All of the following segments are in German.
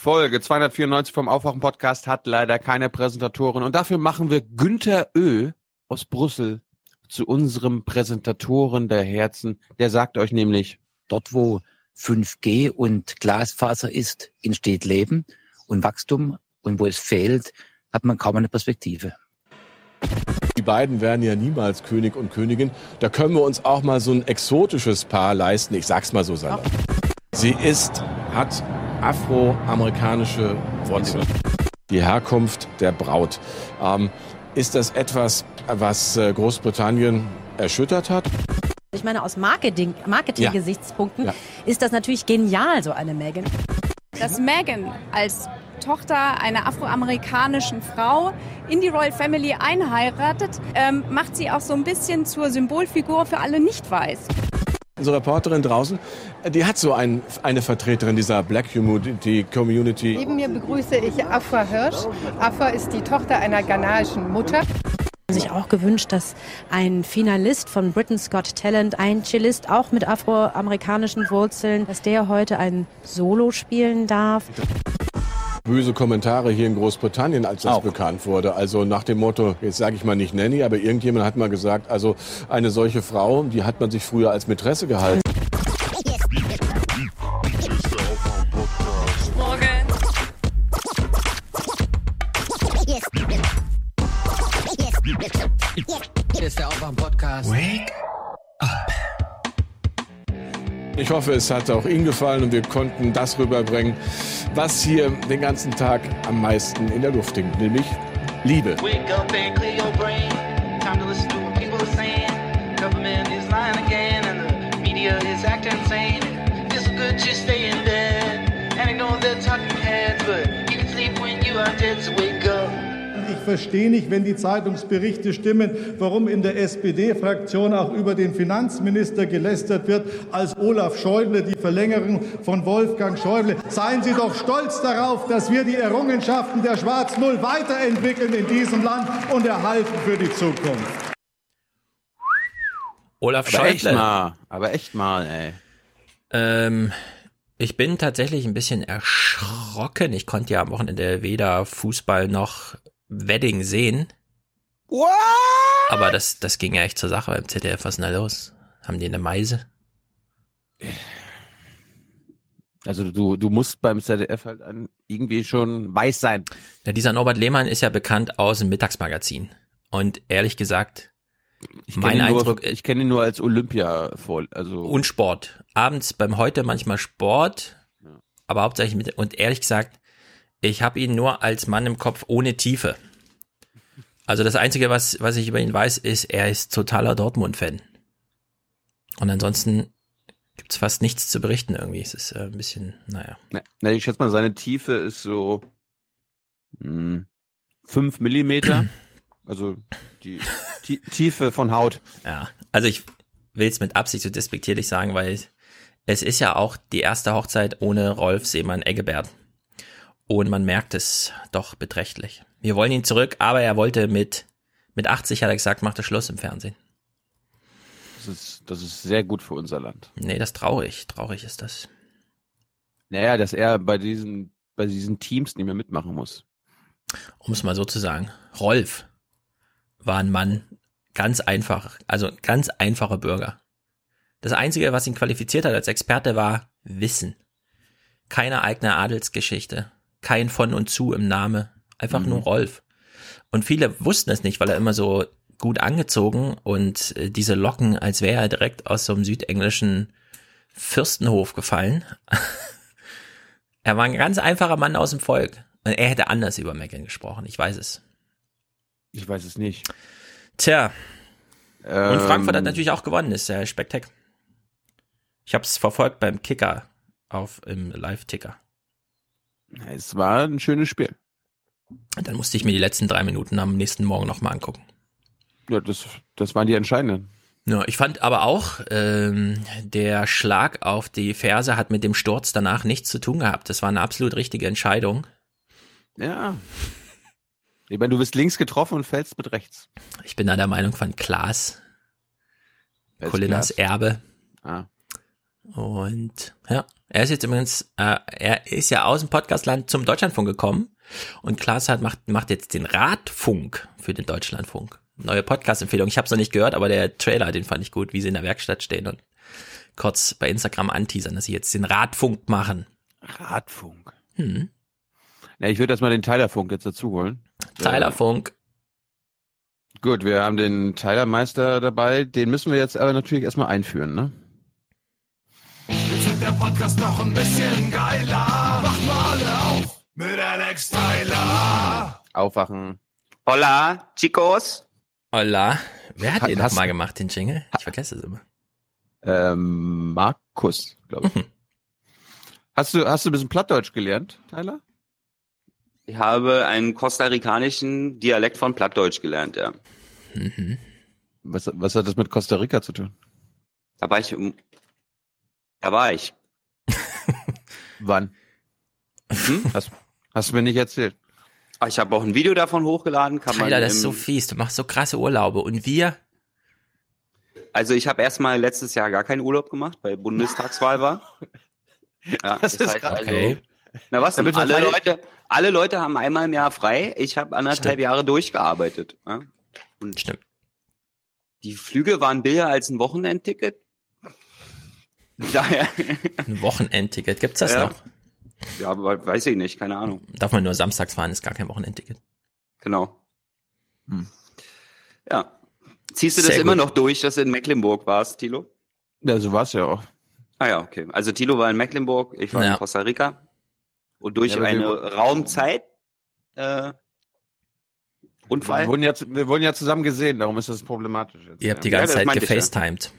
Folge 294 vom Aufwachen-Podcast hat leider keine Präsentatorin und dafür machen wir Günther Ö aus Brüssel zu unserem Präsentatoren der Herzen. Der sagt euch nämlich, Dort, wo 5G und Glasfaser ist, entsteht Leben und Wachstum. Und wo es fehlt, hat man kaum eine Perspektive. Die beiden werden ja niemals König und Königin. Da können wir uns auch mal so ein exotisches Paar leisten. Ich sag's mal so salopp. Sie ist, hat afroamerikanische Wurzeln. Die Herkunft der Braut. Ähm, ist das etwas, was äh, Großbritannien erschüttert hat? Ich meine, aus Marketing, Marketing-Gesichtspunkten Ja. ist das natürlich genial, so eine Megan. dass Meghan als Tochter einer afroamerikanischen Frau in die Royal Family einheiratet, ähm, macht sie auch so ein bisschen zur Symbolfigur für alle Nicht-Weiß. Unsere Reporterin draußen, die hat so ein, eine Vertreterin dieser Black Community. Community. Neben mir begrüße ich Afra Hirsch. Afra ist die Tochter einer ghanaischen Mutter. sich auch gewünscht, dass ein Finalist von Britain's Got Talent, ein Cellist auch mit afroamerikanischen Wurzeln, dass der heute ein Solo spielen darf. Böse Kommentare hier in Großbritannien, als das Auch. bekannt wurde. Also nach dem Motto, jetzt sage ich mal nicht Nanny, aber irgendjemand hat mal gesagt, also eine solche Frau, die hat man sich früher als Mätresse gehalten. Hier ist der Aufwach-Podcast. Ich hoffe, es hat auch Ihnen gefallen und wir konnten das rüberbringen, was hier den ganzen Tag am meisten in der Luft hängt, nämlich Liebe. Just stay in bed. And I know they're talking heads, but you can sleep when you are dead, so wake verstehe nicht, wenn die Zeitungsberichte stimmen, warum in der SPD-Fraktion auch über den Finanzminister gelästert wird, als Olaf Schäuble die Verlängerung von Wolfgang Schäuble. Seien Sie doch stolz darauf, dass wir die Errungenschaften der Schwarz-Null weiterentwickeln in diesem Land und erhalten für die Zukunft. Olaf aber echt Schäuble. mal, aber echt mal, ey. Ähm, ich bin tatsächlich ein bisschen erschrocken. Ich konnte ja am Wochenende weder Fußball noch Wedding sehen. What? Aber das, das ging ja echt zur Sache beim ZDF. Was ist denn da los? Haben die eine Meise? Also du, du musst beim ZDF halt irgendwie schon weiß sein. Ja, dieser Norbert Lehmann ist ja bekannt aus dem Mittagsmagazin. Und ehrlich gesagt, Ich mein ihn nur, Eindruck, ich kenne ihn nur als Olympia vor, also und Sport. Abends beim Heute manchmal Sport, Ja. aber hauptsächlich mit, und ehrlich gesagt, ich habe ihn nur als Mann im Kopf ohne Tiefe. Also das Einzige, was, was ich über ihn weiß, ist, er ist totaler Dortmund-Fan. Und ansonsten gibt's fast nichts zu berichten irgendwie. Es ist äh, ein bisschen, naja. Ne, ich schätze mal, seine Tiefe ist so mh, fünf Millimeter. Also die Ti- Tiefe von Haut. Ja, also ich will es mit Absicht so despektierlich sagen, weil es ist ja auch die erste Hochzeit ohne Rolf Seemann-Eggebert. Und man merkt es doch beträchtlich. Wir wollen ihn zurück, aber er wollte mit, mit 80 hat er gesagt, macht er Schluss im Fernsehen. Das ist, das ist sehr gut für unser Land. Nee, das traurig. Traurig ist das. Naja, dass er bei diesen, bei diesen Teams nicht mehr mitmachen muss. Um es mal so zu sagen. Rolf war ein Mann, ganz einfach, also ganz einfacher Bürger. Das Einzige, was ihn qualifiziert hat als Experte, war Wissen. Keine eigene Adelsgeschichte, kein von und zu im Name, einfach nur Rolf. Und viele wussten es nicht, weil er immer so gut angezogen und äh, diese Locken, als wäre er direkt aus so einem südenglischen Fürstenhof gefallen. er war ein ganz einfacher Mann aus dem Volk. Und er hätte anders über Megan gesprochen, ich weiß es. Ich weiß es nicht. Tja, und Frankfurt hat Ähm, natürlich auch gewonnen, ist ja Spektak. Ich habe es verfolgt beim Kicker auf im Live-Ticker. Es war ein schönes Spiel. Dann musste ich mir die letzten drei Minuten am nächsten Morgen nochmal angucken. Ja, das, das waren die entscheidenden. Ja, ich fand aber auch, ähm, der Schlag auf die Ferse hat mit dem Sturz danach nichts zu tun gehabt. Das war eine absolut richtige Entscheidung. Ja. Ich meine, du bist links getroffen und fällst mit rechts. Ich bin da der Meinung von Klaas, Klaas? Erbe. Ah. Und ja, Er ist jetzt übrigens, äh, er ist ja aus dem Podcastland zum Deutschlandfunk gekommen und Klaas hat, macht, macht jetzt den Radfunk für den Deutschlandfunk. Neue Podcast-Empfehlung. Ich habe es noch nicht gehört, aber der Trailer, den fand ich gut, wie sie in der Werkstatt stehen und kurz bei Instagram anteasern, dass sie jetzt den Radfunk machen. Radfunk. Hm. Ja, ich würde erstmal den Tylerfunk jetzt dazu holen. Tylerfunk. Gut, wir haben den Tylermeister dabei. Den müssen wir jetzt aber natürlich erstmal einführen, ne? Wird der Podcast noch ein bisschen geiler. Macht mal alle auf mit Alex Tyler. Aufwachen. Hola, chicos. Hola. Wer hat Hat- den nochmal gemacht, den Jingle? Ich vergesse es immer. Ähm, Markus, glaube ich. Hast du, hast du ein bisschen Plattdeutsch gelernt, Tyler? Ich habe einen kostarikanischen Dialekt von Plattdeutsch gelernt, ja. Mhm. Was, was hat das mit Costa Rica zu tun? Da war ich, um- da war ich. Wann? Hm? Hast, hast du mir nicht erzählt. Ah, Ich habe auch ein Video davon hochgeladen. Kann Tyler, man das ist so fies. Du machst so krasse Urlaube. Und wir? Also ich habe erstmal letztes Jahr gar keinen Urlaub gemacht, weil Bundestagswahl war. Ja, Das ist krass. Okay. Na was denn? Alle Leute, alle Leute haben einmal im Jahr frei. Ich habe anderthalb Stimmt. Jahre durchgearbeitet. Ja? Und Stimmt. die Flüge waren billiger als ein Wochenendticket. Daher, Ein Wochenendticket. Gibt's das Ja. noch? ja, aber weiß ich nicht, keine Ahnung. Darf man nur samstags fahren, ist gar kein Wochenendticket. Genau. Hm. Ja. Ziehst du das Sehr immer gut. noch durch, dass du in Mecklenburg warst, Tilo? Ja, so war's ja auch. Ah ja, okay. Also Tilo war in Mecklenburg, ich war Ja. in Costa Rica. Und durch Ja, eine wir- Raumzeit äh, Wir Unfall. wurden, ja, wir wurden ja zusammen gesehen, darum ist das problematisch jetzt. Ihr habt die ganze das Zeit meinte ich ja. gefacetimed.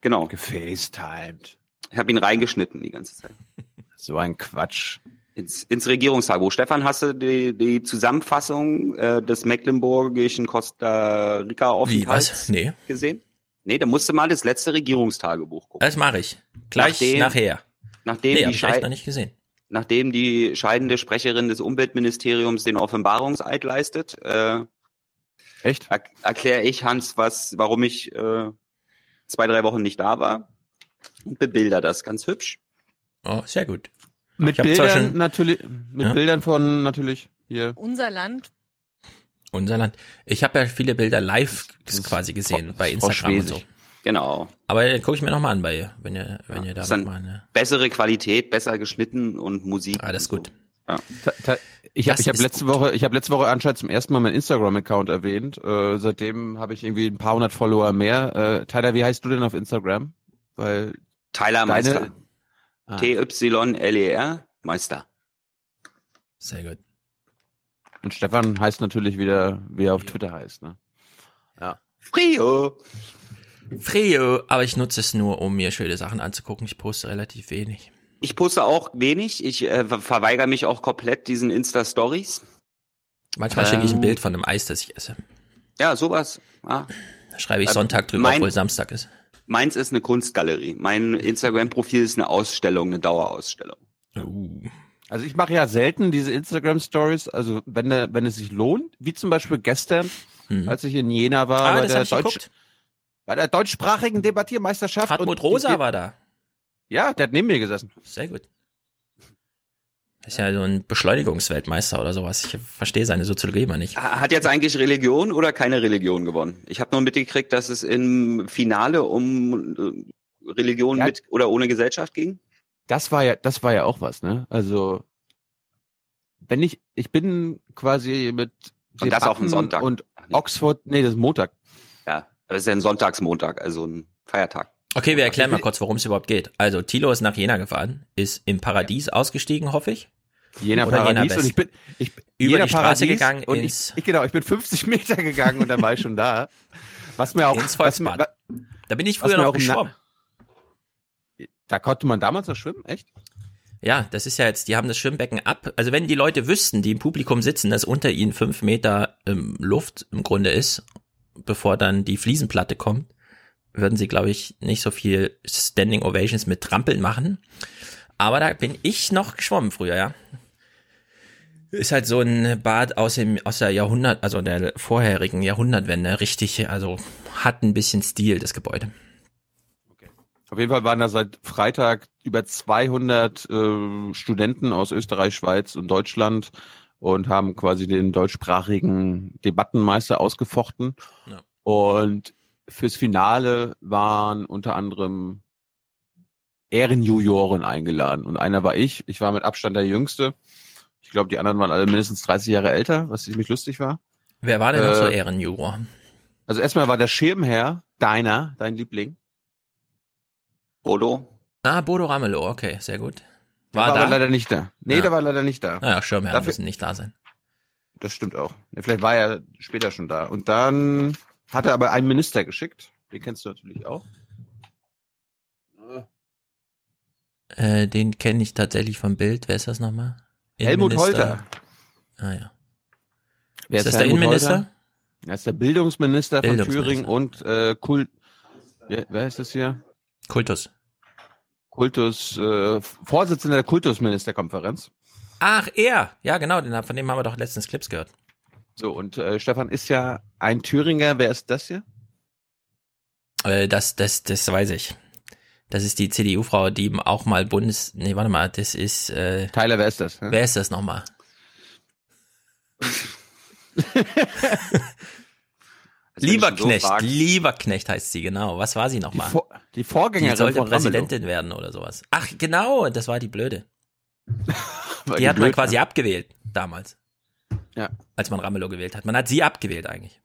Genau. gefacetimed. Ich habe ihn reingeschnitten die ganze Zeit. So ein Quatsch. Ins, ins Regierungstagebuch. Stefan, hast du die, die Zusammenfassung äh, des mecklenburgischen Costa Rica Wie, was? Aufenthalts Nee, gesehen? Nee, da musst du mal das letzte Regierungstagebuch gucken. das mache ich. Gleich Nachdem- nachher. Nachdem, Nee, die hab ich echt Schei noch nicht gesehen. nachdem die scheidende Sprecherin des Umweltministeriums den Offenbarungseid leistet, äh, Echt? er erkläre ich Hans, was, warum ich äh, zwei, drei Wochen nicht da war und bebilder das ganz hübsch. Oh, sehr gut. Mit Bildern natürlich, mit Ja. Bildern von natürlich hier. Unser Land. Unser Land. Ich habe ja viele Bilder live quasi gesehen bei Instagram und so. Genau. Aber gucke ich mir nochmal an bei, wenn ihr, wenn ihr da ist dann- eine. Bessere Qualität, besser geschnitten und Musik. Ah, das ist gut. Ta- ta- Ich habe hab letzte Woche, ich habe letzte Woche anscheinend zum ersten Mal meinen Instagram-Account erwähnt. Äh, seitdem habe ich irgendwie ein paar hundert Follower mehr. Äh, Tyler, wie heißt du denn auf Instagram? Weil Tyler Meister. deine. Ah, T-Y-L-E-R E Meister. Sehr gut. und Stefan heißt natürlich wieder, wie er auf Twitter heißt. Ne? Frio. Frio, aber ich nutze es nur, um mir schöne Sachen anzugucken. Ich poste relativ wenig. Ich poste auch wenig. Ich äh, ver- verweigere mich auch komplett diesen Insta-Stories. Manchmal schicke ich ein Ähm. Bild von einem Eis, das ich esse. Ja, sowas. Ah. Da schreibe ich Ähm, Sonntag drüber, mein- obwohl Samstag ist. Meins ist eine Kunstgalerie. Mein Instagram-Profil ist eine Ausstellung, eine Dauerausstellung. Uh. Also ich mache ja selten diese Instagram-Stories, also wenn, wenn es sich lohnt, wie zum Beispiel gestern, Hm. als ich in Jena war Ah, bei, das der hab ich Deutsch, bei der deutschsprachigen Debattiermeisterschaft. Hartmut und Rosa die- war da. Ja, der hat neben mir gesessen. Sehr gut. Ist ja so ein Beschleunigungsweltmeister oder sowas. Ich verstehe seine Soziologie immer nicht. Ha- Hat jetzt eigentlich Religion oder keine Religion gewonnen? Ich habe nur mitgekriegt, dass es im Finale um äh, Religion Ja. mit oder ohne Gesellschaft ging. Das war ja, das war ja auch was, ne? Also wenn ich, ich bin quasi mit Und das auf Debatten einen Sonntag. und. Oxford, nee, das ist Montag. Ja, das ist ja ein Sonntagsmontag, also ein Feiertag. Okay, wir erklären mal kurz, worum es überhaupt geht. Also, Thilo ist nach Jena gefahren, ist im Paradies ausgestiegen, hoffe ich. Jena Oder Jena Paradies West. und ich bin ich, Über Jena die Straße Paradies gegangen und ins- ich, ich genau, ich bin 50 Meter gegangen und dann war ich schon da. Was mir auch, Ins was mir, Volksbad. Da bin ich was früher noch geschwommen. da konnte man damals noch schwimmen, echt? Ja, das ist ja jetzt, die haben das Schwimmbecken ab. Also wenn die Leute wüssten, die im Publikum sitzen, dass unter ihnen fünf Meter ähm, Luft im Grunde ist, bevor dann die Fliesenplatte kommt, würden sie, glaube ich, nicht so viel Standing Ovations mit Trampeln machen. Aber da bin ich noch geschwommen früher, ja. Ist halt so ein Bad aus dem, aus der Jahrhundert, also der vorherigen Jahrhundertwende, richtig, also hat ein bisschen Stil, das Gebäude. Auf jeden Fall waren da seit Freitag über 200 äh, Studenten aus Österreich, Schweiz und Deutschland und haben quasi den deutschsprachigen Debattenmeister ausgefochten. Ja. Und fürs Finale waren unter anderem Ehrenjuroren eingeladen. Und einer war ich. Ich war mit Abstand der Jüngste. Ich glaube, die anderen waren alle mindestens 30 Jahre älter, was ziemlich lustig war. Wer war denn noch so Äh, Ehrenjuror? Also erstmal war der Schirmherr, deiner, dein Liebling. Bodo? Ah, Bodo Ramelow, okay, sehr gut. Der War war da? aber leider nicht da. Nee, Ja. der war leider nicht da. Naja, Schirmherren Dafür- müssen nicht da sein. Das stimmt auch. Vielleicht war er später schon da. Und dann hat er aber einen Minister geschickt. Den kennst du natürlich auch. Äh, den kenne ich tatsächlich vom Bild. Wer ist das nochmal? Helmut. Holter. Ah ja. Wer ist das der Innenminister? Holter? Er ist der Bildungsminister, von Bildungsminister. Thüringen und äh, Kult. Ja, wer ist das hier? Kultus. Kultus, äh, Vorsitzender der Kultusministerkonferenz. Ach, er. Ja, genau, den, von dem haben wir doch letztens Clips gehört. So, und äh, Stefan ist ja ein Thüringer. Wer ist das hier? Äh, das, das, das weiß ich. Das ist die CDU-Frau, die auch mal Bundes... Nee, warte mal, das ist... Äh, Tyler, wer ist das? wer ist das nochmal? So Lieberknecht, fragen. Lieberknecht heißt sie, genau. Was war sie Die, nochmal? Vor die Die Vorgängerin sollte von Ramelow. Präsidentin werden oder sowas. Ach, genau, das war die Blöde. War Die hat man blöd, quasi ne? abgewählt, damals. Ja. Als man Ramelow gewählt hat. Man hat sie abgewählt eigentlich.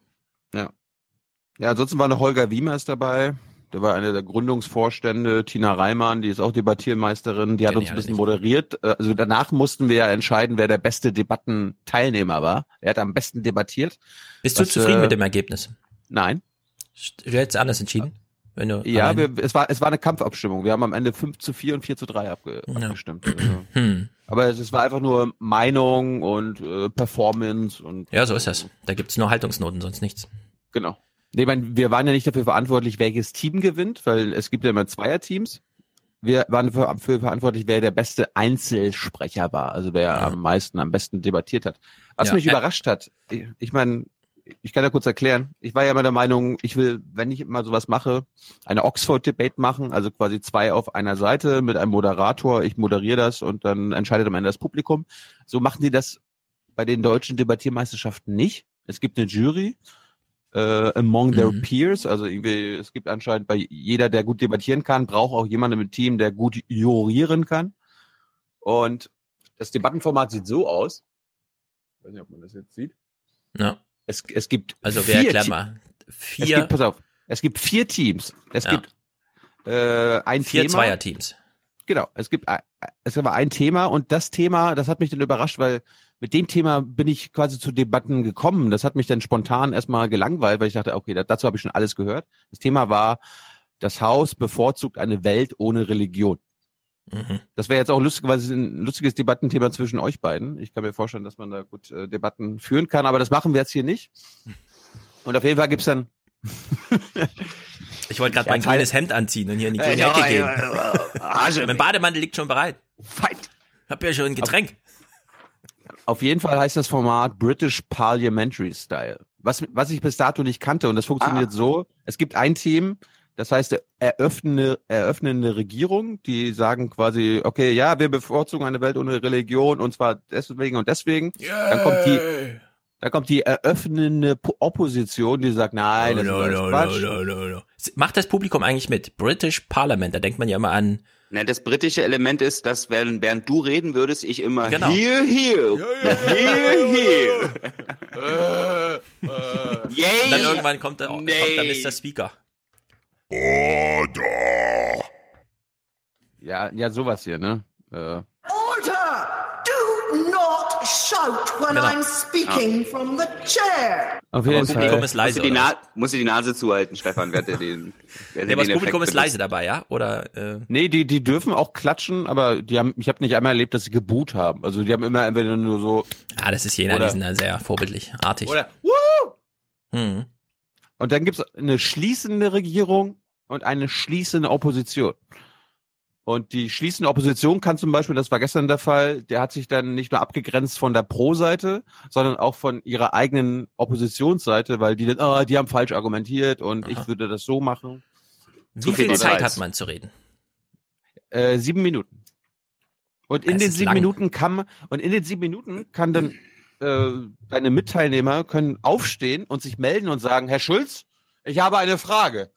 Ja, ansonsten war noch Holger Wiemers dabei. Der war eine der Gründungsvorstände. Tina Reimann, die ist auch Debattiermeisterin. Die hat uns ein bisschen moderiert. Äh, Also danach mussten wir ja entscheiden, wer der beste Debattenteilnehmer war. Er hat am besten debattiert. Bist du Was, zufrieden äh, mit dem Ergebnis? Nein. Du hättest anders entschieden? Wenn du Ja, wir, es, war, es war eine Kampfabstimmung. Wir haben am Ende 5 zu 4 und 4 zu 3 abge Ja. abgestimmt. Also. Hm. Aber es, es war einfach nur Meinung und äh, Performance und Ja, so ist das. Da gibt's nur Haltungsnoten, sonst nichts. Genau. Nee, ich mein, wir waren ja nicht dafür verantwortlich, welches Team gewinnt, weil es gibt ja immer Zweierteams. Wir waren für, für verantwortlich, wer der beste Einzelsprecher war, also wer Ja. am meisten, am besten debattiert hat. Was Ja, mich überrascht hat, ich, ich meine, ich kann ja kurz erklären, ich war ja immer der Meinung, ich will, wenn ich mal sowas mache, eine Oxford-Debate machen, also quasi zwei auf einer Seite mit einem Moderator, ich moderiere das und dann entscheidet am Ende das Publikum. So machen die das bei den deutschen Debattiermeisterschaften nicht. Es gibt eine Jury, äh, among their Mhm. peers. Also irgendwie, es gibt anscheinend bei jeder, der gut debattieren kann, braucht auch jemanden im Team, der gut jurieren kann. Und das Debattenformat sieht so aus. Ich weiß nicht, ob man das jetzt sieht. Ja. Es, es gibt Also vier wer Te- mal? Es Vier, gibt, pass auf, es gibt vier Teams. Es Ja. gibt äh, ein vier Thema. Zweierteams. Genau, es gibt ein- es war ein Thema und das Thema, das hat mich dann überrascht, weil mit dem Thema bin ich quasi zu Debatten gekommen. Das hat mich dann spontan erstmal gelangweilt, weil ich dachte, okay, da- dazu habe ich schon alles gehört. Das Thema war, das Haus bevorzugt eine Welt ohne Religion. Mhm. Das wäre jetzt auch lustigerweise ein lustiges Debattenthema zwischen euch beiden. Ich kann mir vorstellen, dass man da gut äh, Debatten führen kann, aber das machen wir jetzt hier nicht. Und auf jeden Fall gibt's dann Ich wollte gerade Ja, mein grünes Hemd anziehen und hier in die Äh, grüne ja, Ecke gehen. ja, ja, also, Mein Bademantel liegt schon bereit. Fight. Hab ja schon ein Getränk. Auf jeden Fall heißt das Format British Parliamentary Style. Was, was ich bis dato nicht kannte, und das funktioniert Ah. so, es gibt ein Team, das heißt eröffnende, eröffnende Regierung, die sagen quasi, okay, ja, wir bevorzugen eine Welt ohne Religion und zwar deswegen und deswegen. Dann kommt die, dann kommt die eröffnende Po- Opposition, die sagt, nein, das ist alles Quatsch. no, no, no. Macht das Publikum eigentlich mit? British Parliament, da denkt man ja immer an. Na, das britische Element ist, dass während, während du reden würdest, ich immer Genau. hier, hier, hier, hier. Yay. Und dann irgendwann kommt da, kommt Nee. da Mr. Speaker. Ja, ja, sowas hier, ne? Äh, shout when Genau. I'm speaking from the chair. auf jeden das Publikum Fall. ist leise. musst, du? Na musst du die Nase zuhalten, Stefan, wer hat dir den, wer aber das Publikum Effekt ist benutzt? leise dabei, ja? Oder äh, Nee, die, die dürfen auch klatschen, aber die haben, ich habe nicht einmal erlebt, dass sie geboot haben. Also die haben immer entweder nur so, ah, das ist jener, Oder- die sind da sehr vorbildlich, artig. oder, Woo! Hm. Und dann gibt's eine schließende Regierung und eine schließende Opposition. Und die schließende Opposition kann zum Beispiel, das war gestern der Fall, der hat sich dann nicht nur abgegrenzt von der Pro-Seite, sondern auch von ihrer eigenen Oppositionsseite, weil die dann, ah, die haben falsch argumentiert und Aha. ich würde das so machen. Wie viel Zeit hat man zu reden? Äh, sieben Minuten. Und in Es den sieben lang. Minuten kann und in den sieben Minuten kann dann äh, deine Mitteilnehmer können aufstehen und sich melden und sagen, Herr Schulz, ich habe eine Frage.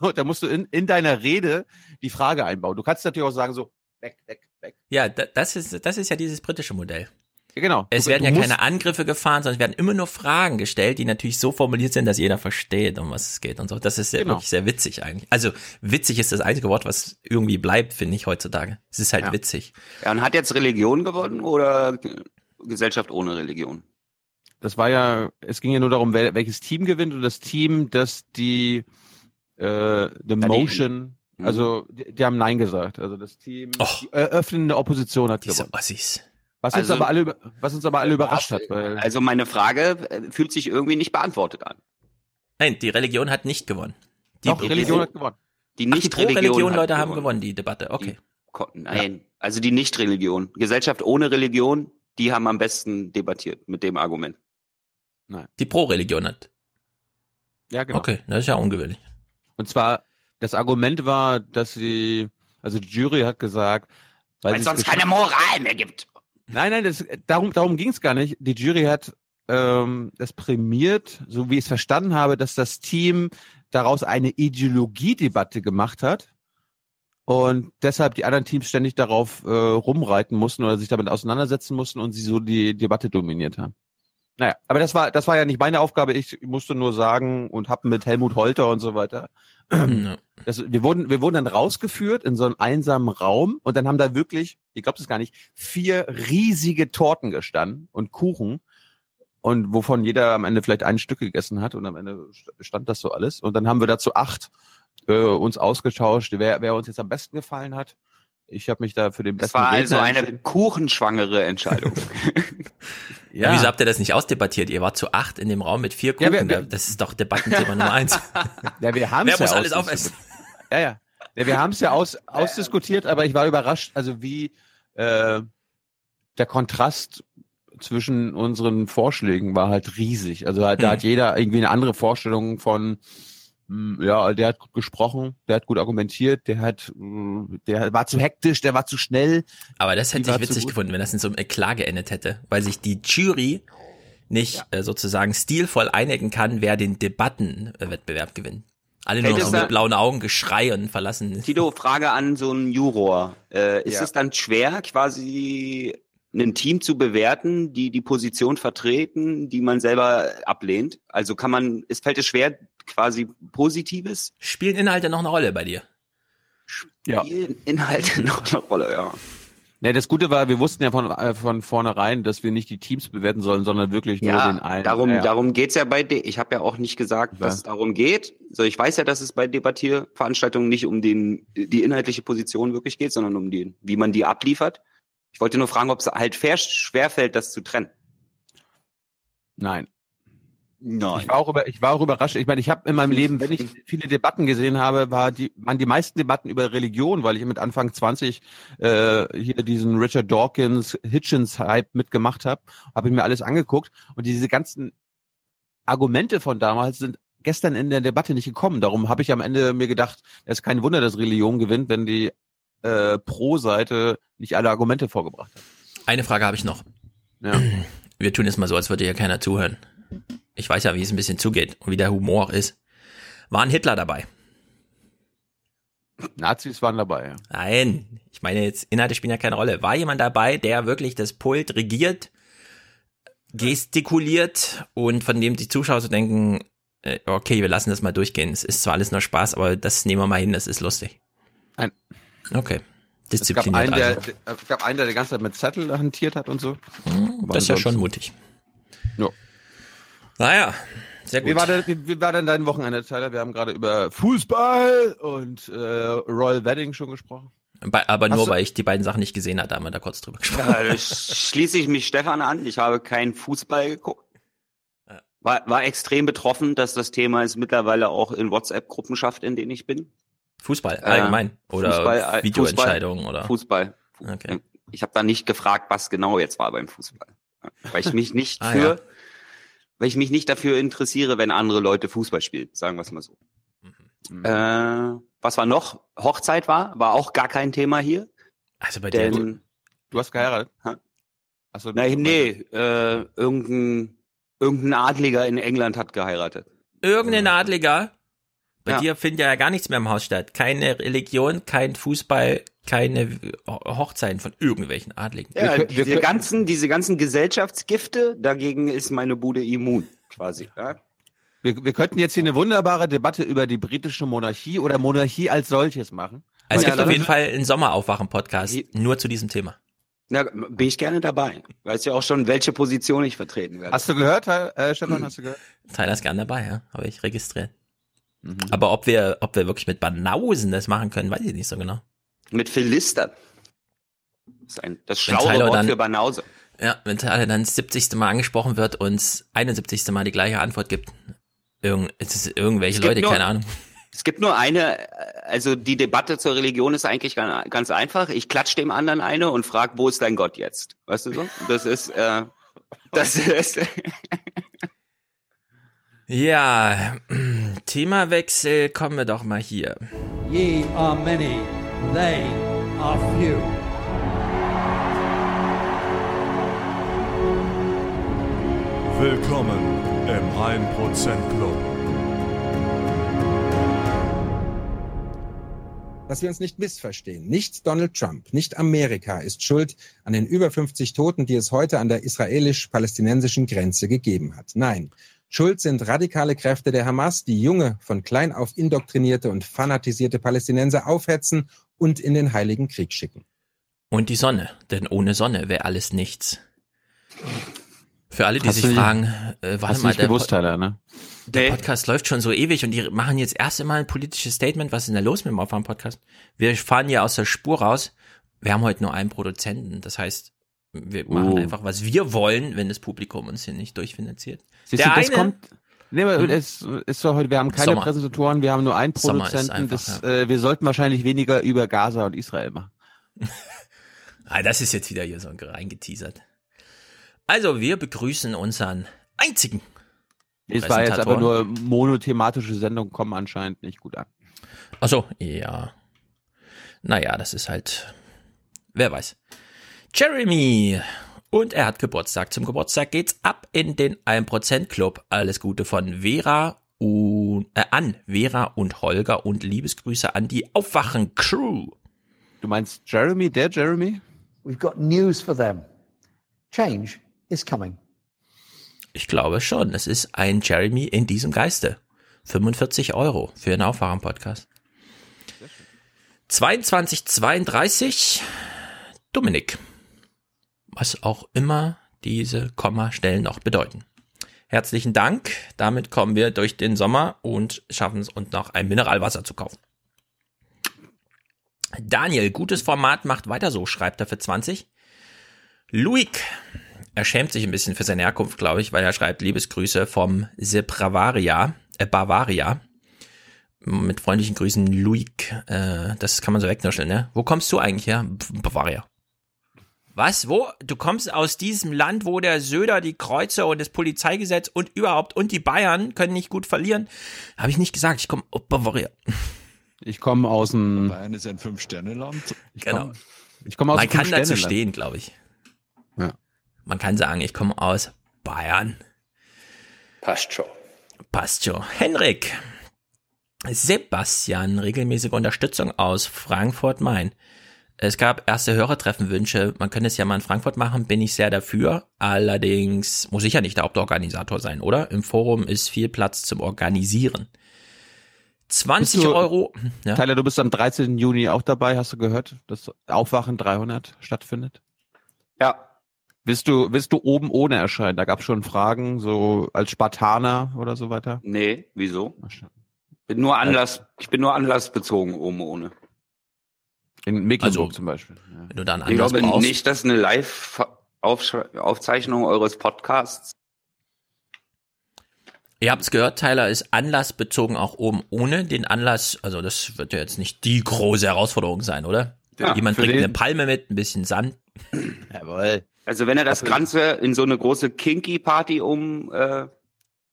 Und da musst du in, in deiner Rede die Frage einbauen. Du kannst natürlich auch sagen so, weg, weg, weg. Ja, da, das ist, das ist ja dieses britische Modell. Ja, genau. Es Du- werden du ja keine Angriffe gefahren, sondern es werden immer nur Fragen gestellt, die natürlich so formuliert sind, dass jeder versteht, um was es geht und so. Das ist ja Genau. wirklich sehr witzig eigentlich. Also witzig ist das einzige Wort, was irgendwie bleibt, finde ich heutzutage. Es ist halt Ja. witzig. Ja, und hat jetzt Religion gewonnen oder Gesellschaft ohne Religion? Das war ja, es ging ja nur darum, welches Team gewinnt und das Team, das die äh, the die- Motion, Mhm. also die, die haben Nein gesagt. Also das Team, Och. die eröffnende Opposition hat Diese gewonnen. Ossis. Was Also- uns aber alle, was uns aber alle überrascht hat, weil Also meine Frage äh, fühlt sich irgendwie nicht beantwortet an. Nein, die Religion hat nicht gewonnen. Die, doch, Religion hat gewonnen. Die Ach, die Nicht-Religion Pro-Religion-Leute hat haben gewonnen, die Debatte. Okay. Ko- Nein, also die Nicht-Religion. Gesellschaft ohne Religion, die haben am besten debattiert mit dem Argument. Die Pro-Religion hat. Ja, genau. Okay, das ist ja ungewöhnlich. Und zwar, das Argument war, dass sie, also die Jury hat gesagt, weil, Weil es sonst keine Moral mehr gibt. Nein, nein, das, darum, darum ging es gar nicht. Die Jury hat ähm, das prämiert, so wie ich es verstanden habe, dass das Team daraus eine Ideologiedebatte gemacht hat und deshalb die anderen Teams ständig darauf äh, rumreiten mussten oder sich damit auseinandersetzen mussten und sie so die Debatte dominiert haben. Naja, aber das war das war ja nicht meine Aufgabe. Ich musste nur sagen und habe mit Helmut Holter und so weiter Ja. das, wir wurden, wir wurden dann rausgeführt in so einen einsamen Raum und dann haben da wirklich, ich glaube es gar nicht, vier riesige Torten gestanden und Kuchen und wovon jeder am Ende vielleicht ein Stück gegessen hat und am Ende stand das so alles und dann haben wir dazu acht äh, uns ausgetauscht, wer, wer uns jetzt am besten gefallen hat. Ich habe mich da für den Das besten war also eine kuchenschwangere Entscheidung. Ja. Wieso habt ihr das nicht ausdebattiert? Ihr wart zu acht in dem Raum mit vier Ja, Kuchen. wir- wir- das ist doch Debattenthema Nummer eins. Ja, wir haben Wer ja muss alles aufessen? Ja, ja. ja wir haben es ja aus, ausdiskutiert, aber ich war überrascht, also wie äh, der Kontrast zwischen unseren Vorschlägen war halt riesig. Also halt, da Hm. hat jeder irgendwie eine andere Vorstellung von, ja, der hat gut gesprochen, der hat gut argumentiert, der hat, hm, der war zu hektisch, der war zu schnell. Aber das hätte ich witzig gefunden, wenn das in so einem Eklat geendet hätte, weil sich die Jury nicht äh, sozusagen stilvoll einigen kann, wer den Debattenwettbewerb gewinnt. Alle nur noch so mit blauen Augen Geschrei und verlassen. Tito, Frage an so einen Juror. Äh, ist Ja. es dann schwer, quasi ein Team zu bewerten, die die Position vertreten, die man selber ablehnt? Also kann man, es fällt es schwer, quasi Positives? Spielen Inhalte noch eine Rolle bei dir? Ja. Spielen Inhalte noch eine Rolle, ja. Ne, das Gute war, wir wussten ja von, äh, von vornherein, dass wir nicht die Teams bewerten sollen, sondern wirklich nur Ja, den einen. darum, ja, ja. darum geht's ja bei, De ich habe ja auch nicht gesagt, dass es darum geht. So, ich weiß ja, dass es bei Debattierveranstaltungen nicht um den, die inhaltliche Position wirklich geht, sondern um die, wie man die abliefert. Ich wollte nur fragen, ob es halt fair, schwerfällt, das zu trennen. Nein. Nein. Ich war auch über, ich war auch überrascht. Ich meine, ich habe in meinem Leben, wenn ich viele Debatten gesehen habe, war die, waren die meisten Debatten über Religion, weil ich mit Anfang 20 äh, hier diesen Richard Dawkins Hitchens Hype mitgemacht habe, habe ich mir alles angeguckt und diese ganzen Argumente von damals sind gestern in der Debatte nicht gekommen. Darum habe ich am Ende mir gedacht, es ist kein Wunder, dass Religion gewinnt, wenn die äh, Pro-Seite nicht alle Argumente vorgebracht hat. Eine Frage habe ich noch. Ja. Wir tun es mal so, als würde hier keiner zuhören. Ich weiß ja, wie es ein bisschen zugeht und wie der Humor ist. War ein Hitler dabei? Nazis waren dabei. Ja. Nein, ich meine jetzt, Inhalte spielen ja keine Rolle. War jemand dabei, der wirklich das Pult regiert, gestikuliert und von dem die Zuschauer so denken, äh, okay, wir lassen das mal durchgehen. Es ist zwar alles nur Spaß, aber das nehmen wir mal hin, das ist lustig. Nein. Okay. Es gab, Diszipliniert einen, der, also. der, es gab einen, der die ganze Zeit mit Zettel hantiert hat und so. Hm, Das ist ja schon mutig. Ja. Naja, sehr gut. Wie war, denn, wie, wie war denn dein Wochenende, Tyler? Wir haben gerade über Fußball und äh, Royal Wedding schon gesprochen. Bei, aber Hast nur, du- weil ich die beiden Sachen nicht gesehen hatte, haben wir da kurz drüber gesprochen. Ja, da schließe ich mich Stefan an. Ich habe keinen Fußball geguckt. War, war extrem betroffen, dass das Thema es mittlerweile auch in WhatsApp-Gruppen schafft, in denen ich bin. Fußball, Äh, allgemein. Oder Fußball, äh, Videoentscheidungen Fußball, oder. Fußball. Okay. Ich habe da nicht gefragt, was genau jetzt war beim Fußball. Weil ich mich nicht Ah, für, ja. Weil ich mich nicht dafür interessiere, wenn andere Leute Fußball spielen, sagen wir es mal so. Äh, was war noch? Hochzeit war, war auch gar kein Thema hier. Also bei dir. Denn, Du hast geheiratet? Ha? Achso, nein, nee, äh, irgendein, irgendein Adliger in England hat geheiratet. Irgendein Adliger. Bei Ja. dir findet ja gar nichts mehr im Haus statt. Keine Religion, kein Fußball, keine Ho- Hochzeiten von irgendwelchen Adligen. Ja, Wir wir diese kö- ganzen, diese ganzen Gesellschaftsgifte, dagegen ist meine Bude immun, quasi. Ja? Wir, wir könnten jetzt hier eine wunderbare Debatte über die britische Monarchie oder Monarchie als solches machen. Es Ja, gibt auf jeden Fall einen Sommeraufwachen-Podcast, nur zu diesem Thema. Na, bin ich gerne dabei. Weißt ja auch schon, welche Position ich vertreten werde. Hast du gehört, äh, Stefan, hast du gehört? Tyler ist gern dabei, ja, habe ich registriert. Mhm. Aber ob wir, ob wir wirklich mit Banausen das machen können, weiß ich nicht so genau. Mit Philister. Das ist ein, das schlaue Wort dann- für Banause. Ja, wenn Tyler dann das 70. Mal angesprochen wird und das 71. Mal die gleiche Antwort gibt. Irgend, es ist irgendwelche Es Leute, nur- keine Ahnung. Es gibt nur eine, äh, also die Debatte zur Religion ist eigentlich ganz, ganz einfach. Ich klatsch dem anderen eine und frag, wo ist dein Gott jetzt? Weißt du so? Das ist, äh, das ist, Ja, Themawechsel, kommen wir doch mal hier. Ye are many, they are few. Willkommen im 1% Club. Dass wir uns nicht missverstehen. Nicht Donald Trump, nicht Amerika ist schuld an den über 50 Toten, die es heute an der israelisch-palästinensischen Grenze gegeben hat. Nein. Schuld sind radikale Kräfte der Hamas, die junge, von klein auf indoktrinierte und fanatisierte Palästinenser aufhetzen und in den Heiligen Krieg schicken. Und die Sonne, denn ohne Sonne wäre alles nichts. Für alle, die Hast sich du- fragen, äh, warte mal, der, gewusst, Po- Tyler, ne? der Podcast läuft schon so ewig und die machen jetzt erst einmal ein politisches Statement. Was ist denn da los mit dem Aufwärm-Podcast? Wir fahren hier aus der Spur raus. Wir haben heute nur einen Produzenten. Das heißt, wir machen Oh. einfach, was wir wollen, wenn das Publikum uns hier nicht durchfinanziert. Siehst der du, das eine, kommt. Nee, aber es ist doch heute, wir haben keine Sommer. Präsentatoren, wir haben nur einen Produzenten. einfach, das, äh, wir sollten wahrscheinlich weniger über Gaza und Israel machen. Ah, das ist jetzt wieder hier so reingeteasert. Also, wir begrüßen unseren einzigen. Es war jetzt aber nur monothematische Sendungen kommen anscheinend nicht gut an. Ach so, ja. Naja, das ist halt, wer weiß. Jeremy. Und er hat Geburtstag. Zum Geburtstag geht's ab in den 1% Club. Alles Gute von Vera und, äh, an Vera und Holger und Liebesgrüße an die Aufwachen Crew. Du meinst Jeremy, der Jeremy? We've got news for them. Change is coming. Ich glaube schon, es ist ein Jeremy in diesem Geiste. 45 Euro für einen Aufwachen-Podcast. 2232 Dominik. Was auch immer diese Kommastellen noch bedeuten. Herzlichen Dank. Damit kommen wir durch den Sommer und schaffen es uns noch ein Mineralwasser zu kaufen. Daniel, gutes Format, macht weiter so, schreibt er für 20. Luik, er schämt sich ein bisschen für seine Herkunft, glaube ich, weil er schreibt Liebesgrüße vom The Bavaria, äh, Bavaria. Mit freundlichen Grüßen, Luik. Äh, das kann man so wegnuscheln, ne? Wo kommst du eigentlich her? Bavaria. Was? Wo? Du kommst aus diesem Land, wo der Söder die Kreuze und das Polizeigesetz und überhaupt und die Bayern können nicht gut verlieren? Habe ich nicht gesagt. Ich komme aus Bavaria. Ich komme aus dem. Bayern ist ein Fünf-Sterne-Land. Genau. Ich komme aus Man kann dazu stehen, glaube ich. Ja. Man kann sagen, ich komme aus Bayern. Passt schon. Passt schon. Henrik. Sebastian, regelmäßige Unterstützung aus Frankfurt-Main. Es gab erste Hörertreffenwünsche. Man könnte es ja mal in Frankfurt machen, bin ich sehr dafür. Allerdings muss ich ja nicht der Hauptorganisator sein, oder? Im Forum ist viel Platz zum Organisieren. 20 Bist du- Euro. Ja. Tyler, du bist am 13. Juni auch dabei, hast du gehört, dass Aufwachen 300 stattfindet? Ja. Willst du, willst du oben ohne erscheinen? Da gab es schon Fragen, so als Spartaner oder so weiter. Nee, wieso? Bin nur Anlass, ich bin nur anlassbezogen oben ohne. In Mecklenburg Also, zum Beispiel. Wenn du dann Ich glaube brauchst. nicht, dass eine Live-Aufzeichnung eures Podcasts Ihr habt es gehört, Tyler ist anlassbezogen auch oben ohne den Anlass. Also das wird ja jetzt nicht die große Herausforderung sein, oder? Ja, Jemand bringt den- eine Palme mit, ein bisschen Sand. Jawohl. Also wenn er das Ganze in so eine große Kinky-Party um, äh,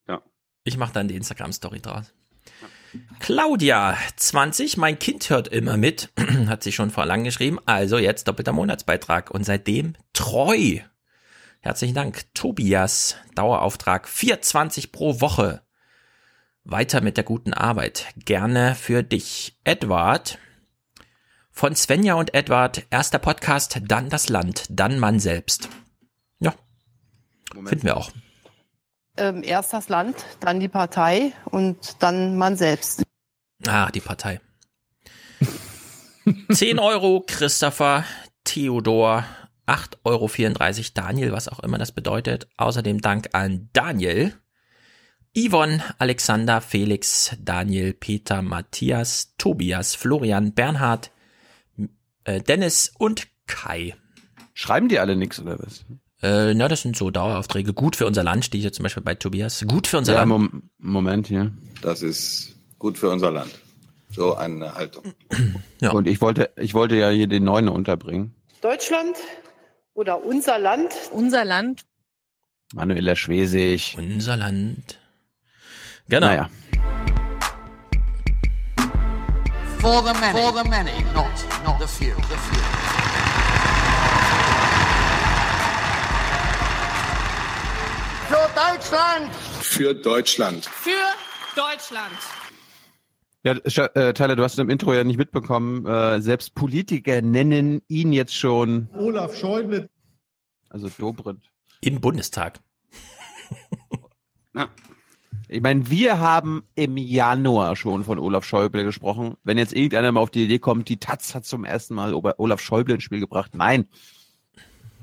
ja. Ich mache dann die Instagram-Story draus. Claudia, 20, mein Kind hört immer mit, hat sie schon vor lang geschrieben, also jetzt doppelter Monatsbeitrag und seitdem treu. Herzlichen Dank. Tobias, Dauerauftrag 420 pro Woche. Weiter mit der guten Arbeit. Gerne für dich. Edward, von Svenja und Edward, erster Podcast, dann das Land, dann man selbst. Ja, finden wir auch. Ähm, erst das Land, dann die Partei und dann man selbst. Ah, die Partei. 10 Euro Christopher, Theodor, 8,34 Euro Daniel, was auch immer das bedeutet. Außerdem Dank an Daniel, Yvonne, Alexander, Felix, Daniel, Peter, Matthias, Tobias, Florian, Bernhard, äh, Dennis und Kai. Schreiben die alle nichts oder was? Äh, na, das sind so Daueraufträge. Gut für unser Land, stehe ich jetzt zum Beispiel bei Tobias. Gut für unser Ja, Land. Mom Moment hier. Das ist gut für unser Land. So eine Haltung. Und ich wollte, ich wollte ja hier den Neuen unterbringen. Deutschland oder unser Land? Unser Land. Manuela Schwesig. Unser Land. Genau. Naja. For the many. For the many, not, not the few. The few. Deutschland! Für Deutschland. Für Deutschland. Ja, äh, Tyler, du hast im Intro ja nicht mitbekommen, äh, selbst Politiker nennen ihn jetzt schon, Olaf Schäuble. also Dobrindt. Im Bundestag. Ich meine, wir haben im Januar schon von Olaf Schäuble gesprochen. Wenn jetzt irgendeiner mal auf die Idee kommt, die Taz hat zum ersten Mal Olaf Schäuble ins Spiel gebracht. Nein.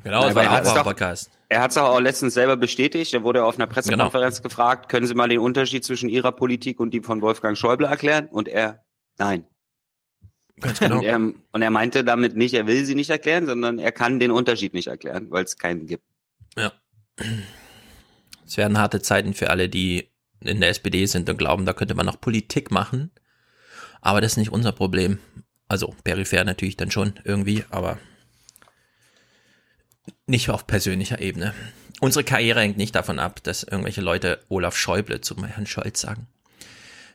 Genau, das war ein Podcast. Er hat es auch letztens selber bestätigt. Er wurde auf einer Pressekonferenz Genau. gefragt, können Sie mal den Unterschied zwischen Ihrer Politik und die von Wolfgang Schäuble erklären? Und er, nein. Ganz genau. Und er, und er meinte damit nicht, er will sie nicht erklären, sondern er kann den Unterschied nicht erklären, weil es keinen gibt. Ja. Es werden harte Zeiten für alle, die in der SPD sind und glauben, da könnte man noch Politik machen. Aber das ist nicht unser Problem. Also peripher natürlich dann schon irgendwie, aber nicht auf persönlicher Ebene. Unsere Karriere hängt nicht davon ab, dass irgendwelche Leute Olaf Schäuble zu Herrn Scholz sagen.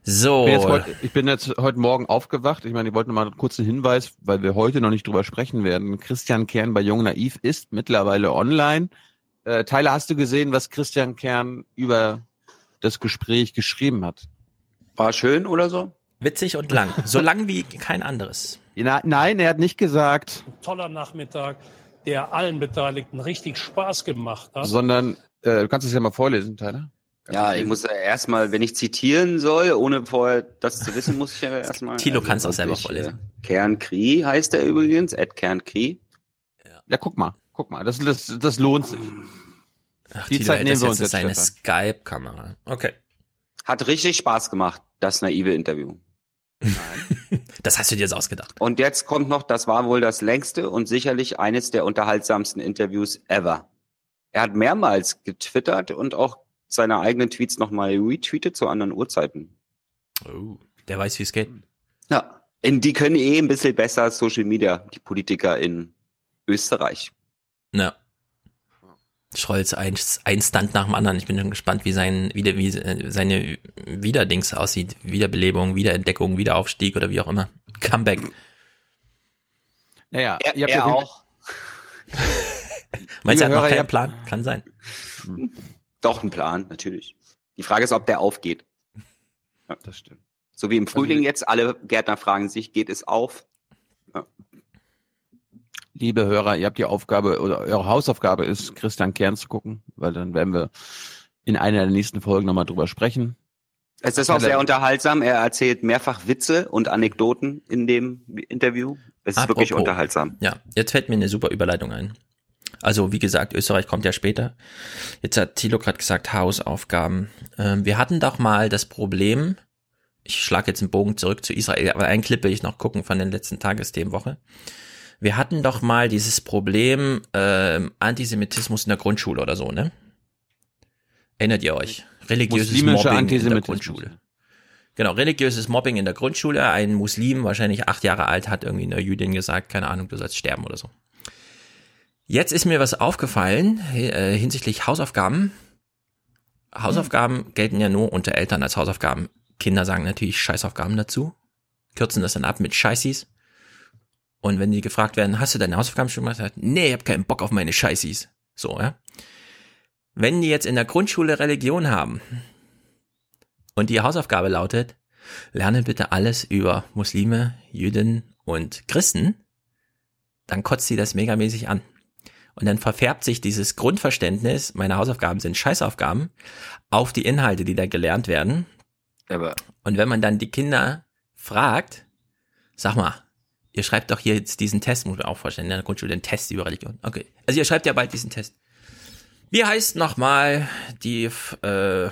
So. Ich bin, jetzt heute, ich bin jetzt heute Morgen aufgewacht. Ich meine, ich wollte noch mal einen kurzen Hinweis, weil wir heute noch nicht drüber sprechen werden. Christian Kern bei Jung Naiv ist mittlerweile online. Äh, Tyler, hast du gesehen, was Christian Kern über das Gespräch geschrieben hat? War schön oder so? Witzig und lang. So lang wie kein anderes. Na, nein, er hat nicht gesagt, toller Nachmittag, der allen Beteiligten richtig Spaß gemacht hat. sondern äh, du kannst es ja mal vorlesen, Tyler. Ja, ich muss ja erstmal, wenn ich zitieren soll, ohne vorher das zu wissen, muss ich ja erstmal. Thilo kann's auch selber vorlesen. äh, Kern Kri heißt er übrigens, Ed Kern Kri. Ja, guck mal, guck mal, das, das, das lohnt sich. Ach, Die Tilo, Zeit nehmen das wir jetzt uns ist jetzt, eine Stefan. Skype-Kamera. Okay. Hat richtig Spaß gemacht, das naive Interview. Das hast du dir jetzt ausgedacht. Und jetzt kommt noch, das war wohl das längste und sicherlich eines der unterhaltsamsten Interviews ever. Er hat mehrmals getwittert und auch seine eigenen Tweets nochmal retweetet zu anderen Uhrzeiten. Oh, der weiß, wie es geht. Ja, in, die können eh ein bisschen besser Social Media, die Politiker in Österreich. Ja. Scholz ein, ein Stunt nach dem anderen. Ich bin schon gespannt, wie sein wieder wie seine Wiederdings aussieht. Wiederbelebung, Wiederentdeckung, Wiederaufstieg oder wie auch immer. Comeback. Naja, Er, ihr habt er ja- auch. Meinst du, er hat noch keinen Plan? Kann sein. Doch ein Plan, natürlich. Die Frage ist, ob der aufgeht. Ja. Das stimmt. So wie im Frühling jetzt, alle Gärtner fragen sich, geht es auf? Liebe Hörer, ihr habt die Aufgabe oder eure Hausaufgabe ist, Christian Kern zu gucken, weil dann werden wir in einer der nächsten Folgen nochmal drüber sprechen. Es ist auch sehr unterhaltsam. Er erzählt mehrfach Witze und Anekdoten in dem Interview. Es ist wirklich Apropos. unterhaltsam. Ja, jetzt fällt mir eine super Überleitung ein. Also, wie gesagt, Österreich kommt ja später. Jetzt hat Thilo gerade gesagt, Hausaufgaben. Ähm, wir hatten doch mal das Problem, ich schlage jetzt einen Bogen zurück zu Israel, aber einen Clip will ich noch gucken von den letzten Tagesthemenwoche. Wir hatten doch mal dieses Problem ähm, Antisemitismus in der Grundschule oder so, ne? Erinnert ihr euch? Religiöses Mobbing in der. Grundschule. Genau, religiöses Mobbing in der Grundschule. Ein Muslim, wahrscheinlich acht Jahre alt, hat irgendwie einer Jüdin gesagt, keine Ahnung, du sollst sterben oder so. Jetzt ist mir was aufgefallen äh, hinsichtlich Hausaufgaben. Hausaufgaben gelten ja nur unter Eltern als Hausaufgaben. Kinder sagen natürlich Scheißaufgaben dazu, kürzen das dann ab mit Scheißis. Und wenn die gefragt werden, hast du deine Hausaufgaben schon gemacht? Sagt, nee, ich hab keinen Bock auf meine Scheißis. So, ja. Wenn die jetzt in der Grundschule Religion haben und die Hausaufgabe lautet, lerne bitte alles über Muslime, Jüden und Christen, dann kotzt sie das megamäßig an. Und dann verfärbt sich dieses Grundverständnis, meine Hausaufgaben sind Scheißaufgaben, auf die Inhalte, die da gelernt werden. Aber Und wenn man dann die Kinder fragt, sag mal, ihr schreibt doch hier jetzt diesen Test, muss man auch vorstellen, in der Grundschule den Test über Religion. Okay. Also ihr schreibt ja bald diesen Test. Wie heißt nochmal die äh,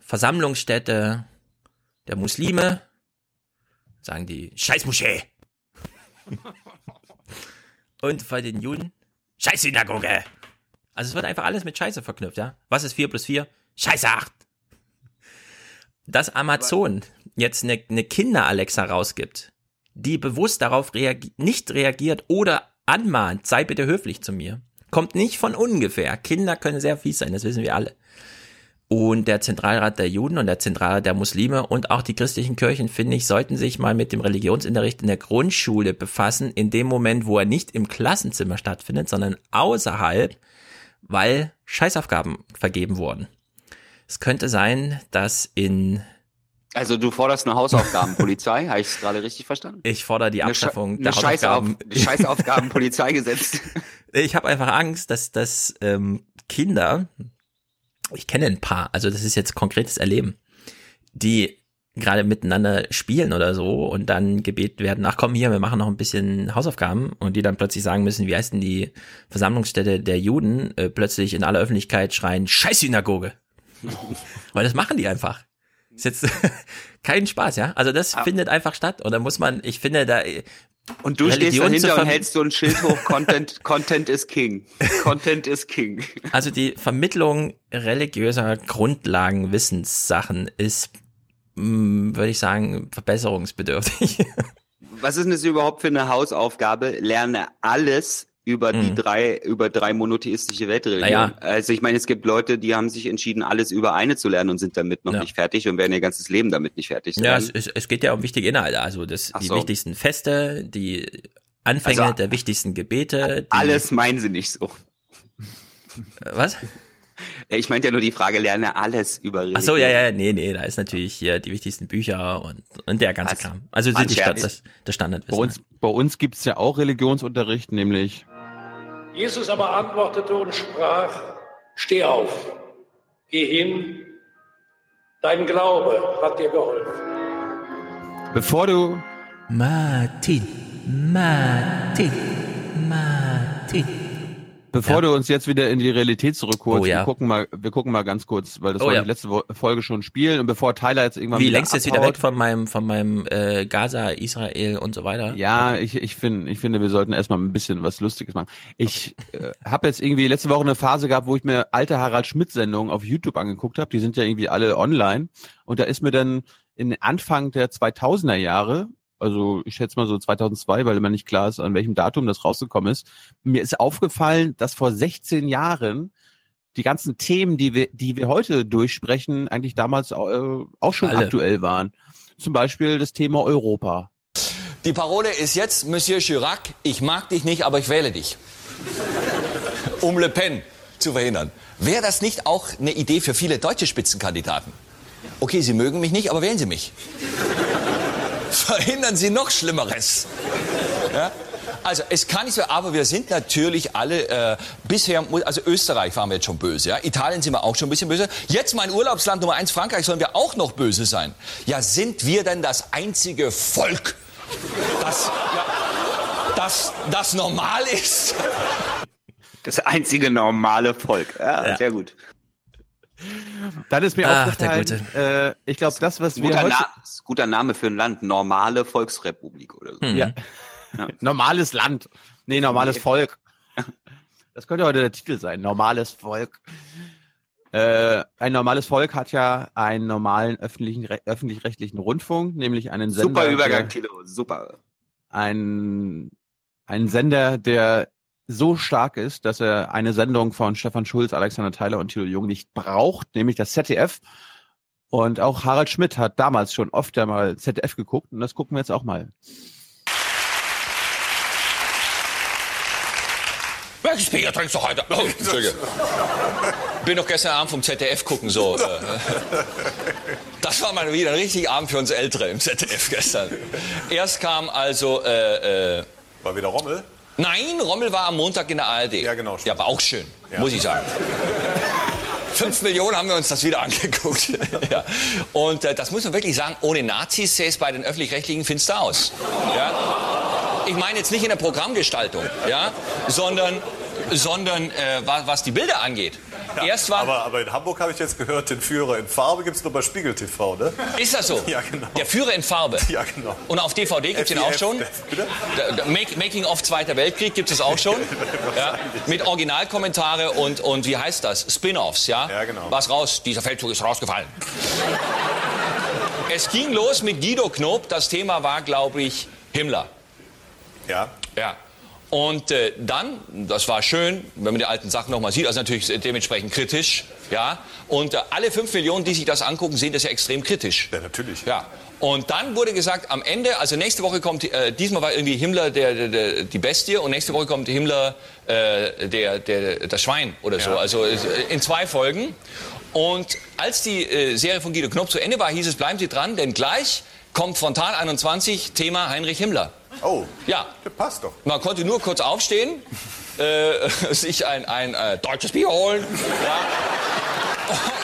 Versammlungsstätte der Muslime? Sagen die Scheißmoschee. Und bei den Juden Scheißsynagoge. Also es wird einfach alles mit Scheiße verknüpft, ja? Was ist 4 plus 4? Scheiße 8. Dass Amazon jetzt eine, eine Kinder-Alexa rausgibt, die bewusst darauf reagi nicht reagiert oder anmahnt, sei bitte höflich zu mir, kommt nicht von ungefähr. Kinder können sehr fies sein, das wissen wir alle. Und der Zentralrat der Juden und der Zentralrat der Muslime und auch die christlichen Kirchen, finde ich, sollten sich mal mit dem Religionsunterricht in der Grundschule befassen, in dem Moment, wo er nicht im Klassenzimmer stattfindet, sondern außerhalb, weil Scheißaufgaben vergeben wurden. Es könnte sein, dass in Also du forderst eine Hausaufgabenpolizei, habe ich es gerade richtig verstanden? ich fordere die Abschaffung eine der Scheißauf- Hausaufgaben. Scheißaufgabenpolizeigesetz. Ich habe einfach Angst, dass, dass ähm, Kinder, ich kenne ein paar, also das ist jetzt konkretes Erleben, die gerade miteinander spielen oder so und dann gebeten werden, ach komm hier, wir machen noch ein bisschen Hausaufgaben und die dann plötzlich sagen müssen, wie heißt denn die Versammlungsstätte der Juden, äh, plötzlich in aller Öffentlichkeit schreien, Scheißsynagoge. Weil das machen die einfach. Ist jetzt kein Spaß, ja? Also das findet einfach statt und da muss man, ich finde da Und du stehst Religion zu dahinter und hältst so ein Schild hoch, Content, Content is King. Content is King. Also die Vermittlung religiöser Grundlagen, ist, mh, würde ich sagen, verbesserungsbedürftig. Was ist denn das überhaupt für eine Hausaufgabe? Lerne alles über die Mhm. drei, über drei monotheistische Weltreligionen. Naja. Also ich meine, es gibt Leute, die haben sich entschieden, alles über eine zu lernen und sind damit noch Ja. nicht fertig und werden ihr ganzes Leben damit nicht fertig ja, sein. es, es, es geht ja um wichtige Inhalte, also das, Ach die so. wichtigsten Feste, die Anfänge Also, der wichtigsten Gebete. Die, alles meinen sie nicht so. Äh, Was? Ich meinte ja nur die Frage, lerne alles über Religion. Ach so, ja, ja, nee, nee, da ist natürlich hier die wichtigsten Bücher und, und der ganze Was? Kram. Also die Stadt, Scherz. das, das Standardwissen. Bei uns, bei uns gibt's ja auch Religionsunterricht, nämlich Jesus aber antwortete und sprach, steh auf, geh hin, dein Glaube hat dir geholfen. bevor du Martin, Martin, Martin. Bevor Ja. du uns jetzt wieder in die Realität zurückholst, Oh ja. wir gucken mal, wir gucken mal ganz kurz, weil das Oh wollte ja. ich letzte Folge schon spielen und bevor Tyler jetzt irgendwann Wie längst jetzt wieder weg von meinem, von meinem äh, Gaza, Israel und so weiter? Ja, ich, ich finde, ich finde, wir sollten erstmal ein bisschen was Lustiges machen. Ich äh, habe jetzt irgendwie letzte Woche eine Phase gehabt, wo ich mir alte Harald Schmidt Sendungen auf YouTube angeguckt habe. Die sind ja irgendwie alle online und da ist mir dann in Anfang der 2000er Jahre also ich schätze mal so 2002, weil immer nicht klar ist, an welchem Datum das rausgekommen ist. Mir ist aufgefallen, dass vor 16 Jahren die ganzen Themen, die wir, die wir heute durchsprechen, eigentlich damals äh, auch schon Alle. aktuell waren. Zum Beispiel das Thema Europa. Die Parole ist jetzt, Monsieur Chirac, ich mag dich nicht, aber ich wähle dich. Um Le Pen zu verhindern. Wäre das nicht auch eine Idee für viele deutsche Spitzenkandidaten? Okay, Sie mögen mich nicht, aber wählen Sie mich. Verhindern Sie noch Schlimmeres. Ja? Also es kann nicht so, aber wir sind natürlich alle äh, bisher, also Österreich waren wir jetzt schon böse, ja? Italien sind wir auch schon ein bisschen böse. Jetzt mein Urlaubsland Nummer eins, Frankreich, sollen wir auch noch böse sein. Ja, sind wir denn das einzige Volk, das, ja, das, das normal ist? Das einzige normale Volk. Ja, Ja. sehr gut. Dann ist mir Ach, der aufgefallen, äh, ich glaube, das, was wir Guter, heute... Na guter Name für ein Land. Normale Volksrepublik oder so. Ja. Normales Land. Nee, normales Nee. Volk. Das könnte heute der Titel sein. Normales Volk. Äh, ein normales Volk hat ja einen normalen öffentlichen, re- öffentlich-rechtlichen Rundfunk, nämlich einen Sender. Super Übergang, Tilo. Super. Ein, ein Sender, der so stark ist, dass er eine Sendung von Stefan Schulz, Alexander Theiler und Thilo Jung nicht braucht, nämlich das ZDF. Und auch Harald Schmidt hat damals schon oft ja mal ZDF geguckt und das gucken wir jetzt auch mal. Welches Bier trinkst du heute? Oh, Entschuldige. Bin doch gestern Abend vom ZDF gucken, so. Das war mal wieder ein richtiger Abend für uns Ältere im ZDF gestern. Erst kam also. Äh, äh, War wieder Rommel? Nein, Rommel war am Montag in der ARD. Ja, genau. Ja, war auch schön, Ja. muss ich sagen. Fünf Millionen haben wir uns das wieder angeguckt. ja. Und äh, das muss man wirklich sagen, ohne Nazis sähe es bei den Öffentlich-Rechtlichen finster aus. Ja? Ich meine jetzt nicht in der Programmgestaltung, ja? sondern, sondern äh, was, die Bilder angeht. Erst war, Aber, aber in Hamburg habe ich jetzt gehört, den Führer in Farbe gibt es nur bei Spiegel TV, ne? ist das so? Ja, genau. Der Führer in Farbe. Ja, genau. Und auf DVD gibt es den auch schon. Der Make, Making of Zweiter Weltkrieg gibt es auch schon. ja, mit Originalkommentare und, und wie heißt das? Spin-offs, ja? Ja, genau. Was raus? Dieser Feldzug ist rausgefallen. es ging los mit Guido Knob. Das Thema war, glaube ich, Himmler. Ja. Ja. Und äh, dann, das war schön, wenn man die alten Sachen nochmal sieht, also natürlich dementsprechend kritisch, ja. Und äh, alle fünf Millionen, die sich das angucken, sehen das ja extrem kritisch. Ja, natürlich. Ja. Und dann wurde gesagt, am Ende, also nächste Woche kommt, äh, diesmal war irgendwie Himmler der, der, der, die Bestie und nächste Woche kommt Himmler äh, der, der, das Schwein oder so. Ja. Also äh, in zwei Folgen. Und als die äh, Serie von Guido Knopp zu Ende war, hieß es, bleiben Sie dran, denn gleich kommt Frontal 21, Thema Heinrich Himmler. Oh, Ja. das passt doch. Man konnte nur kurz aufstehen, äh, sich ein, ein äh, deutsches Bier holen. Ja.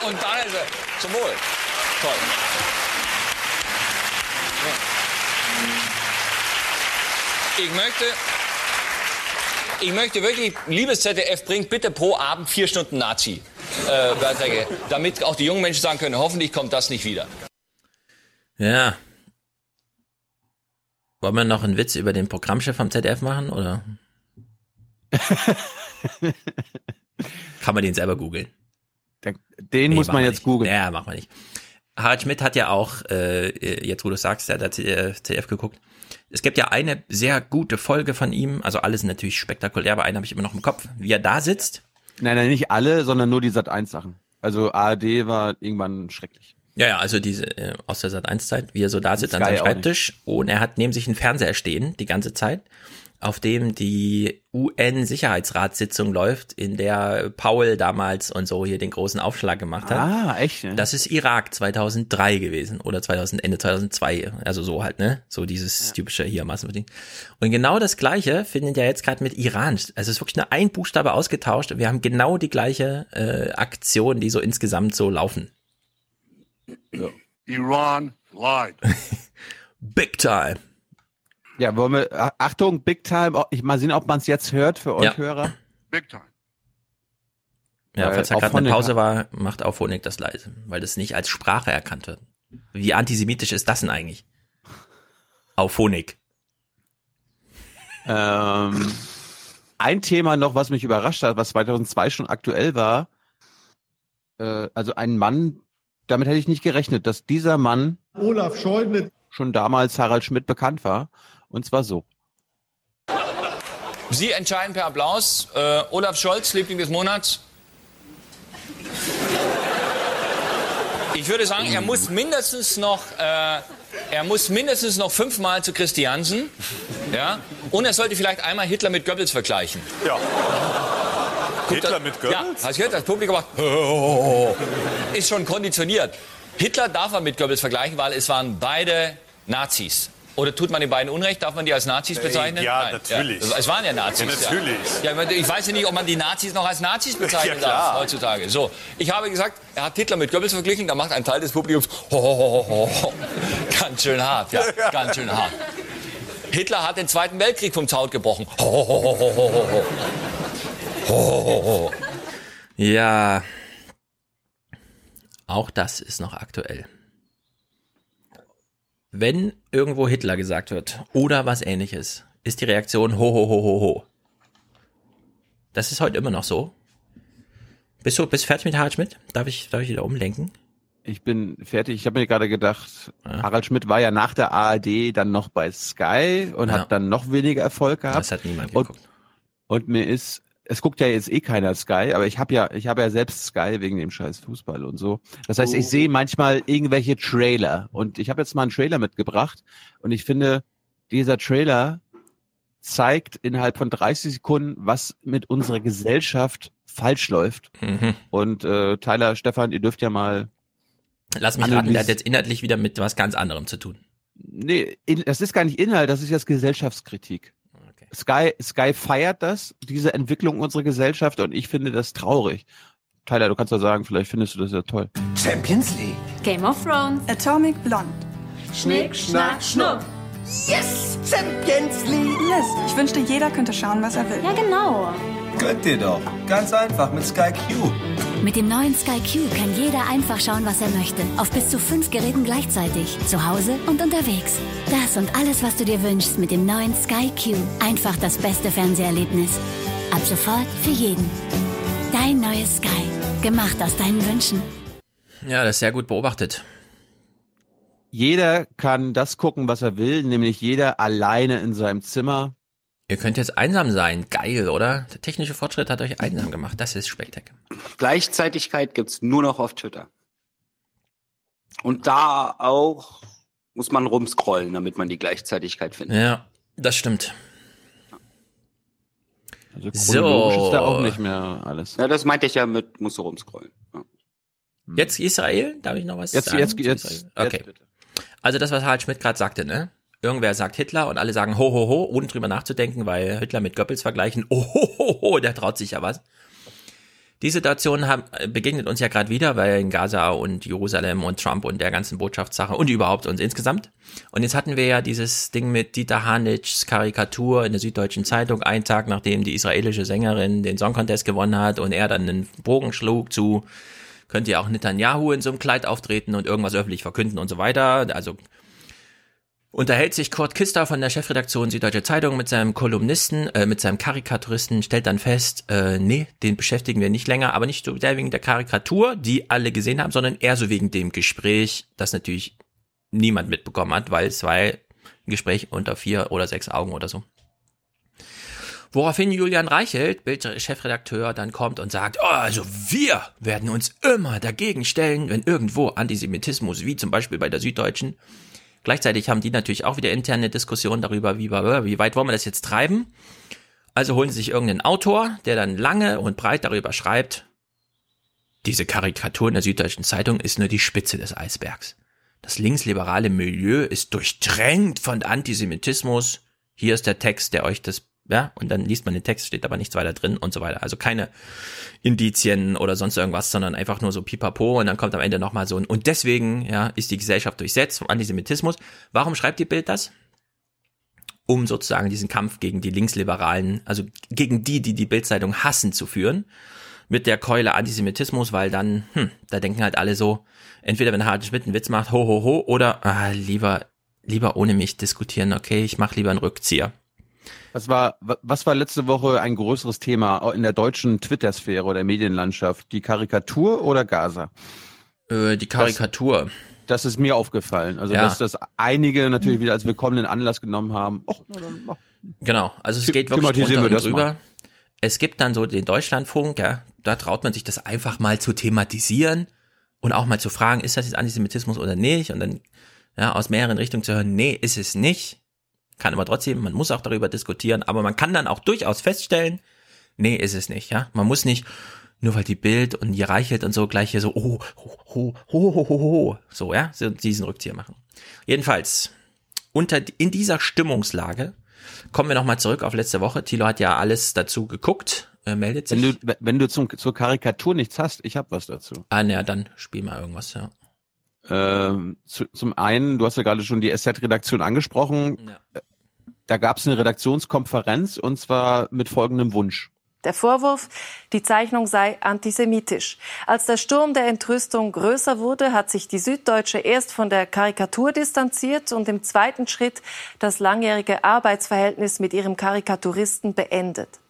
Und dann ist er zum Wohl. Toll. Ich möchte, ich möchte wirklich, liebes ZDF, bringt bitte pro Abend vier Stunden Nazi-Beiträge, damit auch die jungen Menschen sagen können, hoffentlich kommt das nicht wieder. Ja. Wollen wir noch einen Witz über den Programmchef vom ZDF machen, oder? Kann man den selber googeln? Den muss machen man jetzt googeln. Ja, machen wir nicht. Harald Schmidt hat ja auch, äh, jetzt wo du sagst, der hat ZDF geguckt. Es gibt ja eine sehr gute Folge von ihm, also alle sind natürlich spektakulär, aber eine habe ich immer noch im Kopf, wie er da sitzt. Nein, nein, nicht alle, sondern nur die Sat 1 Sachen. Also ARD war irgendwann schrecklich. Ja, ja, also diese äh, aus der Sat 1 Zeit, wie er so da sitzt an seinem. Schreibtisch und er hat neben sich einen Fernseher stehen die ganze Zeit, auf dem die UN-Sicherheitsratssitzung läuft, in der Paul damals und so hier den großen Aufschlag gemacht hat. Ah, echt? Ne? Das ist Irak 2003 gewesen oder 2000, Ende 2002, also so halt, ne? So dieses typische hier Massenverdien. Und genau das Gleiche findet ja jetzt gerade mit Iran. Also es ist wirklich nur ein Buchstabe ausgetauscht und wir haben genau die gleiche äh, Aktion, die so insgesamt so laufen. Iran lied. Big time. Ja, wollen wir, Achtung, Big Time, ich mal sehen, ob man es jetzt hört für euch Ja. Hörer. Big time. Ja, Weil falls da auf gerade eine Pause war, macht auf Honig das leise, weil das nicht als Sprache erkannt wird. Wie antisemitisch ist das denn eigentlich? Auf Honig. Ähm, ein Thema noch, was mich überrascht hat, was 2002 schon aktuell war. Äh, also ein Mann, damit hätte ich nicht gerechnet, dass dieser Mann Olaf Schäuble schon damals Harald Schmidt bekannt war. Und zwar so. Sie entscheiden per Applaus. Äh, Olaf Scholz, Liebling des Monats. Ich würde sagen, er muss mindestens noch, äh, er muss mindestens noch fünfmal zu Christi Hansen. Ja? Und er sollte vielleicht einmal Hitler mit Goebbels vergleichen. Ja. Hitler da- mit Ja, Goebbels? hast du gehört, das Publikum macht, ist schon konditioniert. Hitler darf man mit Goebbels vergleichen, weil es waren beide Nazis. Oder tut man den beiden Unrecht? Darf man die als Nazis Äh, bezeichnen? ja, Nein. natürlich. Ja. Es waren ja Nazis. Ja, natürlich. Ja. Ja, ich weiß ja nicht, ob man die Nazis noch als Nazis bezeichnen Ja, darf heutzutage. So, ich habe gesagt, er hat Hitler mit Goebbels verglichen, da macht ein Teil des Publikums ho. ganz schön hart, ja, ganz schön hart. Hitler hat den Zweiten Weltkrieg vom Zaun gebrochen. Ho, ho, ho, ho, ho, ho. Ja. Auch das ist noch aktuell. Wenn irgendwo Hitler gesagt wird oder was ähnliches, ist die Reaktion ho ho ho ho ho. Das ist heute immer noch so. Bist du bist fertig mit Harald Schmidt? Darf ich, darf ich wieder umlenken? Ich bin fertig. Ich habe mir gerade gedacht, Harald Schmidt war ja nach der ARD dann noch bei Sky und Ja. hat dann noch weniger Erfolg gehabt. Das hat niemand und, geguckt. und mir ist es guckt ja jetzt eh keiner Sky, aber ich habe ja, ich habe ja selbst Sky wegen dem scheiß Fußball und so. Das heißt, ich Oh. sehe manchmal irgendwelche Trailer und ich habe jetzt mal einen Trailer mitgebracht und ich finde, dieser Trailer zeigt innerhalb von 30 Sekunden, was mit unserer Gesellschaft falsch läuft. Mhm. Und äh, Tyler, Stefan, ihr dürft ja mal. Lass mich raten, der hat jetzt inhaltlich wieder mit was ganz anderem zu tun. Nee, in, das ist gar nicht Inhalt, das ist jetzt Gesellschaftskritik. Sky, Sky feiert das, diese Entwicklung unserer Gesellschaft und ich finde das traurig. Tyler, du kannst ja sagen, vielleicht findest du das ja toll. Champions League. Game of Thrones. Atomic Blonde. Schnick, schnack, schnuck. Yes! Champions League! Yes! Ich wünschte, jeder könnte schauen, was er will. Ja, genau. Könnt ihr doch. Ganz einfach mit Sky Q. Mit dem neuen Sky Q kann jeder einfach schauen, was er möchte. Auf bis zu fünf Geräten gleichzeitig. Zu Hause und unterwegs. Das und alles, was du dir wünschst mit dem neuen Sky Q. Einfach das beste Fernseherlebnis. Ab sofort für jeden. Dein neues Sky. Gemacht aus deinen Wünschen. Ja, das ist sehr gut beobachtet. Jeder kann das gucken, was er will, nämlich jeder alleine in seinem Zimmer. Ihr könnt jetzt einsam sein. Geil, oder? Der technische Fortschritt hat euch einsam gemacht. Das ist spektakulär. Gleichzeitigkeit gibt's nur noch auf Twitter. Und da auch muss man rumscrollen, damit man die Gleichzeitigkeit findet. Ja, das stimmt. Also chronologisch ist da So. auch nicht mehr alles. Ja, das meinte ich ja mit, musst du rumscrollen. Ja. Jetzt Israel? Darf ich noch was Jetzt- sagen? jetzt- jetzt- Israel? jetzt Okay. bitte. Also das, was Harald Schmidt gerade sagte, ne? Irgendwer sagt Hitler und alle sagen ho ho ho, ohne drüber nachzudenken, weil Hitler mit Goebbels vergleichen. Oh ho ho ho, der traut sich ja was. Die Situation haben, äh, begegnet uns ja gerade wieder, weil in Gaza und Jerusalem und Trump und der ganzen Botschaftssache und überhaupt uns insgesamt. Und jetzt hatten wir ja dieses Ding mit Dieter Hanitschs Karikatur in der Süddeutschen Zeitung, einen Tag nachdem die israelische Sängerin den Song Contest gewonnen hat und er dann einen Bogen schlug zu, könnte ja auch Netanyahu in so einem Kleid auftreten und irgendwas öffentlich verkünden und so weiter. Also unterhält sich Kurt Kister von der Chefredaktion Süddeutsche Zeitung mit seinem Kolumnisten, äh, mit seinem Karikaturisten, stellt dann fest, äh, nee, den beschäftigen wir nicht länger, aber nicht so sehr wegen der Karikatur, die alle gesehen haben, sondern eher so wegen dem Gespräch, das natürlich niemand mitbekommen hat, weil es war ein Gespräch unter vier oder sechs Augen oder so. Woraufhin Julian Reichelt, Bild-Chefredakteur, dann kommt und sagt, oh, also wir werden uns immer dagegen stellen, wenn irgendwo Antisemitismus, wie zum Beispiel bei der Süddeutschen. Gleichzeitig haben die natürlich auch wieder interne Diskussionen darüber, wie, wie weit wollen wir das jetzt treiben. Also holen sie sich irgendeinen Autor, der dann lange und breit darüber schreibt, diese Karikatur in der Süddeutschen Zeitung ist nur die Spitze des Eisbergs. Das linksliberale Milieu ist durchdrängt von Antisemitismus. Hier ist der Text, der euch das, ja, und dann liest man den Text, steht aber nichts weiter drin und so weiter. Also keine Indizien oder sonst irgendwas, sondern einfach nur so pipapo und dann kommt am Ende nochmal so ein, und deswegen, ja, ist die Gesellschaft durchsetzt vom Antisemitismus. Warum schreibt die Bild das? Um sozusagen diesen Kampf gegen die Linksliberalen, also gegen die, die die Bildzeitung hassen, zu führen mit der Keule Antisemitismus, weil dann, hm, da denken halt alle so, entweder wenn Harald Schmidt einen Witz macht, ho, ho, ho, oder ah, lieber, lieber ohne mich diskutieren, okay, ich mache lieber einen Rückzieher. Was war, wa- was war letzte Woche ein größeres Thema in der deutschen Twitter-Sphäre oder Medienlandschaft? Die Karikatur oder Gaza? Äh, die Karikatur. Das, das ist mir aufgefallen. Also, Ja. dass das einige natürlich wieder als willkommenen Anlass genommen haben. Och, mach. Genau, also es geht wirklich drunter wir und drüber. mal. Es gibt dann so den Deutschlandfunk, ja, da traut man sich das einfach mal zu thematisieren und auch mal zu fragen, ist das jetzt Antisemitismus oder nicht? Und dann ja, aus mehreren Richtungen zu hören, nee, ist es nicht. Kann aber trotzdem, man muss auch darüber diskutieren, aber man kann dann auch durchaus feststellen, nee, ist es nicht, ja. Man muss nicht, nur weil die Bild und die Reichelt und so gleich hier so, oh, ho, ho, ho, ho, ho, ho, so, ja, so diesen Rückzieher machen. Jedenfalls, unter, in dieser Stimmungslage kommen wir nochmal zurück auf letzte Woche. Thilo hat ja alles dazu geguckt, äh, meldet sich. Wenn du, wenn du zum, zur Karikatur nichts hast, ich habe was dazu. ah, naja, dann spiel mal irgendwas, ja. Ähm, zu, zum einen, du hast ja gerade schon die SZ-Redaktion angesprochen. Äh, Da gab es eine Redaktionskonferenz und zwar mit folgendem Wunsch. Der Vorwurf, die Zeichnung sei antisemitisch. Als der Sturm der Entrüstung größer wurde, hat sich die Süddeutsche erst von der Karikatur distanziert und im zweiten Schritt das langjährige Arbeitsverhältnis mit ihrem Karikaturisten beendet.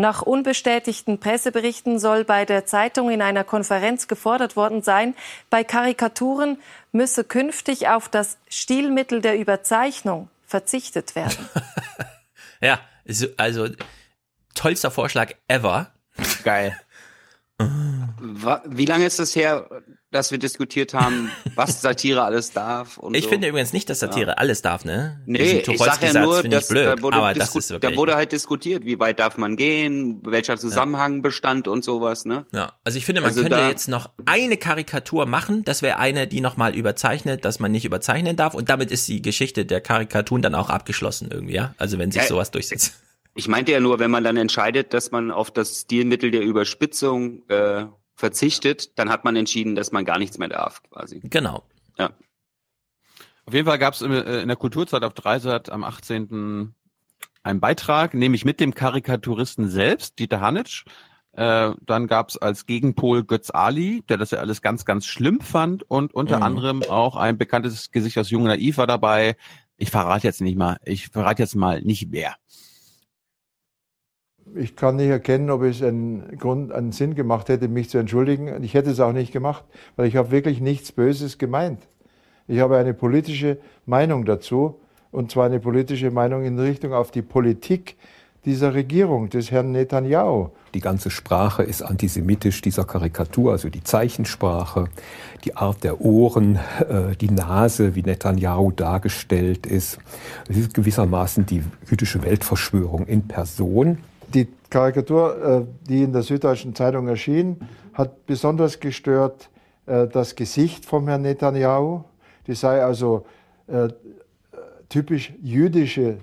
Nach unbestätigten Presseberichten soll bei der Zeitung in einer Konferenz gefordert worden sein, bei Karikaturen müsse künftig auf das Stilmittel der Überzeichnung verzichtet werden. Ja, so- also tollster Vorschlag ever. Geil. Wie lange ist das her, dass wir diskutiert haben, was Satire alles darf? Und Ich so? finde übrigens nicht, dass Satire Ja. alles darf, ne? Nee, ich sag ja nur, dass blöd, da, wurde aber das ist da wirklich. wurde halt diskutiert, wie weit darf man gehen, welcher Zusammenhang bestand und sowas, ne? Ja, also ich finde, man Also könnte da- jetzt noch eine Karikatur machen. Das wäre eine, die nochmal überzeichnet, dass man nicht überzeichnen darf. Und damit ist die Geschichte der Karikaturen dann auch abgeschlossen irgendwie, ja? Also wenn sich Ja, sowas durchsetzt. Ich meinte ja nur, wenn man dann entscheidet, dass man auf das Stilmittel der Überspitzung äh, verzichtet, dann hat man entschieden, dass man gar nichts mehr darf, quasi. Genau. Ja. Auf jeden Fall gab es in, äh, in der Kulturzeit auf Dreisat am 18. einen Beitrag, nämlich mit dem Karikaturisten selbst, Dieter Hanitsch. Äh, dann gab es als Gegenpol Götz Ali, der das ja alles ganz, ganz schlimm fand. Und unter Mhm. anderem auch ein bekanntes Gesicht aus Jung und Naiv war dabei. Ich verrate jetzt nicht mal, ich verrate jetzt mal nicht wer. Ich kann nicht erkennen, ob es einen Grund, einen Sinn gemacht hätte, mich zu entschuldigen. Ich hätte es auch nicht gemacht, weil ich habe wirklich nichts Böses gemeint. Ich habe eine politische Meinung dazu, und zwar eine politische Meinung in Richtung auf die Politik dieser Regierung, des Herrn Netanyahu. Die ganze Sprache ist antisemitisch dieser Karikatur, also die Zeichensprache, die Art der Ohren, äh, die Nase, wie Netanyahu dargestellt ist. Es ist gewissermaßen die jüdische Weltverschwörung in Person. Karikatur, äh, die in der Süddeutschen Zeitung erschien, hat besonders gestört äh, das Gesicht vom Herrn Netanyahu. Die sei also äh, typisch jüdische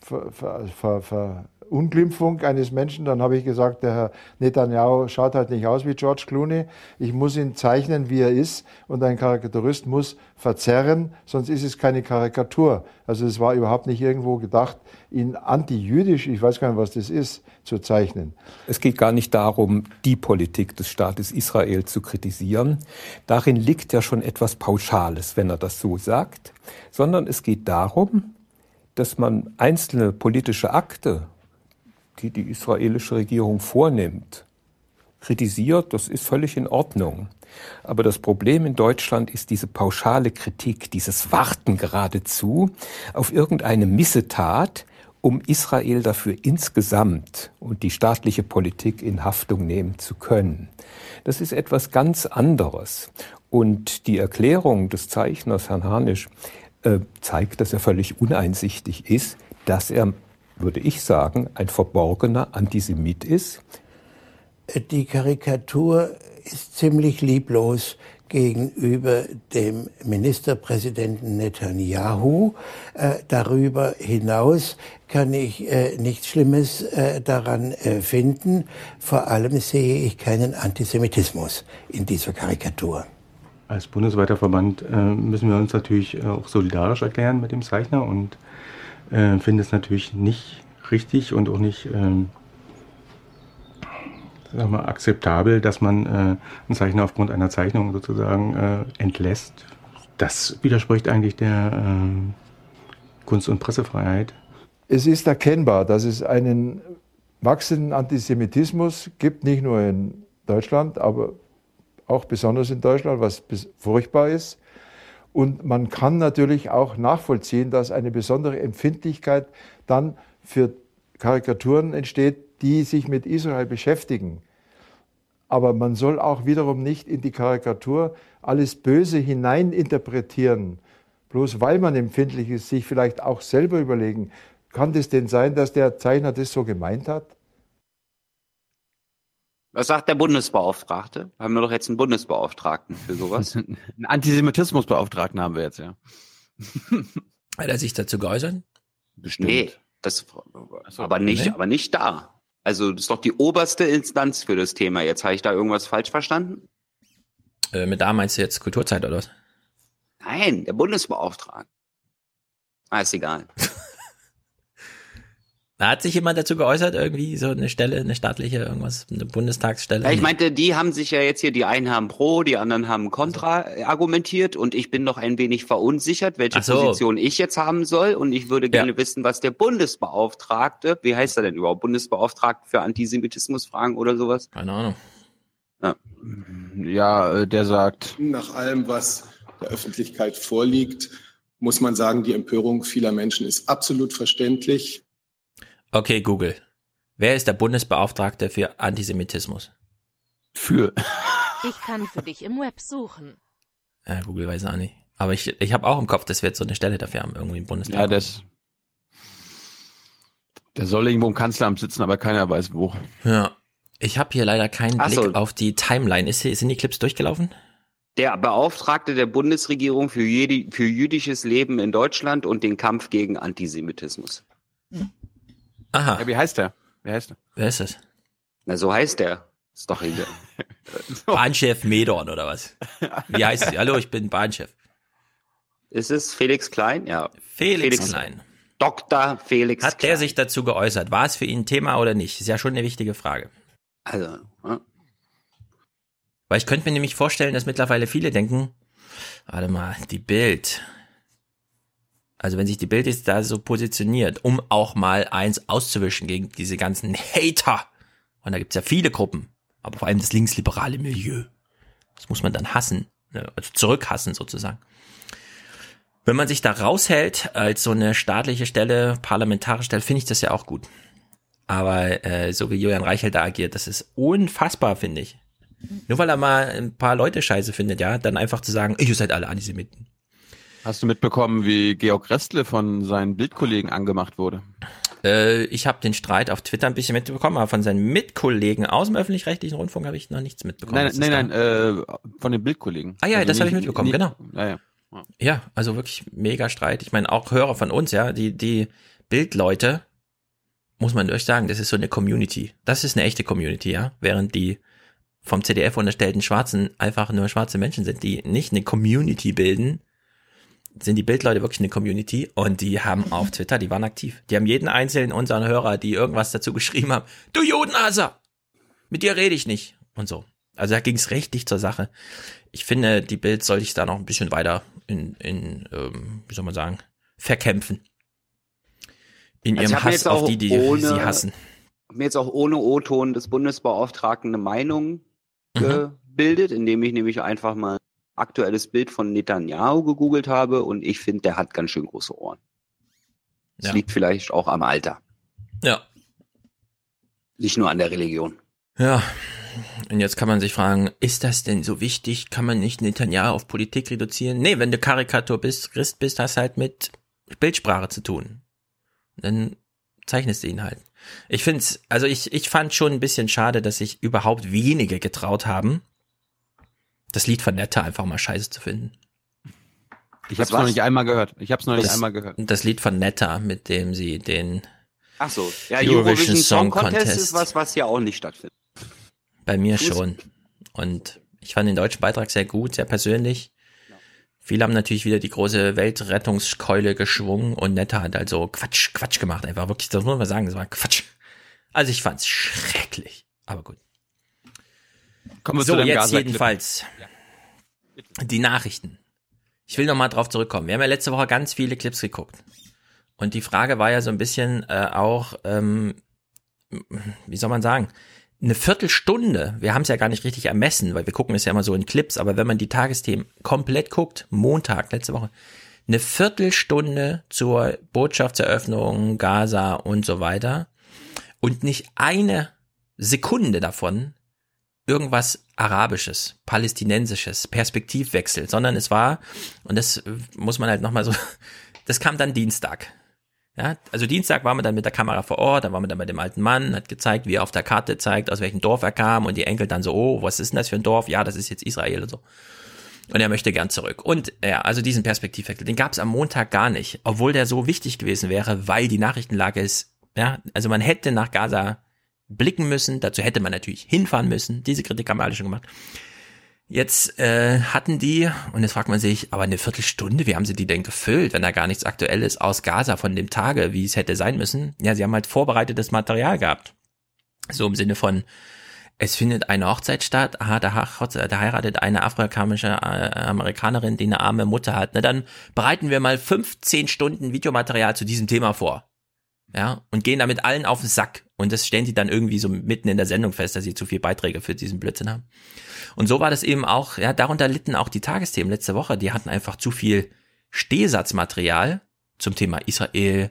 Ver, Ver, Ver, Verunglimpfung eines Menschen. Dann habe ich gesagt, der Herr Netanyahu schaut halt nicht aus wie George Clooney. Ich muss ihn zeichnen, wie er ist. Und ein Karikaturist muss verzerren, sonst ist es keine Karikatur. Also es war überhaupt nicht irgendwo gedacht, ihn antijüdisch, ich weiß gar nicht, was das ist, zu zeichnen. Es geht gar nicht darum, die Politik des Staates Israel zu kritisieren. Darin liegt ja schon etwas Pauschales, wenn er das so sagt, sondern es geht darum, dass man einzelne politische Akte, die die israelische Regierung vornimmt, kritisiert, das ist völlig in Ordnung. Aber das Problem in Deutschland ist diese pauschale Kritik, dieses Warten geradezu auf irgendeine Missetat, um Israel dafür insgesamt und die staatliche Politik in Haftung nehmen zu können. Das ist etwas ganz anderes. Und die Erklärung des Zeichners, Herrn Harnisch, äh, zeigt, dass er völlig uneinsichtig ist, dass er, würde ich sagen, ein verborgener Antisemit ist. Die Karikatur ist ziemlich lieblos gegenüber dem Ministerpräsidenten Netanyahu. Äh, darüber hinaus kann ich äh, nichts Schlimmes äh, daran äh, finden. Vor allem sehe ich keinen Antisemitismus in dieser Karikatur. Als bundesweiter Verband äh, müssen wir uns natürlich äh, auch solidarisch erklären mit dem Zeichner und äh, finden es natürlich nicht richtig und auch nicht ähm, sag mal, akzeptabel, dass man äh, einen Zeichner aufgrund einer Zeichnung sozusagen äh, entlässt. Das widerspricht eigentlich der äh, Kunst- und Pressefreiheit. Es ist erkennbar, dass es einen wachsenden Antisemitismus gibt, nicht nur in Deutschland, aber auch besonders in Deutschland, was furchtbar ist. Und man kann natürlich auch nachvollziehen, dass eine besondere Empfindlichkeit dann für Karikaturen entsteht, die sich mit Israel beschäftigen. Aber man soll auch wiederum nicht in die Karikatur alles Böse hineininterpretieren. Bloß weil man empfindlich ist, sich vielleicht auch selber überlegen, kann das denn sein, dass der Zeichner das so gemeint hat? Was sagt der Bundesbeauftragte? Haben wir doch jetzt einen Bundesbeauftragten für sowas? Einen Antisemitismusbeauftragten haben wir jetzt, ja. Hat er sich dazu geäußert? Bestimmt. Nee, das, aber nicht, aber nicht da. Also, das ist doch die oberste Instanz für das Thema. Jetzt habe ich da irgendwas falsch verstanden? Äh, mit da meinst du jetzt Kulturzeit oder was? Nein, der Bundesbeauftragte. Ah, ist egal. Da hat sich jemand dazu geäußert, irgendwie so eine Stelle, eine staatliche, irgendwas, eine Bundestagsstelle? Ja, ich meinte, die haben sich ja jetzt hier, die einen haben pro, die anderen haben kontra argumentiert und ich bin noch ein wenig verunsichert, welche so. Position ich jetzt haben soll und ich würde gerne wissen, was der Bundesbeauftragte, wie heißt er denn überhaupt, Bundesbeauftragte für Antisemitismusfragen oder sowas? Keine Ahnung. Ja, ja äh, der sagt. Nach allem, was der Öffentlichkeit vorliegt, muss man sagen, die Empörung vieler Menschen ist absolut verständlich. Okay, Google. Wer ist der Bundesbeauftragte für Antisemitismus? Für. Ich kann für dich im Web suchen. Ja, Google weiß auch nicht. Aber ich, ich habe auch im Kopf, dass wir jetzt so eine Stelle dafür haben, irgendwie im Bundestag. Ja, das. Der soll irgendwo im Kanzleramt sitzen, aber keiner weiß wo. Ja. Ich habe hier leider keinen Ach Blick so. auf die Timeline. Ist, hier- sind die Clips durchgelaufen? Der Beauftragte der Bundesregierung für, jedi- für jüdisches Leben in Deutschland und den Kampf gegen Antisemitismus. Aha. Ja, wie heißt der? Wie heißt der? Wer ist das? Na, so heißt der. Ist doch egal. Bahnchef Medorn oder was? Wie heißt sie? Hallo, ich bin Bahnchef. Ist es Felix Klein? Ja. Felix, Klein. Dr. Felix Hat der sich dazu geäußert? War es für ihn ein Thema oder nicht? Ist ja schon eine wichtige Frage. Also, ja. Weil ich könnte mir nämlich vorstellen, dass mittlerweile viele denken, warte mal, die Bild. Also wenn sich die Bild jetzt da so positioniert, um auch mal eins auszuwischen gegen diese ganzen Hater. Und da gibt's ja viele Gruppen, aber vor allem das linksliberale Milieu. Das muss man dann hassen, ne? also zurückhassen sozusagen. Wenn man sich da raushält als so eine staatliche Stelle, parlamentarische Stelle, finde ich das ja auch gut. Aber äh, so wie Julian Reichelt da agiert, das ist unfassbar, finde ich. Nur weil er mal ein paar Leute scheiße findet, ja, dann einfach zu sagen, ihr seid alle Antisemiten. Hast du mitbekommen, wie Georg Restle von seinen Bildkollegen angemacht wurde? Äh, ich habe den Streit auf Twitter ein bisschen mitbekommen, aber von seinen Mitkollegen aus dem öffentlich-rechtlichen Rundfunk habe ich noch nichts mitbekommen. Nein, ist nein, nein, äh, von den Bildkollegen. Ah ja, Also das habe ich mitbekommen, nicht- genau. Ja, ja. Ja. Ja, also wirklich mega Streit. Ich meine, auch Hörer von uns, ja, die, die Bildleute, muss man euch sagen, das ist so eine Community. Das ist eine echte Community, ja. Während die vom CDF unterstellten Schwarzen einfach nur schwarze Menschen sind, die nicht eine Community bilden, sind die Bildleute wirklich eine Community und die haben auf Twitter, die waren aktiv. Die haben jeden einzelnen unseren Hörer, die irgendwas dazu geschrieben haben, du Judenhasser, mit dir rede ich nicht und so. Also da ging es richtig zur Sache. Ich finde, die Bild sollte ich da noch ein bisschen weiter in, in ähm, wie soll man sagen, verkämpfen. In Also ihrem Hass auf die, die ohne- sie hassen. hab mir jetzt auch ohne O-Ton des Bundesbeauftragten eine Meinung Mhm. gebildet, indem ich nämlich einfach mal aktuelles Bild von Netanyahu gegoogelt habe und ich finde, der hat ganz schön große Ohren. Das Ja. liegt vielleicht auch am Alter, Ja. nicht nur an der Religion. Ja. Und jetzt kann man sich fragen, ist das denn so wichtig? Kann man nicht Netanyahu auf Politik reduzieren? Nee, wenn du Karikatur bist, Christ bist, hast halt mit Bildsprache zu tun. Dann zeichnest du ihn halt. Ich find's, also ich, ich fand schon ein bisschen schade, dass sich überhaupt wenige getraut haben, das Lied von Netta einfach mal scheiße zu finden. Ich habe es noch nicht einmal gehört. Ich habe es noch nicht Das- einmal gehört. Das Lied von Netta, mit dem sie den Ach so, ja, Eurovision Eurovision Song Contest Contest. ist was, was ja auch nicht stattfindet. Bei mir Fuß- schon. Und ich fand den deutschen Beitrag sehr gut, sehr persönlich. Viele haben natürlich wieder die große Weltrettungskeule geschwungen und Netta hat also Quatsch, Quatsch gemacht. Einfach wirklich, das muss man sagen, das war Quatsch. Also ich fand's schrecklich. Aber gut. Kommen wir so, zu deinem jetzt jedenfalls die Nachrichten. Ich will noch mal drauf zurückkommen. Wir haben ja letzte Woche ganz viele Clips geguckt. Und die Frage war ja so ein bisschen äh, auch, ähm, wie soll man sagen, eine Viertelstunde, wir haben es ja gar nicht richtig ermessen, weil wir gucken es ja immer so in Clips, aber wenn man die Tagesthemen komplett guckt, Montag, letzte Woche, eine Viertelstunde zur Botschaftseröffnung, Gaza und so weiter und nicht eine Sekunde davon irgendwas Arabisches, Palästinensisches, Perspektivwechsel, sondern es war, und das muss man halt nochmal so, das kam dann Dienstag. Ja, also Dienstag waren wir dann mit der Kamera vor Ort, dann waren wir dann bei dem alten Mann, hat gezeigt, wie er auf der Karte zeigt, aus welchem Dorf er kam und die Enkel dann so, oh, was ist denn das für ein Dorf? Ja, das ist jetzt Israel und so. Und er möchte gern zurück. Und ja, also diesen Perspektivwechsel, den gab es am Montag gar nicht, obwohl der so wichtig gewesen wäre, weil die Nachrichtenlage ist, ja, also man hätte nach Gaza blicken müssen, dazu hätte man natürlich hinfahren müssen, diese Kritik haben wir alle schon gemacht. Jetzt äh, hatten die, und jetzt fragt man sich, aber eine Viertelstunde, wie haben sie die denn gefüllt, wenn da gar nichts Aktuelles aus Gaza von dem Tage, wie es hätte sein müssen? Ja, sie haben halt vorbereitetes Material gehabt. So im Sinne von, es findet eine Hochzeit statt, aha, da, da heiratet eine afroamerikanische äh, Amerikanerin, die eine arme Mutter hat. Na dann bereiten wir mal 15 Stunden Videomaterial zu diesem Thema vor. Ja, und gehen damit allen auf den Sack. Und das stellen sie dann irgendwie so mitten in der Sendung fest, dass sie zu viel Beiträge für diesen Blödsinn haben. Und so war das eben auch, ja, darunter litten auch die Tagesthemen letzte Woche. Die hatten einfach zu viel Stehsatzmaterial zum Thema Israel,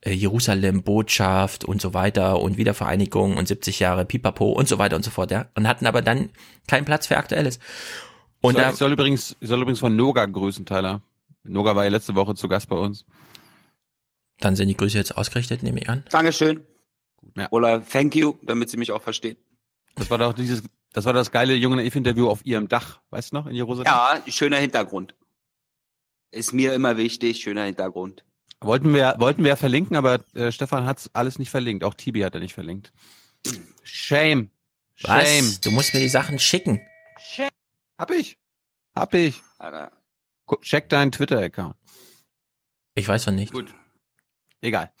äh, Jerusalem-Botschaft und so weiter und Wiedervereinigung und 70 Jahre Pipapo und so weiter und so fort, ja. Und hatten aber dann keinen Platz für Aktuelles. Und Und soll, da, ich soll übrigens, ich soll übrigens von Noga grüßen, Tyler. Noga war ja letzte Woche zu Gast bei uns. dann sind die Grüße jetzt ausgerichtet, nehme ich an. Dankeschön. Ja. Oder thank you, damit sie mich auch verstehen. Das war doch dieses, das war das geile junge Naiv-Interview auf ihrem Dach, weißt du noch, in Jerusalem? Ja, schöner Hintergrund. Ist mir immer wichtig, schöner Hintergrund. Wollten wir, wollten wir ja verlinken, aber äh, Stefan hat's alles nicht verlinkt. Auch Tibi hat er nicht verlinkt. Shame. Was? Shame. Du musst mir die Sachen schicken. Hab ich. Hab ich. Alter. Check deinen Twitter-Account. Ich weiß von nicht. Gut. Egal.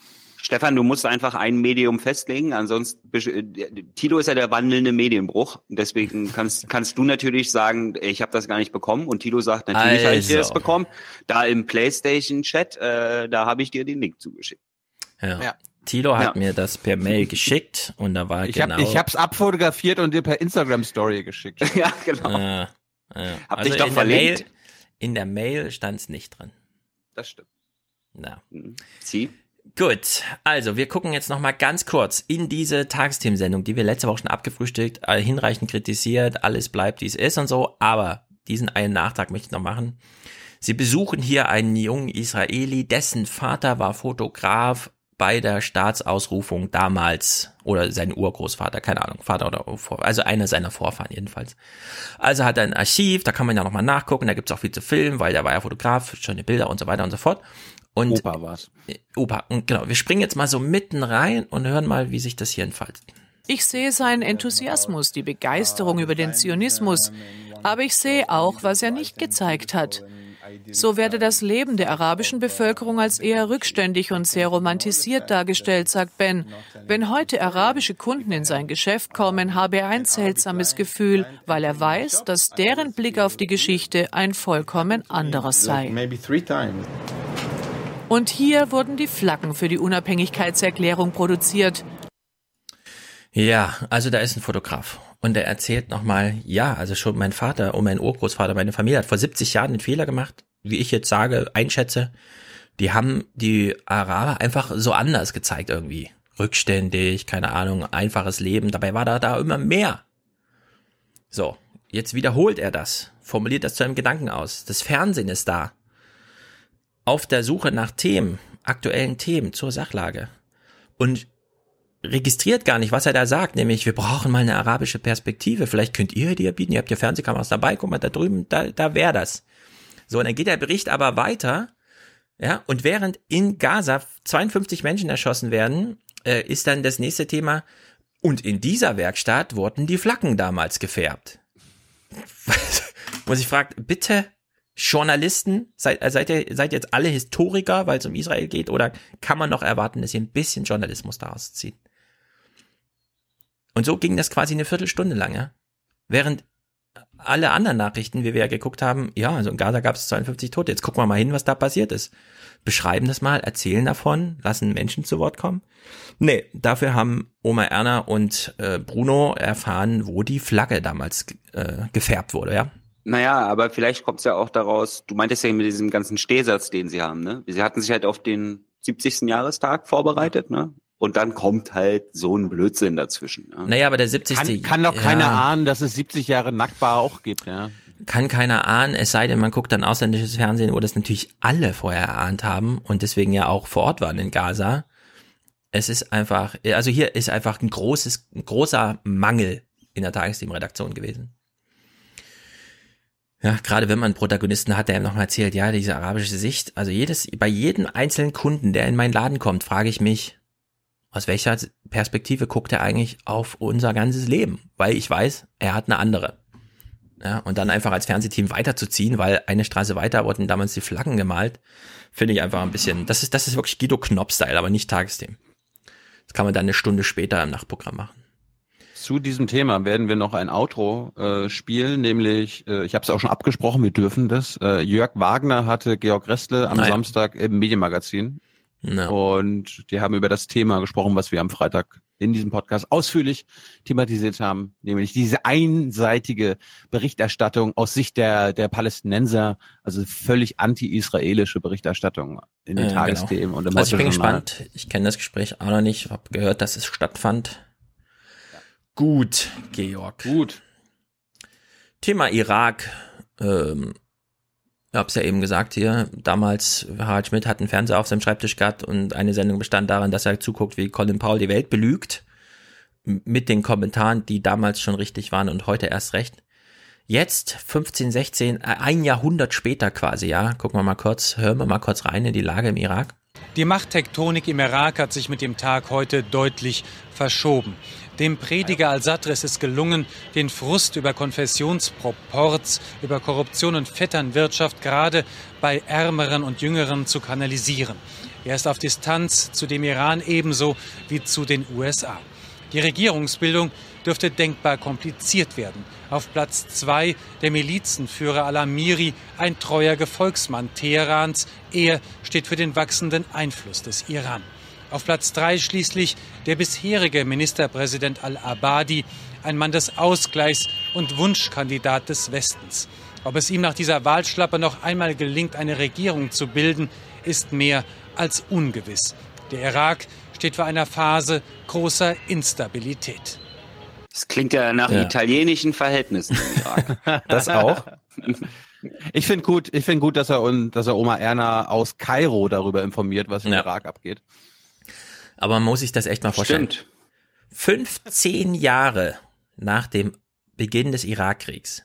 Stefan, du musst einfach ein Medium festlegen, ansonsten äh, Tilo ist ja der wandelnde Medienbruch. Deswegen kannst, kannst du natürlich sagen, ich habe das gar nicht bekommen und Tilo sagt, natürlich habe ich dir das Also. bekommen. Da im PlayStation-Chat, äh, da habe ich dir den Link zugeschickt. Ja. Ja. Tilo hat Ja. mir das per Mail geschickt und da war Ich, genau. hab, ich hab's abfotografiert und dir per Instagram-Story geschickt. ja, genau. Äh, äh. Hab also dich doch in der Mail, verlinkt. in der Mail stand's nicht drin. Das stimmt. Na. Sie? Gut, also wir gucken jetzt noch mal ganz kurz in diese Tagesthemensendung, die wir letzte Woche schon abgefrühstückt, äh, hinreichend kritisiert, alles bleibt wie es ist und so, aber diesen einen Nachtrag möchte ich noch machen. Sie besuchen hier einen jungen Israeli, dessen Vater war Fotograf bei der Staatsausrufung damals oder sein Urgroßvater, keine Ahnung, Vater oder Vor also einer seiner Vorfahren jedenfalls. Also hat er ein Archiv, da kann man ja noch mal nachgucken, da gibt's auch viel zu filmen, weil der war ja Fotograf, schöne Bilder und so weiter und so fort. Und Opa war's. Opa, und genau, wir springen jetzt mal so mitten rein und hören mal, wie sich das hier entfaltet. Ich sehe seinen Enthusiasmus, die Begeisterung über den Zionismus, aber ich sehe auch, was er nicht gezeigt hat. So werde das Leben der arabischen Bevölkerung als eher rückständig und sehr romantisiert dargestellt, sagt Ben. Wenn heute arabische Kunden in sein Geschäft kommen, habe er ein seltsames Gefühl, weil er weiß, dass deren Blick auf die Geschichte ein vollkommen anderer sei. Und hier wurden die Flaggen für die Unabhängigkeitserklärung produziert. Ja, also da ist ein Fotograf und der erzählt nochmal, ja, also schon mein Vater und mein Urgroßvater, meine Familie hat vor 70 Jahren einen Fehler gemacht, wie ich jetzt sage, einschätze. Die haben die Araber einfach so anders gezeigt irgendwie. Rückständig, keine Ahnung, einfaches Leben. Dabei war da, da immer mehr. So, jetzt wiederholt er das, formuliert das zu einem Gedanken aus. Das Fernsehen ist da. Auf der Suche nach Themen, aktuellen Themen zur Sachlage. Und registriert gar nicht, was er da sagt, nämlich wir brauchen mal eine arabische Perspektive. Vielleicht könnt ihr die bieten, ihr habt ja Fernsehkameras dabei, guck mal, da drüben, da, da wäre das. So, und dann geht der Bericht aber weiter, ja, und während in Gaza 52 Menschen erschossen werden, äh, ist dann das nächste Thema, und in dieser Werkstatt wurden die Flaggen damals gefärbt. Muss ich fragen, bitte Journalisten, seid, äh, seid ihr seid ihr jetzt alle Historiker, weil es um Israel geht, oder kann man noch erwarten, dass ihr ein bisschen Journalismus daraus zieht? Und so ging das quasi eine Viertelstunde lang, ja. Während alle anderen Nachrichten, wie wir ja geguckt haben, ja, also in Gaza gab es 52 Tote, jetzt gucken wir mal hin, was da passiert ist. Beschreiben das mal, erzählen davon, lassen Menschen zu Wort kommen. Nee, dafür haben Oma Erna und äh, Bruno erfahren, wo die Flagge damals äh, gefärbt wurde, ja. Naja, aber vielleicht kommt es ja auch daraus, du meintest ja mit diesem ganzen Stehsatz, den sie haben, ne? Sie hatten sich halt auf den 70. Jahrestag vorbereitet, ne? Und dann kommt halt so ein Blödsinn dazwischen. Ne? Naja, aber der 70. Kann, kann doch ja. keiner ahnen, dass es 70 Jahre Nackbar auch gibt, ja. kann keiner ahnen, es sei denn, man guckt dann ausländisches Fernsehen, wo das natürlich alle vorher erahnt haben und deswegen ja auch vor Ort waren in Gaza. Es ist einfach, also hier ist einfach ein großes, ein großer Mangel in der Tagesthemenredaktion gewesen. Ja, gerade wenn man einen Protagonisten hat, der ihm nochmal erzählt, ja, diese arabische Sicht, also jedes, bei jedem einzelnen Kunden, der in meinen Laden kommt, frage ich mich, aus welcher Perspektive guckt er eigentlich auf unser ganzes Leben? Weil ich weiß, er hat eine andere. Ja, und dann einfach als Fernsehteam weiterzuziehen, weil eine Straße weiter wurden damals die Flaggen gemalt, finde ich einfach ein bisschen, das ist, das ist wirklich Guido Knopp-Style, aber nicht Tagesthemen. Das kann man dann eine Stunde später im Nachtprogramm machen. Zu diesem Thema werden wir noch ein Outro äh, spielen, nämlich, äh, ich habe es auch schon abgesprochen, wir dürfen das. Äh, Jörg Wagner hatte Georg Restle am Nein. Samstag im Medienmagazin. Und die haben über das Thema gesprochen, was wir am Freitag in diesem Podcast ausführlich thematisiert haben, nämlich diese einseitige Berichterstattung aus Sicht der, der Palästinenser, also völlig anti-israelische Berichterstattung in den Äh, Tagesthemen genau. und im Also ich bin gespannt. Ich kenne das Gespräch auch noch nicht, habe gehört, dass es stattfand. Gut, Georg. Gut. Thema Irak. Ähm, ich hab's ja eben gesagt hier. Damals, Harald Schmidt hat einen Fernseher auf seinem Schreibtisch gehabt und eine Sendung bestand darin, dass er zuguckt, wie Colin Powell die Welt belügt. Mit den Kommentaren, die damals schon richtig waren und heute erst recht. Jetzt, 15, 16, äh, ein Jahrhundert später quasi, ja. Gucken wir mal kurz, hören wir mal kurz rein in die Lage im Irak. Die Machttektonik im Irak hat sich mit dem Tag heute deutlich verschoben. Dem Prediger al-Sadr ist es gelungen, den Frust über Konfessionsproports, über Korruption und Vetternwirtschaft gerade bei Ärmeren und Jüngeren zu kanalisieren. Er ist auf Distanz zu dem Iran ebenso wie zu den USA. Die Regierungsbildung dürfte denkbar kompliziert werden. Auf Platz zwei der Milizenführer Al-Amiri, ein treuer Gefolgsmann Teherans. Er steht für den wachsenden Einfluss des Iran. Auf Platz drei schließlich der bisherige Ministerpräsident Al-Abadi, ein Mann des Ausgleichs und Wunschkandidat des Westens. Ob es ihm nach dieser Wahlschlappe noch einmal gelingt, eine Regierung zu bilden, ist mehr als ungewiss. Der Irak steht vor einer Phase großer Instabilität. Das klingt ja nach Ja. italienischen Verhältnissen im Irak. Das auch? Ich finde gut, ich finde gut, dass er und dass er Oma Erna aus Kairo darüber informiert, was im Irak abgeht. Aber man muss sich das echt mal vorstellen. Stimmt. 15 Jahre nach dem Beginn des Irakkriegs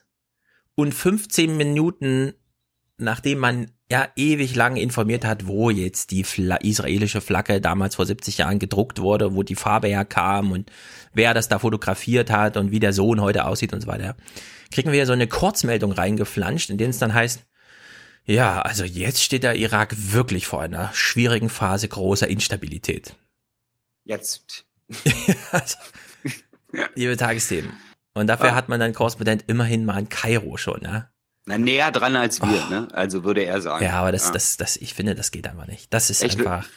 und 15 Minuten nachdem man ja ewig lang informiert hat, wo jetzt die Fla israelische Flagge damals vor 70 Jahren gedruckt wurde, wo die Farbe herkam und wer das da fotografiert hat und wie der Sohn heute aussieht und so weiter, kriegen wir so eine Kurzmeldung reingeflanscht, in denen es dann heißt, ja, also jetzt steht der Irak wirklich vor einer schwierigen Phase großer Instabilität. Jetzt. Liebe Tagesthemen. Und dafür Ah. hat man dann Korrespondent immerhin mal in Kairo schon, ja. Na, näher dran als wir, ne? Also würde er sagen. Ja, aber das, das, das, ich finde, das geht einfach nicht. Das ist Ich- einfach.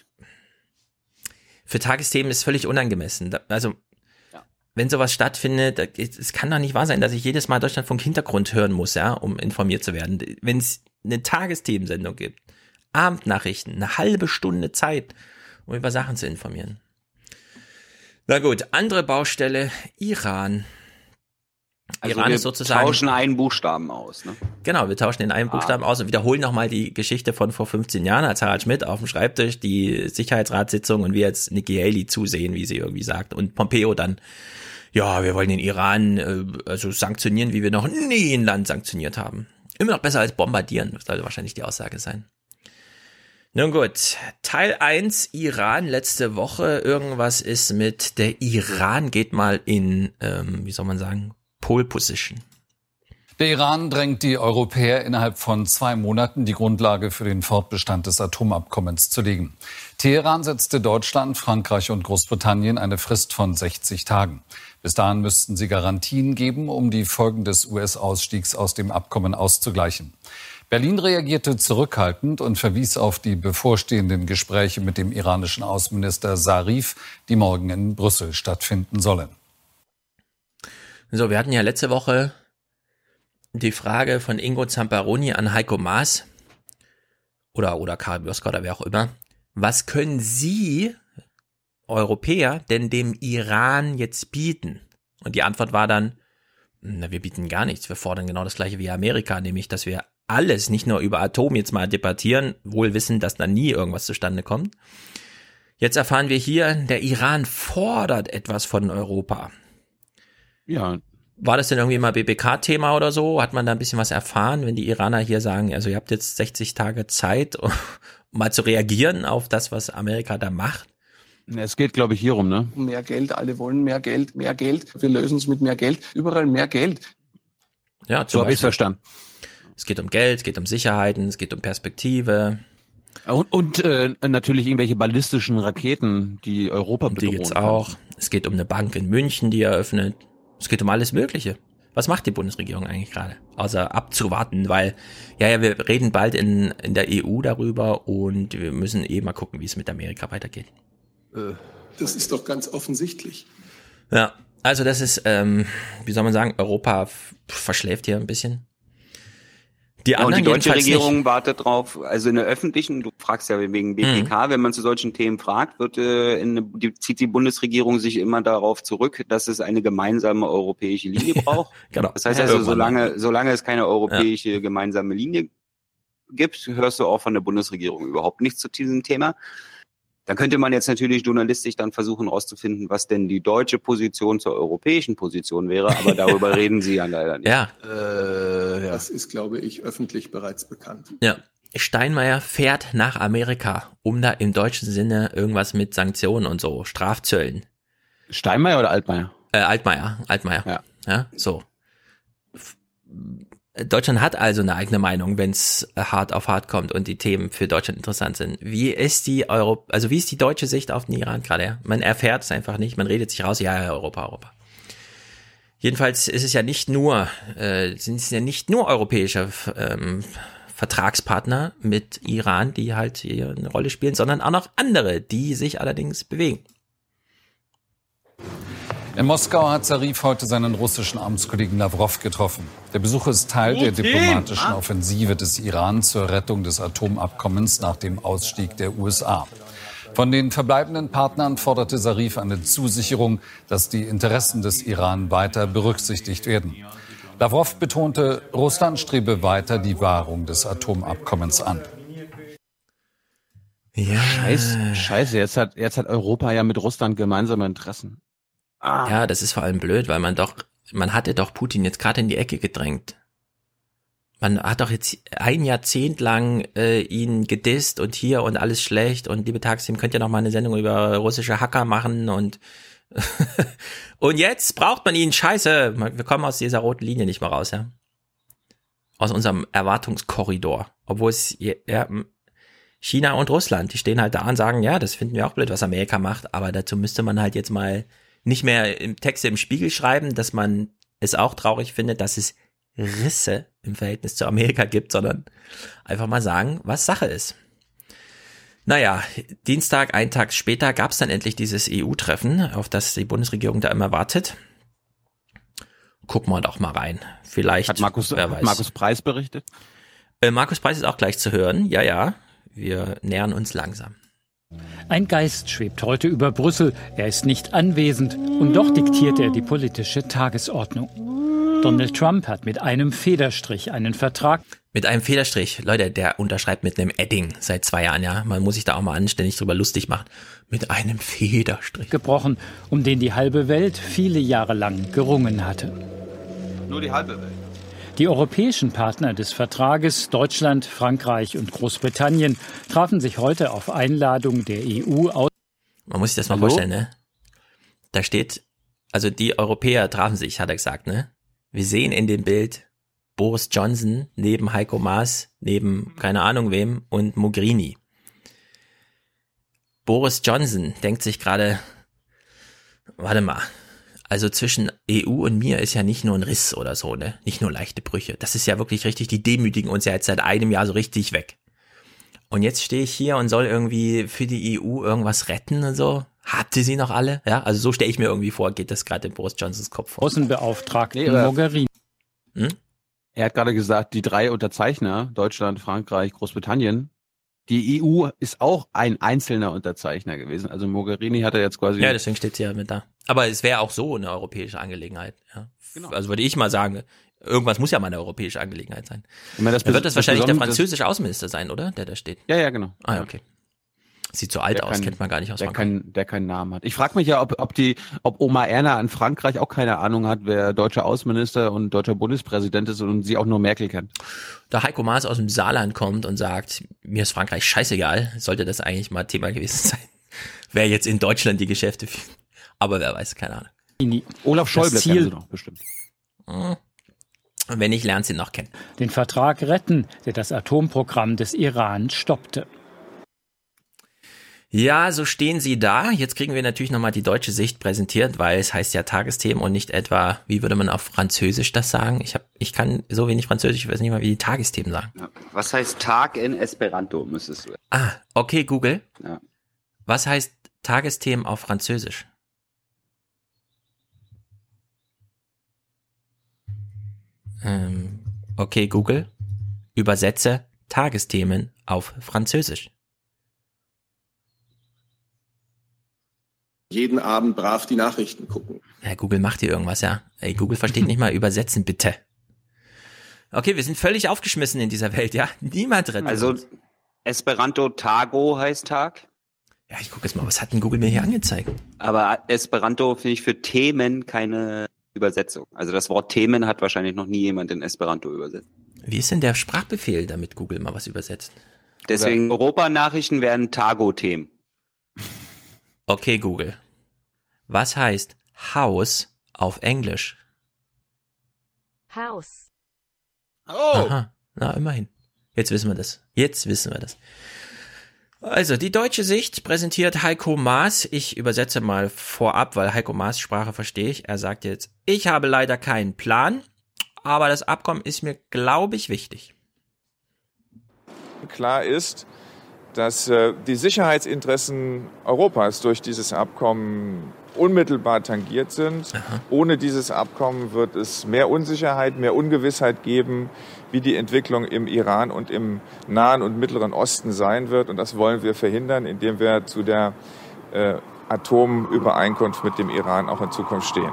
Für Tagesthemen ist völlig unangemessen. Also, wenn sowas stattfindet, es kann doch nicht wahr sein, dass ich jedes Mal Deutschlandfunk Hintergrund hören muss, ja, um informiert zu werden. Wenn es eine Tagesthemensendung gibt, Abendnachrichten, eine halbe Stunde Zeit, um über Sachen zu informieren. Na gut, andere Baustelle, Iran. Also Iran wir ist sozusagen. tauschen einen Buchstaben aus, ne? Genau, wir tauschen in einem Ah. Buchstaben aus und wiederholen nochmal die Geschichte von vor 15 Jahren, als Harald Schmidt auf dem Schreibtisch die Sicherheitsratssitzung und wir jetzt Nikki Haley zusehen, wie sie irgendwie sagt. Und Pompeo dann, ja, wir wollen den Iran äh, also sanktionieren, wie wir noch nie ein Land sanktioniert haben. Immer noch besser als bombardieren, sollte wahrscheinlich die Aussage sein. Nun gut, Teil 1, Iran, letzte Woche. Irgendwas ist mit der Iran geht mal in, ähm, wie soll man sagen, Pole Position. Der Iran drängt die Europäer innerhalb von zwei Monaten die Grundlage für den Fortbestand des Atomabkommens zu legen. Teheran setzte Deutschland, Frankreich und Großbritannien eine Frist von 60 Tagen. Bis dahin müssten sie Garantien geben, um die Folgen des US-Ausstiegs aus dem Abkommen auszugleichen. Berlin reagierte zurückhaltend und verwies auf die bevorstehenden Gespräche mit dem iranischen Außenminister Sarif, die morgen in Brüssel stattfinden sollen. So, wir hatten ja letzte Woche die Frage von Ingo Zamparoni an Heiko Maas oder, oder Karl Bürsker oder wer auch immer. Was können Sie, Europäer, denn dem Iran jetzt bieten? Und die Antwort war dann, na, wir bieten gar nichts. Wir fordern genau das gleiche wie Amerika, nämlich, dass wir alles, nicht nur über Atom jetzt mal debattieren, wohl wissen, dass da nie irgendwas zustande kommt. Jetzt erfahren wir hier, der Iran fordert etwas von Europa. Ja. War das denn irgendwie mal BBK-Thema oder so? Hat man da ein bisschen was erfahren, wenn die Iraner hier sagen, also ihr habt jetzt 60 Tage Zeit, um mal zu reagieren auf das, was Amerika da macht? Es geht, glaube ich, hierum, ne? Mehr Geld, alle wollen mehr Geld, mehr Geld. Wir lösen es mit mehr Geld. Überall mehr Geld. Ja, So habe ich verstanden. Es geht um Geld, es geht um Sicherheiten, es geht um Perspektive. Und, und äh, natürlich irgendwelche ballistischen Raketen, die Europa Um die bedrohen. geht's auch. Es geht um eine Bank in München, die eröffnet. Es geht um alles Mögliche. Was macht die Bundesregierung eigentlich gerade? Außer abzuwarten, weil, ja, ja, wir reden bald in, in der EU darüber und wir müssen eh mal gucken, wie es mit Amerika weitergeht. Äh, Das ist doch ganz offensichtlich. Ja, also das ist, ähm, wie soll man sagen, Europa verschläft hier ein bisschen. Die Ja, und anderen die deutsche Regierung nicht. wartet drauf, also in der öffentlichen, du fragst ja wegen BPK, Mhm. wenn man zu solchen Themen fragt, wird, äh, in, die, zieht die Bundesregierung sich immer darauf zurück, dass es eine gemeinsame europäische Linie braucht. genau. Das heißt Ja, also, solange, solange es keine europäische gemeinsame Linie gibt, hörst du auch von der Bundesregierung überhaupt nichts zu diesem Thema. Dann könnte man jetzt natürlich journalistisch dann versuchen herauszufinden, was denn die deutsche Position zur europäischen Position wäre, aber darüber reden sie ja leider nicht. Ja, Das ist, glaube ich, öffentlich bereits bekannt. ja. Steinmeier fährt nach Amerika, um da im deutschen Sinne irgendwas mit Sanktionen und so, Strafzöllen. Steinmeier oder Altmaier? Äh, Altmaier, Altmaier. Ja. Ja, so. Deutschland hat also eine eigene Meinung, wenn es hart auf hart kommt und die Themen für Deutschland interessant sind. Wie ist die Euro, also wie ist die deutsche Sicht auf den Iran gerade? Man erfährt es einfach nicht, man redet sich raus, ja, ja, Europa, Europa. Jedenfalls ist es ja nicht nur, äh, sind es ja nicht nur europäische ähm, Vertragspartner mit Iran, die halt hier eine Rolle spielen, sondern auch noch andere, die sich allerdings bewegen. In Moskau hat Zarif heute seinen russischen Amtskollegen Lavrov getroffen. Der Besuch ist Teil der diplomatischen Offensive des Iran zur Rettung des Atomabkommens nach dem Ausstieg der USA. Von den verbleibenden Partnern forderte Zarif eine Zusicherung, dass die Interessen des Iran weiter berücksichtigt werden. Lavrov betonte, Russland strebe weiter die Wahrung des Atomabkommens an. Ja. Scheiße, scheiße, jetzt hat, jetzt hat Europa ja mit Russland gemeinsame Interessen. Ja, das ist vor allem blöd, weil man doch, man hatte doch Putin jetzt gerade in die Ecke gedrängt. Man hat doch jetzt ein Jahrzehnt lang äh, ihn gedisst und hier und alles schlecht und liebe Taxim, könnt ihr noch mal eine Sendung über russische Hacker machen und und jetzt braucht man ihn, scheiße, wir kommen aus dieser roten Linie nicht mehr raus, ja. Aus unserem Erwartungskorridor. Obwohl es, ja, China und Russland, die stehen halt da und sagen, ja, das finden wir auch blöd, was Amerika macht, aber dazu müsste man halt jetzt mal nicht mehr im Texte im Spiegel schreiben, dass man es auch traurig findet, dass es Risse im Verhältnis zu Amerika gibt, sondern einfach mal sagen, was Sache ist. Naja, Dienstag, einen Tag später gab es dann endlich dieses EU-Treffen, auf das die Bundesregierung da immer wartet. Gucken wir doch mal rein. Vielleicht, Hat Markus, wer hat weiß. Markus Preis berichtet? Äh, Markus Preis ist auch gleich zu hören. Ja, ja, wir nähern uns langsam. Ein Geist schwebt heute über Brüssel. Er ist nicht anwesend und doch diktiert er die politische Tagesordnung. Donald Trump hat mit einem Federstrich einen Vertrag Mit einem Federstrich. Leute, der unterschreibt mit einem Edding seit zwei Jahren, ja. Man muss sich da auch mal anständig drüber lustig machen. Mit einem Federstrich. gebrochen, um den die halbe Welt viele Jahre lang gerungen hatte. Nur die halbe Welt. Die europäischen Partner des Vertrages, Deutschland, Frankreich und Großbritannien, trafen sich heute auf Einladung der EU aus. Man muss sich das mal Hallo? vorstellen, ne? Da steht, also die Europäer trafen sich, hat er gesagt, ne? Wir sehen in dem Bild Boris Johnson neben Heiko Maas, neben keine Ahnung wem und Mogherini. Boris Johnson denkt sich gerade, warte mal, also zwischen EU und mir ist ja nicht nur ein Riss oder so, ne? Nicht nur leichte Brüche. Das ist ja wirklich richtig, die demütigen uns ja jetzt seit einem Jahr so richtig weg. Und jetzt stehe ich hier und soll irgendwie für die EU irgendwas retten und so. Habt ihr sie noch alle? Ja, also so stelle ich mir irgendwie vor, geht das gerade in Boris Johnsons Kopf vor. Außenbeauftragten Nee, aber- Mogherini. Hm? Er hat gerade gesagt, die drei Unterzeichner, Deutschland, Frankreich, Großbritannien, die EU ist auch ein einzelner Unterzeichner gewesen. Also Mogherini hat er jetzt quasi. Ja, deswegen steht sie ja mit da. Aber es wäre auch so eine europäische Angelegenheit. Ja. Also würde ich mal sagen, irgendwas muss ja mal eine europäische Angelegenheit sein. Ich meine, das Dann wird das wahrscheinlich der französische Außenminister sein, oder? Der da steht. Ja, ja, genau. Ah, okay. Sieht so alt Der aus, kein- kennt man gar nicht aus der, Frankreich. kein, der keinen Namen hat. Ich frage mich ja, ob, ob die, ob Oma Erna in Frankreich auch keine Ahnung hat, wer deutscher Außenminister und deutscher Bundespräsident ist und sie auch nur Merkel kennt. Da Heiko Maas aus dem Saarland kommt und sagt, mir ist Frankreich scheißegal, sollte das eigentlich mal Thema gewesen sein. Wer jetzt in Deutschland die Geschäfte führt. Aber wer weiß, keine Ahnung. Olaf Schäuble Das Ziel- sie noch bestimmt. Hm. Und wenn nicht, lernt sie ihn noch kennen. Den Vertrag retten, der das Atomprogramm des Iran stoppte. Ja, so stehen sie da. Jetzt kriegen wir natürlich nochmal die deutsche Sicht präsentiert, weil es heißt ja Tagesthemen und nicht etwa, wie würde man auf Französisch das sagen? Ich hab, ich kann so wenig Französisch, ich weiß nicht mal, wie die Tagesthemen sagen. Was heißt Tag in Esperanto, müsstest du. Ah, okay, Google. Ja. Was heißt Tagesthemen auf Französisch? Ähm, okay, Google. Übersetze Tagesthemen auf Französisch. Jeden Abend brav die Nachrichten gucken. Ja, Google macht hier irgendwas, ja. Ey, Google versteht nicht mal übersetzen, bitte. Okay, wir sind völlig aufgeschmissen in dieser Welt, ja. Niemand rettet Also uns. Esperanto Tago heißt Tag. Ja, ich gucke jetzt mal, was hat denn Google mir hier angezeigt? Aber Esperanto finde ich für Themen keine Übersetzung. Also das Wort Themen hat wahrscheinlich noch nie jemand in Esperanto übersetzt. Wie ist denn der Sprachbefehl, damit Google mal was übersetzt? Deswegen Europanachrichten werden Tago-Themen. Okay, Google. Was heißt Haus auf Englisch? House. Oh! Aha, na immerhin. Jetzt wissen wir das. Jetzt wissen wir das. Also, die deutsche Sicht präsentiert Heiko Maas. Ich übersetze mal vorab, weil Heiko Maas Sprache verstehe ich. Er sagt jetzt, ich habe leider keinen Plan, aber das Abkommen ist mir, glaube ich, wichtig. Klar ist, dass äh, die Sicherheitsinteressen Europas durch dieses Abkommen unmittelbar tangiert sind. Ohne dieses Abkommen wird es mehr Unsicherheit, mehr Ungewissheit geben, wie die Entwicklung im Iran und im Nahen und Mittleren Osten sein wird. Und das wollen wir verhindern, indem wir zu der äh, Atomübereinkunft mit dem Iran auch in Zukunft stehen.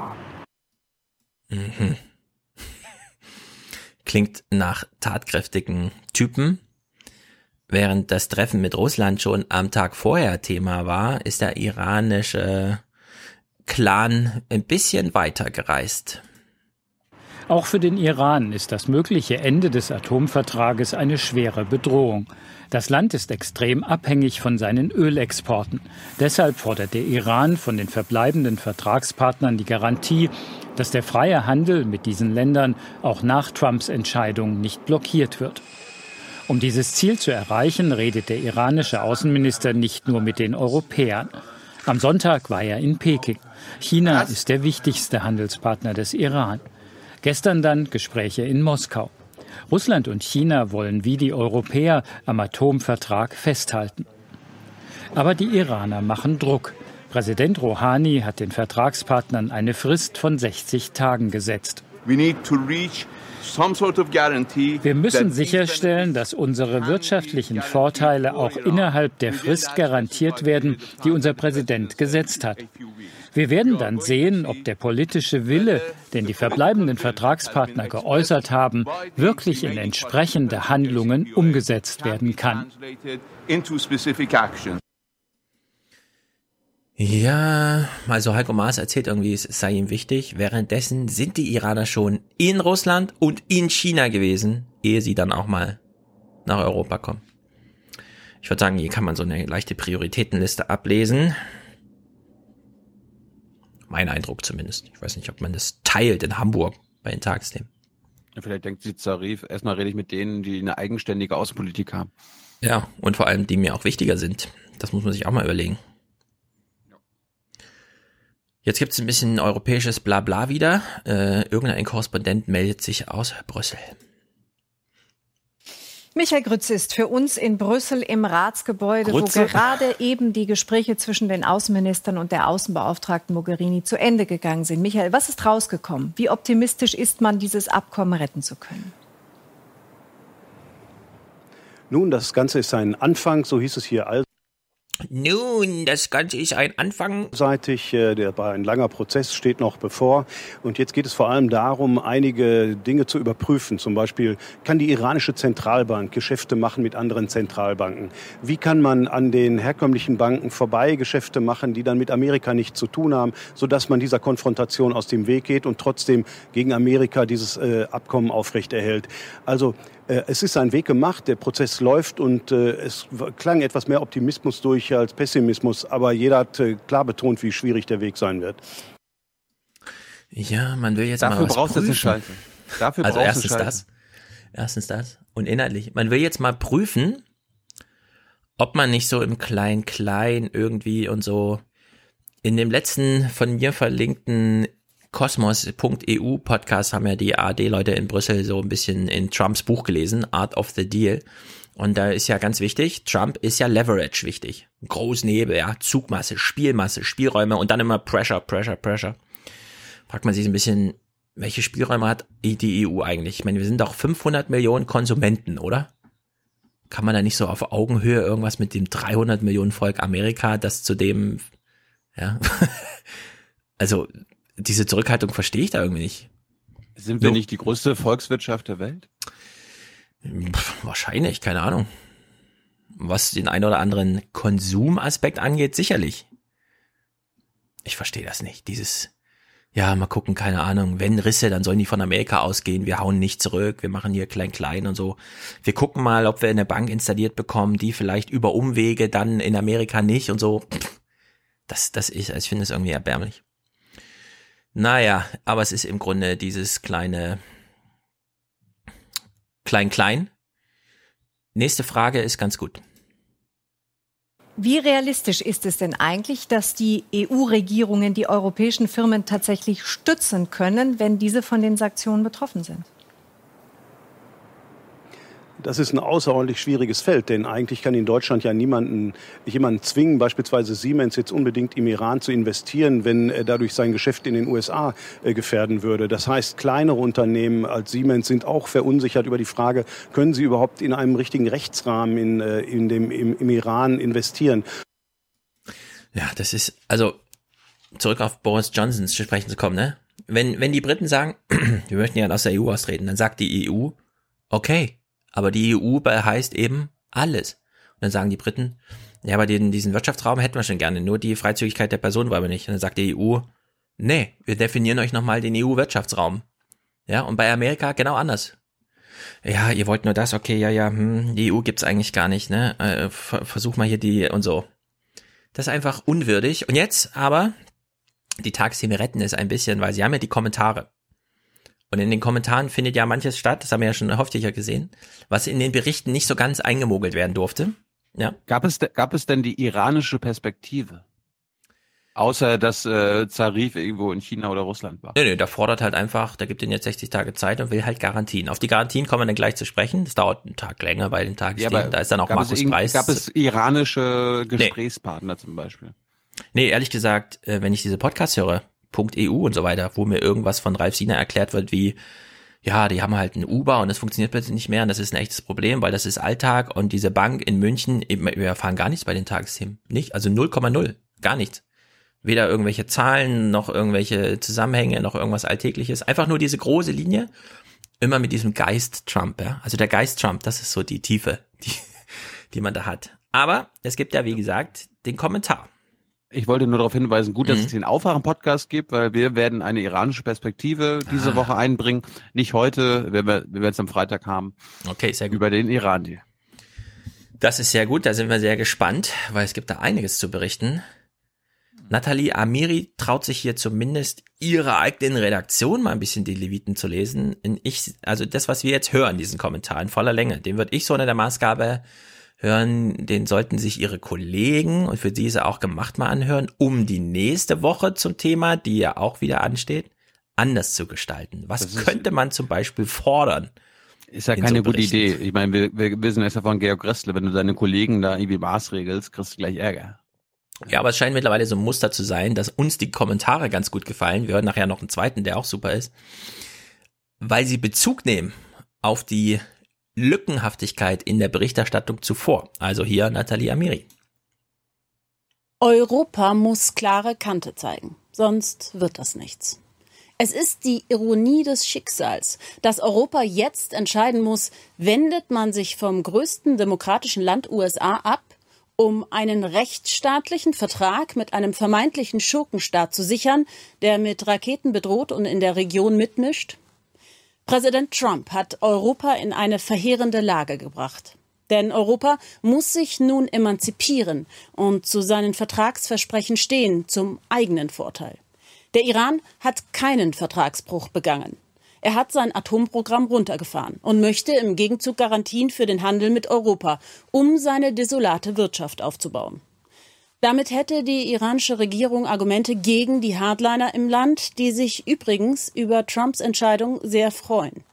Mhm. Klingt nach tatkräftigen Typen. Während das Treffen mit Russland schon am Tag vorher Thema war, ist der iranische Clan ein bisschen weiter gereist. Auch für den Iran ist das mögliche Ende des Atomvertrages eine schwere Bedrohung. Das Land ist extrem abhängig von seinen Ölexporten. Deshalb fordert der Iran von den verbleibenden Vertragspartnern die Garantie, dass der freie Handel mit diesen Ländern auch nach Trumps Entscheidung nicht blockiert wird. Um dieses Ziel zu erreichen, redet der iranische Außenminister nicht nur mit den Europäern. Am Sonntag war er in Peking. China ist der wichtigste Handelspartner des Iran. Gestern dann Gespräche in Moskau. Russland und China wollen wie die Europäer am Atomvertrag festhalten. Aber die Iraner machen Druck. Präsident Rouhani hat den Vertragspartnern eine Frist von 60 Tagen gesetzt. Wir müssen sicherstellen, dass unsere wirtschaftlichen Vorteile auch innerhalb der Frist garantiert werden, die unser Präsident gesetzt hat. Wir werden dann sehen, ob der politische Wille, den die verbleibenden Vertragspartner geäußert haben, wirklich in entsprechende Handlungen umgesetzt werden kann. Ja, also Heiko Maas erzählt irgendwie, es sei ihm wichtig. Währenddessen sind die Iraner schon in Russland und in China gewesen, ehe sie dann auch mal nach Europa kommen. Ich würde sagen, hier kann man so eine leichte Prioritätenliste ablesen. Mein Eindruck zumindest. Ich weiß nicht, ob man das teilt in Hamburg bei den Tagesthemen. Ja, vielleicht denkt sie Zarif, erstmal rede ich mit denen, die eine eigenständige Außenpolitik haben. Ja, und vor allem, die mir auch wichtiger sind. Das muss man sich auch mal überlegen. Jetzt gibt's ein bisschen europäisches Blabla wieder. Äh, irgendein Korrespondent meldet sich aus Brüssel. Michael Grütz ist für uns in Brüssel im Ratsgebäude, Grütze. wo gerade eben die Gespräche zwischen den Außenministern und der Außenbeauftragten Mogherini zu Ende gegangen sind. Michael, was ist rausgekommen? Wie optimistisch ist man, dieses Abkommen retten zu können? Nun, das Ganze ist ein Anfang, so hieß es hier all. Nun, das Ganze ist ein Anfang. Seitig, äh, der war ein langer Prozess, steht noch bevor. Und jetzt geht es vor allem darum, einige Dinge zu überprüfen. Zum Beispiel, kann die iranische Zentralbank Geschäfte machen mit anderen Zentralbanken? Wie kann man an den herkömmlichen Banken vorbei Geschäfte machen, die dann mit Amerika nichts zu tun haben, sodass man dieser Konfrontation aus dem Weg geht und trotzdem gegen Amerika dieses äh, Abkommen aufrechterhält? Also, es ist ein Weg gemacht, der Prozess läuft und äh, es klang etwas mehr Optimismus durch als Pessimismus, aber jeder hat äh, klar betont, wie schwierig der Weg sein wird. Ja, man will jetzt Dafür mal was brauchst du prüfen. eine Schalte. Dafür also brauchst du erstens Schalten. das. Erstens das. Und inhaltlich. Man will jetzt mal prüfen, ob man nicht so im Klein-Klein irgendwie und so in dem letzten von mir verlinkten Kosmos.eu Podcast haben ja die ARD-Leute in Brüssel so ein bisschen in Trumps Buch gelesen, Art of the Deal. Und da ist ja ganz wichtig, Trump ist ja Leverage wichtig. Großnebel, ja, Zugmasse, Spielmasse, Spielräume und dann immer Pressure, Pressure, Pressure. Fragt man sich ein bisschen, welche Spielräume hat die EU eigentlich? Ich meine, wir sind doch 500 Millionen Konsumenten, oder? Kann man da nicht so auf Augenhöhe irgendwas mit dem 300 Millionen Volk Amerika, das zu dem, ja, also diese Zurückhaltung verstehe ich da irgendwie nicht. Sind wir nicht die größte Volkswirtschaft der Welt? Pff, wahrscheinlich, keine Ahnung. Was den ein oder anderen Konsumaspekt angeht, sicherlich. Ich verstehe das nicht. Dieses, ja, mal gucken, keine Ahnung, wenn Risse, dann sollen die von Amerika ausgehen, wir hauen nicht zurück, wir machen hier klein klein und so. Wir gucken mal, ob wir eine Bank installiert bekommen, die vielleicht über Umwege dann in Amerika nicht und so. Das, das ist, ich finde es irgendwie erbärmlich. Naja, aber es ist im Grunde dieses kleine Klein-Klein. Nächste Frage ist ganz gut. Wie realistisch ist es denn eigentlich, dass die EU-Regierungen die europäischen Firmen tatsächlich stützen können, wenn diese von den Sanktionen betroffen sind? Das ist ein außerordentlich schwieriges Feld, denn eigentlich kann in Deutschland ja niemanden, jemanden zwingen, beispielsweise Siemens jetzt unbedingt im Iran zu investieren, wenn er dadurch sein Geschäft in den USA äh, gefährden würde. Das heißt, kleinere Unternehmen als Siemens sind auch verunsichert über die Frage, können sie überhaupt in einem richtigen Rechtsrahmen in, äh, in dem, im, im Iran investieren? Ja, das ist, also zurück auf Boris Johnson zu sprechen zu kommen, ne? Wenn, wenn die Briten sagen, wir möchten ja aus der EU austreten, dann sagt die EU, okay, aber die EU heißt eben alles. Und dann sagen die Briten, ja, aber den, diesen Wirtschaftsraum hätten wir schon gerne, nur die Freizügigkeit der Person wollen wir nicht. Und dann sagt die EU, nee, wir definieren euch nochmal den EU-Wirtschaftsraum. Ja, und bei Amerika genau anders. Ja, ihr wollt nur das, okay, ja, ja, hm, die EU gibt's eigentlich gar nicht, ne? Äh, versuch mal hier die und so. Das ist einfach unwürdig. Und jetzt aber, die Tagsthemen retten es ein bisschen, weil sie haben ja die Kommentare. Und in den Kommentaren findet ja manches statt, das haben wir ja schon häufiger gesehen, was in den Berichten nicht so ganz eingemogelt werden durfte. Ja. Gab es, gab es denn die iranische Perspektive? Außer dass äh, Zarif irgendwo in China oder Russland war. Nee, nee, der fordert halt einfach, der gibt ihnen jetzt 60 Tage Zeit und will halt Garantien. Auf die Garantien kommen wir dann gleich zu sprechen. Das dauert einen Tag länger bei den Tagesthemen. Ja, da ist dann auch Markus Preis. Gab es iranische Gesprächspartner nee. zum Beispiel? Nee, ehrlich gesagt, äh, wenn ich diese Podcasts höre, .eu und so weiter, wo mir irgendwas von Ralf Siener erklärt wird, wie ja, die haben halt ein Uber und das funktioniert plötzlich nicht mehr und das ist ein echtes Problem, weil das ist Alltag und diese Bank in München, wir erfahren gar nichts bei den Tagesthemen. Nicht, also 0,0, gar nichts. Weder irgendwelche Zahlen, noch irgendwelche Zusammenhänge, noch irgendwas Alltägliches. Einfach nur diese große Linie, immer mit diesem Geist Trump, ja. Also der Geist Trump, das ist so die Tiefe, die, die man da hat. Aber es gibt ja, wie gesagt, den Kommentar. Ich wollte nur darauf hinweisen, gut, dass mhm. es den Aufwachen-Podcast gibt, weil wir werden eine iranische Perspektive diese ah. Woche einbringen. Nicht heute, wenn wir, wenn wir es am Freitag haben. Okay, sehr gut. Über den Iran. -Deal. Das ist sehr gut, da sind wir sehr gespannt, weil es gibt da einiges zu berichten. Nathalie Amiri traut sich hier zumindest ihre eigenen Redaktion mal ein bisschen die Leviten zu lesen. Ich, also das, was wir jetzt hören, diesen Kommentar in voller Länge, den würde ich so unter der Maßgabe hören, den sollten sich ihre Kollegen und für diese auch gemacht mal anhören, um die nächste Woche zum Thema, die ja auch wieder ansteht, anders zu gestalten. Was könnte man zum Beispiel fordern? Ist ja keine so gute Idee. Ich meine, wir, wir wissen es ja von Georg Ressle, wenn du deine Kollegen da irgendwie maßregelst, kriegst du gleich Ärger. Ja, aber es scheint mittlerweile so ein Muster zu sein, dass uns die Kommentare ganz gut gefallen. Wir hören nachher noch einen zweiten, der auch super ist. Weil sie Bezug nehmen auf die Lückenhaftigkeit in der Berichterstattung zuvor. Also hier Nathalie Amiri. Europa muss klare Kante zeigen, sonst wird das nichts. Es ist die Ironie des Schicksals, dass Europa jetzt entscheiden muss, wendet man sich vom größten demokratischen Land USA ab, um einen rechtsstaatlichen Vertrag mit einem vermeintlichen Schurkenstaat zu sichern, der mit Raketen bedroht und in der Region mitmischt? Präsident Trump hat Europa in eine verheerende Lage gebracht. Denn Europa muss sich nun emanzipieren und zu seinen Vertragsversprechen stehen, zum eigenen Vorteil. Der Iran hat keinen Vertragsbruch begangen. Er hat sein Atomprogramm runtergefahren und möchte im Gegenzug Garantien für den Handel mit Europa, um seine desolate Wirtschaft aufzubauen. Damit hätte die iranische Regierung Argumente gegen die Hardliner im Land, die sich übrigens über Trumps Entscheidung sehr freuen.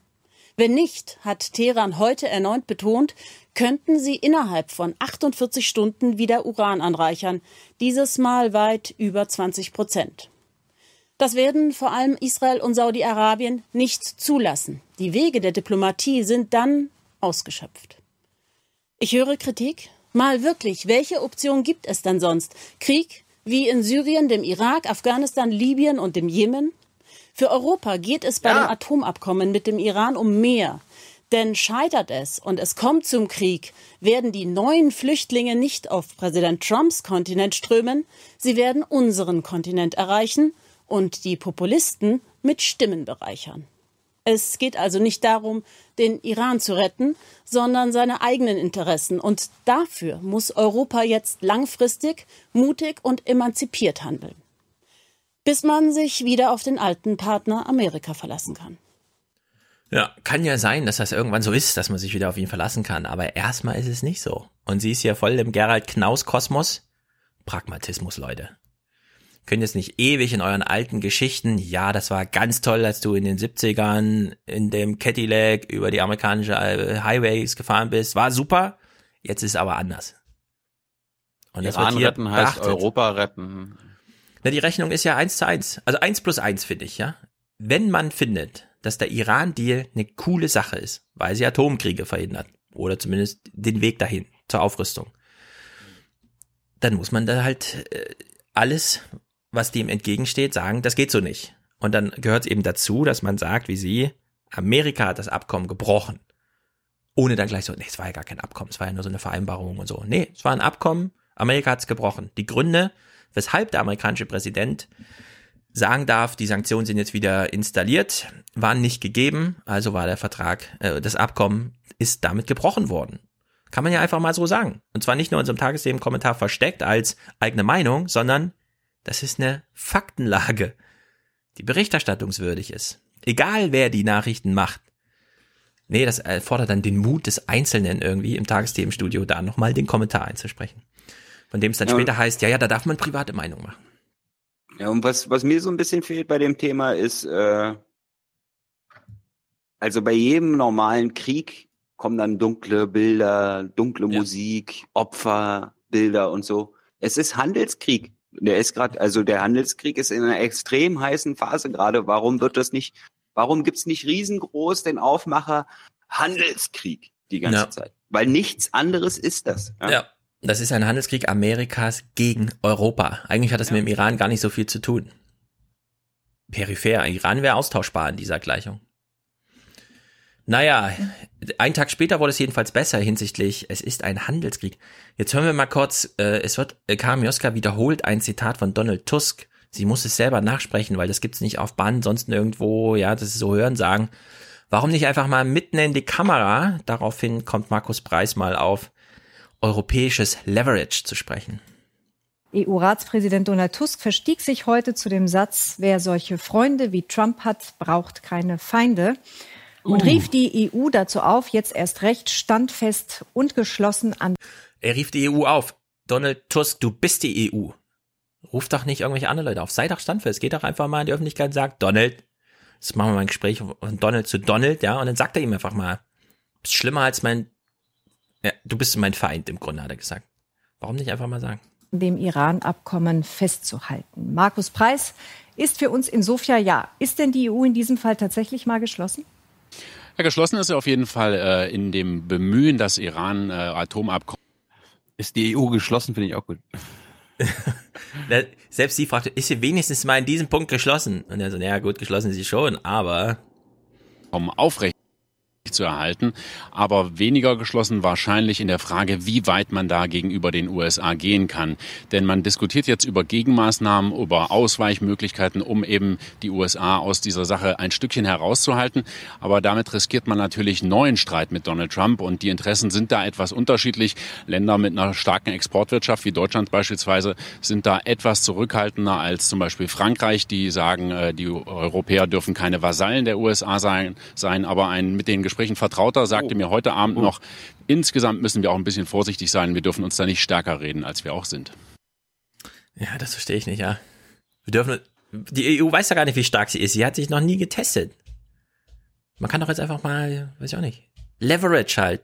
Wenn nicht, hat Teheran heute erneut betont, könnten sie innerhalb von 48 Stunden wieder Uran anreichern, dieses Mal weit über 20 Prozent. Das werden vor allem Israel und Saudi-Arabien nicht zulassen. Die Wege der Diplomatie sind dann ausgeschöpft. Ich höre Kritik. Mal wirklich, welche Option gibt es denn sonst? Krieg wie in Syrien, dem Irak, Afghanistan, Libyen und dem Jemen? Für Europa geht es bei ja. dem Atomabkommen mit dem Iran um mehr. Denn scheitert es und es kommt zum Krieg, werden die neuen Flüchtlinge nicht auf Präsident Trumps Kontinent strömen, sie werden unseren Kontinent erreichen und die Populisten mit Stimmen bereichern. Es geht also nicht darum, den Iran zu retten, sondern seine eigenen Interessen. Und dafür muss Europa jetzt langfristig, mutig und emanzipiert handeln. Bis man sich wieder auf den alten Partner Amerika verlassen kann. Ja, kann ja sein, dass das irgendwann so ist, dass man sich wieder auf ihn verlassen kann. Aber erstmal ist es nicht so. Und sie ist ja voll im Gerald Knaus Kosmos. Pragmatismus, Leute könnt jetzt nicht ewig in euren alten Geschichten, ja, das war ganz toll, als du in den 70ern in dem Cadillac über die amerikanische äh, Highways gefahren bist, war super, jetzt ist es aber anders. Und das Iran retten beachtet. heißt Europa retten. Na, die Rechnung ist ja eins zu eins. Also eins plus eins finde ich, ja. Wenn man findet, dass der Iran-Deal eine coole Sache ist, weil sie Atomkriege verhindert, oder zumindest den Weg dahin zur Aufrüstung, dann muss man da halt äh, alles, was dem entgegensteht, sagen, das geht so nicht. Und dann gehört es eben dazu, dass man sagt, wie sie, Amerika hat das Abkommen gebrochen. Ohne dann gleich so, nee, es war ja gar kein Abkommen, es war ja nur so eine Vereinbarung und so. Nee, es war ein Abkommen, Amerika hat es gebrochen. Die Gründe, weshalb der amerikanische Präsident sagen darf, die Sanktionen sind jetzt wieder installiert, waren nicht gegeben, also war der Vertrag, äh, das Abkommen ist damit gebrochen worden. Kann man ja einfach mal so sagen. Und zwar nicht nur in einem Tagesthemen-Kommentar versteckt als eigene Meinung, sondern das ist eine Faktenlage, die berichterstattungswürdig ist. Egal wer die Nachrichten macht. Nee, das erfordert dann den Mut des Einzelnen irgendwie im Tagesthemenstudio da nochmal den Kommentar einzusprechen. Von dem es dann ja. später heißt, ja, ja, da darf man private Meinung machen. Ja, und was, was mir so ein bisschen fehlt bei dem Thema ist, äh, also bei jedem normalen Krieg kommen dann dunkle Bilder, dunkle ja. Musik, Opferbilder und so. Es ist Handelskrieg. Der ist gerade, also der Handelskrieg ist in einer extrem heißen Phase gerade. Warum wird das nicht, warum gibt's nicht riesengroß den Aufmacher Handelskrieg die ganze ja. Zeit? Weil nichts anderes ist das. Ja? ja. Das ist ein Handelskrieg Amerikas gegen Europa. Eigentlich hat das ja. mit dem Iran gar nicht so viel zu tun. Peripher. Iran wäre austauschbar in dieser Gleichung. Naja, ein Tag später wurde es jedenfalls besser hinsichtlich, es ist ein Handelskrieg. Jetzt hören wir mal kurz, äh, es wird, äh, Karin Mioska wiederholt ein Zitat von Donald Tusk. Sie muss es selber nachsprechen, weil das gibt's nicht auf Band, sonst irgendwo, ja, das ist so hören sagen. Warum nicht einfach mal mitten in die Kamera? Daraufhin kommt Markus Preis mal auf europäisches Leverage zu sprechen. EU-Ratspräsident Donald Tusk verstieg sich heute zu dem Satz, wer solche Freunde wie Trump hat, braucht keine Feinde und uh. rief die EU dazu auf, jetzt erst recht standfest und geschlossen an. Er rief die EU auf. Donald Tusk, du bist die EU. Ruf doch nicht irgendwelche anderen Leute auf. Sei doch standfest. Geh doch einfach mal in die Öffentlichkeit und sag, Donald, jetzt machen wir mal ein Gespräch von Donald zu Donald, ja, und dann sagt er ihm einfach mal, bist schlimmer als mein, ja, du bist mein Feind im Grunde, hat er gesagt. Warum nicht einfach mal sagen? Dem Iran-Abkommen festzuhalten. Markus Preis ist für uns in Sofia ja. Ist denn die EU in diesem Fall tatsächlich mal geschlossen? Ja, geschlossen ist er auf jeden Fall äh, in dem Bemühen, das Iran-Atomabkommen. Äh, ist die EU geschlossen, finde ich auch gut. Selbst sie fragte, ist sie wenigstens mal in diesem Punkt geschlossen? Und er so, naja, gut, geschlossen ist sie schon, aber. Um aufrecht. Zu erhalten, aber weniger geschlossen wahrscheinlich in der Frage, wie weit man da gegenüber den USA gehen kann. Denn man diskutiert jetzt über Gegenmaßnahmen, über Ausweichmöglichkeiten, um eben die USA aus dieser Sache ein Stückchen herauszuhalten. Aber damit riskiert man natürlich neuen Streit mit Donald Trump und die Interessen sind da etwas unterschiedlich. Länder mit einer starken Exportwirtschaft wie Deutschland beispielsweise sind da etwas zurückhaltender als zum Beispiel Frankreich, die sagen, äh, die Europäer dürfen keine Vasallen der USA sein, sein aber ein mit den Gesprächen Vertrauter sagte oh. mir heute Abend oh. noch, insgesamt müssen wir auch ein bisschen vorsichtig sein. Wir dürfen uns da nicht stärker reden, als wir auch sind. Ja, das verstehe ich nicht, ja. Wir dürfen, die EU weiß ja gar nicht, wie stark sie ist. Sie hat sich noch nie getestet. Man kann doch jetzt einfach mal, weiß ich auch nicht, Leverage halt.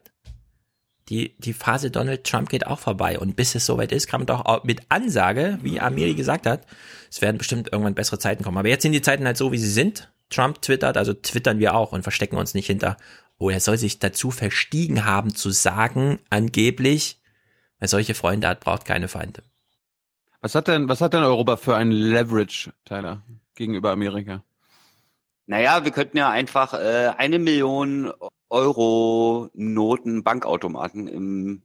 Die, die Phase Donald Trump geht auch vorbei. Und bis es soweit ist, kann man doch mit Ansage, wie Amiri gesagt hat, es werden bestimmt irgendwann bessere Zeiten kommen. Aber jetzt sind die Zeiten halt so, wie sie sind. Trump twittert, also twittern wir auch und verstecken uns nicht hinter, oh, er soll sich dazu verstiegen haben zu sagen, angeblich, wer solche Freunde hat, braucht keine Feinde. Was hat denn, was hat denn Europa für ein Leverage, Tyler, gegenüber Amerika? Naja, wir könnten ja einfach äh, eine Million Euro Noten Bankautomaten im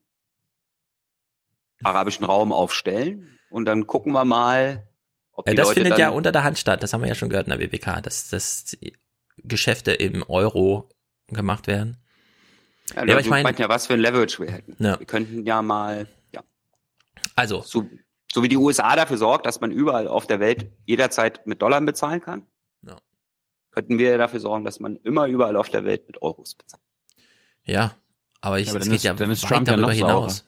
arabischen Raum aufstellen und dann gucken wir mal, ja, das Leute findet ja unter der Hand statt. Das haben wir ja schon gehört in der WPK, dass, dass Geschäfte im Euro gemacht werden. Ja, ja aber ich meine ja, was für ein Leverage wir hätten. Ja. Wir könnten ja mal, ja. Also. So, so wie die USA dafür sorgt, dass man überall auf der Welt jederzeit mit Dollar bezahlen kann, ja. könnten wir dafür sorgen, dass man immer überall auf der Welt mit Euros bezahlt. Ja, aber ich, ja, aber es geht ist, ja dann ist Trump darüber hinaus.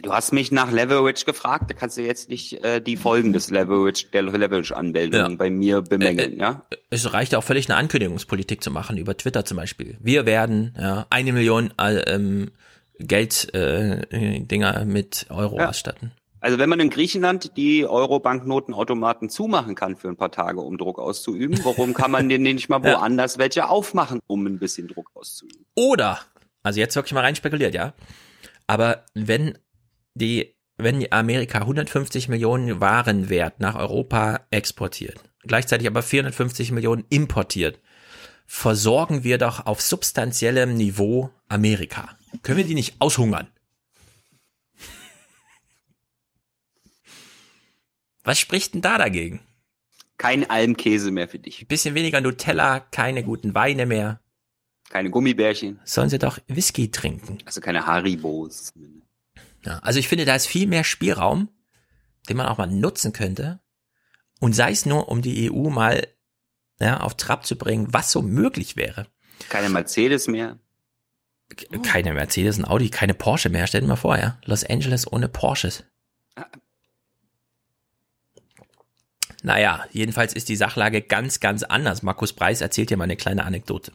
Du hast mich nach Leverage gefragt, da kannst du jetzt nicht äh, die Folgen des Leverage, der Leverage-Anmeldung ja. bei mir bemängeln, äh, äh, ja? Es reicht auch völlig eine Ankündigungspolitik zu machen, über Twitter zum Beispiel. Wir werden ja, eine Million äh, ähm, Geld-Dinger äh, mit Euro ja. ausstatten. Also wenn man in Griechenland die Euro-Banknotenautomaten zumachen kann für ein paar Tage, um Druck auszuüben, warum kann man denn nicht mal woanders welche aufmachen, um ein bisschen Druck auszuüben? Oder, also jetzt wirklich mal rein spekuliert, ja. Aber wenn die, wenn Amerika 150 Millionen Warenwert nach Europa exportiert, gleichzeitig aber 450 Millionen importiert, versorgen wir doch auf substanziellem Niveau Amerika. Können wir die nicht aushungern? Was spricht denn da dagegen? Kein Almkäse mehr für dich. Bisschen weniger Nutella, keine guten Weine mehr. Keine Gummibärchen. Sollen sie doch Whisky trinken. Also keine Haribos. Ja, also ich finde, da ist viel mehr Spielraum, den man auch mal nutzen könnte. Und sei es nur, um die EU mal ja, auf Trab zu bringen, was so möglich wäre. Keine Mercedes mehr. Keine Mercedes, ein Audi, keine Porsche mehr. Stell dir mal vor, ja. Los Angeles ohne Porsches. Naja, jedenfalls ist die Sachlage ganz, ganz anders. Markus Preis erzählt hier mal eine kleine Anekdote.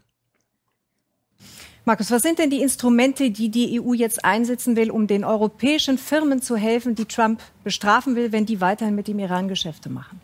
Markus, was sind denn die Instrumente, die die EU jetzt einsetzen will, um den europäischen Firmen zu helfen, die Trump bestrafen will, wenn die weiterhin mit dem Iran Geschäfte machen?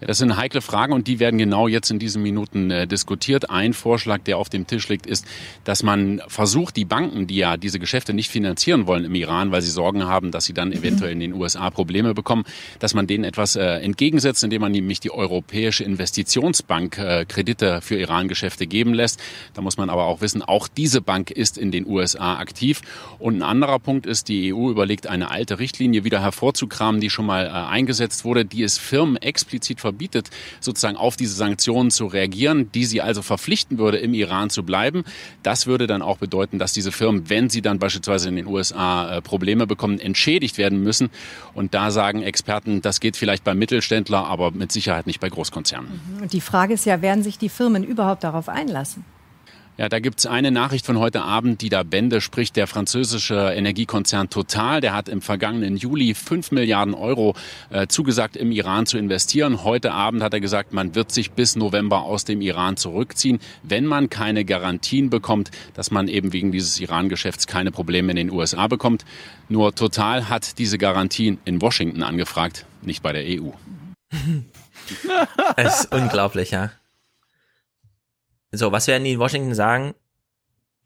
Das sind heikle Fragen und die werden genau jetzt in diesen Minuten äh, diskutiert. Ein Vorschlag, der auf dem Tisch liegt, ist, dass man versucht, die Banken, die ja diese Geschäfte nicht finanzieren wollen im Iran, weil sie Sorgen haben, dass sie dann eventuell in den USA Probleme bekommen, dass man denen etwas äh, entgegensetzt, indem man nämlich die Europäische Investitionsbank äh, Kredite für Iran-Geschäfte geben lässt. Da muss man aber auch wissen, auch diese Bank ist in den USA aktiv. Und ein anderer Punkt ist, die EU überlegt, eine alte Richtlinie wieder hervorzukramen, die schon mal äh, eingesetzt wurde, die es Firmen explizit verbietet, sozusagen auf diese Sanktionen zu reagieren, die sie also verpflichten würde, im Iran zu bleiben. Das würde dann auch bedeuten, dass diese Firmen, wenn sie dann beispielsweise in den USA äh, Probleme bekommen, entschädigt werden müssen. Und da sagen Experten, das geht vielleicht bei Mittelständler, aber mit Sicherheit nicht bei Großkonzernen. Die Frage ist ja, werden sich die Firmen überhaupt darauf einlassen? Ja, da gibt's eine Nachricht von heute Abend, die da Bände spricht. Der französische Energiekonzern Total, der hat im vergangenen Juli 5 Milliarden Euro äh, zugesagt, im Iran zu investieren. Heute Abend hat er gesagt, man wird sich bis November aus dem Iran zurückziehen, wenn man keine Garantien bekommt, dass man eben wegen dieses Iran-Geschäfts keine Probleme in den USA bekommt. Nur Total hat diese Garantien in Washington angefragt, nicht bei der EU. Es ist unglaublich, ja. So, was werden die in Washington sagen?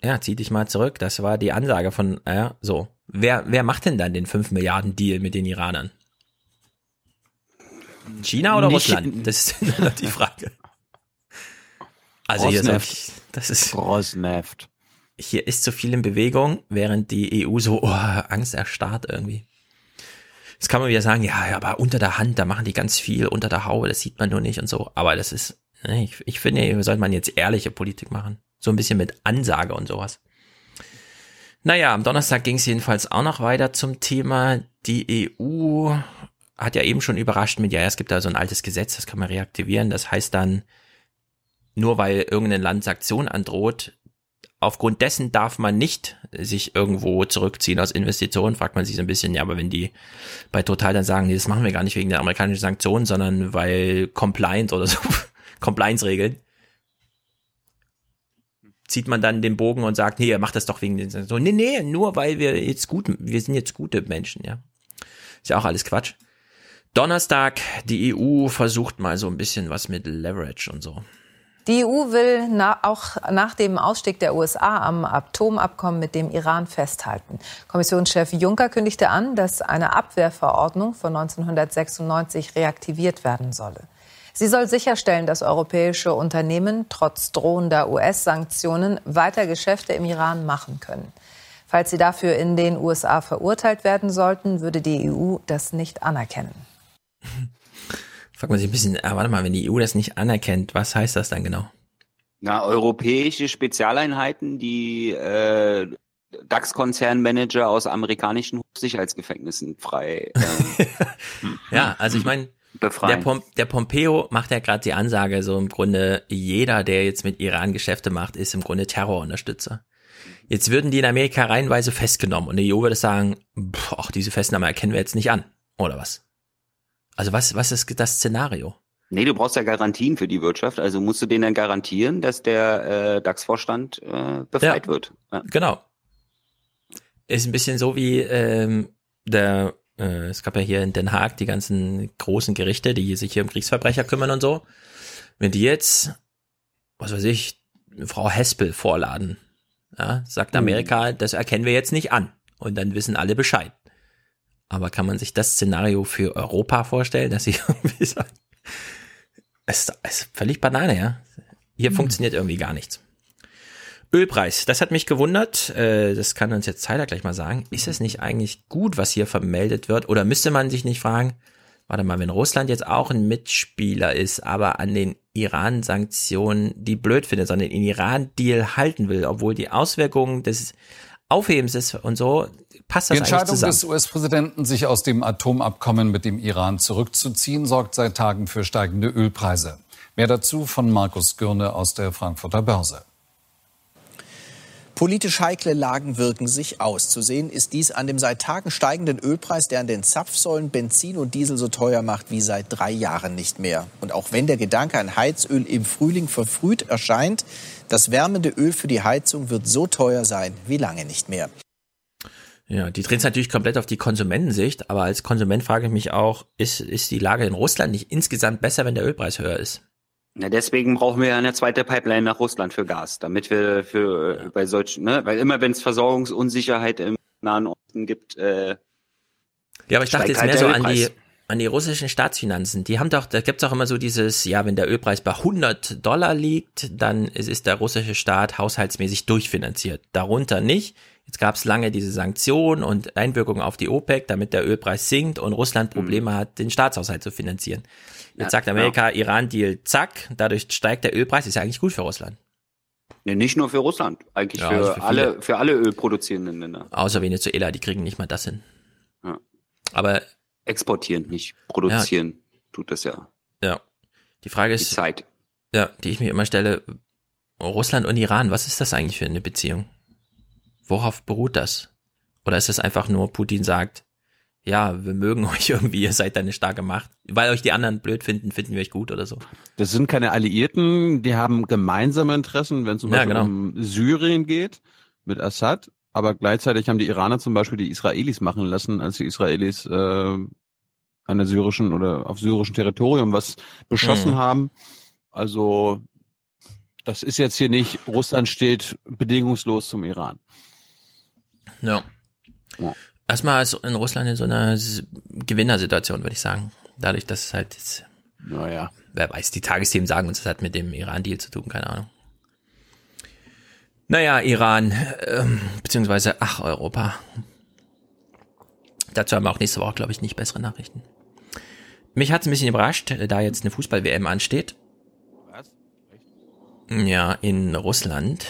Ja, zieh dich mal zurück. Das war die Ansage von, ja, so. Wer, wer macht denn dann den 5 Milliarden Deal mit den Iranern? China oder Nicht, Russland? Das ist die Frage. Also hier ist Das ist. Rosneft. Hier ist zu viel in Bewegung, während die EU so, oh, Angst erstarrt irgendwie. Jetzt kann man wieder sagen, ja, ja, aber unter der Hand, da machen die ganz viel unter der Haube, das sieht man nur nicht und so. Aber das ist, ich, ich finde, sollte man jetzt ehrliche Politik machen. So ein bisschen mit Ansage und sowas. Naja, am Donnerstag ging es jedenfalls auch noch weiter zum Thema. Die EU hat ja eben schon überrascht mit, ja, es gibt da so ein altes Gesetz, das kann man reaktivieren. Das heißt dann, nur weil irgendein Land Sanktionen androht, aufgrund dessen darf man nicht sich irgendwo zurückziehen aus Investitionen, fragt man sich so ein bisschen, ja, aber wenn die bei Total dann sagen, nee, das machen wir gar nicht wegen der amerikanischen Sanktionen, sondern weil Compliance oder so, Compliance-Regeln, zieht man dann den Bogen und sagt, nee, macht das doch wegen den Sanktionen. Nee, nee, nur weil wir jetzt gut, wir sind jetzt gute Menschen, ja. Ist ja auch alles Quatsch. Donnerstag, die EU versucht mal so ein bisschen was mit Leverage und so. Die EU will na, auch nach dem Ausstieg der USA am Atomabkommen mit dem Iran festhalten. Kommissionschef Juncker kündigte an, dass eine Abwehrverordnung von 1996 reaktiviert werden solle. Sie soll sicherstellen, dass europäische Unternehmen trotz drohender US-Sanktionen weiter Geschäfte im Iran machen können. Falls sie dafür in den USA verurteilt werden sollten, würde die EU das nicht anerkennen. Fragt man sich ein bisschen, ah, warte mal, wenn die EU das nicht anerkennt, was heißt das dann genau? Na, europäische Spezialeinheiten, die äh, DAX-Konzernmanager aus amerikanischen Sicherheitsgefängnissen frei. Äh, ja, also ich meine, der, Pom der Pompeo macht ja gerade die Ansage, so im Grunde, jeder, der jetzt mit Iran Geschäfte macht, ist im Grunde Terrorunterstützer. Jetzt würden die in Amerika reihenweise festgenommen und die EU würde sagen, ach, diese Festnahme erkennen wir jetzt nicht an, oder was? Also was, was ist das Szenario? Nee, du brauchst ja Garantien für die Wirtschaft, also musst du denen dann garantieren, dass der äh, DAX-Vorstand äh, befreit Ja. wird. Ja. Genau. Ist ein bisschen so wie ähm, der, äh, es gab ja hier in Den Haag die ganzen großen Gerichte, die sich hier um Kriegsverbrecher kümmern und so. Wenn die jetzt, was weiß ich, Frau Hespel vorladen, ja, sagt Amerika, das erkennen wir jetzt nicht an. Und dann wissen alle Bescheid. Aber kann man sich das Szenario für Europa vorstellen, dass sie irgendwie sagen, es ist, völlig Banane, ja. Hier funktioniert irgendwie gar nichts. Ölpreis, das hat mich gewundert. Äh, das kann uns jetzt Tyler gleich mal sagen. Ist es nicht eigentlich gut, was hier vermeldet wird? Oder müsste man sich nicht fragen, warte mal, wenn Russland jetzt auch ein Mitspieler ist, aber an den Iran-Sanktionen die blöd findet, sondern den Iran-Deal halten will, obwohl die Auswirkungen des Aufhebens ist und so, passt Die das eigentlich Entscheidung des US-Präsidenten, sich aus dem Atomabkommen mit dem Iran zurückzuziehen, sorgt seit Tagen für steigende Ölpreise. Mehr dazu von Markus Gürne aus der Frankfurter Börse. Politisch heikle Lagen wirken sich aus. Zu sehen ist dies an dem seit Tagen steigenden Ölpreis, der an den Zapfsäulen Benzin und Diesel so teuer macht wie seit drei Jahren nicht mehr. Und auch wenn der Gedanke an Heizöl im Frühling verfrüht erscheint, das wärmende Öl für die Heizung wird so teuer sein wie lange nicht mehr. Ja, die drehen es natürlich komplett auf die Konsumentensicht, aber als Konsument frage ich mich auch, ist, ist die Lage in Russland nicht insgesamt besser, wenn der Ölpreis höher ist? Na, deswegen brauchen wir ja eine zweite Pipeline nach Russland für Gas, damit wir für äh, bei solchen, ne, weil immer wenn es Versorgungsunsicherheit im Nahen Osten gibt, äh, Ja, aber ich dachte jetzt halt mehr so an die, an die russischen Staatsfinanzen. Die haben doch, da gibt's auch immer so dieses, ja, wenn der Ölpreis bei 100 Dollar liegt, dann ist, ist der russische Staat haushaltsmäßig durchfinanziert. Darunter nicht. Jetzt gab's lange diese Sanktionen und Einwirkungen auf die OPEC, damit der Ölpreis sinkt und Russland Probleme hat, den Staatshaushalt zu finanzieren. Jetzt Ja, sagt Amerika, Iran-Deal, zack, dadurch steigt der Ölpreis, ist ja eigentlich gut für Russland. ne, nicht nur für Russland, eigentlich Ja, für, also für alle für alle ölproduzierenden Länder. Außer Venezuela, die kriegen nicht mal das hin. Ja. Aber exportieren, nicht produzieren, tut das ja. Ja. Die Frage ist, Die Zeit. ja, die ich mir immer stelle, Russland und Iran, was ist das eigentlich für eine Beziehung? Worauf beruht das? Oder ist es einfach nur, Putin sagt, ja, wir mögen euch irgendwie, ihr seid eine starke Macht. Weil euch die anderen blöd finden, finden wir euch gut oder so. Das sind keine Alliierten, die haben gemeinsame Interessen, wenn es zum Ja, Beispiel genau. um Syrien geht mit Assad. Aber gleichzeitig haben die Iraner zum Beispiel die Israelis machen lassen, als die Israelis äh, an der syrischen oder auf syrischem Territorium was beschossen Mhm. haben. Also das ist jetzt hier nicht, Russland steht bedingungslos zum Iran. Ja. Erstmal ist in Russland in so einer Gewinnersituation, würde ich sagen. Dadurch, dass es halt jetzt, naja, wer weiß, die Tagesthemen sagen uns, das hat mit dem Iran-Deal zu tun, keine Ahnung. Naja, Iran, ähm, beziehungsweise, ach, Europa. Dazu haben wir auch nächste Woche, glaube ich, nicht bessere Nachrichten. Mich hat es ein bisschen überrascht, da jetzt eine Fußball-WM ansteht. Was? Ja, in Russland.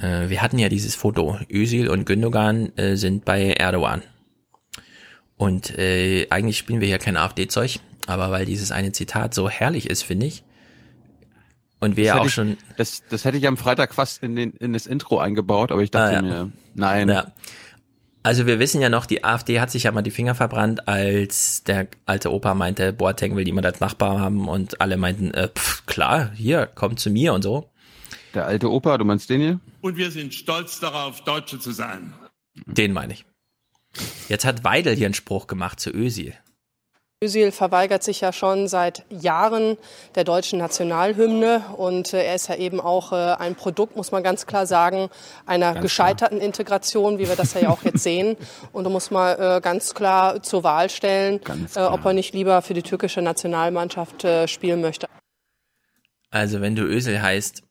Äh, wir hatten ja dieses Foto. Özil und Gündogan äh, sind bei Erdogan. Und äh, eigentlich spielen wir hier kein AfD-Zeug, aber weil dieses eine Zitat so herrlich ist, finde ich. Und wir Das ja auch ich- schon. Das, das hätte ich am Freitag fast in, den, in das Intro eingebaut, aber ich dachte Ah, ja. mir, nein. Ja. Also wir wissen ja noch, die AfD hat sich ja mal die Finger verbrannt, als der alte Opa meinte, Boateng will jemand als Nachbar haben und alle meinten, äh, pff, klar, hier, komm zu mir und so. Der alte Opa, du meinst den hier? Und wir sind stolz darauf, Deutsche zu sein. Den meine ich. Jetzt hat Weidel hier einen Spruch gemacht zu Özil. Özil verweigert sich ja schon seit Jahren der deutschen Nationalhymne und äh, er ist ja eben auch äh, ein Produkt, muss man ganz klar sagen, einer Ganz gescheiterten Integration, wie wir das ja auch jetzt sehen. Und da muss man äh, ganz klar zur Wahl stellen, ob er nicht lieber für die türkische Nationalmannschaft spielen möchte. Also wenn du Özil heißt,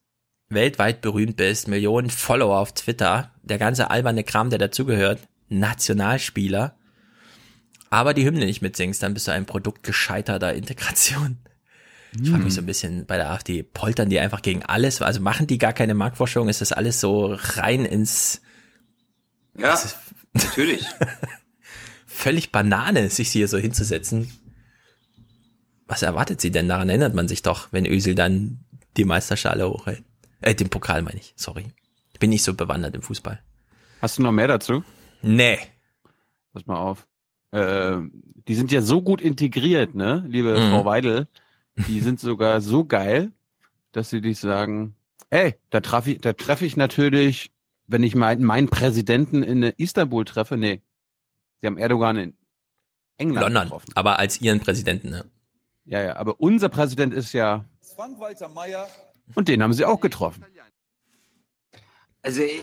weltweit berühmt bist, Millionen Follower auf Twitter, der ganze alberne Kram, der dazugehört, Nationalspieler, aber die Hymne nicht mitsingst, dann bist du ein Produkt gescheiterter Integration. Ich frage mich so ein bisschen bei der AfD, poltern die einfach gegen alles? Also machen die gar keine Marktforschung? Ist das alles so rein ins Ja, natürlich. völlig Banane, sich hier so hinzusetzen? Was erwartet sie denn? Daran erinnert man sich doch, wenn Özil dann die Meisterschale hochhält. Äh, den Pokal meine ich, sorry. Ich bin nicht so bewandert im Fußball. Hast du noch mehr dazu? Nee. Pass mal auf. Äh, die sind ja so gut integriert, ne, liebe Mhm. Frau Weidel. Die sind sogar so geil, dass sie dich sagen, ey, da treffe ich, da treffe ich natürlich, wenn ich meinen, meinen Präsidenten in Istanbul treffe, nee. Sie haben Erdogan in England London, getroffen. aber als ihren Präsidenten, ne? Ja, ja, aber unser Präsident ist ja, Frank-Walter Meyer. Und den haben sie auch getroffen. Also ich,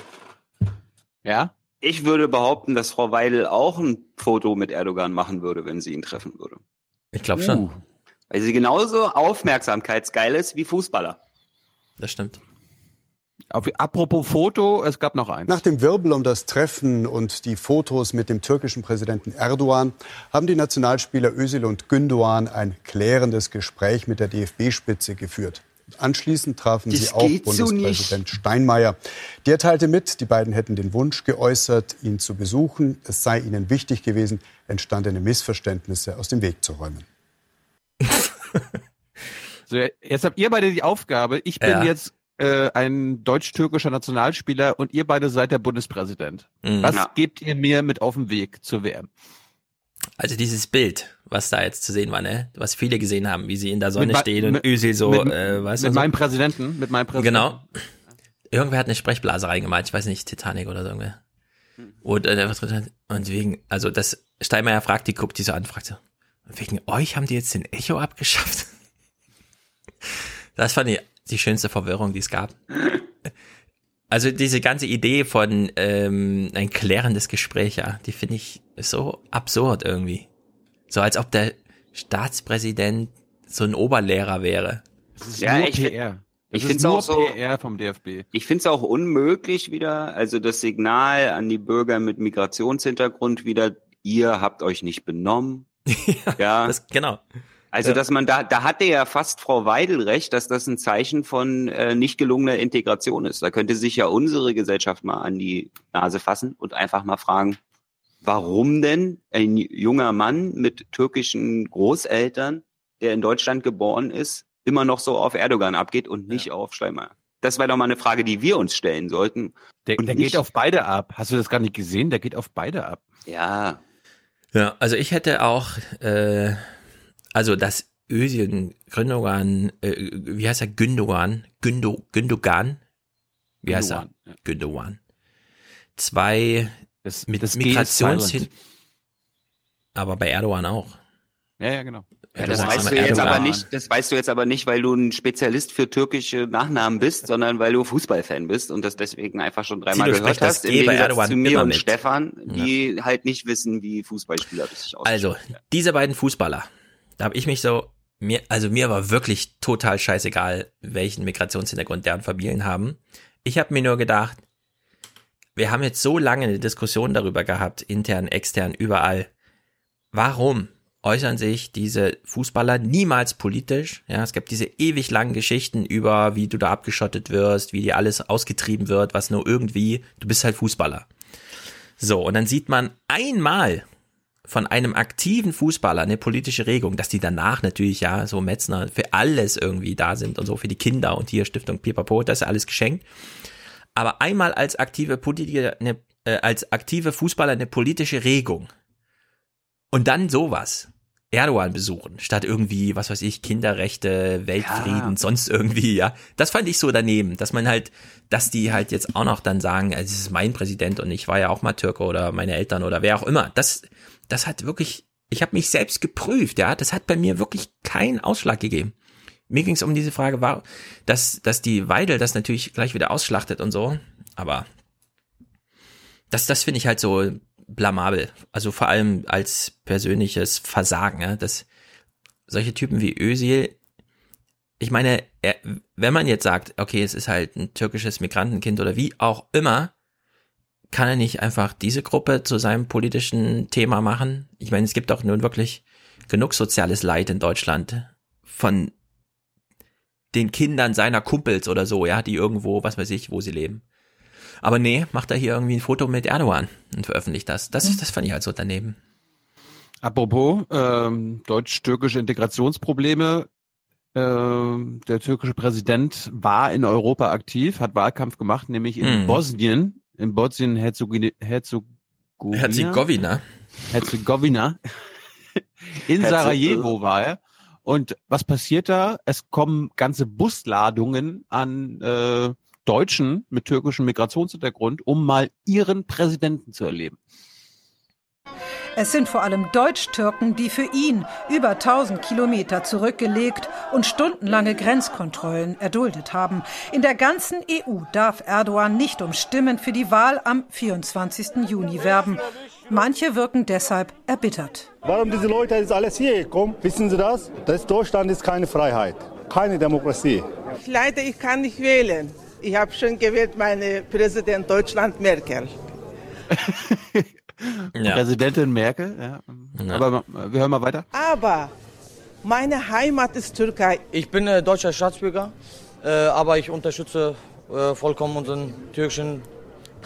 Ja? ich würde behaupten, dass Frau Weidel auch ein Foto mit Erdogan machen würde, wenn sie ihn treffen würde. Ich glaube schon. Uh. Weil sie genauso aufmerksamkeitsgeil ist wie Fußballer. Das stimmt. Auf, apropos Foto, es gab noch eins. Nach dem Wirbel um das Treffen und die Fotos mit dem türkischen Präsidenten Erdogan haben die Nationalspieler Özil und Gündoğan ein klärendes Gespräch mit der DFB-Spitze geführt. Anschließend trafen Das sie auch geht so Bundespräsident Steinmeier. Der teilte mit, die beiden hätten den Wunsch geäußert, ihn zu besuchen. Es sei ihnen wichtig gewesen, entstandene Missverständnisse aus dem Weg zu räumen. So, jetzt habt ihr beide die Aufgabe, ich bin Ja. jetzt äh, ein deutsch-türkischer Nationalspieler und ihr beide seid der Bundespräsident. Mhm. Was gebt ihr mir mit auf den Weg zur WM? Also dieses Bild, was da jetzt zu sehen war, ne? Was viele gesehen haben, wie sie in der Sonne Mit stehen und mit- Özil so, mit, äh, weißt mit du, so. meinem Präsidenten, mit meinem Präsidenten. Genau. Irgendwer hat eine Sprechblase reingemalt, ich weiß nicht, Titanic oder so irgendwer. Und, äh, und wegen, also das Steinmeier fragt, die guckt die so an, fragt so, wegen euch haben die jetzt den Echo abgeschafft? Das fand ich die schönste Verwirrung, die es gab. Also diese ganze Idee von ähm, ein klärendes Gespräch, ja, die finde ich so absurd irgendwie. So als ob der Staatspräsident so ein Oberlehrer wäre. Das ist Ja, nur ich- PR. ich Das ist find's nur auch so- PR vom DFB. Ich finde es auch unmöglich wieder, also das Signal an die Bürger mit Migrationshintergrund wieder, ihr habt euch nicht benommen. ja, Das, genau. also ja. dass man da, da hatte ja fast Frau Weidel recht, dass das ein Zeichen von äh, nicht gelungener Integration ist. Da könnte sich ja unsere Gesellschaft mal an die Nase fassen und einfach mal fragen, warum denn ein junger Mann mit türkischen Großeltern, der in Deutschland geboren ist, immer noch so auf Erdogan abgeht und nicht auf Steinmeier. Das wäre doch mal eine Frage, die wir uns stellen sollten. Der, Und der nicht- geht auf beide ab. Hast du das gar nicht gesehen? Der geht auf beide ab. Ja, Ja, also ich hätte auch, äh, also das Özil Gündogan, äh, wie heißt er, Gündogan, Gündo, Gündogan, wie heißt er? Gündogan, Gündogan. Zwei Das, mit das Migrationshin, aber bei Erdogan auch. Ja, ja, genau. Ja, Ja, das weißt du jetzt aber nicht, das weißt du jetzt aber nicht, weil du ein Spezialist für türkische Nachnamen bist, sondern weil du Fußballfan bist und das deswegen einfach schon dreimal Tilo gehört hast, im bei Gegensatz Erdogan zu mir und mit. Stefan, die halt nicht wissen, wie Fußballspieler richtig aussehen. Also, diese beiden Fußballer, da habe ich mich so, mir, also mir war wirklich total scheißegal, welchen Migrationshintergrund deren Familien haben. Ich habe mir nur gedacht, wir haben jetzt so lange eine Diskussion darüber gehabt, intern, extern, überall. Warum äußern sich diese Fußballer niemals politisch? Ja, es gibt diese ewig langen Geschichten über, wie du da abgeschottet wirst, wie dir alles ausgetrieben wird, was nur irgendwie, du bist halt Fußballer. So, und dann sieht man einmal von einem aktiven Fußballer eine politische Regung, dass die danach natürlich ja so Metzner für alles irgendwie da sind und so für die Kinder und hier Stiftung Pipapo, das ist alles geschenkt. Aber einmal als aktive Politiker, eine, äh, als aktive Fußballer eine politische Regung und dann sowas. Erdogan besuchen, statt irgendwie, was weiß ich, Kinderrechte, Weltfrieden, Ja. sonst irgendwie, ja. Das fand ich so daneben, dass man halt, dass die halt jetzt auch noch dann sagen, es ist mein Präsident und ich war ja auch mal Türke oder meine Eltern oder wer auch immer. Das, das hat wirklich, ich habe mich selbst geprüft, ja. Das hat bei mir wirklich keinen Ausschlag gegeben. Mir ging es um diese Frage, war, dass, dass die Weidel das natürlich gleich wieder ausschlachtet und so, aber das, das finde ich halt so blamabel. Also vor allem als persönliches Versagen, ja, dass solche Typen wie Özil, ich meine, er, wenn man jetzt sagt, okay, es ist halt ein türkisches Migrantenkind oder wie auch immer, kann er nicht einfach diese Gruppe zu seinem politischen Thema machen? Ich meine, es gibt doch nun wirklich genug soziales Leid in Deutschland von den Kindern seiner Kumpels oder so, ja, die irgendwo, was weiß ich, wo sie leben. Aber nee, macht er hier irgendwie ein Foto mit Erdogan und veröffentlicht das. Das, das fand ich halt so daneben. Apropos ähm, deutsch-türkische Integrationsprobleme. Ähm, der türkische Präsident war in Europa aktiv, hat Wahlkampf gemacht, nämlich in Hm. Bosnien, in Bosnien-Herzegowina. Herzegowina. Herzegowina. In Sarajevo war er. Und was passiert da? Es kommen ganze Busladungen an äh, Deutschen mit türkischem Migrationshintergrund, um mal ihren Präsidenten zu erleben. Es sind vor allem Deutsch-Türken, die für ihn über 1000 Kilometer zurückgelegt und stundenlange Grenzkontrollen erduldet haben. In der ganzen EU darf Erdogan nicht um Stimmen für die Wahl am 24. Juni werben. Manche wirken deshalb erbittert. Warum diese Leute jetzt alles hier gekommen? Wissen Sie das? Das Deutschland ist keine Freiheit, keine Demokratie. Leider, ich kann nicht wählen. Ich habe schon gewählt, meine Präsident Deutschland Merkel. Ja. Präsidentin Merkel, ja. Aber äh, wir hören mal weiter. Aber meine Heimat ist Türkei. Ich bin äh, deutscher Staatsbürger, äh, aber ich unterstütze äh, vollkommen unseren türkischen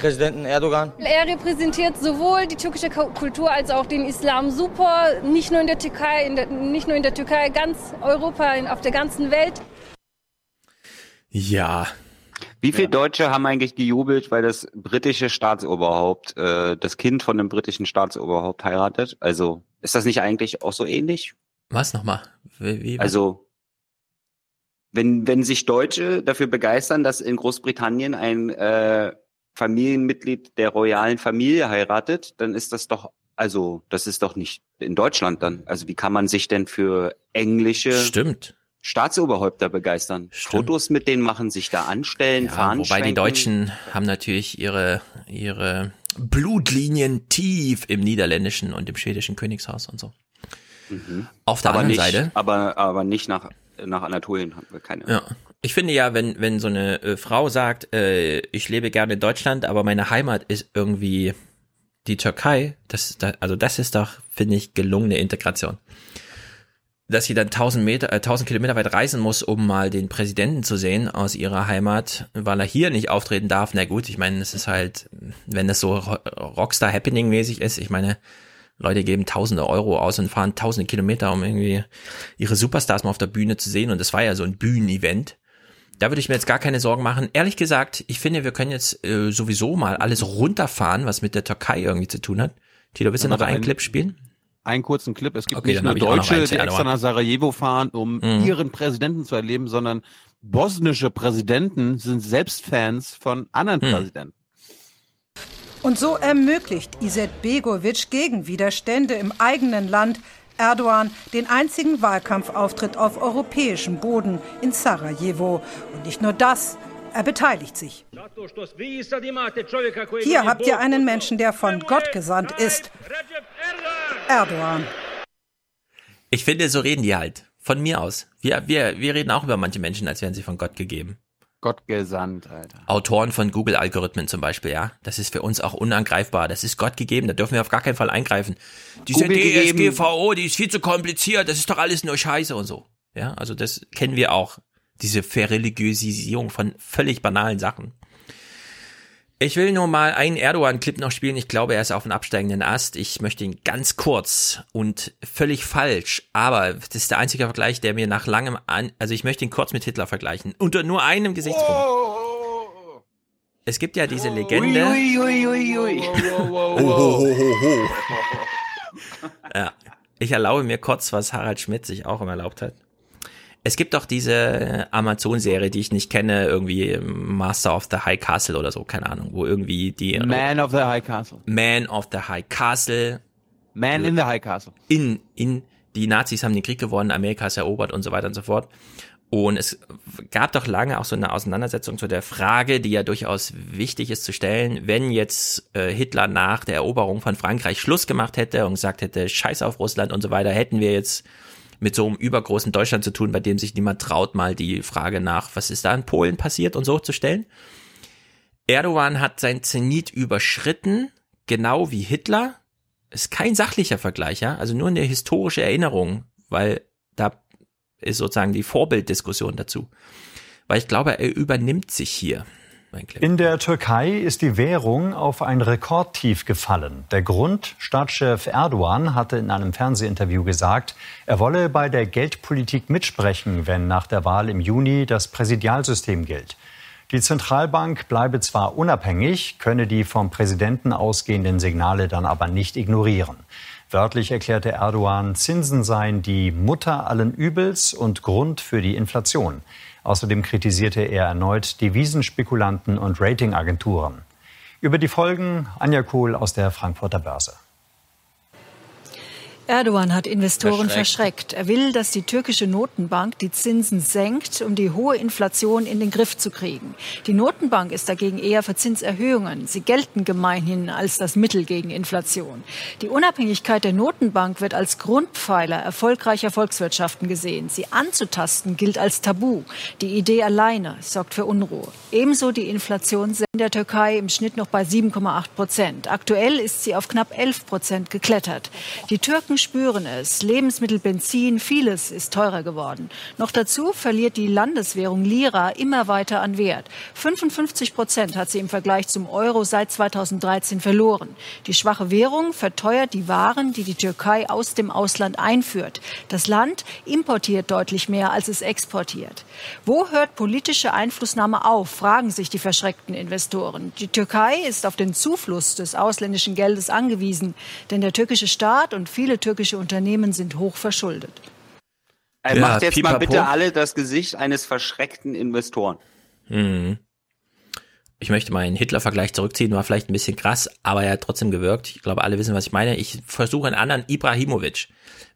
Präsidenten Erdogan. Er repräsentiert sowohl die türkische Ku- Kultur als auch den Islam super, nicht nur in der Türkei, in der, nicht nur in der Türkei, ganz Europa, in, auf der ganzen Welt. Ja. Wie viele Deutsche haben eigentlich gejubelt, weil das britische Staatsoberhaupt, äh, das Kind von einem britischen Staatsoberhaupt heiratet? Also ist das nicht eigentlich auch so ähnlich? Was nochmal? Wie, wie? Also wenn, wenn sich Deutsche dafür begeistern, dass in Großbritannien ein äh, Familienmitglied der royalen Familie heiratet, dann ist das doch, also das ist doch nicht in Deutschland dann. Also wie kann man sich denn für englische Stimmt. Staatsoberhäupter begeistern? Fotos mit denen machen, sich da anstellen, Ja, fahren wobei die Deutschen haben natürlich ihre, ihre Blutlinien tief im niederländischen und im schwedischen Königshaus und so. Auf der aber anderen nicht, Seite. Aber, aber nicht nach, nach Anatolien haben wir keine. Ja. Ich finde ja, wenn, wenn so eine äh, Frau sagt, äh, ich lebe gerne in Deutschland, aber meine Heimat ist irgendwie die Türkei, das, da, also das ist doch, finde ich, gelungene Integration. Dass sie dann 1000 Meter, äh, 1000 Kilometer weit reisen muss, um mal den Präsidenten zu sehen aus ihrer Heimat, weil er hier nicht auftreten darf. Na gut, ich meine, es ist halt, wenn das so Ro- Rockstar-Happening-mäßig ist, ich meine, Leute geben tausende Euro aus und fahren tausende Kilometer, um irgendwie ihre Superstars mal auf der Bühne zu sehen. Und das war ja so ein Bühnenevent. Da würde ich mir jetzt gar keine Sorgen machen. Ehrlich gesagt, ich finde, wir können jetzt äh, sowieso mal alles runterfahren, was mit der Türkei irgendwie zu tun hat. Tilo, willst du noch einen ein- Clip spielen? Einen kurzen Clip. Es gibt Okay, nicht nur Deutsche, die extra Erdogan. nach Sarajevo fahren, um Mhm. ihren Präsidenten zu erleben, sondern bosnische Präsidenten sind selbst Fans von anderen Hm. Präsidenten. Und so ermöglicht Iset Begovic gegen Widerstände im eigenen Land Erdogan den einzigen Wahlkampfauftritt auf europäischem Boden in Sarajevo. Und nicht nur das, er beteiligt sich. Hier habt ihr einen Menschen, der von Gott gesandt ist. Erdogan. Ich finde, so reden die halt. Von mir aus. Wir, wir, wir reden auch über manche Menschen, als wären sie von Gott gegeben. Gott gesandt, Alter. Autoren von Google-Algorithmen zum Beispiel, ja. Das ist für uns auch unangreifbar. Das ist Gott gegeben, da dürfen wir auf gar keinen Fall eingreifen. Diese. DSGVO, die ist viel zu kompliziert, das ist doch alles nur Scheiße und so. Ja, also das kennen wir auch. Diese Verreligiosisierung von völlig banalen Sachen. Ich will nur mal einen Erdogan-Clip noch spielen. Ich glaube, er ist auf einem absteigenden Ast. Ich möchte ihn ganz kurz und völlig falsch, aber das ist der einzige Vergleich, der mir nach langem an, also ich möchte ihn kurz mit Hitler vergleichen. Unter nur einem Gesichtspunkt. Es gibt ja diese Legende. Ui, ui, ui, ui. Ja. Ich erlaube mir kurz, was Harald Schmidt sich auch immer erlaubt hat. Es gibt doch diese Amazon-Serie, die ich nicht kenne, irgendwie Master of the High Castle oder so, keine Ahnung, wo irgendwie die Man of the High Castle. Man of the High Castle. Man in the High Castle. In, in, die Nazis haben den Krieg gewonnen, Amerika ist erobert und so weiter und so fort. Und es gab doch lange auch so eine Auseinandersetzung zu der Frage, die ja durchaus wichtig ist zu stellen, wenn jetzt äh, Hitler nach der Eroberung von Frankreich Schluss gemacht hätte und gesagt hätte, scheiß auf Russland und so weiter, hätten wir jetzt mit so einem übergroßen Deutschland zu tun, bei dem sich niemand traut, mal die Frage nach, was ist da in Polen passiert und so zu stellen. Erdogan hat sein Zenit überschritten, genau wie Hitler. Ist kein sachlicher Vergleich, ja, also nur eine historische Erinnerung, weil da ist sozusagen die Vorbilddiskussion dazu. Weil ich glaube, er übernimmt sich hier. In der Türkei ist die Währung auf ein Rekordtief gefallen. Der Grund, Staatschef Erdogan hatte in einem Fernsehinterview gesagt, er wolle bei der Geldpolitik mitsprechen, wenn nach der Wahl im Juni das Präsidialsystem gilt. Die Zentralbank bleibe zwar unabhängig, könne die vom Präsidenten ausgehenden Signale dann aber nicht ignorieren. Wörtlich erklärte Erdogan, Zinsen seien die Mutter allen Übels und Grund für die Inflation. Außerdem kritisierte er erneut Devisenspekulanten und Ratingagenturen. Über die Folgen Anja Kohl aus der Frankfurter Börse. Erdogan hat Investoren Verschreckt. verschreckt. Er will, dass die türkische Notenbank die Zinsen senkt, um die hohe Inflation in den Griff zu kriegen. Die Notenbank ist dagegen eher für Zinserhöhungen. Sie gelten gemeinhin als das Mittel gegen Inflation. Die Unabhängigkeit der Notenbank wird als Grundpfeiler erfolgreicher Volkswirtschaften gesehen. Sie anzutasten gilt als Tabu. Die Idee alleine sorgt für Unruhe. Ebenso die Inflation in der Türkei im Schnitt noch bei 7,8 Prozent. Aktuell ist sie auf knapp 11 Prozent geklettert. Die Türken spüren es. Lebensmittel, Benzin, vieles ist teurer geworden. Noch dazu verliert die Landeswährung Lira immer weiter an Wert. 55 Prozent hat sie im Vergleich zum Euro seit 2013 verloren. Die schwache Währung verteuert die Waren, die die Türkei aus dem Ausland einführt. Das Land importiert deutlich mehr, als es exportiert. Wo hört politische Einflussnahme auf, fragen sich die verschreckten Investoren. Die Türkei ist auf den Zufluss des ausländischen Geldes angewiesen, denn der türkische Staat und viele türkische Unternehmen sind hoch verschuldet. Er Ja, macht jetzt mal pipapo. bitte alle das Gesicht eines verschreckten Investoren. Mhm. Ich möchte meinen Hitler-Vergleich zurückziehen, war vielleicht ein bisschen krass, aber er hat trotzdem gewirkt. Ich glaube, alle wissen, was ich meine. Ich versuche einen anderen Ibrahimovic.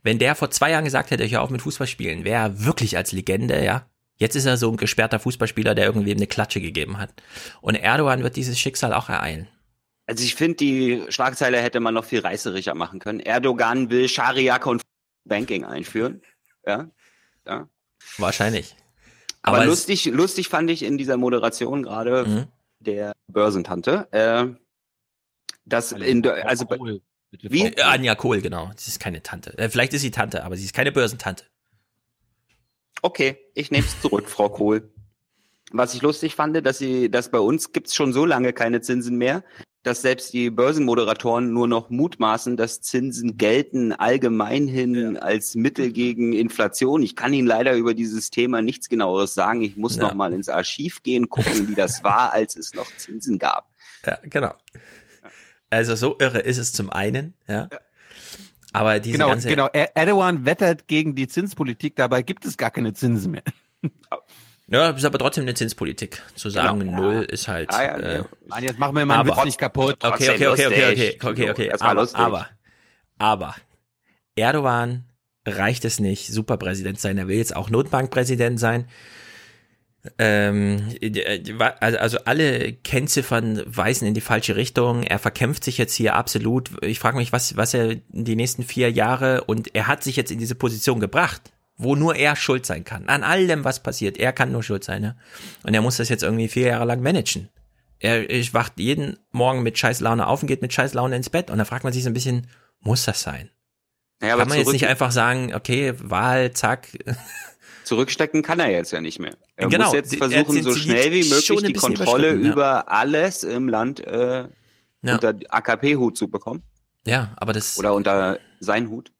Wenn der vor zwei Jahren gesagt hätte, ich höre auf mit Fußballspielen, wäre er wirklich als Legende, ja. Jetzt ist er so ein gesperrter Fußballspieler, der irgendwem eine Klatsche gegeben hat. Und Erdogan wird dieses Schicksal auch ereilen. Also ich finde, die Schlagzeile hätte man noch viel reißerischer machen können. Erdogan will Scharia und Banking einführen. Ja, ja. Wahrscheinlich. Aber, Aber lustig, lustig fand ich in dieser Moderation gerade Mhm. der Börsentante, äh, dass in der, also bei- wie Äh, Anja Kohl, genau. Sie ist keine Tante. Äh, vielleicht ist sie Tante, aber sie ist keine Börsentante. Okay, ich nehme es zurück, Frau Kohl. Was ich lustig fand, dass sie, dass bei uns gibt's schon so lange keine Zinsen mehr, dass selbst die Börsenmoderatoren nur noch mutmaßen, dass Zinsen gelten allgemein hin als Mittel gegen Inflation. Ich kann Ihnen leider über dieses Thema nichts genaueres sagen. Ich muss Ja. noch mal ins Archiv gehen, gucken, wie das war, als es noch Zinsen gab. Ja, genau. Also so irre ist es zum einen, ja. Aber diese Genau, ganze genau. Er- Erdogan wettert gegen die Zinspolitik, dabei gibt es gar keine Zinsen mehr. Ja, ist aber trotzdem eine Zinspolitik. Zu sagen, Genau. null ist halt. Ah, ja, äh. Mann, jetzt machen wir mal einen aber- Witz nicht kaputt. Okay, okay, okay, okay, okay, okay, okay. Aber, aber, aber, Erdogan reicht es nicht, Superpräsident sein. Er will jetzt auch Notbankpräsident sein. Ähm, äh, also, also alle Kennziffern weisen in die falsche Richtung. Er verkämpft sich jetzt hier absolut. Ich frage mich, was, was er die nächsten vier Jahre und er hat sich jetzt in diese Position gebracht. Wo nur er schuld sein kann. An allem, was passiert. Er kann nur schuld sein. Ne? Und er muss das jetzt irgendwie vier Jahre lang managen. Er ich wacht jeden Morgen mit scheiß Laune auf und geht mit scheiß Laune ins Bett. Und da fragt man sich so ein bisschen, muss das sein? Naja, kann man jetzt nicht einfach sagen, okay, Wahl, zack. Zurückstecken kann er jetzt ja nicht mehr. Er Genau, muss jetzt versuchen, er so schnell wie möglich die Kontrolle überschritten, ja. über alles im Land äh, Ja. unter AKP-Hut zu bekommen. Ja, aber das. Oder unter sein Hut.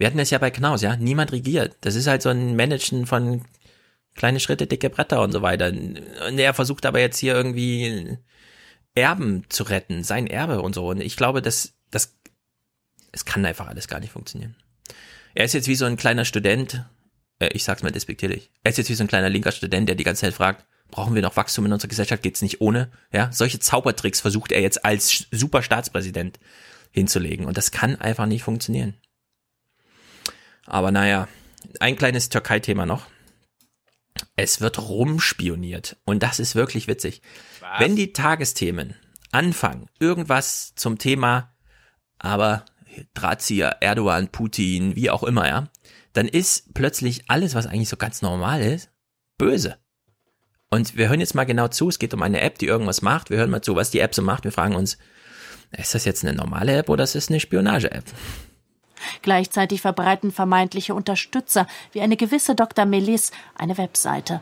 Wir hatten das ja bei Knaus, ja. Niemand regiert. Das ist halt so ein Managen von kleine Schritte, dicke Bretter und so weiter. Und er versucht aber jetzt hier irgendwie Erben zu retten, sein Erbe und so. Und ich glaube, das, das, es kann einfach alles gar nicht funktionieren. Er ist jetzt wie so ein kleiner Student, äh, ich sag's mal despektierlich. Er ist jetzt wie so ein kleiner linker Student, der die ganze Zeit fragt, brauchen wir noch Wachstum in unserer Gesellschaft? Geht's nicht ohne? Ja, solche Zaubertricks versucht er jetzt als super Staatspräsident hinzulegen. Und das kann einfach nicht funktionieren. Aber naja, ein kleines Türkei-Thema noch. Es wird rumspioniert. Und das ist wirklich witzig. Wenn die Tagesthemen anfangen, irgendwas zum Thema, aber Drahtzieher, Erdogan, Putin, wie auch immer, ja, dann ist plötzlich alles, was eigentlich so ganz normal ist, böse. Und wir hören jetzt mal genau zu. Es geht um eine App, die irgendwas macht. Wir hören mal zu, was die App so macht. Wir fragen uns, ist das jetzt eine normale App oder ist es eine Spionage-App? Gleichzeitig verbreiten vermeintliche Unterstützer wie eine gewisse Dr. Melis eine Webseite.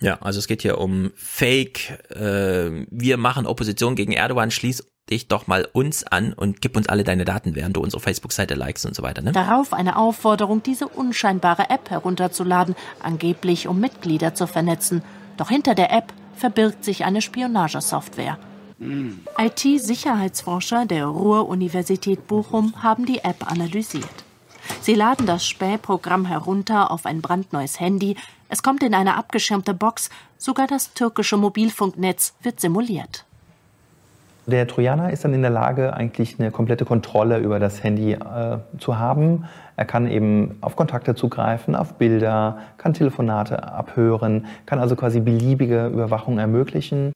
Ja, also es geht hier um Fake, äh, wir machen Opposition gegen Erdogan, schließ dich doch mal uns an und gib uns alle deine Daten, während du unsere Facebook-Seite likest und so weiter. Ne? Darauf eine Aufforderung, diese unscheinbare App herunterzuladen, angeblich um Mitglieder zu vernetzen. Doch hinter der App verbirgt sich eine Spionagesoftware. IT-Sicherheitsforscher der Ruhr-Universität Bochum haben die App analysiert. Sie laden das Spähprogramm herunter auf ein brandneues Handy. Es kommt in eine abgeschirmte Box. Sogar das türkische Mobilfunknetz wird simuliert. Der Trojaner ist dann in der Lage, eigentlich eine komplette Kontrolle über das Handy äh, zu haben. Er kann eben auf Kontakte zugreifen, auf Bilder, kann Telefonate abhören, kann also quasi beliebige Überwachung ermöglichen.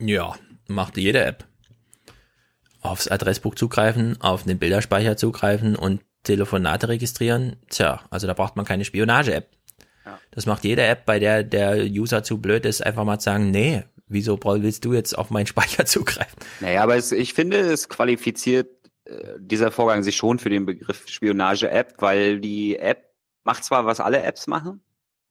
Ja, macht jede App. Aufs Adressbuch zugreifen, auf den Bilderspeicher zugreifen und Telefonate registrieren. Tja, also da braucht man keine Spionage-App. Das macht jede App, bei der der User zu blöd ist, einfach mal zu sagen, nee, wieso willst du jetzt auf meinen Speicher zugreifen? Naja, aber es, ich finde, es qualifiziert äh, dieser Vorgang sich schon für den Begriff Spionage-App, weil die App macht zwar, was alle Apps machen,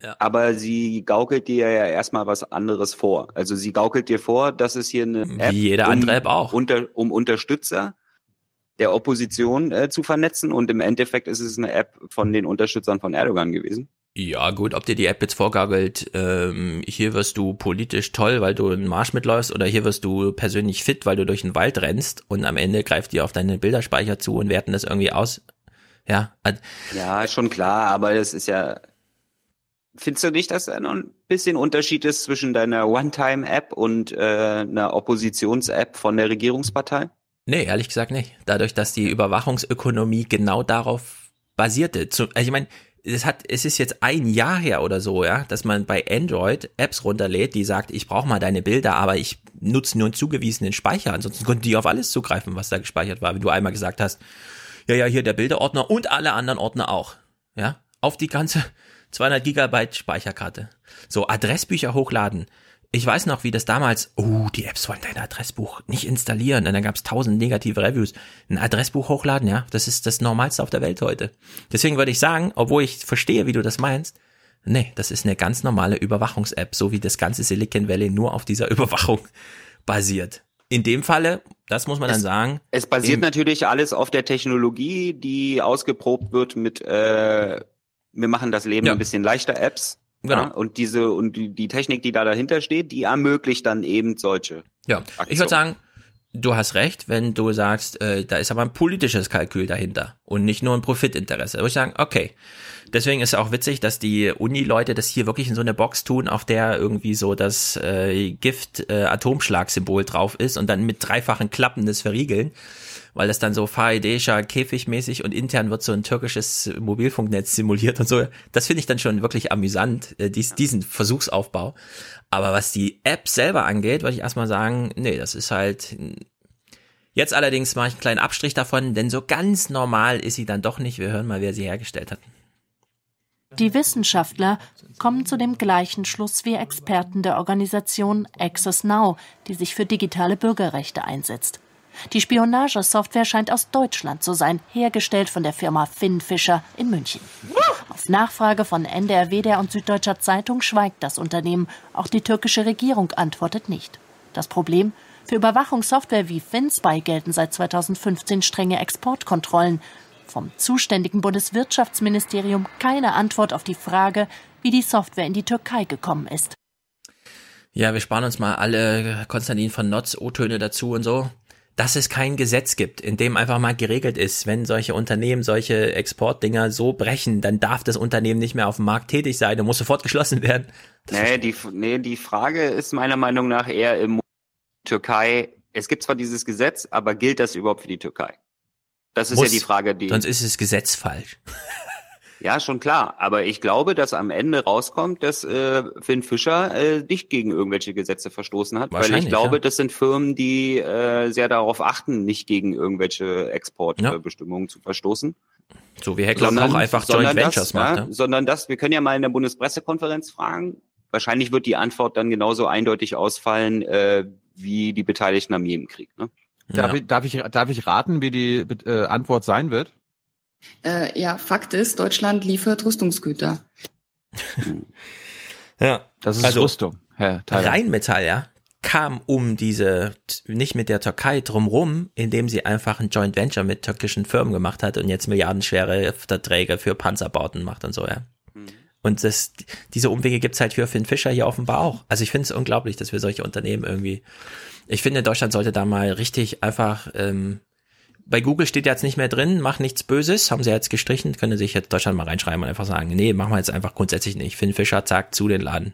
Ja. aber sie gaukelt dir ja erstmal was anderes vor. Also sie gaukelt dir vor, dass es hier eine App Wie jede um, andere App auch. Unter, um Unterstützer der Opposition äh, zu vernetzen und im Endeffekt ist es eine App von den Unterstützern von Erdogan gewesen. Ja, gut, ob dir die App jetzt vorgagelt, ähm, hier wirst du politisch toll, weil du einen Marsch mitläufst, oder hier wirst du persönlich fit, weil du durch den Wald rennst und am Ende greift die auf deine Bilderspeicher zu und werten das irgendwie aus. Ja, Ja, schon klar, aber das ist ja. Findest du nicht, dass da noch ein bisschen Unterschied ist zwischen deiner One-Time-App und äh, einer Oppositions-App von der Regierungspartei? nee, ehrlich gesagt nicht. Dadurch, dass die Überwachungsökonomie genau darauf basierte. Zu, also ich meine, es hat, es ist jetzt ein Jahr her oder so, ja, dass man bei Android Apps runterlädt, die sagt, ich brauche mal deine Bilder, aber ich nutze nur einen zugewiesenen Speicher. Ansonsten konnten die auf alles zugreifen, was da gespeichert war, wie du einmal gesagt hast. Ja, ja, hier der Bilderordner und alle anderen Ordner auch. Ja, auf die ganze 200 Gigabyte Speicherkarte. So, Adressbücher hochladen. Ich weiß noch, wie das damals, oh, die Apps wollen dein Adressbuch nicht installieren. Und dann gab es tausend negative Reviews. Ein Adressbuch hochladen, ja, das ist das Normalste auf der Welt heute. Deswegen würde ich sagen, obwohl ich verstehe, wie du das meinst, nee, das ist eine ganz normale Überwachungs-App, so wie das ganze Silicon Valley nur auf dieser Überwachung basiert. In dem Falle, das muss man dann sagen. Es basiert natürlich alles auf der Technologie, die ausgeprobt wird mit, äh, wir machen das Leben Ja. ein bisschen leichter Apps. Genau. Ja, und diese, und die, die Technik, die da dahinter steht, die ermöglicht dann eben solche. Ja, ich würde sagen, du hast recht, wenn du sagst, äh, da ist aber ein politisches Kalkül dahinter und nicht nur ein Profitinteresse. Da würde ich sagen, okay. Deswegen ist auch witzig, dass die Uni-Leute das hier wirklich in so eine Box tun, auf der irgendwie so das äh, Gift-Atomschlag-Symbol drauf ist und dann mit dreifachen Klappen das verriegeln, weil das dann so Faridescher Käfigmäßig und intern wird so ein türkisches Mobilfunknetz simuliert und so. Das finde ich dann schon wirklich amüsant, äh, dies, diesen Versuchsaufbau. Aber was die App selber angeht, würde ich erstmal sagen, nee, das ist halt. Jetzt allerdings mache ich einen kleinen Abstrich davon, denn so ganz normal ist sie dann doch nicht. Wir hören mal, wer sie hergestellt hat. Die Wissenschaftler kommen zu dem gleichen Schluss wie Experten der Organisation Access Now, die sich für digitale Bürgerrechte einsetzt. Die Spionagesoftware scheint aus Deutschland zu sein, hergestellt von der Firma Finn Fischer in München. Auf Nachfrage von NDR, WDR und Süddeutscher Zeitung schweigt das Unternehmen. Auch die türkische Regierung antwortet nicht. Das Problem? Für Überwachungssoftware wie FinSpy gelten seit 2015 strenge Exportkontrollen. Vom zuständigen Bundeswirtschaftsministerium keine Antwort auf die Frage, wie die Software in die Türkei gekommen ist. Ja, wir sparen uns mal alle Konstantin von Notz O-Töne dazu und so. Dass es kein Gesetz gibt, in dem einfach mal geregelt ist, wenn solche Unternehmen solche Exportdinger so brechen, dann darf das Unternehmen nicht mehr auf dem Markt tätig sein und muss sofort geschlossen werden. Nee die, nee, die Frage ist meiner Meinung nach eher im Türkei. Es gibt zwar dieses Gesetz, aber gilt das überhaupt für die Türkei? Das ist Muss. ja die Frage, die. Sonst ist das Gesetz falsch. Ja, schon klar. Aber ich glaube, dass am Ende rauskommt, dass äh, Finn Fischer äh, nicht gegen irgendwelche Gesetze verstoßen hat. Weil ich glaube, ja. das sind Firmen, die äh, sehr darauf achten, nicht gegen irgendwelche Exportbestimmungen zu verstoßen. So wie Heckler auch einfach Joint sondern Ventures das, macht. ja, Ne? Sondern das, wir können ja mal in der Bundespressekonferenz fragen. Wahrscheinlich wird die Antwort dann genauso eindeutig ausfallen, äh, wie die Beteiligten am Jemenkrieg. Ne? Darf, ich, darf, ich, darf ich raten, wie die äh, Antwort sein wird? Äh, ja, Fakt ist, Deutschland liefert Rüstungsgüter. Ja. Das ist also, Rüstung, Herr Tyler. Rheinmetall, ja, kam um diese, nicht mit der Türkei drumrum, indem sie einfach ein Joint Venture mit türkischen Firmen gemacht hat und jetzt milliardenschwere Verträge für Panzerbauten macht und so, ja. Und das, diese Umwege gibt's halt für Finn Fischer hier offenbar auch. Also ich finde es unglaublich, dass wir solche Unternehmen irgendwie. Ich finde, Deutschland sollte da mal richtig einfach. Ähm, bei Google steht jetzt nicht mehr drin, mach nichts Böses, haben sie jetzt gestrichen, können sich jetzt Deutschland mal reinschreiben und einfach sagen, nee, machen wir jetzt einfach grundsätzlich nicht. Finn Fischer, zack, zu den Laden.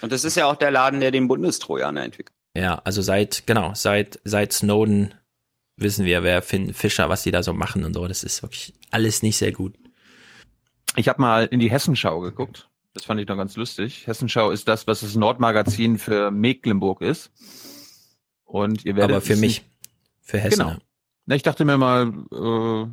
Und das ist ja auch der Laden, der den Bundestrojaner entwickelt. Ja, also seit, genau, seit, seit Snowden wissen wir, wer Finn Fischer, was die da so machen und so. Das ist wirklich alles nicht sehr gut. Ich habe mal in die Hessenschau geguckt. Das fand ich noch ganz lustig. Hessenschau ist das, was das Nordmagazin für Mecklenburg ist. Und ihr werdet Aber für mich, für Hessen. Genau. Na, ich dachte mir mal, äh,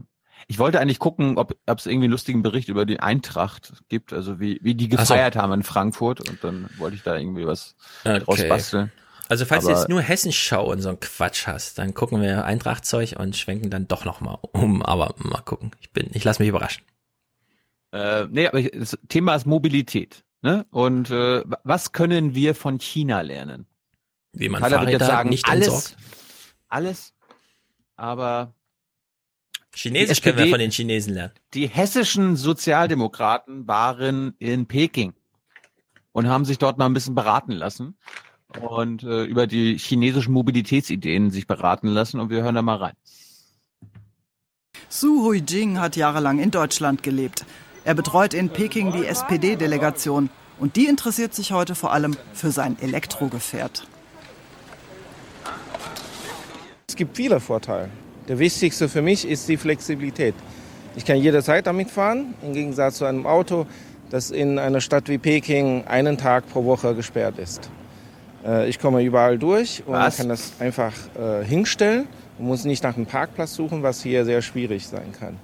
ich wollte eigentlich gucken, ob es irgendwie einen lustigen Bericht über die Eintracht gibt, also wie, wie die Ach so. gefeiert haben in Frankfurt. Und dann wollte ich da irgendwie was draus Okay. basteln. Also falls Aber- du jetzt nur Hessenschau und so einen Quatsch hast, dann gucken wir Eintrachtzeug und schwenken dann doch noch mal um. Aber mal gucken. Ich bin, ich lasse mich überraschen. Äh, nee, aber ich, das Thema ist Mobilität. Ne? Und äh, wa- was können wir von China lernen? Wie man Tyler jetzt Fahrräder sagen, nicht alles, entsorgt. alles, aber Chinesisch Die können wir von den Chinesen lernen. die hessischen Sozialdemokraten waren in Peking und haben sich dort mal ein bisschen beraten lassen und äh, über die chinesischen Mobilitätsideen sich beraten lassen und wir hören da mal rein. Su Huijing hat jahrelang in Deutschland gelebt. Er betreut in Peking die SPD-Delegation und die interessiert sich heute vor allem für sein Elektrogefährt. Es gibt viele Vorteile. Der wichtigste für mich ist die Flexibilität. Ich kann jederzeit damit fahren, im Gegensatz zu einem Auto, das in einer Stadt wie Peking einen Tag pro Woche gesperrt ist. Äh, Ich komme überall durch und Was? kann das einfach äh, hinstellen und muss nicht nach einem Parkplatz suchen, was hier sehr schwierig sein kann.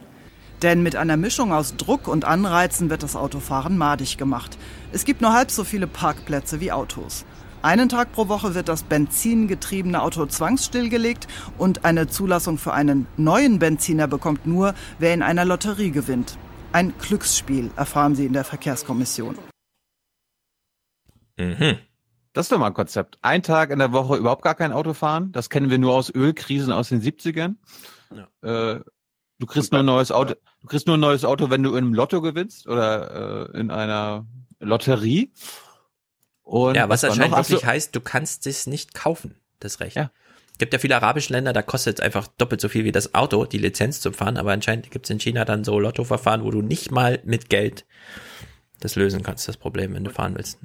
Denn mit einer Mischung aus Druck und Anreizen wird das Autofahren madig gemacht. Es gibt nur halb so viele Parkplätze wie Autos. Einen Tag pro Woche wird das benzingetriebene Auto zwangsstillgelegt und eine Zulassung für einen neuen Benziner bekommt nur, wer in einer Lotterie gewinnt. Ein Glücksspiel, erfahren Sie in der Verkehrskommission. Mhm. Das ist doch mal ein Konzept. Ein Tag in der Woche überhaupt gar kein Auto fahren. Das kennen wir nur aus Ölkrisen aus den 70ern. Äh, du kriegst nur ein neues Auto. Du kriegst nur ein neues Auto, wenn du in einem Lotto gewinnst oder äh, in einer Lotterie. Und ja, was anscheinend noch? Ach so, wirklich heißt, du kannst es nicht kaufen, das Recht. Ja. Gibt ja viele arabische Länder, da kostet es einfach doppelt so viel wie das Auto, die Lizenz zum Fahren, aber anscheinend gibt es in China dann so Lottoverfahren, wo du nicht mal mit Geld das lösen kannst, das Problem, wenn du fahren willst.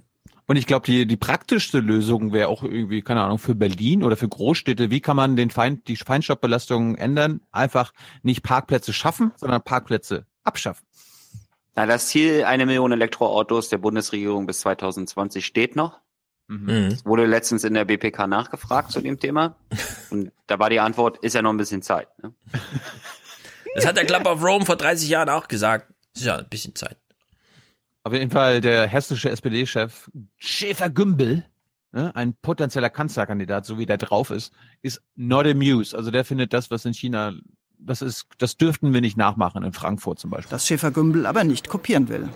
Und ich glaube, die, die praktischste Lösung wäre auch irgendwie, keine Ahnung, für Berlin oder für Großstädte, wie kann man den Feind, die Feinstaubbelastung ändern? Einfach nicht Parkplätze schaffen, sondern Parkplätze abschaffen. Na, das Ziel, eine Million Elektroautos der Bundesregierung bis 2020 steht noch. Mhm. Es wurde letztens in der BPK nachgefragt zu dem Thema. Und da war die Antwort, ist ja noch ein bisschen Zeit. Ne? Das hat der Club of Rome vor 30 Jahren auch gesagt. Ist ja ein bisschen Zeit. Auf jeden Fall der hessische SPD-Chef Schäfer-Gümbel, ne, ein potenzieller Kanzlerkandidat, so wie der drauf ist, ist not amused. Also der findet das, was in China, das ist, das dürften wir nicht nachmachen, in Frankfurt zum Beispiel. Das Schäfer-Gümbel aber nicht kopieren will.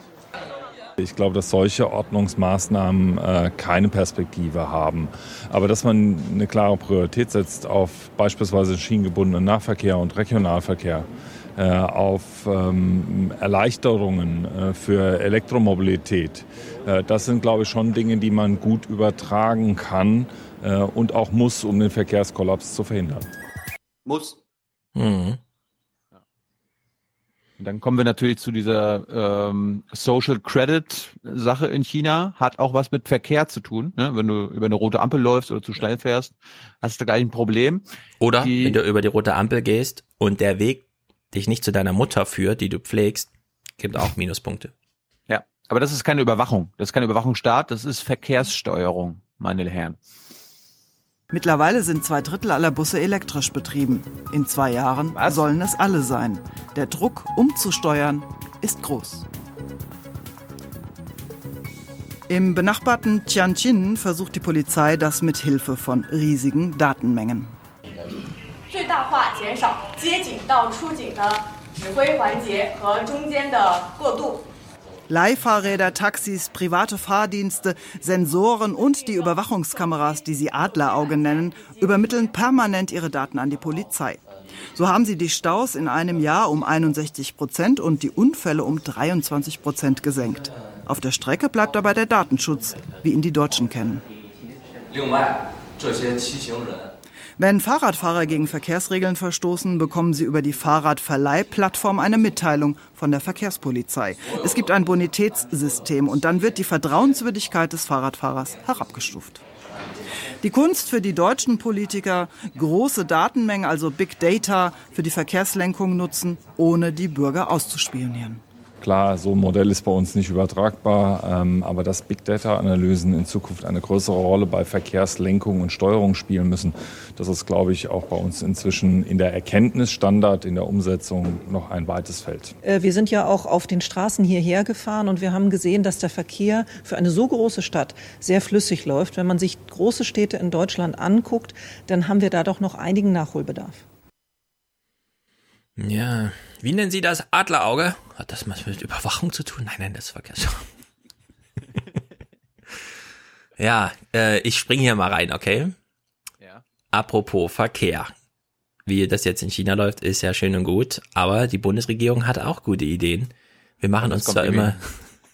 Ich glaube, dass solche Ordnungsmaßnahmen äh, keine Perspektive haben. Aber dass man eine klare Priorität setzt auf beispielsweise schienengebundenen Nahverkehr und Regionalverkehr, äh, auf ähm, Erleichterungen äh, für Elektromobilität, äh, das sind, glaube ich, schon Dinge, die man gut übertragen kann äh, und auch muss, um den Verkehrskollaps zu verhindern. Muss. Mhm. Und dann kommen wir natürlich zu dieser ähm, Social Credit Sache in China. Hat auch was mit Verkehr zu tun. Ne? Wenn du über eine rote Ampel läufst oder zu schnell fährst, hast du gleich ein Problem. Oder Die- wenn du über die rote Ampel gehst und der Weg dich nicht zu deiner Mutter führt, die du pflegst, gibt auch Minuspunkte. Ja, aber das ist keine Überwachung. Das ist keine Überwachungsstaat, das ist Verkehrssteuerung, meine Herren. Mittlerweile sind zwei Drittel aller Busse elektrisch betrieben. In zwei Jahren sollen es alle sein. Der Druck, umzusteuern, ist groß. Im benachbarten Tianjin versucht die Polizei das mit Hilfe von riesigen Datenmengen. Leihfahrräder, Taxis, private Fahrdienste, Sensoren und die Überwachungskameras, die sie Adlerauge nennen, übermitteln permanent ihre Daten an die Polizei. So haben sie die Staus in einem Jahr um 61 Prozent und die Unfälle um 23 Prozent gesenkt. Auf der Strecke bleibt dabei der Datenschutz, wie ihn die Deutschen kennen. 另外，这些骑行人 wenn Fahrradfahrer gegen Verkehrsregeln verstoßen, bekommen sie über die Fahrradverleihplattform eine Mitteilung von der Verkehrspolizei. Es gibt ein Bonitätssystem und dann wird die Vertrauenswürdigkeit des Fahrradfahrers herabgestuft. Die Kunst für die deutschen Politiker, große Datenmengen, also Big Data, für die Verkehrslenkung nutzen, ohne die Bürger auszuspionieren. Klar, so ein Modell ist bei uns nicht übertragbar, ähm, aber dass Big Data-Analysen in Zukunft eine größere Rolle bei Verkehrslenkung und Steuerung spielen müssen, das ist, glaube ich, auch bei uns inzwischen in der Erkenntnisstandard, in der Umsetzung noch ein weites Feld. Äh, Wir sind ja auch auf den Straßen hierher gefahren und wir haben gesehen, dass der Verkehr für eine so große Stadt sehr flüssig läuft. Wenn man sich große Städte in Deutschland anguckt, dann haben wir da doch noch einigen Nachholbedarf. Ja, wie nennen Sie das Adlerauge? Hat das was mit Überwachung zu tun? Nein, nein, das ist Verkehrssteuerung. ja, äh, ich springe hier mal rein, okay? Ja. Apropos Verkehr. Wie das jetzt in China läuft, ist ja schön und gut, aber die Bundesregierung hat auch gute Ideen. Wir machen Das uns zwar immer,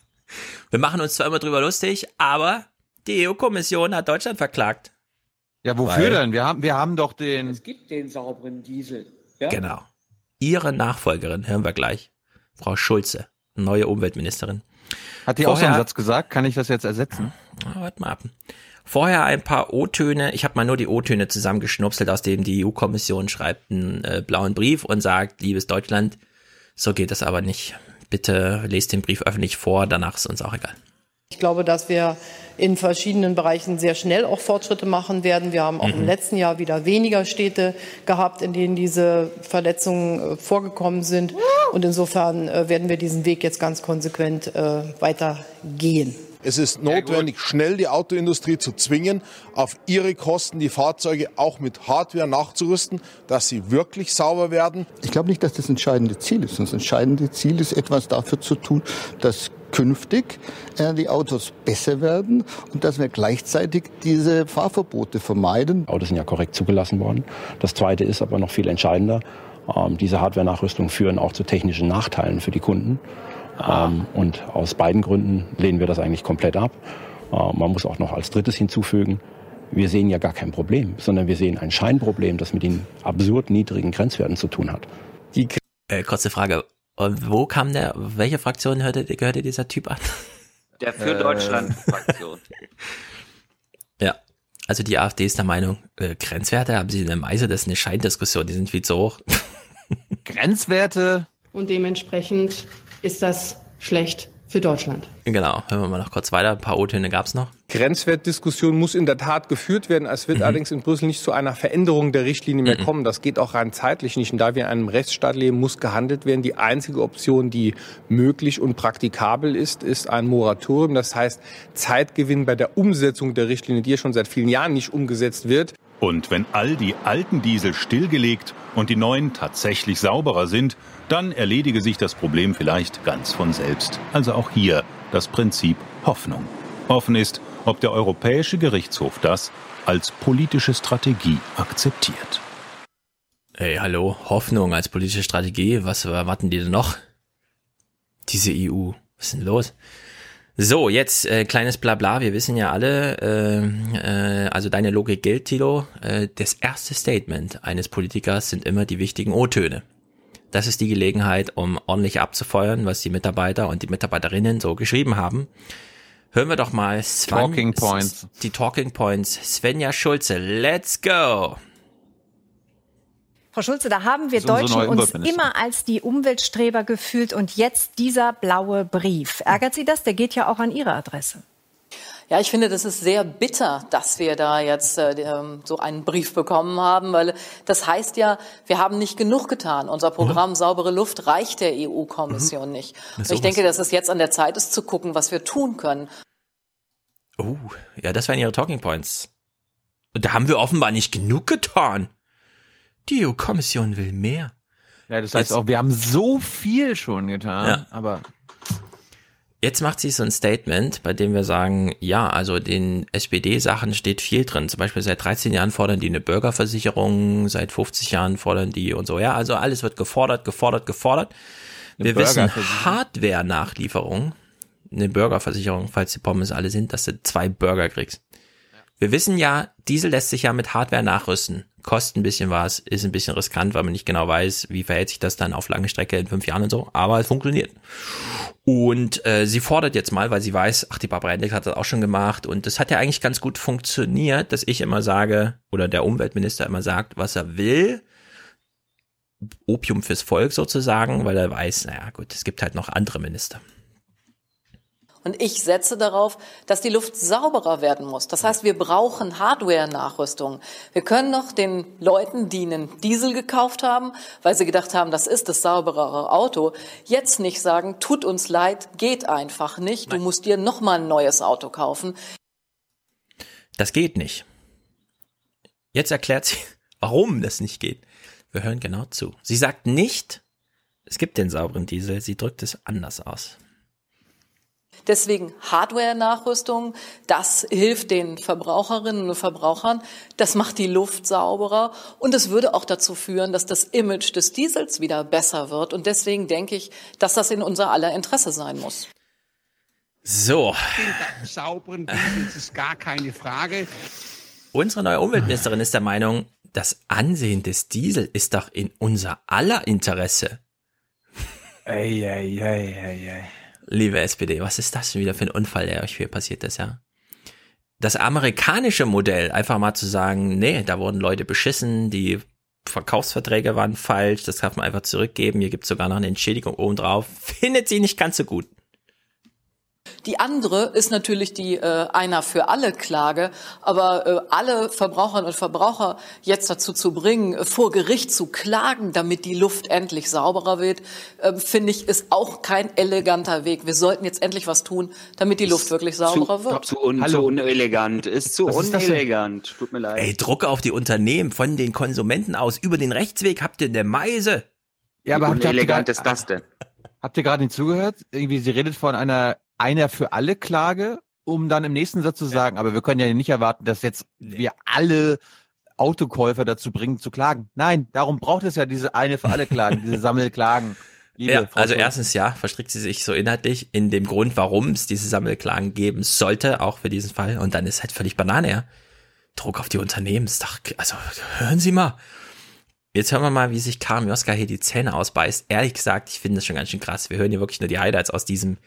wir machen uns zwar immer drüber lustig, aber die EU-Kommission hat Deutschland verklagt. Ja, wofür Weil- denn? Wir haben, wir haben doch den. Es gibt den sauberen Diesel. Ja? Genau. Ihre Nachfolgerin hören wir gleich. Frau Schulze, neue Umweltministerin. Hat die auch so einen Vorher- Satz gesagt? Kann ich das jetzt ersetzen? Ah, Warte mal ab. Vorher ein paar O-Töne. Ich habe mal nur die O-Töne zusammengeschnupselt, aus dem die EU-Kommission schreibt einen äh, blauen Brief und sagt, liebes Deutschland, so geht das aber nicht. Bitte lest den Brief öffentlich vor, danach ist uns auch egal. Ich glaube, dass wir in verschiedenen Bereichen sehr schnell auch Fortschritte machen werden. Wir haben auch im letzten Jahr wieder weniger Städte gehabt, in denen diese Verletzungen äh, vorgekommen sind. Und insofern äh, werden wir diesen Weg jetzt ganz konsequent äh, weitergehen. Es ist notwendig, schnell die Autoindustrie zu zwingen, auf ihre Kosten die Fahrzeuge auch mit Hardware nachzurüsten, dass sie wirklich sauber werden. Ich glaube nicht, dass das entscheidende Ziel ist. Das entscheidende Ziel ist, etwas dafür zu tun, dass künftig äh, die Autos besser werden und dass wir gleichzeitig diese Fahrverbote vermeiden. Autos sind ja korrekt zugelassen worden. Das Zweite ist aber noch viel entscheidender. Ähm, diese Hardware-Nachrüstung führen auch zu technischen Nachteilen für die Kunden. Ähm, und aus beiden Gründen lehnen wir das eigentlich komplett ab. Äh, man muss auch noch als drittes hinzufügen, wir sehen ja gar kein Problem, sondern wir sehen ein Scheinproblem, das mit den absurd niedrigen Grenzwerten zu tun hat. Äh, kurze Frage. Und wo kam der, welche Fraktion hörte, gehörte dieser Typ an? Der für Äh. Deutschland-Fraktion. Ja. Also die AfD ist der Meinung, äh, Grenzwerte haben sie in der Meise, das ist eine Scheindiskussion, die sind viel zu hoch. Grenzwerte? Und dementsprechend ist das schlecht für Deutschland. Genau, hören wir mal noch kurz weiter. Ein paar O-Töne gab es noch. Grenzwertdiskussion muss in der Tat geführt werden. Es wird mhm. allerdings in Brüssel nicht zu einer Veränderung der Richtlinie mehr mhm. kommen. Das geht auch rein zeitlich nicht. Und da wir in einem Rechtsstaat leben, muss gehandelt werden. Die einzige Option, die möglich und praktikabel ist, ist ein Moratorium. Das heißt Zeitgewinn bei der Umsetzung der Richtlinie, die ja schon seit vielen Jahren nicht umgesetzt wird. Und wenn all die alten Diesel stillgelegt und die neuen tatsächlich sauberer sind, dann erledige sich das Problem vielleicht ganz von selbst. Also auch hier das Prinzip Hoffnung. Offen ist, ob der Europäische Gerichtshof das als politische Strategie akzeptiert. Hey, hallo, Hoffnung als politische Strategie, was erwarten die denn noch? Diese EU, was ist denn los? So, jetzt äh, kleines Blabla. Wir wissen ja alle, äh, äh, also deine Logik gilt, Tilo. Äh, das erste Statement eines Politikers sind immer die wichtigen O-Töne. Das ist die Gelegenheit, um ordentlich abzufeuern, was die Mitarbeiter und die Mitarbeiterinnen so geschrieben haben. Hören wir doch mal Sven, Talking Points. Die Talking Points. Svenja Schulze, let's go! Frau Schulze, da haben wir Deutschen uns immer als die Umweltstreber gefühlt und jetzt dieser blaue Brief. Ärgert Sie das? Der geht ja auch an Ihre Adresse. Ja, ich finde, das ist sehr bitter, dass wir da jetzt äh, ähm, so einen Brief bekommen haben, weil das heißt ja, wir haben nicht genug getan. Unser Programm mhm. Saubere Luft reicht der EU-Kommission mhm. nicht. Und ich denke, dass es jetzt an der Zeit ist, zu gucken, was wir tun können. Oh, ja, das waren Ihre Talking Points. Da haben wir offenbar nicht genug getan. Die EU-Kommission will mehr. Ja, das heißt jetzt, auch, wir haben so viel schon getan, ja. aber Jetzt macht sie so ein Statement, bei dem wir sagen, ja, also den SPD-Sachen steht viel drin. Zum Beispiel seit 13 Jahren fordern die eine Bürgerversicherung, seit 50 Jahren fordern die und so. Ja, also alles wird gefordert, gefordert, gefordert. Eine wir wissen Hardware-Nachlieferung, eine Bürgerversicherung, falls die Pommes alle sind, dass du zwei Burger kriegst. Wir wissen ja, Diesel lässt sich ja mit Hardware nachrüsten. Kostet ein bisschen was, ist ein bisschen riskant, weil man nicht genau weiß, wie verhält sich das dann auf lange Strecke in fünf Jahren und so, aber es funktioniert. Und äh, sie fordert jetzt mal, weil sie weiß, ach, die Barbara Endlich hat das auch schon gemacht und das hat ja eigentlich ganz gut funktioniert, dass ich immer sage, oder der Umweltminister immer sagt, was er will. Opium fürs Volk sozusagen, weil er weiß, naja gut, es gibt halt noch andere Minister. Und ich setze darauf, dass die Luft sauberer werden muss. Das heißt, wir brauchen Hardware-Nachrüstung. Wir können noch den Leuten, die einen Diesel gekauft haben, weil sie gedacht haben, das ist das sauberere Auto, jetzt nicht sagen, tut uns leid, geht einfach nicht. Du musst dir noch mal ein neues Auto kaufen. Das geht nicht. Jetzt erklärt sie, warum das nicht geht. Wir hören genau zu. Sie sagt nicht, es gibt den sauberen Diesel, sie drückt es anders aus. Deswegen Hardware-Nachrüstung, das hilft den Verbraucherinnen und Verbrauchern, das macht die Luft sauberer und es würde auch dazu führen, dass das Image des Diesels wieder besser wird. Und deswegen denke ich, dass das in unser aller Interesse sein muss. So. Sauberen Diesels ist gar keine Frage. Unsere neue Umweltministerin ist der Meinung, das Ansehen des Diesel ist doch in unser aller Interesse. Ey, ey, ey, ey, ey liebe SPD, was ist das wieder für ein Unfall, der euch hier passiert ist, ja? Das amerikanische Modell, einfach mal zu sagen, nee, da wurden Leute beschissen, die Verkaufsverträge waren falsch, das darf man einfach zurückgeben, hier gibt es sogar noch eine Entschädigung obendrauf, findet sie nicht ganz so gut. Die andere ist natürlich die äh, einer für alle Klage, aber äh, alle Verbraucherinnen und Verbraucher jetzt dazu zu bringen, äh, vor Gericht zu klagen, damit die Luft endlich sauberer wird, äh, finde ich, ist auch kein eleganter Weg. Wir sollten jetzt endlich was tun, damit die Luft wirklich sauberer zu, wird. Zu, un, Hallo. zu unelegant, ist zu was unelegant. Ist Tut mir leid. Ey, Druck auf die Unternehmen von den Konsumenten aus über den Rechtsweg habt ihr eine Meise. Ja, aber Wie unelegant ist das denn? Habt ihr gerade nicht zugehört? Irgendwie, sie redet von einer einer für alle Klage, um dann im nächsten Satz zu sagen, ja. aber wir können ja nicht erwarten, dass jetzt wir alle Autokäufer dazu bringen zu klagen. Nein, darum braucht es ja diese eine für alle Klagen, diese Sammelklagen. Liebe ja, also erstens ja, verstrickt sie sich so inhaltlich in dem Grund, warum es diese Sammelklagen geben sollte, auch für diesen Fall. Und dann ist halt völlig Banane, ja. Druck auf die Unternehmen ist doch, also hören Sie mal. Jetzt hören wir mal, wie sich Karim Joska hier die Zähne ausbeißt. Ehrlich gesagt, ich finde das schon ganz schön krass. Wir hören hier wirklich nur die Highlights aus diesem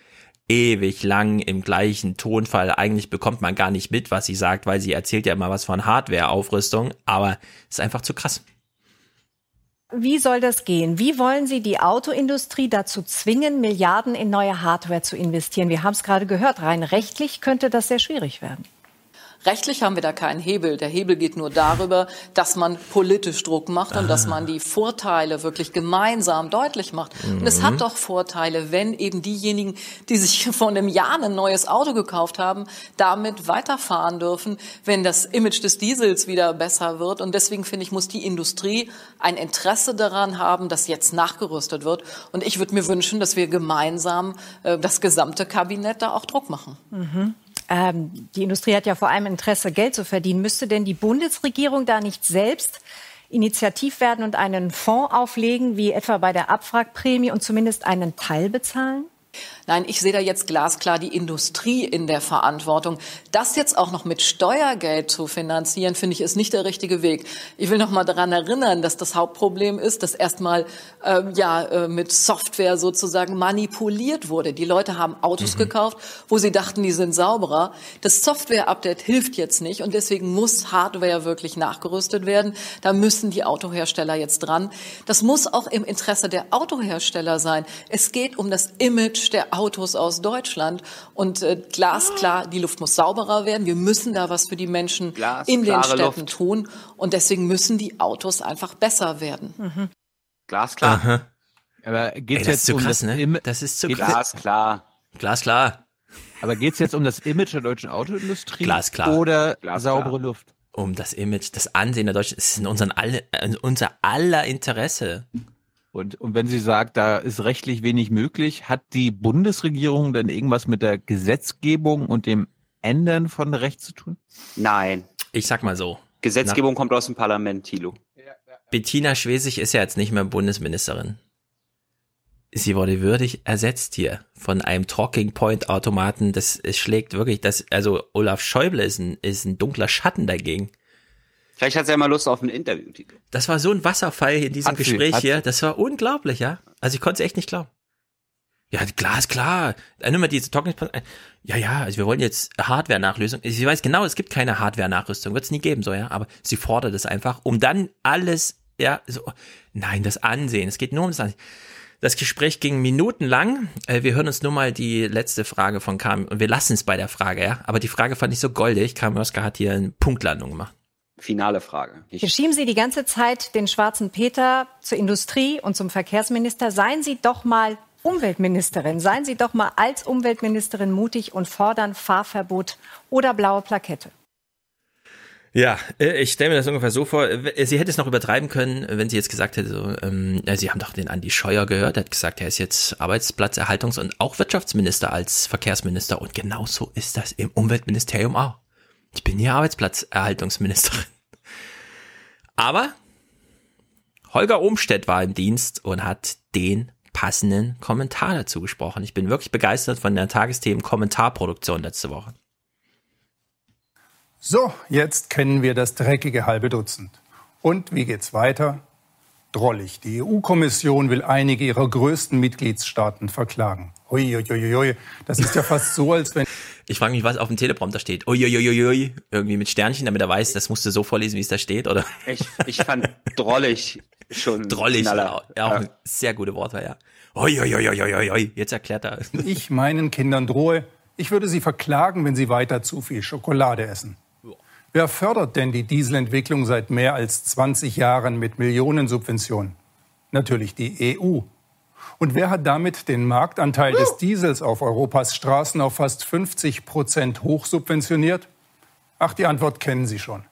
ewig lang im gleichen Tonfall. Eigentlich bekommt man gar nicht mit, was sie sagt, weil sie erzählt ja immer was von Hardware-Aufrüstung, aber ist einfach zu krass. wie soll das gehen? Wie wollen Sie die Autoindustrie dazu zwingen, Milliarden in neue Hardware zu investieren? Wir haben es gerade gehört, rein rechtlich könnte das sehr schwierig werden. Rechtlich haben wir da keinen Hebel. Der Hebel geht nur darüber, dass man politisch Druck macht und dass man die Vorteile wirklich gemeinsam deutlich macht. Mhm. Und es hat mhm. doch Vorteile, wenn eben diejenigen, die sich vor einem Jahr ein neues Auto gekauft haben, damit weiterfahren dürfen, wenn das Image des Diesels wieder besser wird. Und deswegen finde ich, muss die Industrie ein Interesse daran haben, dass jetzt nachgerüstet wird. Und ich würde mir wünschen, dass wir gemeinsam äh, das gesamte Kabinett da auch Druck machen. Mhm ähm, die Industrie hat ja vor allem Interesse, Geld zu verdienen. Müsste denn die Bundesregierung da nicht selbst initiativ werden und einen Fonds auflegen, wie etwa bei der Abwrackprämie und zumindest einen Teil bezahlen? Nein, ich sehe da jetzt glasklar die Industrie in der Verantwortung. Das jetzt auch noch mit Steuergeld zu finanzieren, finde ich, ist nicht der richtige Weg. Ich will noch mal daran erinnern, dass das Hauptproblem ist, dass erstmal ähm, ja äh, mit Software sozusagen manipuliert wurde. Die Leute haben Autos mhm. gekauft, wo sie dachten, die sind sauberer. Das Software-Update hilft jetzt nicht und deswegen muss Hardware wirklich nachgerüstet werden. Da müssen die Autohersteller jetzt dran. Das muss auch im Interesse der Autohersteller sein. Es geht um das Image der Autos aus Deutschland. Und äh, glasklar, die Luft muss sauberer werden. Wir müssen da was für die Menschen Glas, in den Städten Luft. tun. Und deswegen müssen die Autos einfach besser werden. Mhm. Glasklar. Aha. Aber geht's Ey, jetzt um krass, das ne? Das ist zu krass. Glasklar. Glasklar. Aber geht es jetzt um das Image der deutschen Autoindustrie? Glasklar. Oder Glasklar. saubere Luft? Um das Image, das Ansehen der Deutschen. Es ist in unseren alle, in unser aller Interesse. Und, und wenn sie sagt, da ist rechtlich wenig möglich, hat die Bundesregierung denn irgendwas mit der Gesetzgebung und dem Ändern von Recht zu tun? Nein. Ich sag mal so. Gesetzgebung Na, kommt aus dem Parlament, Thilo. Bettina Schwesig ist ja jetzt nicht mehr Bundesministerin. Sie wurde würdig ersetzt hier von einem Talking Point Automaten. Das schlägt wirklich, das, also Olaf Schäuble ist ein, ist ein dunkler Schatten dagegen. Vielleicht hat sie ja mal Lust auf ein Interview. Das war so ein Wasserfall in diesem hat Gespräch hier. Das war unglaublich, ja. Also ich konnte es echt nicht glauben. Ja, klar ist klar. Nur mal diese Talking Ja, ja, also wir wollen jetzt Hardware-Nachlösung. Sie weiß genau, es gibt keine Hardware-Nachrüstung. Wird es nie geben, so, ja. Aber sie fordert es einfach, um dann alles, ja, so. Nein, das Ansehen. Es geht nur um das Ansehen. Das Gespräch ging minutenlang. Äh, wir hören uns nur mal die letzte Frage von Kam und wir lassen es bei der Frage, ja. Aber die Frage fand ich so goldig. Kam Oskar hat hier eine Punktlandung gemacht finale Frage. Ich schieben Sie die ganze Zeit den schwarzen Peter zur Industrie und zum Verkehrsminister. Seien Sie doch mal Umweltministerin. Seien Sie doch mal als Umweltministerin mutig und fordern Fahrverbot oder blaue Plakette. Ja, äh, ich stelle mir das ungefähr so vor. Äh, sie hätte es noch übertreiben können, wenn sie jetzt gesagt hätte, so, ähm, Sie haben doch den Andi Scheuer gehört, er hat gesagt, er ist jetzt Arbeitsplatzerhaltungs- und auch Wirtschaftsminister als Verkehrsminister. Und genauso ist das im Umweltministerium auch. Ich bin hier Arbeitsplatzerhaltungsministerin. Aber Holger Umstedt war im Dienst und hat den passenden Kommentar dazu gesprochen. Ich bin wirklich begeistert von der Tagesthemen Kommentarproduktion letzte Woche. So, jetzt kennen wir das dreckige halbe Dutzend. Und wie geht's weiter? Drollig. Die EU-Kommission will einige ihrer größten Mitgliedstaaten verklagen. Uiuiuiui. Das ist ja fast so, als wenn ich frage mich, was auf dem Teleprompter steht. Uiuiuiui, irgendwie mit Sternchen, damit er weiß, das musst du so vorlesen, wie es da steht, oder? Ich, ich fand drollig schon. Drollig, ja, auch ja. sehr gute Wortwahl, ja. Uiuiuiui, jetzt erklärt er. Ich meinen Kindern drohe, ich würde sie verklagen, wenn sie weiter zu viel Schokolade essen. Wer fördert denn die Dieselentwicklung seit mehr als 20 Jahren mit Millionensubventionen? Natürlich die EU. Und wer hat damit den Marktanteil des Diesels auf Europas Straßen auf fast 50 Prozent hochsubventioniert? Ach, die Antwort kennen Sie schon.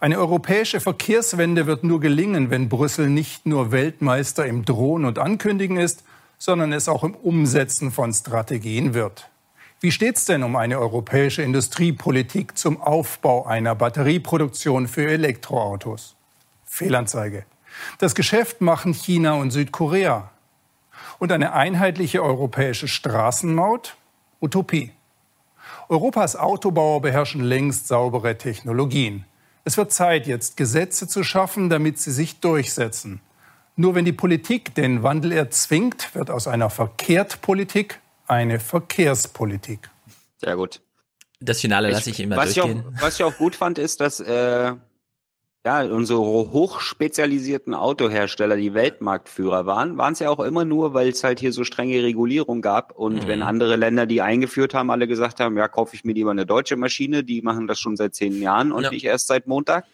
Eine europäische Verkehrswende wird nur gelingen, wenn Brüssel nicht nur Weltmeister im Drohen und Ankündigen ist, sondern es auch im Umsetzen von Strategien wird. Wie steht's denn um eine europäische Industriepolitik zum Aufbau einer Batterieproduktion für Elektroautos? Fehlanzeige. Das Geschäft machen China und Südkorea und eine einheitliche europäische Straßenmaut? Utopie. Europas Autobauer beherrschen längst saubere Technologien. Es wird Zeit, jetzt Gesetze zu schaffen, damit sie sich durchsetzen. Nur wenn die Politik den Wandel erzwingt, wird aus einer Verkehrtpolitik eine Verkehrspolitik. Sehr gut. Das Finale lasse ich immer was durchgehen. Ich auch, was ich auch gut fand, ist, dass äh, Ja, unsere hochspezialisierten Autohersteller, die Weltmarktführer waren, waren es ja auch immer nur, weil es halt hier so strenge Regulierung gab. Und Mhm. wenn andere Länder die eingeführt haben, alle gesagt haben, ja, kaufe ich mir lieber eine deutsche Maschine, die machen das schon seit zehn Jahren und Ja. nicht erst seit Montag.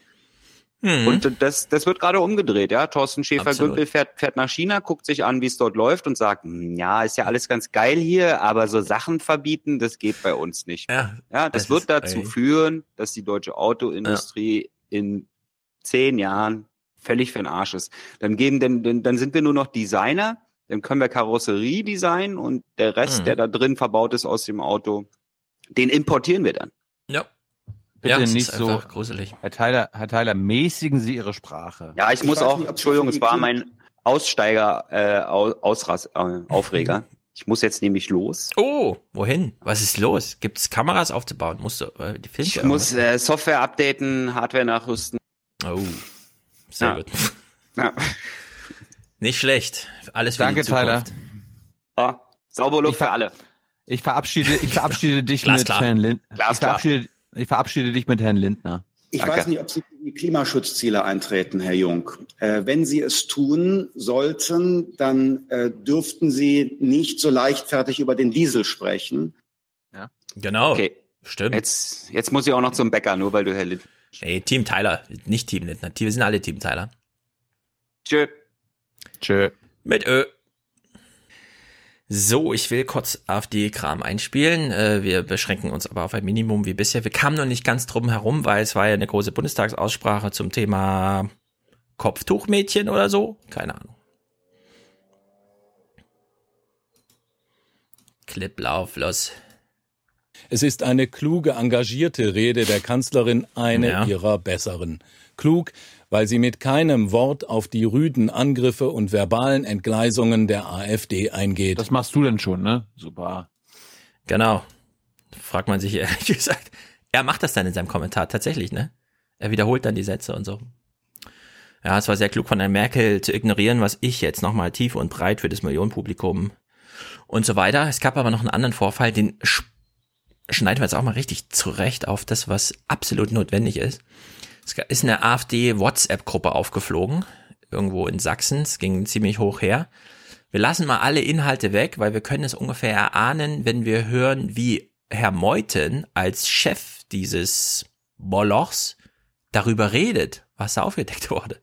Mhm. Und das, das wird gerade umgedreht, ja. Thorsten. Schäfer-Gümbel fährt, fährt nach China, guckt sich an, wie es dort läuft und sagt, "Hm, ja, ist ja alles ganz geil hier, aber so Sachen verbieten, das geht bei uns nicht. Ja, Ja, das, das wird dazu ey. führen, dass die deutsche Autoindustrie in zehn Jahren völlig für den Arsch ist. Dann geben, denn, denn, dann sind wir nur noch Designer, dann können wir Karosserie designen und der Rest, Mhm. der da drin verbaut ist aus dem Auto, den importieren wir dann. Ja. Bitte ja, nicht ist so. gruselig. Herr Tyler, Herr Tyler, mäßigen Sie Ihre Sprache. Ja, ich, Ich muss auch, nicht, Entschuldigung, es war mein Aussteiger, äh, Au- Ausras, äh, Aufreger. Ich muss jetzt nämlich los. Oh, wohin? Was ist los? Gibt es Kameras aufzubauen? Musst du äh, die Filme? Ich muss äh, Software updaten, Hardware nachrüsten. Oh, sehr Ja. gut. Ja. Nicht schlecht. Alles für Danke, die Zukunft. Tyler. Ja, saubere Luft für alle. Ich verabschiede, ich verabschiede dich mit. Herrn Lindner. Ich verabschiede, ich verabschiede dich mit Herrn Lindner. Ich Danke. weiß nicht, ob Sie für die Klimaschutzziele eintreten, Herr Jung. Äh, wenn Sie es tun sollten, dann äh, dürften Sie nicht so leichtfertig über den Diesel sprechen. Genau. Okay, Stimmt. jetzt, jetzt muss ich auch noch zum Bäcker, nur weil du Herr Lind. Ey, Team Tyler, nicht Team Lindner. Wir sind alle Team Tyler. Tschö. Tschö. Mit Ö. So, ich will kurz AfD-Kram einspielen. Äh, wir beschränken uns aber auf ein Minimum wie bisher. Wir kamen noch nicht ganz drum herum, weil es war ja eine große Bundestagsaussprache zum Thema Kopftuchmädchen oder so. Keine Ahnung. Clip, lauf, los. Es ist eine kluge, engagierte Rede der Kanzlerin, eine Ja. ihrer besseren. Klug, weil sie mit keinem Wort auf die rüden Angriffe und verbalen Entgleisungen der AfD eingeht. Das machst du denn schon, ne? Super. Genau. Fragt man sich ehrlich gesagt. Er macht das dann in seinem Kommentar tatsächlich, ne? Er wiederholt dann die Sätze und so. Ja, es war sehr klug von der Merkel zu ignorieren, was ich jetzt nochmal tief und breit für das Millionenpublikum und so weiter. Es gab aber noch einen anderen Vorfall, den schneiden wir jetzt auch mal richtig zurecht auf das, was absolut notwendig ist. Es ist eine AfD-WhatsApp-Gruppe aufgeflogen, irgendwo in Sachsen. Es ging ziemlich hoch her. Wir lassen mal alle Inhalte weg, weil wir können es ungefähr erahnen, wenn wir hören, wie Herr Meuthen als Chef dieses Molochs darüber redet, was da aufgedeckt wurde.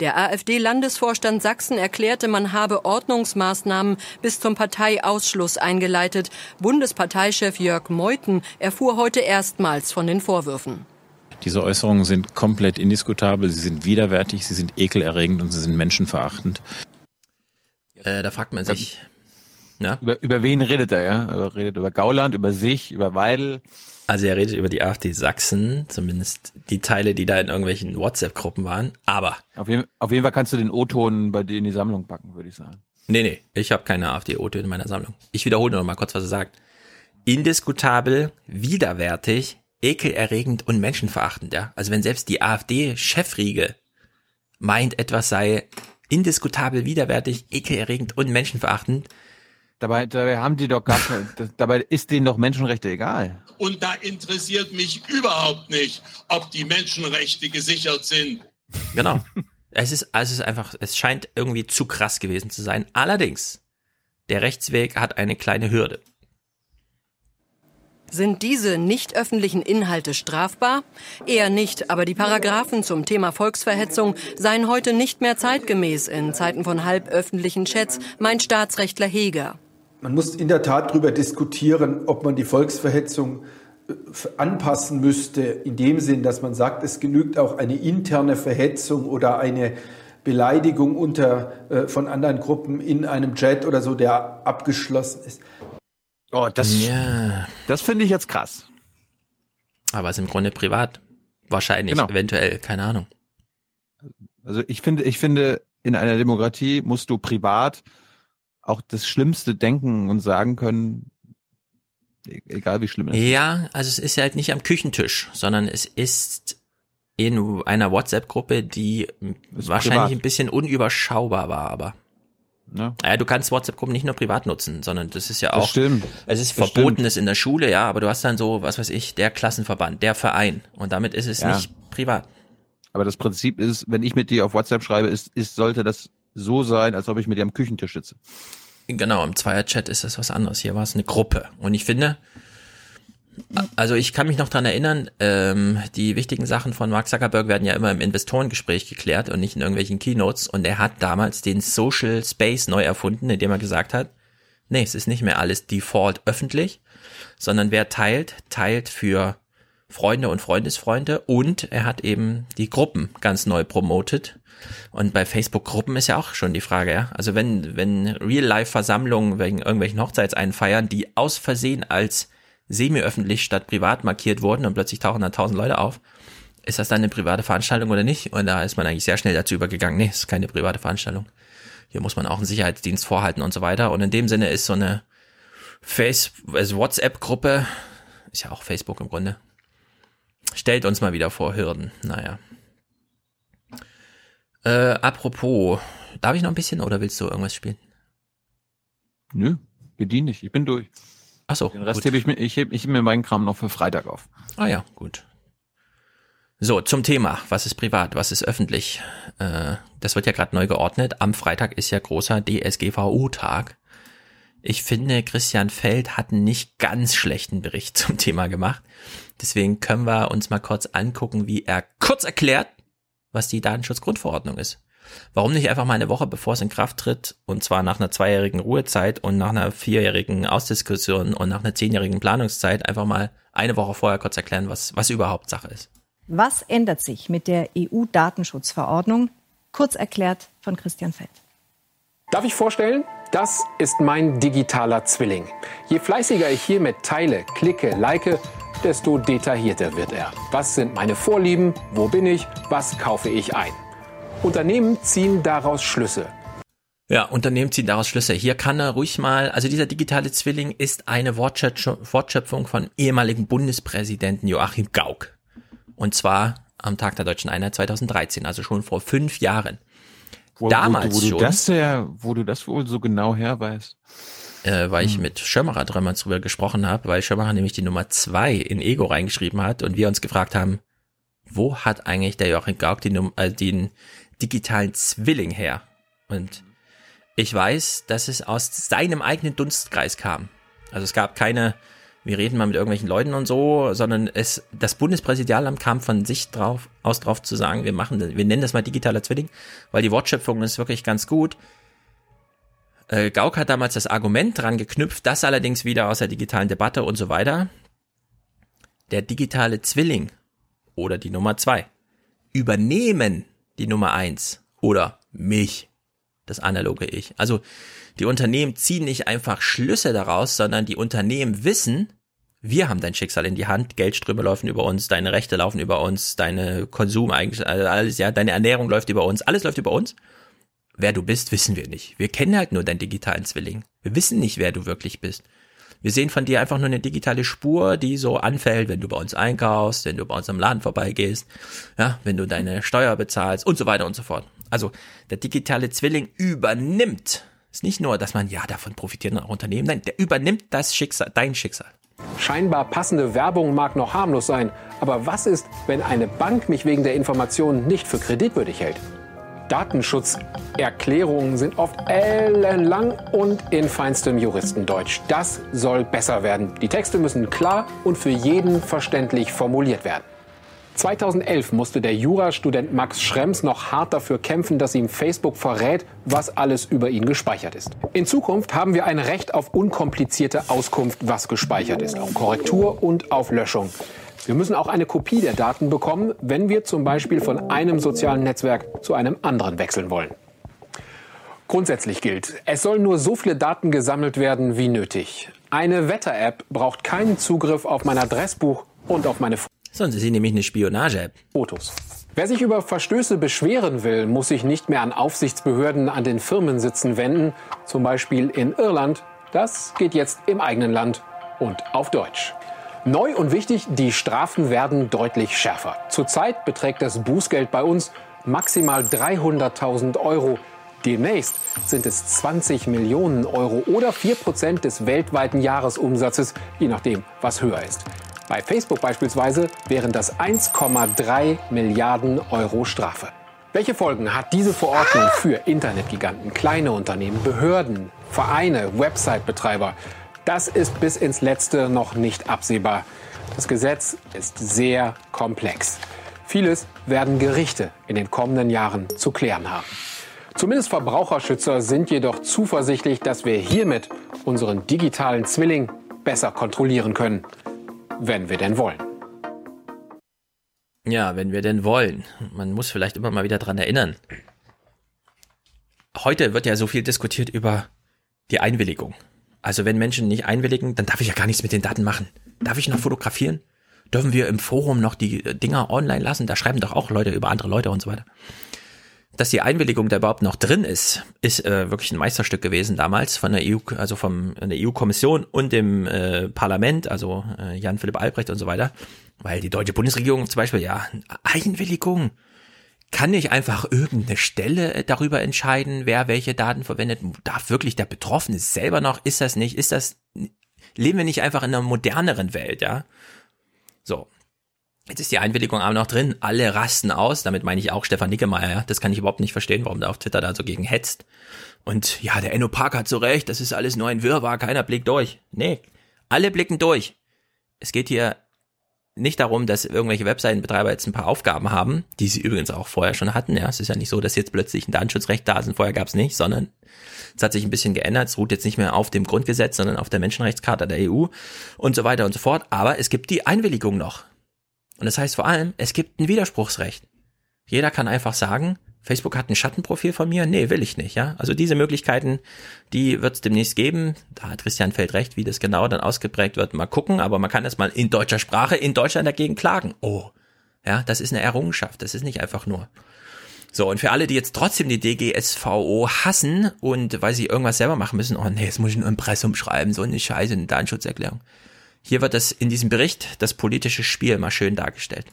Der AfD-Landesvorstand Sachsen erklärte, man habe Ordnungsmaßnahmen bis zum Parteiausschluss eingeleitet. Bundesparteichef Jörg Meuthen erfuhr heute erstmals von den Vorwürfen. Diese Äußerungen sind komplett indiskutabel, sie sind widerwärtig, sie sind ekelerregend und sie sind menschenverachtend. Äh, da fragt man sich, ja? Über, über wen redet er, ja? Er redet über Gauland, über sich, über Weidel. Also er redet über die AfD Sachsen, zumindest die Teile, die da in irgendwelchen WhatsApp-Gruppen waren. Aber Auf jeden, auf jeden Fall kannst du den O-Ton bei dir in die Sammlung packen, würde ich sagen. Nee, nee, ich habe keine AfD-Ote in meiner Sammlung. Ich wiederhole nur noch mal kurz, was er sagt. Indiskutabel, widerwärtig, ekelerregend und menschenverachtend, ja. Also wenn selbst die AfD-Chefriege meint, etwas sei indiskutabel, widerwärtig, ekelerregend und menschenverachtend. Dabei, dabei haben die doch gar dabei ist denen doch Menschenrechte egal. Und da interessiert mich überhaupt nicht, ob die Menschenrechte gesichert sind. Genau. es ist, es ist einfach, es scheint irgendwie zu krass gewesen zu sein. Allerdings, der Rechtsweg hat eine kleine Hürde. Sind diese nicht öffentlichen Inhalte strafbar? Eher nicht, aber die Paragraphen zum Thema Volksverhetzung seien heute nicht mehr zeitgemäß in Zeiten von halböffentlichen Chats, meint Staatsrechtler Heger. Man muss in der Tat darüber diskutieren, ob man die Volksverhetzung äh, anpassen müsste, in dem Sinn, dass man sagt, es genügt auch eine interne Verhetzung oder eine Beleidigung unter, äh, von anderen Gruppen in einem Chat oder so, der abgeschlossen ist. Oh, das, ja. das finde ich jetzt krass. Aber es ist im Grunde privat. Wahrscheinlich, Genau. eventuell, keine Ahnung. Also ich finde, ich finde, in einer Demokratie musst du privat auch das Schlimmste denken und sagen können, e- egal wie schlimm es ist. Ja, also es ist halt nicht am Küchentisch, sondern es ist in einer WhatsApp-Gruppe, die wahrscheinlich privat. ein bisschen unüberschaubar war, aber. Ja. Ja, du kannst WhatsApp-Gruppen nicht nur privat nutzen, sondern das ist ja Das auch. stimmt. Es ist Das verbotenes in der Schule, ja, aber du hast dann so, was weiß ich, der Klassenverband, der Verein. Und damit ist es Ja. nicht privat. Aber das Prinzip ist, wenn ich mit dir auf WhatsApp schreibe, ist, ist sollte das so sein, als ob ich mit dir am Küchentisch sitze. Genau, im Zweierchat ist das was anderes. Hier war es eine Gruppe. Und ich finde, also ich kann mich noch dran erinnern, ähm, die wichtigen Sachen von Mark Zuckerberg werden ja immer im Investorengespräch geklärt und nicht in irgendwelchen Keynotes. Und er hat damals den Social Space neu erfunden, indem er gesagt hat, nee, es ist nicht mehr alles default öffentlich, sondern wer teilt, teilt für Freunde und Freundesfreunde und er hat eben die Gruppen ganz neu promotet. Und bei Facebook-Gruppen ist ja auch schon die Frage, ja. Also wenn, wenn Real-Life-Versammlungen wegen irgendwelchen Hochzeitseinfeiern, die aus Versehen als semi-öffentlich statt privat markiert wurden und plötzlich tauchen dann tausend Leute auf, ist das dann eine private Veranstaltung oder nicht? Und da ist man eigentlich sehr schnell dazu übergegangen, nee, ist keine private Veranstaltung. Hier muss man auch einen Sicherheitsdienst vorhalten und so weiter. Und in dem Sinne ist so eine Face, also WhatsApp-Gruppe, ist ja auch Facebook im Grunde, stellt uns mal wieder vor Hürden. Naja. Äh, apropos, darf ich noch ein bisschen oder willst du irgendwas spielen? Nö, bedien dich, ich bin durch. Ach so. Den Rest hebe ich mir, ich hebe ich mir meinen Kram noch für Freitag auf. Ah ja, gut. So, zum Thema. Was ist privat, was ist öffentlich? Äh, das wird ja gerade neu geordnet. Am Freitag ist ja großer DSGVO-Tag. Ich finde, Christian Feld hat einen nicht ganz schlechten Bericht zum Thema gemacht. Deswegen können wir uns mal kurz angucken, wie er kurz erklärt, was die Datenschutzgrundverordnung ist. Warum nicht einfach mal eine Woche bevor es in Kraft tritt, und zwar nach einer zweijährigen Ruhezeit und nach einer vierjährigen Ausdiskussion und nach einer zehnjährigen Planungszeit einfach mal eine Woche vorher kurz erklären, was, was überhaupt Sache ist. Was ändert sich mit der EU-Datenschutzverordnung? Kurz erklärt von Christian Feld. Darf ich vorstellen? Das ist mein digitaler Zwilling. Je fleißiger ich hiermit teile, klicke, like, desto detaillierter wird er. Was sind meine Vorlieben? Wo bin ich? Was kaufe ich ein? Unternehmen ziehen daraus Schlüsse. Ja, Unternehmen ziehen daraus Schlüsse. Hier kann er ruhig mal, also dieser digitale Zwilling ist eine Wortschöpfung von ehemaligen Bundespräsidenten Joachim Gauck. Und zwar am Tag der Deutschen Einheit 2013, also schon vor fünf Jahren. Wo, Damals wo, wo du schon. das ja, wo du das wohl so genau her weißt. äh, weil Hm. ich mit Schirmacher dreimal drüber gesprochen habe, weil Schirmacher nämlich die Nummer zwei in Ego reingeschrieben hat und wir uns gefragt haben, wo hat eigentlich der Joachim Gauck die Num äh, den digitalen Zwilling her? Und ich weiß, dass es aus seinem eigenen Dunstkreis kam. Also es gab keine, wir reden mal mit irgendwelchen Leuten und so, sondern es, das Bundespräsidialamt kam von sich drauf, aus drauf zu sagen, wir machen, wir nennen das mal digitaler Zwilling, weil die Wortschöpfung ist wirklich ganz gut. Äh, Gauck hat damals das Argument dran geknüpft, das allerdings wieder aus der digitalen Debatte und so weiter. Der digitale Zwilling oder die Nummer zwei übernehmen die Nummer eins oder mich, das analoge Ich. Also die Unternehmen ziehen nicht einfach Schlüsse daraus, sondern die Unternehmen wissen, wir haben dein Schicksal in die Hand, Geldströme laufen über uns, deine Rechte laufen über uns, deine Konsum eigentlich, also alles, ja, deine Ernährung läuft über uns, alles läuft über uns. Wer du bist, wissen wir nicht. Wir kennen halt nur deinen digitalen Zwilling. Wir wissen nicht, wer du wirklich bist. Wir sehen von dir einfach nur eine digitale Spur, die so anfällt, wenn du bei uns einkaufst, wenn du bei uns am Laden vorbeigehst, ja, wenn du deine Steuer bezahlst und so weiter und so fort. Also der digitale Zwilling übernimmt. Ist nicht nur, dass man ja davon profitiert auch Unternehmen, nein, der übernimmt das Schicksal, dein Schicksal. Scheinbar passende Werbung mag noch harmlos sein, aber was ist, wenn eine Bank mich wegen der Informationen nicht für kreditwürdig hält? Datenschutzerklärungen sind oft ellenlang und in feinstem Juristendeutsch. Das soll besser werden. Die Texte müssen klar und für jeden verständlich formuliert werden. 2011 musste der Jurastudent Max Schrems noch hart dafür kämpfen, dass ihm Facebook verrät, was alles über ihn gespeichert ist. In Zukunft haben wir ein Recht auf unkomplizierte Auskunft, was gespeichert ist, auf Korrektur und auf Löschung. Wir müssen auch eine Kopie der Daten bekommen, wenn wir zum Beispiel von einem sozialen Netzwerk zu einem anderen wechseln wollen. Grundsätzlich gilt, es sollen nur so viele Daten gesammelt werden wie nötig. Eine Wetter-App braucht keinen Zugriff auf mein Adressbuch und auf meine Sonst ist sie nämlich eine Spionage-App. Fotos. Wer sich über Verstöße beschweren will, muss sich nicht mehr an Aufsichtsbehörden an den Firmensitzen wenden, zum Beispiel in Irland. Das geht jetzt im eigenen Land und auf Deutsch. Neu und wichtig, die Strafen werden deutlich schärfer. Zurzeit beträgt das Bußgeld bei uns maximal 300.000 Euro. Demnächst sind es 20 Millionen Euro oder 4 Prozent des weltweiten Jahresumsatzes, je nachdem, was höher ist. Bei Facebook beispielsweise wären das 1,3 Milliarden Euro Strafe. Welche Folgen hat diese Verordnung für Internetgiganten, kleine Unternehmen, Behörden, Vereine, Website-Betreiber? Das ist bis ins Letzte noch nicht absehbar. Das Gesetz ist sehr komplex. Vieles werden Gerichte in den kommenden Jahren zu klären haben. Zumindest Verbraucherschützer sind jedoch zuversichtlich, dass wir hiermit unseren digitalen Zwilling besser kontrollieren können, wenn wir denn wollen. Ja, wenn wir denn wollen. Man muss vielleicht immer mal wieder dran erinnern. Heute wird ja so viel diskutiert über die Einwilligung. Also wenn Menschen nicht einwilligen, dann darf ich ja gar nichts mit den Daten machen. Darf ich noch fotografieren? Dürfen wir im Forum noch die Dinger online lassen? Da schreiben doch auch Leute über andere Leute und so weiter dass die Einwilligung da überhaupt noch drin ist, ist äh, wirklich ein Meisterstück gewesen damals von der EU, also vom der EU-Kommission und dem äh, Parlament, also äh, Jan Philipp Albrecht und so weiter, weil die deutsche Bundesregierung zum Beispiel ja Einwilligung kann nicht einfach irgendeine Stelle darüber entscheiden, wer welche Daten verwendet. Darf wirklich der Betroffene selber noch? Ist das nicht? Ist das? Leben wir nicht einfach in einer moderneren Welt, ja? So, Jetzt ist die Einwilligung aber noch drin. Alle rasten aus. Damit meine ich auch Stefan Nickemeyer. Das kann ich überhaupt nicht verstehen, warum der auf Twitter da so gegen hetzt. Und ja, der Enno Park hat so recht. Das ist alles nur ein Wirrwarr. Keiner blickt durch. Nee, alle blicken durch. Es geht hier nicht darum, dass irgendwelche Webseitenbetreiber jetzt ein paar Aufgaben haben, die sie übrigens auch vorher schon hatten. Ja, es ist ja nicht so, dass jetzt plötzlich ein Datenschutzrecht da ist und vorher gab es nicht, sondern es hat sich ein bisschen geändert. Es ruht jetzt nicht mehr auf dem Grundgesetz, sondern auf der Menschenrechtscharta der EU und so weiter und so fort. Aber es gibt die Einwilligung noch. Und das heißt vor allem, es gibt ein Widerspruchsrecht. Jeder kann einfach sagen, Facebook hat ein Schattenprofil von mir. Nee, will ich nicht, ja. Also diese Möglichkeiten, die wird es demnächst geben. Da hat Christian Feld recht, wie das genau dann ausgeprägt wird. Mal gucken, aber man kann erstmal in deutscher Sprache in Deutschland dagegen klagen. Oh, ja, das ist eine Errungenschaft. Das ist nicht einfach nur. So, und für alle, die jetzt trotzdem die DGSVO hassen und weil sie irgendwas selber machen müssen, oh nee, jetzt muss ich ein Impressum schreiben, so eine Scheiße, eine Datenschutzerklärung. Hier wird das in diesem Bericht das politische Spiel mal schön dargestellt.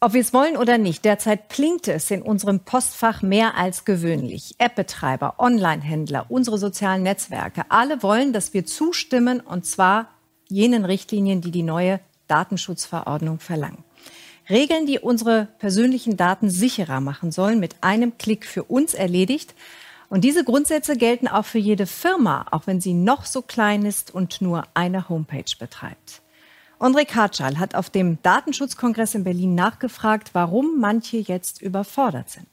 Ob wir es wollen oder nicht, derzeit blinkt es in unserem Postfach mehr als gewöhnlich. App-Betreiber, Online-Händler, unsere sozialen Netzwerke, alle wollen, dass wir zustimmen, und zwar jenen Richtlinien, die die neue Datenschutzverordnung verlangen. Regeln, die unsere persönlichen Daten sicherer machen sollen, mit einem Klick für uns erledigt, und diese Grundsätze gelten auch für jede Firma, auch wenn sie noch so klein ist und nur eine Homepage betreibt. André Kartschal hat auf dem Datenschutzkongress in Berlin nachgefragt, warum manche jetzt überfordert sind.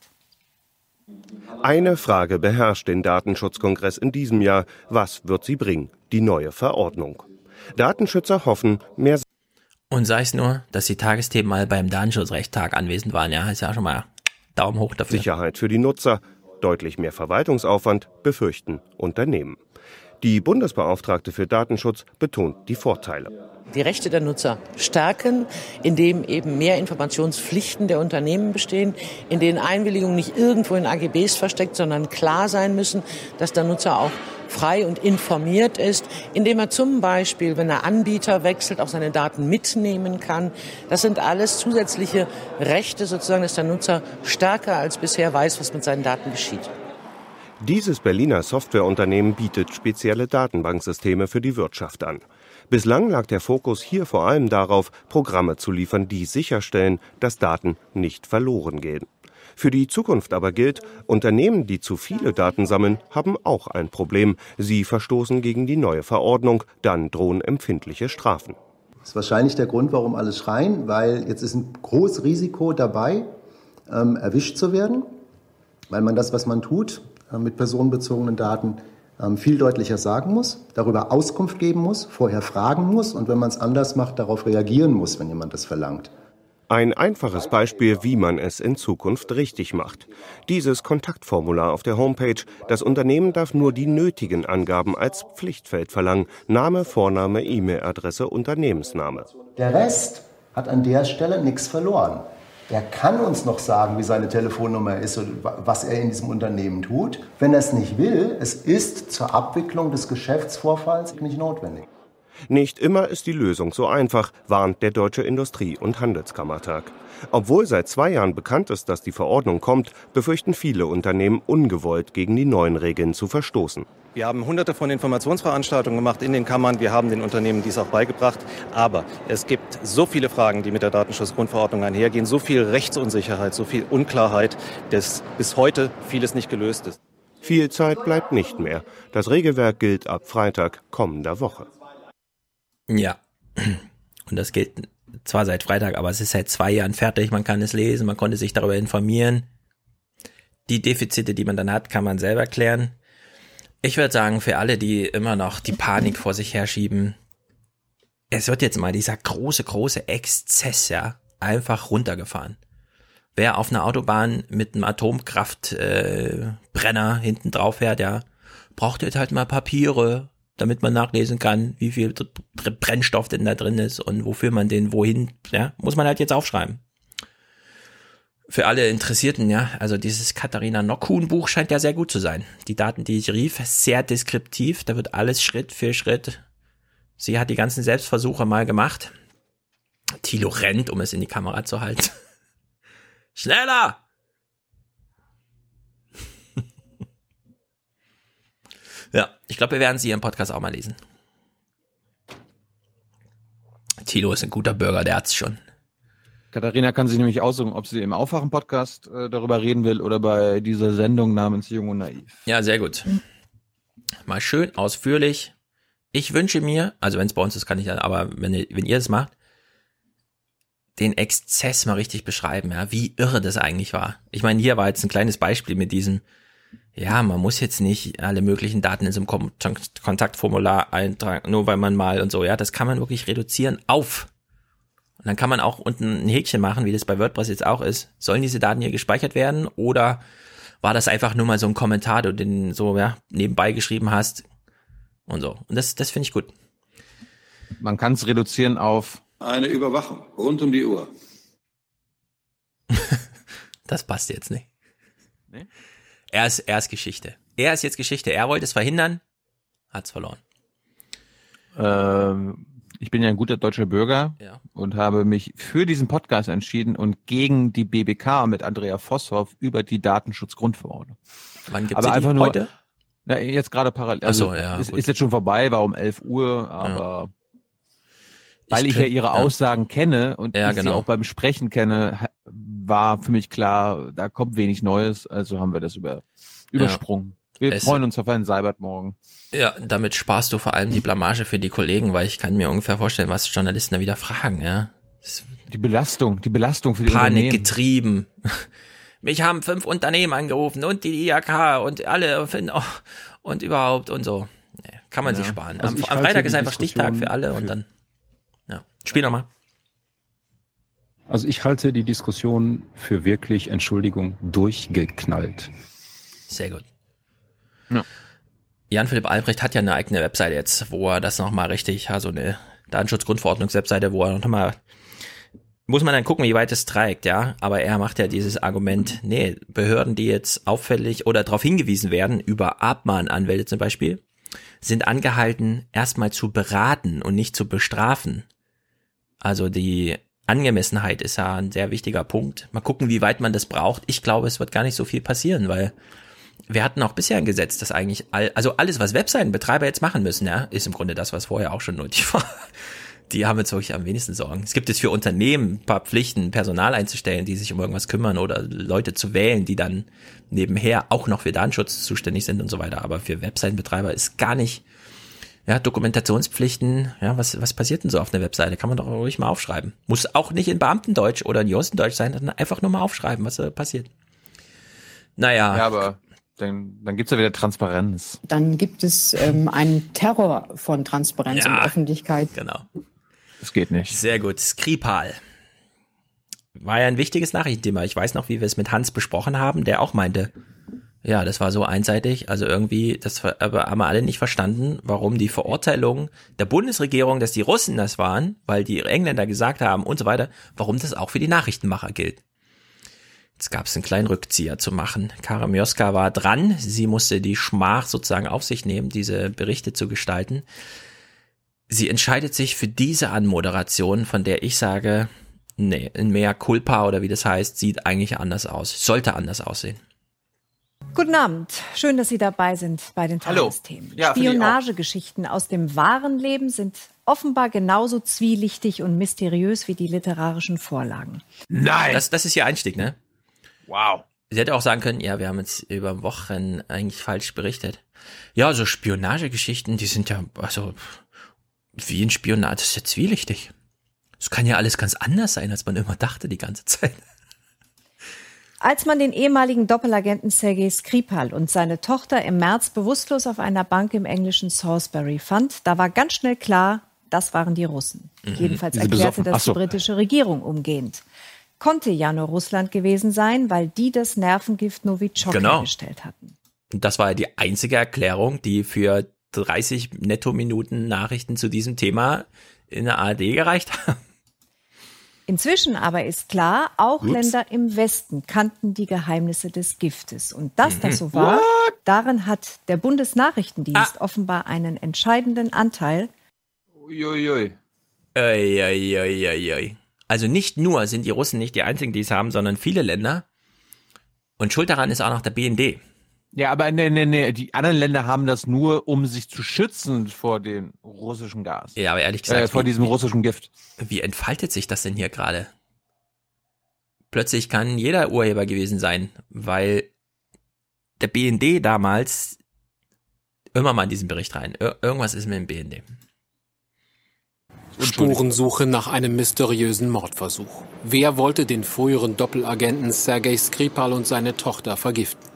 Eine Frage beherrscht den Datenschutzkongress in diesem Jahr. Was wird sie bringen? Die neue Verordnung. Datenschützer hoffen, mehr. Und sei es nur, dass die Tagesthemen mal beim Datenschutzrechttag anwesend waren. Ja, ist ja schon mal Daumen hoch dafür. Sicherheit für die Nutzer, Deutlich mehr Verwaltungsaufwand befürchten Unternehmen. Die Bundesbeauftragte für Datenschutz betont die Vorteile. Die Rechte der Nutzer stärken, indem eben mehr Informationspflichten der Unternehmen bestehen, in denen Einwilligungen nicht irgendwo in AGBs versteckt, sondern klar sein müssen, dass der Nutzer auch frei und informiert ist, indem er zum Beispiel, wenn er Anbieter wechselt, auch seine Daten mitnehmen kann. Das sind alles zusätzliche Rechte, sozusagen, dass der Nutzer stärker als bisher weiß, was mit seinen Daten geschieht. Dieses Berliner Softwareunternehmen bietet spezielle Datenbanksysteme für die Wirtschaft an. Bislang lag der Fokus hier vor allem darauf, Programme zu liefern, die sicherstellen, dass Daten nicht verloren gehen. Für die Zukunft aber gilt, Unternehmen, die zu viele Daten sammeln, haben auch ein Problem. Sie verstoßen gegen die neue Verordnung, dann drohen empfindliche Strafen. Das ist wahrscheinlich der Grund, warum alle schreien, weil jetzt ist ein großes Risiko dabei, ähm, erwischt zu werden, weil man das, was man tut, äh, mit personenbezogenen Daten viel deutlicher sagen muss, darüber Auskunft geben muss, vorher fragen muss und wenn man es anders macht, darauf reagieren muss, wenn jemand das verlangt. Ein einfaches Beispiel, wie man es in Zukunft richtig macht. Dieses Kontaktformular auf der Homepage. Das Unternehmen darf nur die nötigen Angaben als Pflichtfeld verlangen. Name, Vorname, E-Mail-Adresse, Unternehmensname. Der Rest hat an der Stelle nichts verloren. Er kann uns noch sagen, wie seine Telefonnummer ist und was er in diesem Unternehmen tut. Wenn er es nicht will, es ist zur Abwicklung des Geschäftsvorfalls nicht notwendig. Nicht immer ist die Lösung so einfach, warnt der Deutsche Industrie- und Handelskammertag. Obwohl seit zwei Jahren bekannt ist, dass die Verordnung kommt, befürchten viele Unternehmen ungewollt gegen die neuen Regeln zu verstoßen. Wir haben hunderte von Informationsveranstaltungen gemacht in den Kammern. Wir haben den Unternehmen dies auch beigebracht. Aber es gibt so viele Fragen, die mit der Datenschutzgrundverordnung einhergehen, so viel Rechtsunsicherheit, so viel Unklarheit, dass bis heute vieles nicht gelöst ist. Viel Zeit bleibt nicht mehr. Das Regelwerk gilt ab Freitag kommender Woche. Ja. Und das gilt zwar seit Freitag, aber es ist seit zwei Jahren fertig. Man kann es lesen, man konnte sich darüber informieren. Die Defizite, die man dann hat, kann man selber klären. Ich würde sagen, für alle, die immer noch die Panik vor sich herschieben, es wird jetzt mal dieser große, große Exzess, ja, einfach runtergefahren. Wer auf einer Autobahn mit einem Atomkraftbrenner äh, hinten drauf fährt, ja, braucht jetzt halt mal Papiere, damit man nachlesen kann, wie viel Brennstoff denn da drin ist und wofür man den wohin, ja, muss man halt jetzt aufschreiben. Für alle Interessierten, ja, also dieses Katharina Nockhuhn Buch scheint ja sehr gut zu sein. Die Daten, die ich rief, sehr deskriptiv, da wird alles Schritt für Schritt. Sie hat die ganzen Selbstversuche mal gemacht. Thilo rennt, um es in die Kamera zu halten. Schneller! Ja, ich glaube, wir werden sie im Podcast auch mal lesen. Tilo ist ein guter Bürger, der hat's schon. Katharina kann sich nämlich aussuchen, ob sie im Aufwachen-Podcast äh, darüber reden will oder bei dieser Sendung namens Jung und Naiv. Ja, sehr gut. Mal schön ausführlich. Ich wünsche mir, also wenn es bei uns ist, kann ich dann, aber wenn, wenn ihr es macht, den Exzess mal richtig beschreiben, ja, wie irre das eigentlich war. Ich meine, hier war jetzt ein kleines Beispiel mit diesem, ja, man muss jetzt nicht alle möglichen Daten in so einem Kontaktformular eintragen, nur weil man mal und so, ja, das kann man wirklich reduzieren auf. Und dann kann man auch unten ein Häkchen machen, wie das bei WordPress jetzt auch ist. Sollen diese Daten hier gespeichert werden oder war das einfach nur mal so ein Kommentar, du den so, ja, nebenbei geschrieben hast und so. Und das, das finde ich gut. Man kann es reduzieren auf eine Überwachung rund um die Uhr. das passt jetzt nicht. Nee? Er ist, er ist Geschichte. Er ist jetzt Geschichte. Er wollte es verhindern, hat's verloren. Ähm, ich bin ja ein guter deutscher Bürger ja. und habe mich für diesen Podcast entschieden und gegen die BBK mit Andrea Vosshoff über die Datenschutzgrundverordnung. Wann gibt's Aber einfach nur heute? Ja, jetzt gerade parallel. Also, so, ja, ist, ist, jetzt schon vorbei, war um 11 Uhr, aber weil ich, ich ja ihre Aussagen kenne und ja, ich genau. sie auch beim Sprechen kenne, war für mich klar, da kommt wenig Neues, also haben wir das über, übersprungen. Wir es, freuen uns auf einen Seibert morgen. Ja, damit sparst du vor allem die Blamage für die Kollegen, weil ich kann mir ungefähr vorstellen, was Journalisten da wieder fragen, ja. Die Belastung, die Belastung für die Panik getrieben. Mich haben fünf Unternehmen angerufen und die IAK und alle oh, und überhaupt und so. Nee, kann man ja. sich sparen. Also am, am Freitag ist einfach Stichtag für alle und dann Spiel nochmal. Also ich halte die Diskussion für wirklich, Entschuldigung, durchgeknallt. Sehr gut. Ja. Jan-Philipp Albrecht hat ja eine eigene Webseite jetzt, wo er das nochmal richtig, also eine Datenschutzgrundverordnungswebseite, wo er nochmal, muss man dann gucken, wie weit es trägt, ja. Aber er macht ja dieses Argument, nee, Behörden, die jetzt auffällig oder darauf hingewiesen werden, über Abmahnanwälte zum Beispiel, sind angehalten, erstmal zu beraten und nicht zu bestrafen. Also die Angemessenheit ist ja ein sehr wichtiger Punkt. Mal gucken, wie weit man das braucht. Ich glaube, es wird gar nicht so viel passieren, weil wir hatten auch bisher ein Gesetz, das eigentlich all, also alles, was Webseitenbetreiber jetzt machen müssen, ja, ist im Grunde das, was vorher auch schon nötig war. Die haben jetzt wirklich am wenigsten Sorgen. Es gibt jetzt für Unternehmen ein paar Pflichten, Personal einzustellen, die sich um irgendwas kümmern oder Leute zu wählen, die dann nebenher auch noch für Datenschutz zuständig sind und so weiter. Aber für Webseitenbetreiber ist gar nicht ja, Dokumentationspflichten, ja, was, was passiert denn so auf einer Webseite? Kann man doch ruhig mal aufschreiben. Muss auch nicht in Beamtendeutsch oder in Jostendeutsch sein, sondern einfach nur mal aufschreiben, was äh, passiert. Naja. Ja, aber dann, dann gibt's ja wieder Transparenz. Dann gibt es ähm, einen Terror von Transparenz Ja, und Öffentlichkeit. Genau. Das geht nicht. Sehr gut. Skripal. War ja ein wichtiges Nachrichtenthema. Ich weiß noch, wie wir es mit Hans besprochen haben, der auch meinte, ja, das war so einseitig. Also irgendwie, das aber haben wir alle nicht verstanden, warum die Verurteilung der Bundesregierung, dass die Russen das waren, weil die Engländer gesagt haben und so weiter, warum das auch für die Nachrichtenmacher gilt. Jetzt gab es einen kleinen Rückzieher zu machen. Kara Mioska war dran. Sie musste die Schmach sozusagen auf sich nehmen, diese Berichte zu gestalten. sie entscheidet sich für diese Anmoderation, von der ich sage, nee, in Mea Culpa oder wie das heißt, sieht eigentlich anders aus, sollte anders aussehen. Guten Abend. Schön, dass Sie dabei sind bei den Hallo. Tagesthemen. Ja. Spionagegeschichten aus dem wahren Leben sind offenbar genauso zwielichtig und mysteriös wie die literarischen Vorlagen. Nein! Das, das ist ihr Einstieg, ne? Wow. Sie hätte auch sagen können, ja, wir haben jetzt über Wochen eigentlich falsch berichtet. Ja, so Spionagegeschichten, die sind ja, also, wie ein Spionage, das ist ja zwielichtig. Es kann ja alles ganz anders sein, als man immer dachte die ganze Zeit. Als man den ehemaligen Doppelagenten Sergei Skripal und seine Tochter im März bewusstlos auf einer Bank im englischen Salisbury fand, da war ganz schnell klar, das waren die Russen. Mhm. Jedenfalls erklärte das so. die britische Regierung umgehend. Konnte ja nur Russland gewesen sein, weil die das Nervengift Novichok Genau. hergestellt hatten. Und das war ja die einzige Erklärung, die für 30 Netto-Minuten Nachrichten zu diesem Thema in der ARD gereicht haben. Inzwischen aber ist klar, auch Ups. Länder im Westen kannten die Geheimnisse des Giftes. Und dass Mhm. das so war, darin hat der Ah. Bundesnachrichtendienst offenbar einen entscheidenden Anteil. Uiuiui. Ui, ui, ui, ui, ui. Also nicht nur sind die Russen nicht die einzigen, die es haben, sondern viele Länder. Und schuld daran ist auch noch der BND. Ja, aber nee, nee, nee, die anderen Länder haben das nur, um sich zu schützen vor dem russischen Gas. Ja, aber ehrlich gesagt, Äh, vor wie- diesem russischen Gift. Wie entfaltet sich das denn hier gerade? Plötzlich kann jeder Urheber gewesen sein, weil der BND damals immer mal in diesen Bericht rein. Ir irgendwas ist mit dem BND. Spurensuche nach einem mysteriösen Mordversuch. Wer wollte den früheren Doppelagenten Sergei Skripal und seine Tochter vergiften?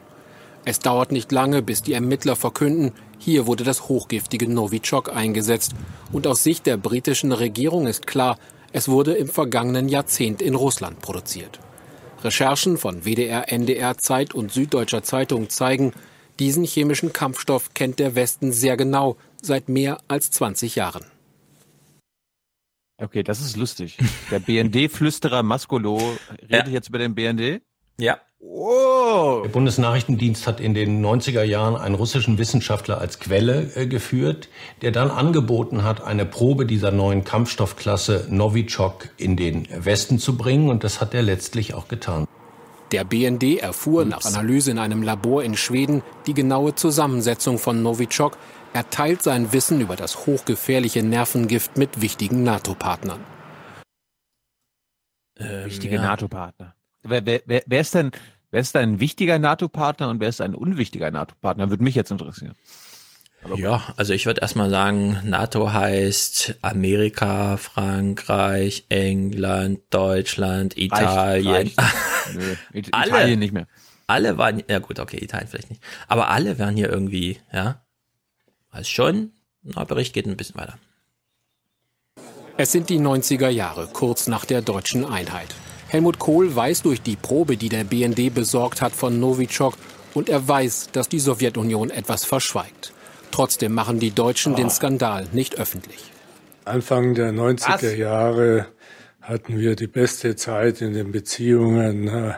Es dauert nicht lange, bis die Ermittler verkünden, hier wurde das hochgiftige Novichok eingesetzt. Und aus Sicht der britischen Regierung ist klar, es wurde im vergangenen Jahrzehnt in Russland produziert. Recherchen von WDR, NDR, Zeit und Süddeutscher Zeitung zeigen, diesen chemischen Kampfstoff kennt der Westen sehr genau seit mehr als 20 Jahren. Okay, das ist lustig. Der BND-Flüsterer Maskolo redet jetzt über den BND? Ja. Oh. Der Bundesnachrichtendienst hat in den 90er Jahren einen russischen Wissenschaftler als Quelle äh, geführt, der dann angeboten hat, eine Probe dieser neuen Kampfstoffklasse Novichok in den Westen zu bringen. Und das hat er letztlich auch getan. Der BND erfuhr nach Analyse in einem Labor in Schweden die genaue Zusammensetzung von Novichok. Er teilt sein Wissen über das hochgefährliche Nervengift mit wichtigen NATO-Partnern. Wichtige ja. NATO-Partner. Wer, wer, wer, ist denn, wer ist ein wichtiger NATO-Partner und wer ist ein unwichtiger NATO-Partner? Würde mich jetzt interessieren. Ja, also ich würde erstmal sagen, NATO heißt Amerika, Frankreich, England, Deutschland, Italien. reicht. Nö, It- Alle. Italien nicht mehr. Alle waren, ja gut, okay, Italien vielleicht nicht. Aber alle waren hier irgendwie, ja. Weiß schon, na, Bericht geht ein bisschen weiter. Es sind die 90er Jahre, kurz nach der deutschen Einheit. Helmut Kohl weiß durch die Probe, die der BND besorgt hat von Novichok, und er weiß, dass die Sowjetunion etwas verschweigt. Trotzdem machen die Deutschen den Skandal nicht öffentlich. Anfang der 90er Was? Jahre hatten wir die beste Zeit in den Beziehungen äh,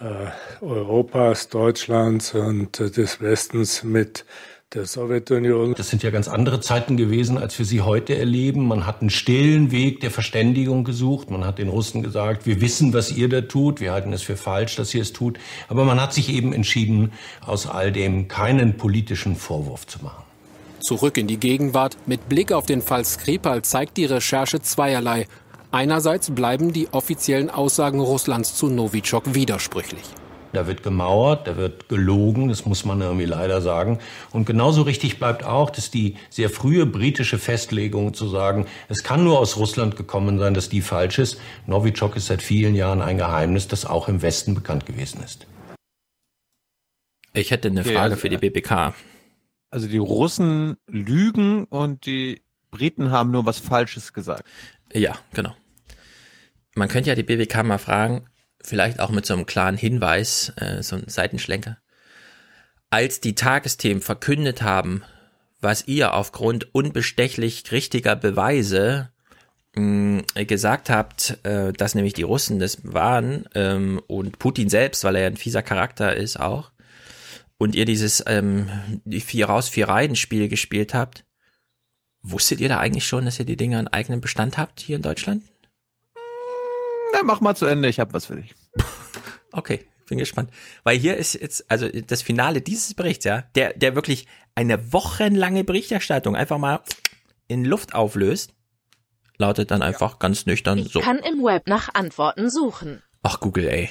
äh, Europas, Deutschlands und äh, des Westens mit der Sowjetunion. Das sind ja ganz andere Zeiten gewesen, als wir sie heute erleben. Man hat einen stillen Weg der Verständigung gesucht. Man hat den Russen gesagt, wir wissen, was ihr da tut. Wir halten es für falsch, dass ihr es tut. Aber man hat sich eben entschieden, aus all dem keinen politischen Vorwurf zu machen. Zurück in die Gegenwart. Mit Blick auf den Fall Skripal zeigt die Recherche zweierlei. Einerseits bleiben die offiziellen Aussagen Russlands zu Novichok widersprüchlich. Da wird gemauert, da wird gelogen, das muss man irgendwie leider sagen. Und genauso richtig bleibt auch, dass die sehr frühe britische Festlegung zu sagen, es kann nur aus Russland gekommen sein, dass die falsch ist. Novichok ist seit vielen Jahren ein Geheimnis, das auch im Westen bekannt gewesen ist. Ich hätte eine Frage also, für die BBK. Also die Russen lügen und die Briten haben nur was Falsches gesagt. Ja, genau. Man könnte ja die BBK mal fragen, vielleicht auch mit so einem klaren Hinweis, äh, so ein Seitenschlenker. Als die Tagesthemen verkündet haben, was ihr aufgrund unbestechlich richtiger Beweise mh, gesagt habt, äh, dass nämlich die Russen das waren ähm, und Putin selbst, weil er ja ein fieser Charakter ist auch, und ihr dieses ähm, die vier raus vier rein Spiel gespielt habt, Wusstet ihr da eigentlich schon, dass ihr die Dinger einen eigenen Bestand habt hier in Deutschland? Na, mach mal zu Ende, ich habe was für dich. Okay, bin gespannt. Weil hier ist jetzt, also das Finale dieses Berichts, ja, der, der wirklich eine wochenlange Berichterstattung einfach mal in Luft auflöst, lautet dann einfach ganz nüchtern Ich so. kann im Web nach Antworten suchen. Ach, Google, ey.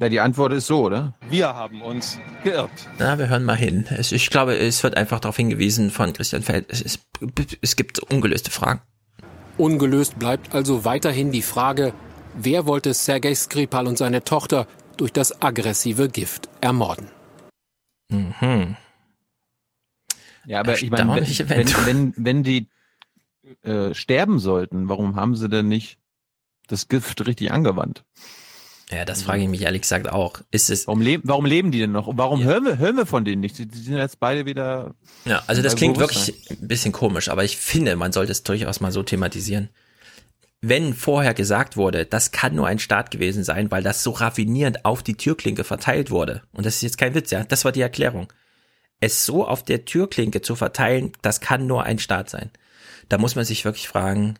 Ja, die Antwort ist so, oder? Wir haben uns geirrt. Na, wir hören mal hin. Es, ich glaube, es wird einfach darauf hingewiesen von Christian Feld. Es, ist, es gibt ungelöste Fragen. Ungelöst bleibt also weiterhin die Frage, wer wollte Sergei Skripal und seine Tochter durch das aggressive Gift ermorden? Mhm. Ja, aber ich meine, wenn, wenn, wenn, wenn die äh, sterben sollten, warum haben sie denn nicht das Gift richtig angewandt? Ja, das frage ich mich ehrlich gesagt auch. Ist es. Warum leben, warum leben die denn noch? Warum hören, wir, hören wir von denen nicht? Die, die sind jetzt beide wieder. Ja, also das klingt wirklich ein bisschen komisch, aber ich finde, man sollte es durchaus mal so thematisieren. Wenn vorher gesagt wurde, das kann nur ein Staat gewesen sein, weil das so raffinierend auf die Türklinke verteilt wurde, und das ist jetzt kein Witz, ja, das war die Erklärung. Es so auf der Türklinke zu verteilen, das kann nur ein Staat sein. Da muss man sich wirklich fragen,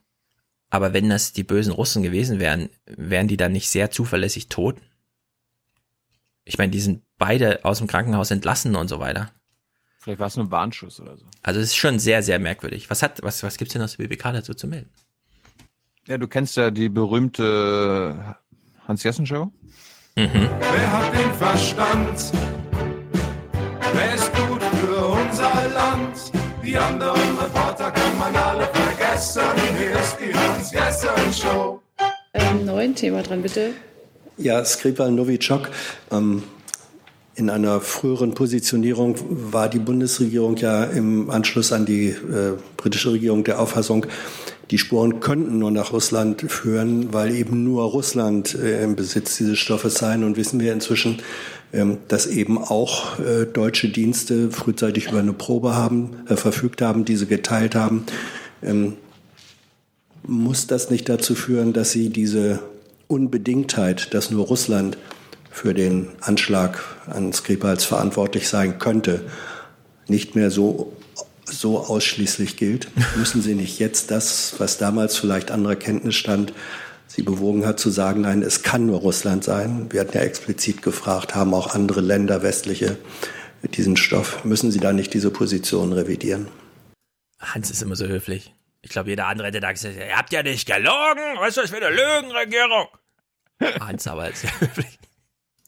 aber wenn das die bösen Russen gewesen wären, wären die dann nicht sehr zuverlässig tot? Ich meine, die sind beide aus dem Krankenhaus entlassen und so weiter. Vielleicht war es nur ein Warnschuss oder so. Also es ist schon sehr, sehr merkwürdig. Was hat, was, was gibt's denn aus der BBK dazu zu melden? Ja, du kennst ja die berühmte Hans-Jessen-Show. Wer hat den Verstand? Wer ist gut für unser Land? Die anderen Reporter kann man alle vergessen. Hier ist die Hans-Jessen-Show. Ähm, neuen Thema dran, bitte. Ja, Skripal Novichok. Ähm, in einer früheren Positionierung war die Bundesregierung ja im Anschluss an die äh, britische Regierung der Auffassung, die Spuren könnten nur nach Russland führen, weil eben nur Russland äh, im Besitz dieses Stoffes sei. Und wissen wir inzwischen, ähm, dass eben auch äh, deutsche Dienste frühzeitig über eine Probe haben, äh, verfügt haben, diese geteilt haben. Ähm, muss das nicht dazu führen, dass Sie diese Unbedingtheit, dass nur Russland für den Anschlag an Skripals verantwortlich sein könnte, nicht mehr so, so ausschließlich gilt? Müssen Sie nicht jetzt das, was damals vielleicht anderer Kenntnisstand Sie bewogen hat, zu sagen, nein, es kann nur Russland sein? Wir hatten ja explizit gefragt, haben auch andere Länder, westliche, diesen Stoff. Müssen Sie da nicht diese Position revidieren? Hans ist immer so höflich. Ich glaube, jeder andere hätte da gesagt, ihr habt ja nicht gelogen. Was ist das für eine Lügenregierung? Hans aber ist sehr höflich.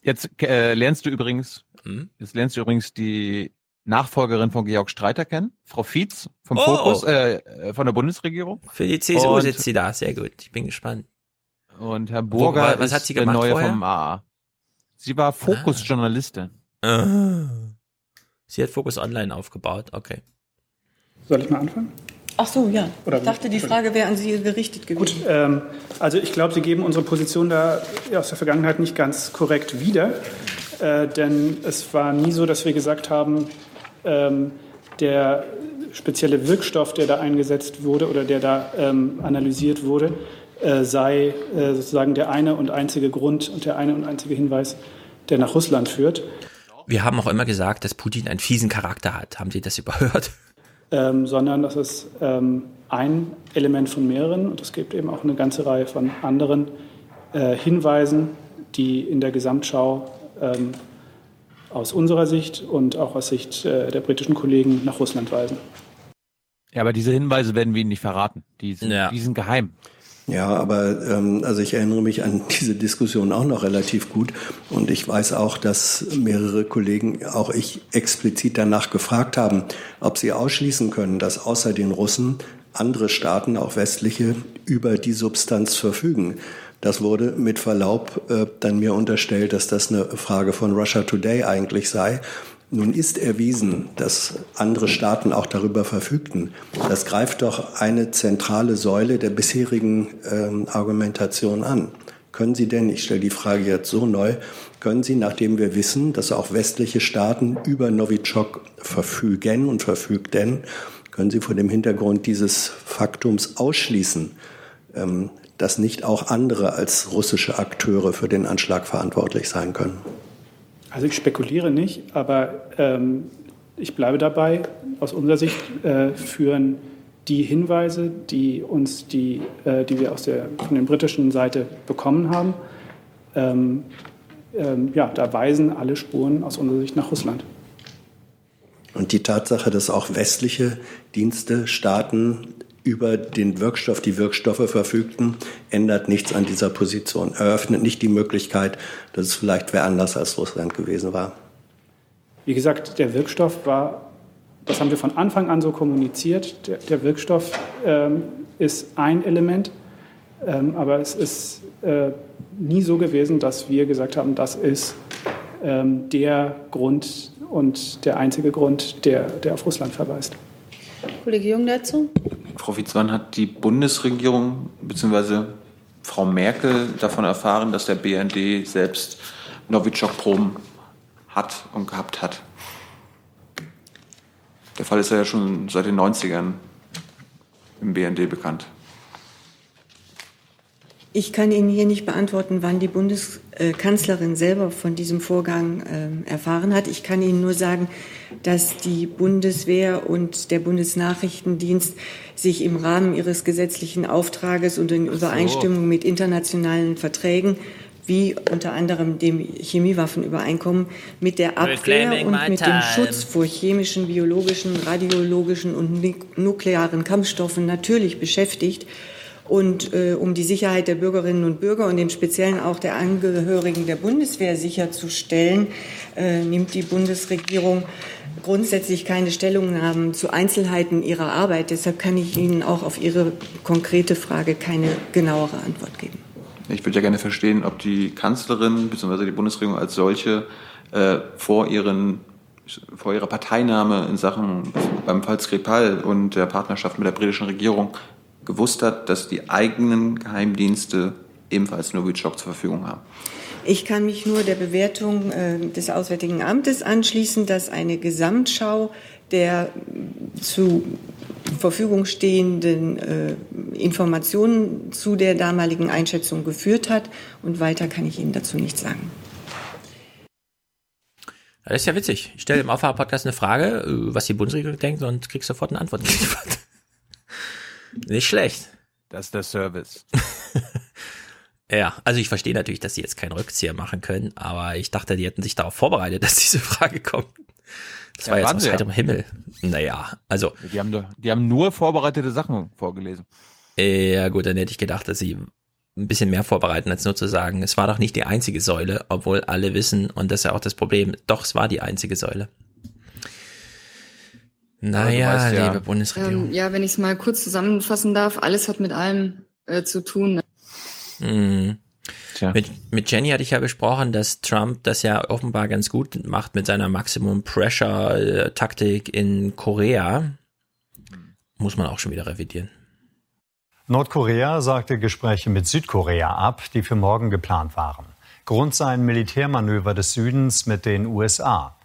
Jetzt äh, lernst du übrigens, Hm? jetzt lernst du übrigens die Nachfolgerin von Georg Streiter kennen, Frau Fietz vom Oh. Fokus äh, äh, von der Bundesregierung. Für die CSU Und- sitzt sie da. Sehr gut. Ich bin gespannt. Und Herr Wo- Burger was ist hat sie der gemacht neue vorher? vom AA. Sie war Fokusjournalistin. Ah. Sie hat Focus Online aufgebaut. Okay. Soll ich mal anfangen? Ach so, ja. Oder ich dachte, die Frage wäre an Sie gerichtet gewesen. Gut, ähm, also ich glaube, Sie geben unsere Position da aus der Vergangenheit nicht ganz korrekt wieder. Äh, denn es war nie so, dass wir gesagt haben, der spezielle Wirkstoff, der da eingesetzt wurde oder der da ähm, analysiert wurde, äh, sei äh, sozusagen der eine und einzige Grund und der eine und einzige Hinweis, der nach Russland führt. Wir haben auch immer gesagt, dass Putin einen fiesen Charakter hat. Haben Sie das überhört? ähm, sondern das ist ähm, ein Element von mehreren und es gibt eben auch eine ganze Reihe von anderen äh, Hinweisen, die in der Gesamtschau ähm, aus unserer Sicht und auch aus Sicht äh, der britischen Kollegen nach Russland weisen. Ja, aber diese Hinweise werden wir Ihnen nicht verraten. Die sind, die sind geheim. Ja, aber ähm, also ich erinnere mich an diese Diskussion auch noch relativ gut und ich weiß auch, dass mehrere Kollegen, auch ich, explizit danach gefragt haben, ob sie ausschließen können, dass außer den Russen andere Staaten, auch westliche, über die Substanz verfügen. Das wurde mit Verlaub äh, dann mir unterstellt, dass das eine Frage von Russia Today eigentlich sei. Nun ist erwiesen, dass andere Staaten auch darüber verfügten. Das greift doch eine zentrale Säule der bisherigen ähm, Argumentation an. Können Sie denn, ich stelle die Frage jetzt so neu, können Sie, nachdem wir wissen, dass auch westliche Staaten über Novichok verfügen und verfügten, können Sie vor dem Hintergrund dieses Faktums ausschließen, ähm, dass nicht auch andere als russische Akteure für den Anschlag verantwortlich sein können? Also ich spekuliere nicht, aber ähm, ich bleibe dabei. Aus unserer Sicht äh, führen die Hinweise, die uns die, äh, die wir aus der, von der britischen Seite bekommen haben, ähm, ähm, ja, da weisen alle Spuren aus unserer Sicht nach Russland. Und die Tatsache, dass auch westliche Dienste, Staaten über den Wirkstoff, die Wirkstoffe verfügten, ändert nichts an dieser Position, eröffnet nicht die Möglichkeit, dass es vielleicht wer anders als Russland gewesen war. Wie gesagt, der Wirkstoff war, das haben wir von Anfang an so kommuniziert, der, der Wirkstoff ähm, ist ein Element, ähm, aber es ist äh, nie so gewesen, dass wir gesagt haben, das ist ähm, der Grund und der einzige Grund, der, der auf Russland verweist. Kollege Jung dazu? Frau Witzmann, hat die Bundesregierung bzw. Frau Merkel davon erfahren, dass der BND selbst Novichok-Proben hat und gehabt hat? Der Fall ist ja schon seit den 90ern im BND bekannt. Ich kann Ihnen hier nicht beantworten, wann die Bundeskanzlerin selber von diesem Vorgang äh, erfahren hat. Ich kann Ihnen nur sagen, dass die Bundeswehr und der Bundesnachrichtendienst sich im Rahmen ihres gesetzlichen Auftrages und in Übereinstimmung mit internationalen Verträgen wie unter anderem dem Chemiewaffenübereinkommen mit der Abwehr und mit dem Schutz vor chemischen, biologischen, radiologischen und nuklearen Kampfstoffen natürlich beschäftigt und äh, um die Sicherheit der Bürgerinnen und Bürger und im Speziellen auch der Angehörigen der Bundeswehr sicherzustellen, äh, nimmt die Bundesregierung grundsätzlich keine Stellungnahmen zu Einzelheiten ihrer Arbeit. Deshalb kann ich Ihnen auch auf Ihre konkrete Frage keine genauere Antwort geben. Ich würde ja gerne verstehen, ob die Kanzlerin bzw. die Bundesregierung als solche äh, vor, ihren, vor ihrer Parteinahme in Sachen beim Fall Skripal und der Partnerschaft mit der britischen Regierung gewusst hat, dass die eigenen Geheimdienste ebenfalls Novichok zur Verfügung haben. Ich kann mich nur der Bewertung äh, des Auswärtigen Amtes anschließen, dass eine Gesamtschau der zu Verfügung stehenden äh, Informationen zu der damaligen Einschätzung geführt hat. Und weiter kann ich Ihnen dazu nichts sagen. Das ist ja witzig. Ich stelle im Aufwacher-Podcast eine Frage, äh, was die Bundesregierung denkt und krieg sofort eine Antwort. Nicht schlecht. Das ist der Service. ja, also ich verstehe natürlich, dass sie jetzt keinen Rückzieher machen können, aber ich dachte, die hätten sich darauf vorbereitet, dass diese Frage kommt. Das ja, war jetzt aus heiterem ja. Himmel. Naja, also. Die haben, die haben nur vorbereitete Sachen vorgelesen. Ja, gut, dann hätte ich gedacht, dass sie ein bisschen mehr vorbereiten, als nur zu sagen, es war doch nicht die einzige Säule, obwohl alle wissen, und das ist ja auch das Problem, doch, es war die einzige Säule. Naja, weißt, ja, liebe Bundesregierung. Ähm, ja, wenn ich es mal kurz zusammenfassen darf, alles hat mit allem äh, zu tun. Mhm. Mit, mit Jenny hatte ich ja besprochen, dass Trump das ja offenbar ganz gut macht mit seiner Maximum Pressure Taktik in Korea. Muss man auch schon wieder revidieren. Nordkorea sagte Gespräche mit Südkorea ab, die für morgen geplant waren. Grund seien Militärmanöver des Südens mit den USA.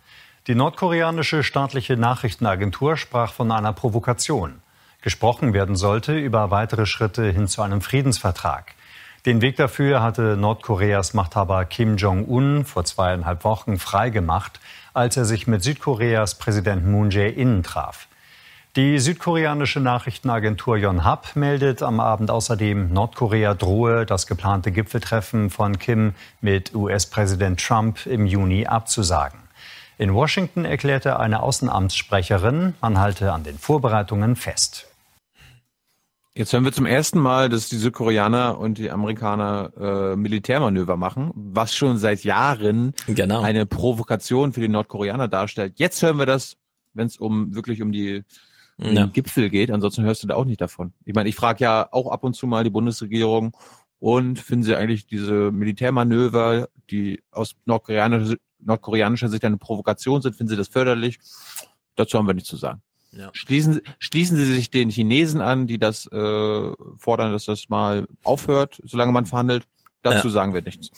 Die nordkoreanische staatliche Nachrichtenagentur sprach von einer Provokation. Gesprochen werden sollte über weitere Schritte hin zu einem Friedensvertrag. Den Weg dafür hatte Nordkoreas Machthaber Kim Jong-un vor zweieinhalb Wochen freigemacht, als er sich mit Südkoreas Präsident Moon Jae-in traf. Die südkoreanische Nachrichtenagentur Yonhap meldet am Abend außerdem, Nordkorea drohe, das geplante Gipfeltreffen von Kim mit US-Präsident Trump im Juni abzusagen. In Washington erklärte eine Außenamtssprecherin, man halte an den Vorbereitungen fest. Jetzt hören wir zum ersten Mal, dass die Südkoreaner und die Amerikaner äh, Militärmanöver machen, was schon seit Jahren genau. eine Provokation für die Nordkoreaner darstellt. Jetzt hören wir das, wenn es um wirklich um die um ja. Gipfel geht. Ansonsten hörst du da auch nicht davon. Ich meine, ich frage ja auch ab und zu mal die Bundesregierung und finden sie eigentlich diese Militärmanöver, die aus nordkoreanischer, nordkoreanischer Sicht eine Provokation sind, finden sie das förderlich? Dazu haben wir nichts zu sagen. Ja. Schließen, schließen Sie sich den Chinesen an, die das äh, fordern, dass das mal aufhört, solange man verhandelt. Dazu ja. sagen wir nichts.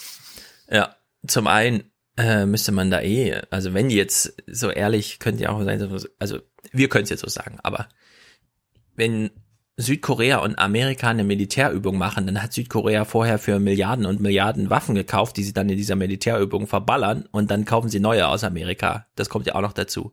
Ja, zum einen äh, müsste man da eh, also wenn jetzt so ehrlich, könnte ja auch sein, also wir können es jetzt so sagen, aber wenn Südkorea und Amerika eine Militärübung machen, dann hat Südkorea vorher für Milliarden und Milliarden Waffen gekauft, die sie dann in dieser Militärübung verballern und dann kaufen sie neue aus Amerika. Das kommt ja auch noch dazu.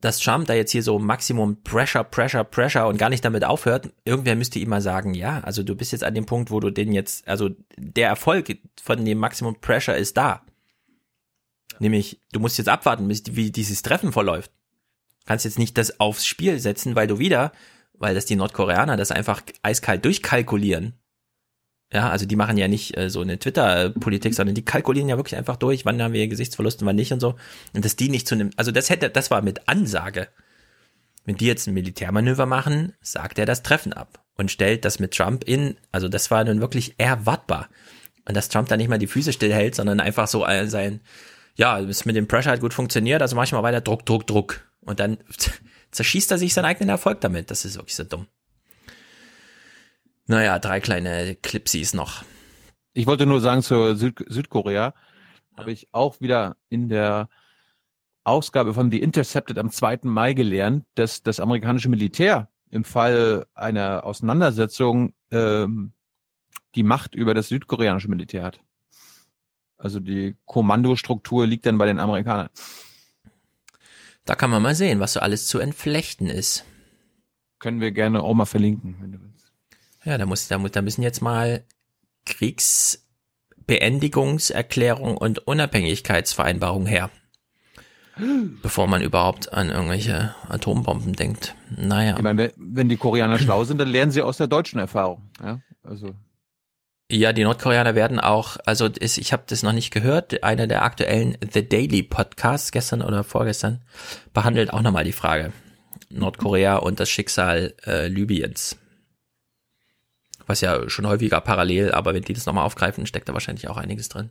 dass Trump da jetzt hier so Maximum Pressure, Pressure, Pressure und gar nicht damit aufhört, irgendwer müsste ihm mal sagen, ja, also du bist jetzt an dem Punkt, wo du den jetzt, also der Erfolg von dem Maximum Pressure ist da. Nämlich, du musst jetzt abwarten, wie dieses Treffen verläuft. Kannst jetzt nicht das aufs Spiel setzen, weil du wieder, weil das die Nordkoreaner das einfach eiskalt durchkalkulieren. Ja, also die machen ja nicht äh, so eine Twitter-Politik, sondern die kalkulieren ja wirklich einfach durch, wann haben wir Gesichtsverlust und wann nicht und so. Und dass die nicht zu einem, also das hätte, das war mit Ansage. Wenn die jetzt ein Militärmanöver machen, sagt er das Treffen ab und stellt das mit Trump in, also das war nun wirklich erwartbar. Und dass Trump da nicht mal die Füße stillhält, sondern einfach so äh, sein, ja, es mit dem Pressure hat gut funktioniert, also manchmal weiter Druck, Druck, Druck. Und dann zerschießt er sich seinen eigenen Erfolg damit. Das ist wirklich so dumm. Naja, drei kleine Clipsies noch. Ich wollte nur sagen, zur Süd Südkorea habe ich auch wieder in der Ausgabe von The Intercepted am 2. Mai gelernt, dass das amerikanische Militär im Fall einer Auseinandersetzung ähm, die Macht über das südkoreanische Militär hat. Also die Kommandostruktur liegt dann bei den Amerikanern. Da kann man mal sehen, was so alles zu entflechten ist. Können wir gerne auch mal verlinken, wenn du willst. Ja, da muss, da, muss, da müssen jetzt mal Kriegsbeendigungserklärung und Unabhängigkeitsvereinbarung her. Bevor man überhaupt an irgendwelche Atombomben denkt. Naja. Ich meine, wenn- wenn die Koreaner schlau sind, dann lernen sie aus der deutschen Erfahrung. Ja, also Ja, die Nordkoreaner werden auch, also ist, ich habe das noch nicht gehört, einer der aktuellen The Daily Podcasts gestern oder vorgestern behandelt auch nochmal die Frage Nordkorea und das Schicksal äh, Libyens. Was ja schon häufiger parallel, aber wenn die das nochmal aufgreifen, steckt da wahrscheinlich auch einiges drin.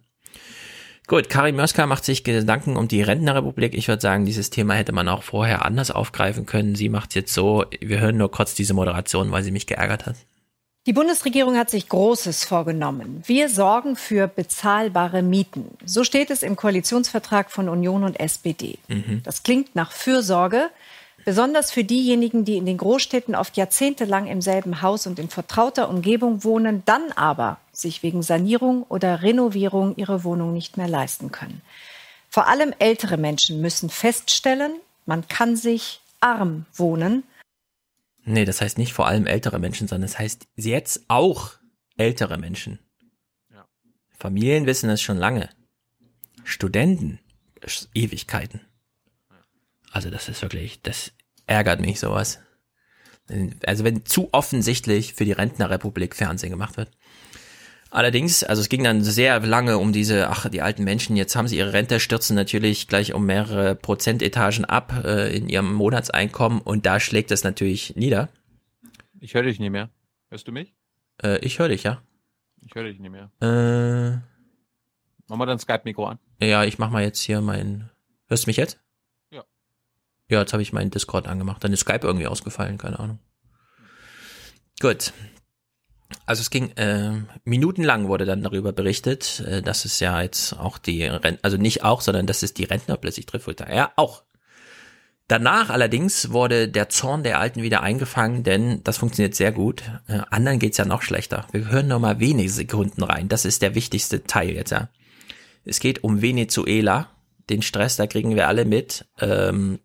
Gut, Karim Möska macht sich Gedanken um die Rentnerrepublik. Ich würde sagen, dieses Thema hätte man auch vorher anders aufgreifen können. Sie macht jetzt so, wir hören nur kurz diese Moderation, weil sie mich geärgert hat. Die Bundesregierung hat sich Großes vorgenommen. Wir sorgen für bezahlbare Mieten. So steht es im Koalitionsvertrag von Union und SPD. Mhm. Das klingt nach Fürsorge, besonders für diejenigen, die in den Großstädten oft jahrzehntelang im selben Haus und in vertrauter Umgebung wohnen, dann aber sich wegen Sanierung oder Renovierung ihre Wohnung nicht mehr leisten können. Vor allem ältere Menschen müssen feststellen, man kann sich arm wohnen. Nee, das heißt nicht vor allem ältere Menschen, sondern das heißt jetzt auch ältere Menschen. Familien wissen es schon lange. Studenten, Ewigkeiten. Also das ist wirklich, das ärgert mich sowas. Also wenn zu offensichtlich für die Rentnerrepublik Fernsehen gemacht wird. Allerdings, also es ging dann sehr lange um diese, ach, die alten Menschen, jetzt haben sie ihre Rente, stürzen natürlich gleich um mehrere Prozentetagen ab äh, in ihrem Monatseinkommen und da schlägt es natürlich nieder. ich höre dich nicht mehr. Hörst du mich? Äh, ich höre dich, ja. Ich höre dich nicht mehr. Äh, Mach mal dein Skype-Mikro an. ja, ich mach mal jetzt hier mein. Hörst du mich jetzt? Ja. Ja, jetzt habe ich meinen Discord angemacht. Dann ist Skype irgendwie ausgefallen, keine Ahnung. Gut. Also es ging äh, minutenlang wurde dann darüber berichtet, äh, dass es ja jetzt auch die Rentner, also nicht auch, sondern dass es die Rentner plötzlich trifft. Dachte, Ja, auch. Danach allerdings wurde der Zorn der Alten wieder eingefangen, denn das funktioniert sehr gut. Äh, anderen geht's ja noch schlechter. Wir hören nur mal wenige Sekunden rein. Das ist der wichtigste Teil jetzt, ja. Es geht um Venezuela. Den Stress, da kriegen wir alle mit. Ähm,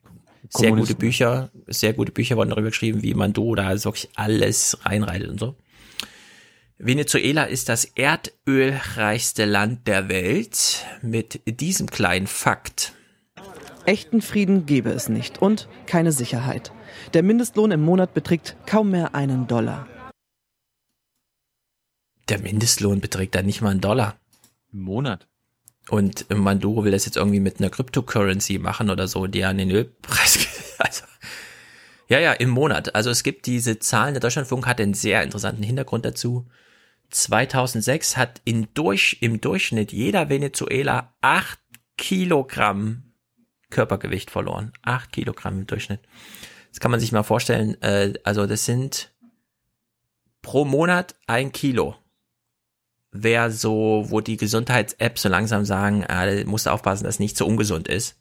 sehr gute. Bücher, sehr gute Bücher wurden darüber geschrieben, wie man do da wirklich alles reinreitet und so. Venezuela ist das erdölreichste Land der Welt mit diesem kleinen Fakt. Echten Frieden gebe es nicht und keine Sicherheit. Der Mindestlohn im Monat beträgt kaum mehr einen Dollar. Der Mindestlohn beträgt da nicht mal einen Dollar. Im Monat. Und Manduro will das jetzt irgendwie mit einer Cryptocurrency machen oder so, die an den Ölpreis. Also, ja, ja, im Monat. Also es gibt diese Zahlen. Der Deutschlandfunk hat einen sehr interessanten Hintergrund dazu. 2006 hat in durch, im Durchschnitt jeder Venezuela acht Kilogramm Körpergewicht verloren. Acht Kilogramm im Durchschnitt. Das kann man sich mal vorstellen. Äh, also das sind pro Monat ein Kilo wer so, wo die Gesundheits-Apps so langsam sagen, äh, musst du aufpassen, dass es nicht so ungesund ist.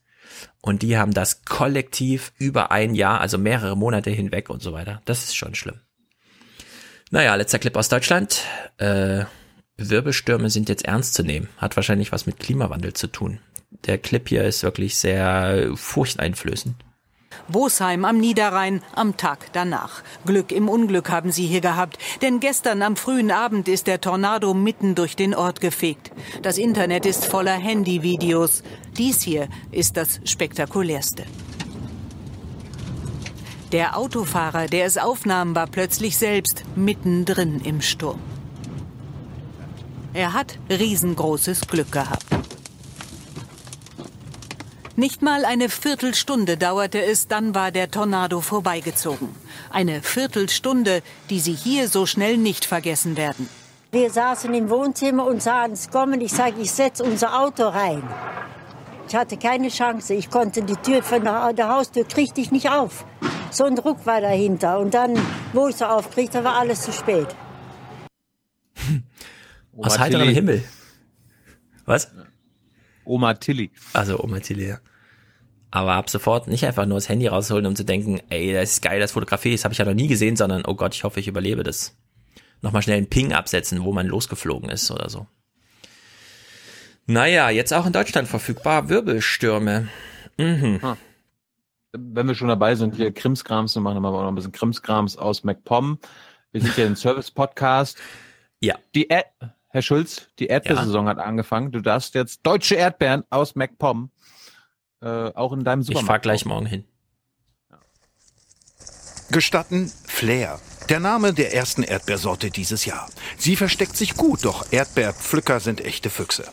Und die haben das kollektiv über ein Jahr, also mehrere Monate hinweg und so weiter. Das ist schon schlimm. Naja, letzter Clip aus Deutschland. Äh, Wirbelstürme sind jetzt ernst zu nehmen. Hat wahrscheinlich was mit Klimawandel zu tun. Der Clip hier ist wirklich sehr furchteinflößend. Bosheim am Niederrhein am Tag danach. Glück im Unglück haben sie hier gehabt, denn gestern am frühen Abend ist der Tornado mitten durch den Ort gefegt. Das Internet ist voller Handyvideos. Dies hier ist das spektakulärste. Der Autofahrer, der es aufnahm, war plötzlich selbst mittendrin im Sturm. Er hat riesengroßes Glück gehabt. Nicht mal eine Viertelstunde dauerte es, dann war der Tornado vorbeigezogen. Eine Viertelstunde, die Sie hier so schnell nicht vergessen werden. Wir saßen im Wohnzimmer und sahen es kommen. Ich sage, ich setze unser Auto rein. Ich hatte keine Chance. Ich konnte die Tür von der Haustür kriegte ich nicht auf. So ein Druck war dahinter. Und dann, wo ich so aufkriegte, war alles zu spät. Aus heiterem Himmel. Was? Oma Tilly. Also Oma Tilly, ja. Aber ab sofort nicht einfach nur das Handy rausholen, um zu denken, ey, das ist geil, das Fotografie, das habe ich ja noch nie gesehen, sondern, oh Gott, ich hoffe, ich überlebe das. Nochmal schnell einen Ping absetzen, wo man losgeflogen ist oder so. Naja, jetzt auch in Deutschland verfügbar, Wirbelstürme. Mhm. Ah. Wenn wir schon dabei sind, hier Krimskrams, dann machen wir auch noch ein bisschen Krimskrams aus MacPom. Wir sind hier ein Service-Podcast. Ja. Die Erd Herr Schulz, die Erdbeersaison ja. hat angefangen. Du darfst jetzt deutsche Erdbeeren aus MacPom äh, auch in deinem Supermarkt. Ich fahr gleich morgen hin. Gestatten Flair. Der Name der ersten Erdbeersorte dieses Jahr. Sie versteckt sich gut, doch Erdbeerpflücker sind echte Füchse.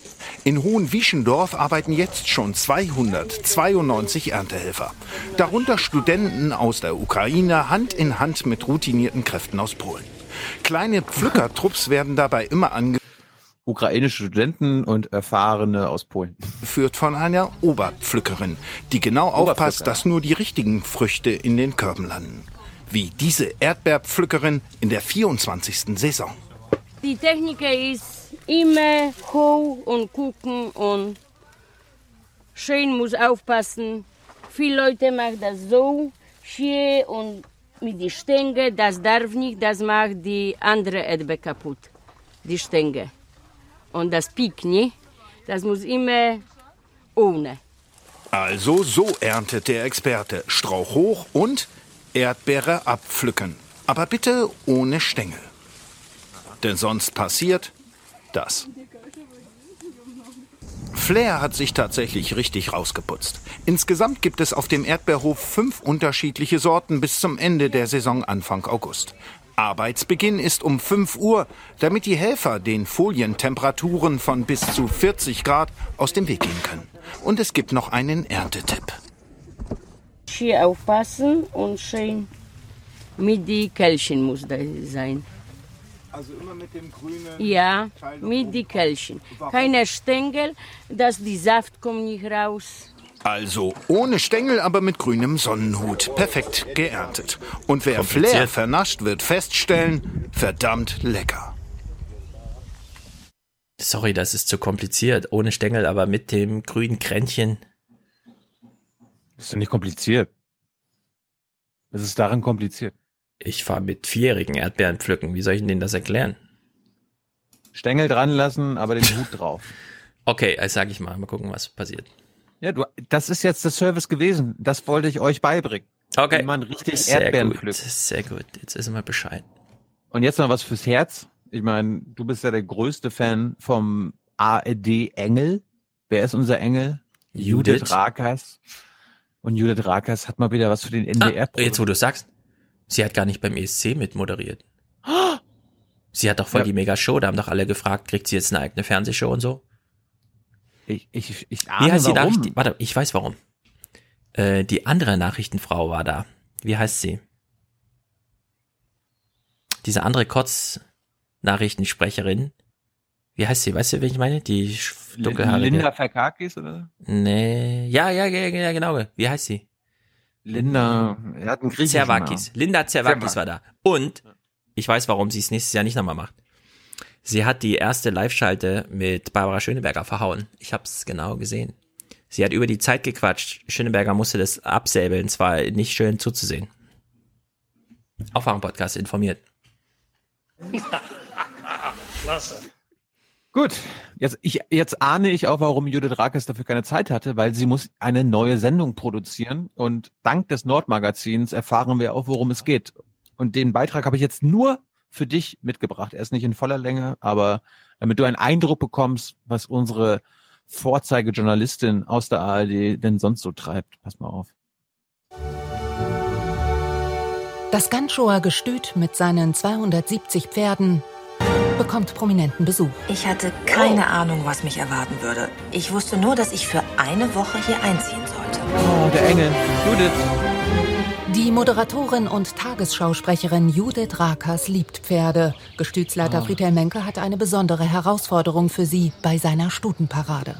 In Hohenwieschendorf arbeiten jetzt schon 292 Erntehelfer. Darunter Studenten aus der Ukraine, Hand in Hand mit routinierten Kräften aus Polen. Kleine Pflückertrupps werden dabei immer ange ukrainische Studenten und Erfahrene aus Polen. Führt von einer Oberpflückerin, die genau aufpasst, dass nur die richtigen Früchte in den Körben landen. Wie diese Erdbeerpflückerin in der 24. Saison. Die Technik ist immer hoch und gucken und schön muss aufpassen. Viele Leute machen das so hier und mit die Stänge, das darf nicht, das macht die andere Erdbeer kaputt, die Stänge. Und das Pickni, das muss immer ohne. Also so erntet der Experte. Strauch hoch und Erdbeere abpflücken. Aber bitte ohne Stängel. Denn sonst passiert das. Flair hat sich tatsächlich richtig rausgeputzt. Insgesamt gibt es auf dem Erdbeerhof fünf unterschiedliche Sorten bis zum Ende der Saison Anfang August. Arbeitsbeginn ist um 5 Uhr, damit die Helfer den Folientemperaturen von bis zu 40 Grad aus dem Weg gehen können. Und es gibt noch einen Erntetipp. Hier aufpassen und schön mit die Kelchen muss da sein. Also immer mit dem grünen. Ja, mit die Kelchen. Keine Stängel, dass die Saft kommt nicht raus. Also ohne Stängel, aber mit grünem Sonnenhut. Perfekt geerntet. Und wer Flair vernascht, wird feststellen, verdammt lecker. Sorry, das ist zu kompliziert. Ohne Stängel, aber mit dem grünen Kränchen. Das ist doch nicht kompliziert. Das ist daran kompliziert. Ich fahre mit vierjährigen Erdbeeren pflücken. Wie soll ich denen das erklären? Stängel dran lassen, aber den Hut drauf. Okay, also sag ich mal. Mal gucken, was passiert. Ja, du, das ist jetzt der Service gewesen. Das wollte ich euch beibringen. Okay. Wie man richtig Sehr Erdbeeren gut, pflückt. sehr gut. Jetzt wissen wir Bescheid. Und jetzt noch was fürs Herz. Ich meine, du bist ja der größte Fan vom ARD Engel. Wer ist unser Engel? Judith. Rakers. Und Judith Rakers hat mal wieder was für den NDR. Ah, jetzt, wo du sagst, sie hat gar nicht beim ESC mitmoderiert. Sie hat doch voll Ja. die Mega-Show. Da haben doch alle gefragt, kriegt sie jetzt eine eigene Fernsehshow und so? Ich, ich, ich Wie ahne heißt die warum. Nachricht? Warte, ich weiß warum. Äh, die andere Nachrichtenfrau war da. Wie heißt sie? Diese andere Kotz-Nachrichtensprecherin. Wie heißt sie? Weißt du, wen ich meine? Die dunkelhaarige. Linda Verkakis oder? Nee. Ja, ja, ja, ja, genau. Wie heißt sie? Linda, er hat einen griechischen Zervakis. Linda Zervakis Zervakis. war da. Und ich weiß, warum sie es nächstes Jahr nicht nochmal macht. Sie hat die erste Live-Schalte mit Barbara Schöneberger verhauen. Ich hab's genau gesehen. Sie hat über die Zeit gequatscht. Schöneberger musste das absäbeln. Es war nicht schön zuzusehen. Aufwachen-Podcast informiert. Klasse. Gut, jetzt, ich, jetzt ahne ich auch, warum Judith Rakes dafür keine Zeit hatte, weil sie muss eine neue Sendung produzieren und dank des Nordmagazins erfahren wir auch, worum es geht. Und den Beitrag habe ich jetzt nur für dich mitgebracht. Er ist nicht in voller Länge, aber damit du einen Eindruck bekommst, was unsere Vorzeigejournalistin aus der ARD denn sonst so treibt. Pass mal auf. Das Ganchower Gestüt mit seinen 270 Pferden bekommt prominenten Besuch. Ich hatte keine Ahnung, was mich erwarten würde. Ich wusste nur, dass ich für eine Woche hier einziehen sollte. Oh, der Engel. Judith. Die Moderatorin und Tagesschausprecherin Judith Rakers liebt Pferde. Gestütsleiter Ah. Friedhelm Menke hat eine besondere Herausforderung für sie bei seiner Stutenparade.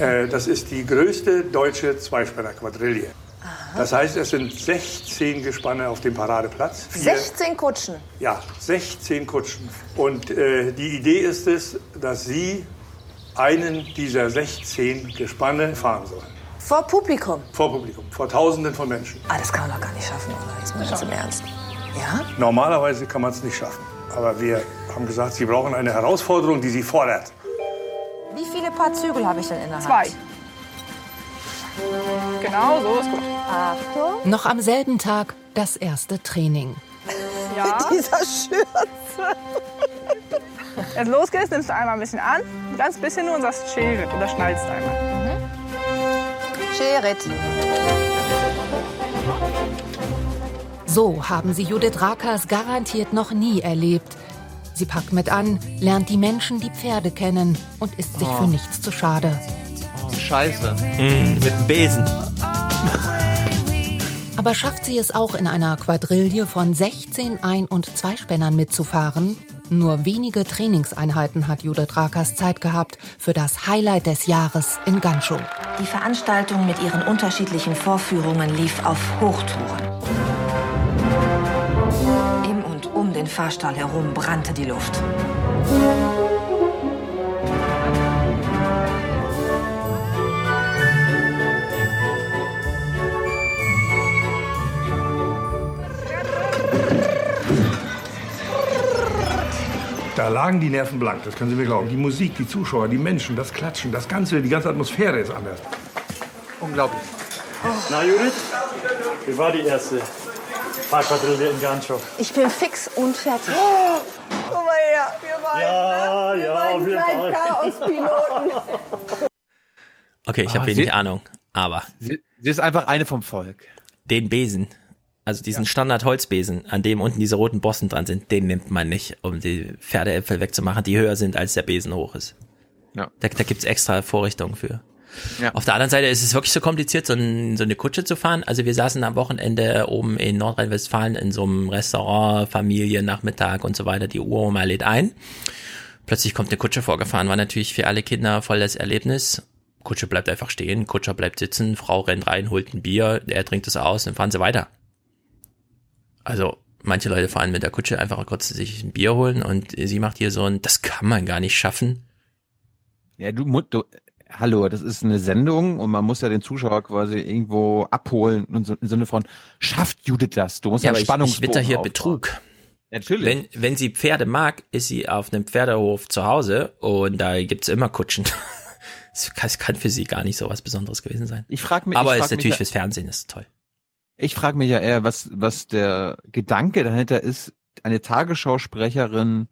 Äh, Das ist die größte deutsche Zweispänner-Quadrille. Das heißt, es sind 16 Gespanne auf dem Paradeplatz. Vier- 16 Kutschen. Ja, 16 Kutschen. Und äh, die Idee ist es, dass Sie einen dieser 16 Gespanne fahren sollen. Vor Publikum. Vor Publikum, vor Tausenden von Menschen. Ah, das kann man doch gar nicht schaffen, oder? Jetzt mal ganz im Ernst. Ja? Normalerweise kann man es nicht schaffen. Aber wir haben gesagt, Sie brauchen eine Herausforderung, die Sie fordert. Wie viele Paar Zügel habe ich denn in der Hand? Zwei. Genau, so ist gut. Achtung. Noch am selben Tag das erste Training. Ja. Dieser Schürze. Jetzt los geht's, nimmst du einmal ein bisschen an, ganz bisschen nur und sagst Cherit oder schnallst einmal. Cherit. So haben sie Judith Rakers garantiert noch nie erlebt. Sie packt mit an, lernt die Menschen, die Pferde kennen und ist sich Oh. für nichts zu schade. Oh, scheiße. Mm, mit dem Besen. Aber schafft sie es auch in einer Quadrille von 16 Ein- und Zweispännern mitzufahren? Nur wenige Trainingseinheiten hat Judith Rakers Zeit gehabt für das Highlight des Jahres in Ganchow. Die Veranstaltung mit ihren unterschiedlichen Vorführungen lief auf Hochtouren. Im und um den Fahrstall herum brannte die Luft. Da lagen die Nerven blank, das können Sie mir glauben. Die Musik, die Zuschauer, die Menschen, das Klatschen, das Ganze, die ganze Atmosphäre ist anders. Unglaublich. Na Judith, wie war die erste Fahrquadrille in Ganchow? Ich bin fix und fertig. Oh, Guck mal her, wir waren, Ja, wir ja, waren wir. Chaospiloten. Okay, ich habe wenig sie- Ahnung, aber Sie, sie ist einfach eine vom Volk. den Besen, also diesen Standard-Holzbesen, an dem unten diese roten Bossen dran sind, den nimmt man nicht, um die Pferdeäpfel wegzumachen, die höher sind, als der Besen hoch ist. Ja. Da, da gibt's extra Vorrichtungen für. Ja. Auf der anderen Seite ist es wirklich so kompliziert, so, ein, so eine Kutsche zu fahren. Also wir saßen am Wochenende oben in Nordrhein-Westfalen in so einem Restaurant, Familie, Nachmittag und so weiter. Die Uroma lädt ein. Plötzlich kommt eine Kutsche vorgefahren. War natürlich für alle Kinder voll das Erlebnis. Kutsche bleibt einfach stehen, Kutscher bleibt sitzen, Frau rennt rein, holt ein Bier, er trinkt es aus, dann fahren sie weiter. Also manche Leute fahren mit der Kutsche einfach kurz sich ein Bier holen und sie macht hier so ein, das kann man gar nicht schaffen. Ja, du, du hallo, das ist eine Sendung und man muss ja den Zuschauer quasi irgendwo abholen und so, im Sinne von, schafft Judith das? Du musst Ja, ja, aber ich, ich witter hier aufbauen. Betrug. Natürlich. Wenn, wenn sie Pferde mag, ist sie auf einem Pferdehof zu Hause und da gibt's immer Kutschen. Das kann, für sie gar nicht so was Besonderes gewesen sein. Ich frag mich, Aber ich ist frag mich natürlich ja- fürs Fernsehen, ist toll. Ich frage mich ja eher, was, was der Gedanke dahinter ist, eine Tagesschausprecherin,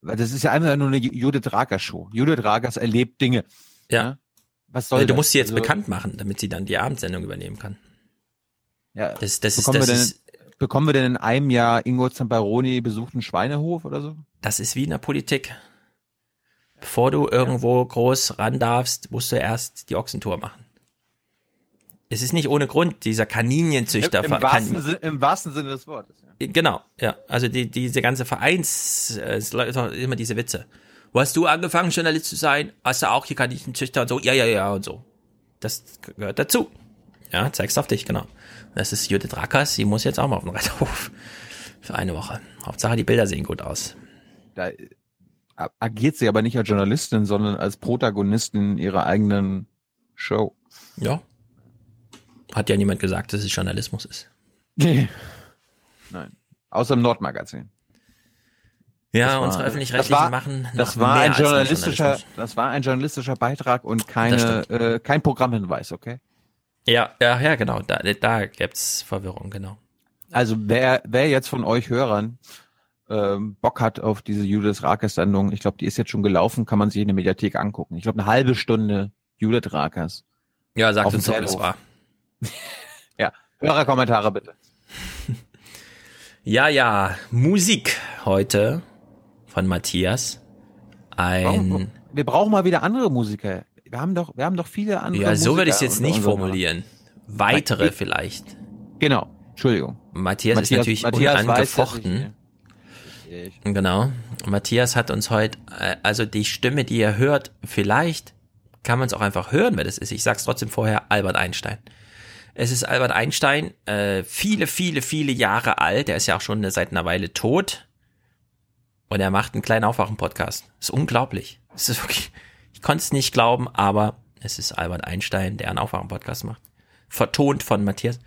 weil das ist ja einfach nur eine Judith Raker Show. Judith Rakers erlebt Dinge. Ja. Was soll Also, du das? musst sie jetzt Also, bekannt machen, damit sie dann die Abendsendung übernehmen kann. Ja. Das, das ist, bekommen, das wir denn, ist, bekommen wir denn in einem Jahr Ingo Zamparoni besuchten Schweinehof oder so? das ist wie in der Politik. Bevor du irgendwo groß ran darfst, musst du erst die Ochsentour machen. Es ist nicht ohne Grund, dieser Kaninienzüchter. Im, im, wahrsten, Sin- Im wahrsten Sinne des Wortes. Ja. Genau, ja. Also die, diese ganze Vereins, äh, es läuft auch immer diese Witze. Wo hast du angefangen, Journalist zu sein? Hast du auch hier Kaninchenzüchter und so? Ja, ja, ja und so. Das gehört dazu. Ja, zeigst auf dich, genau. Das ist Judith Rackers, sie muss jetzt auch mal auf den Reiterhof. Für eine Woche. Hauptsache, die Bilder sehen gut aus. Da äh, agiert sie aber nicht als Journalistin, sondern als Protagonistin ihrer eigenen Show. Ja. Hat ja niemand gesagt, dass es Journalismus ist. Nee. Nein. Außer im Nordmagazin. Ja, Das war- unsere öffentlich-rechtlichen das war- machen Das war mehr ein journalistischer, das war ein journalistischer Beitrag und keine, äh, kein Programmhinweis, okay? Ja, ja, ja, genau. Da, da gibt's Verwirrung, genau. Also wer, wer jetzt von euch Hörern ähm, Bock hat auf diese Judith Rakers Sendung, ich glaube, die ist jetzt schon gelaufen, kann man sich in der Mediathek angucken. Ich glaube, eine halbe Stunde Judith Rakers. Ja, sagt uns doch, wie es war. Ja, Hörerkommentare bitte. Ja, ja, Musik heute von Matthias. Ein, Warum- Wir brauchen mal wieder andere Musiker. Wir haben doch, wir haben doch viele andere ja, so würde ich es jetzt nicht formulieren. Weitere Nein, ich- vielleicht. Genau, Entschuldigung. Matthias, ist natürlich Matthias weiß, unangefochten. ich- Genau. Matthias hat uns heute, äh, also die Stimme, die ihr hört, vielleicht kann man es auch einfach hören, wer das ist. Ich sag's trotzdem vorher, Albert Einstein. Es ist Albert Einstein, äh, viele, viele, viele Jahre alt. Er ist ja auch schon seit einer Weile tot. Und er macht einen kleinen Aufwachen-Podcast. Ist unglaublich. Es ist wirklich, ich konnte es nicht glauben, aber es ist Albert Einstein, der einen Aufwachen-Podcast macht. Vertont von Matthias.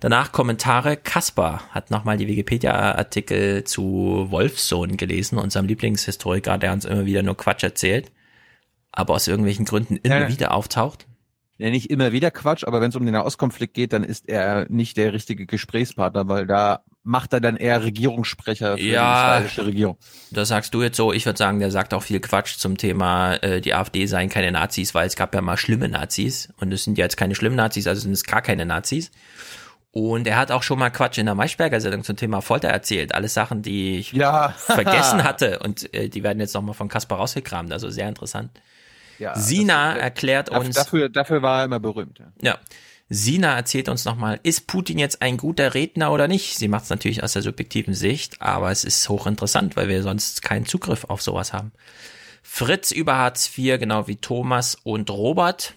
Danach Kommentare. Kaspar hat nochmal die Wikipedia-Artikel zu Wolfsohn gelesen, unserem Lieblingshistoriker, der uns immer wieder nur Quatsch erzählt, aber aus irgendwelchen Gründen immer Ja. wieder auftaucht. Ja, nicht immer wieder Quatsch, aber wenn es um den Nahostkonflikt geht, dann ist er nicht der richtige Gesprächspartner, weil da macht er dann eher Regierungssprecher für die Ja, israelische Regierung. das sagst du jetzt so. Ich würde sagen, der sagt auch viel Quatsch zum Thema, äh, die AfD seien keine Nazis, weil es gab ja mal schlimme Nazis und es sind ja jetzt keine schlimmen Nazis, also sind es gar keine Nazis. Und er hat auch schon mal Quatsch in der Maischberger-Sendung zum Thema Folter erzählt. Alles Sachen, die ich Ja. vergessen hatte und äh, die werden jetzt nochmal von Kaspar rausgekramt. Also sehr interessant. Ja, Sina das- erklärt dafür- uns. Dafür, dafür war er immer berühmt. Ja. Ja. Sina erzählt uns nochmal, ist Putin jetzt ein guter Redner oder nicht? Sie macht es natürlich aus der subjektiven Sicht, aber es ist hochinteressant, weil wir sonst keinen Zugriff auf sowas haben. Fritz über Hartz IV, genau wie Thomas und Robert.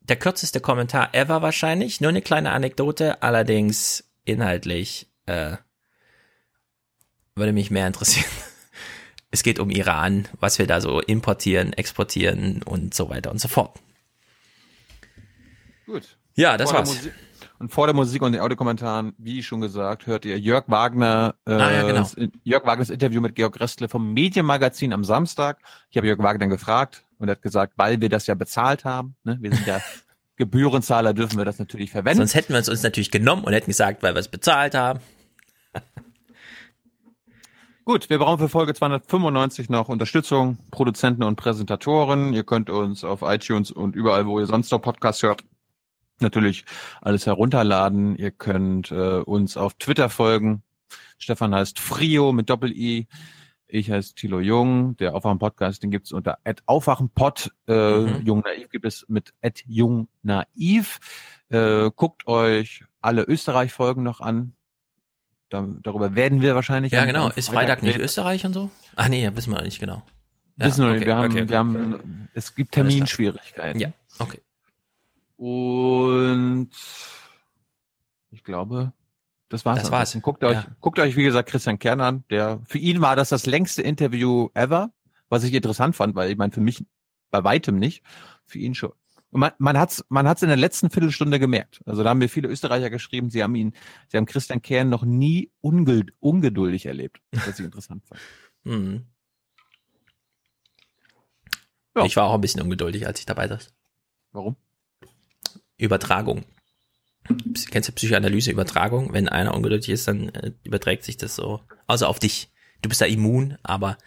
Der kürzeste Kommentar ever wahrscheinlich. Nur eine kleine Anekdote, allerdings inhaltlich äh, würde mich mehr interessieren. Es geht um Iran, was wir da so importieren, exportieren und so weiter und so fort. Gut. Ja, das Vor war's. Musik- Und vor der Musik und den Audiokommentaren, wie schon gesagt, hört ihr Jörg Wagner, äh, Ah, ja, genau. Jörg Wagners Interview mit Georg Restle vom Medienmagazin am Samstag. Ich habe Jörg Wagner gefragt und er hat gesagt, weil wir das ja bezahlt haben, ne, wir sind ja Gebührenzahler, dürfen wir das natürlich verwenden. Sonst hätten wir es uns natürlich genommen und hätten gesagt, weil wir es bezahlt haben. Gut, wir brauchen für Folge 295 noch Unterstützung, Produzenten und Präsentatoren. Ihr könnt uns auf iTunes und überall, wo ihr sonst noch Podcasts hört, natürlich alles herunterladen. Ihr könnt äh, uns auf Twitter folgen. Stefan heißt Frio mit Doppel-I. Ich heiße Thilo Jung. Der Aufwachen-Podcast, den gibt's unter @aufwachenpod. Äh, Mhm. Jung Naiv gibt es mit Jung Naiv. Äh, guckt euch alle Österreich-Folgen noch an. Da, darüber werden wir wahrscheinlich. Ja, genau. Ist Freitag nicht reden. Österreich und so? Ach nee, ja, wissen wir nicht genau. Ja, Wissen wir nicht. okay, Wir haben, okay, okay. wir haben, es gibt. Terminschwierigkeiten. Ja, okay. Und ich glaube, das war's. Das war's. Guckt euch, Ja. guckt euch, wie gesagt, Christian Kern an. Der, für ihn war das das längste Interview ever, was ich interessant fand, weil ich meine, für mich bei weitem nicht, für ihn schon. Und man, man hat's, man hat's in der letzten Viertelstunde gemerkt. Also da haben mir viele Österreicher geschrieben, sie haben ihn, sie haben Christian Kern noch nie unged, ungeduldig erlebt, was ich interessant fand. Mhm. Ja. Ich war auch ein bisschen ungeduldig, als ich dabei saß. Warum? Übertragung. Kennst du Psychoanalyse, Übertragung? Wenn einer ungeduldig ist, dann äh, überträgt sich das so. Also auf dich. Du bist da immun, aber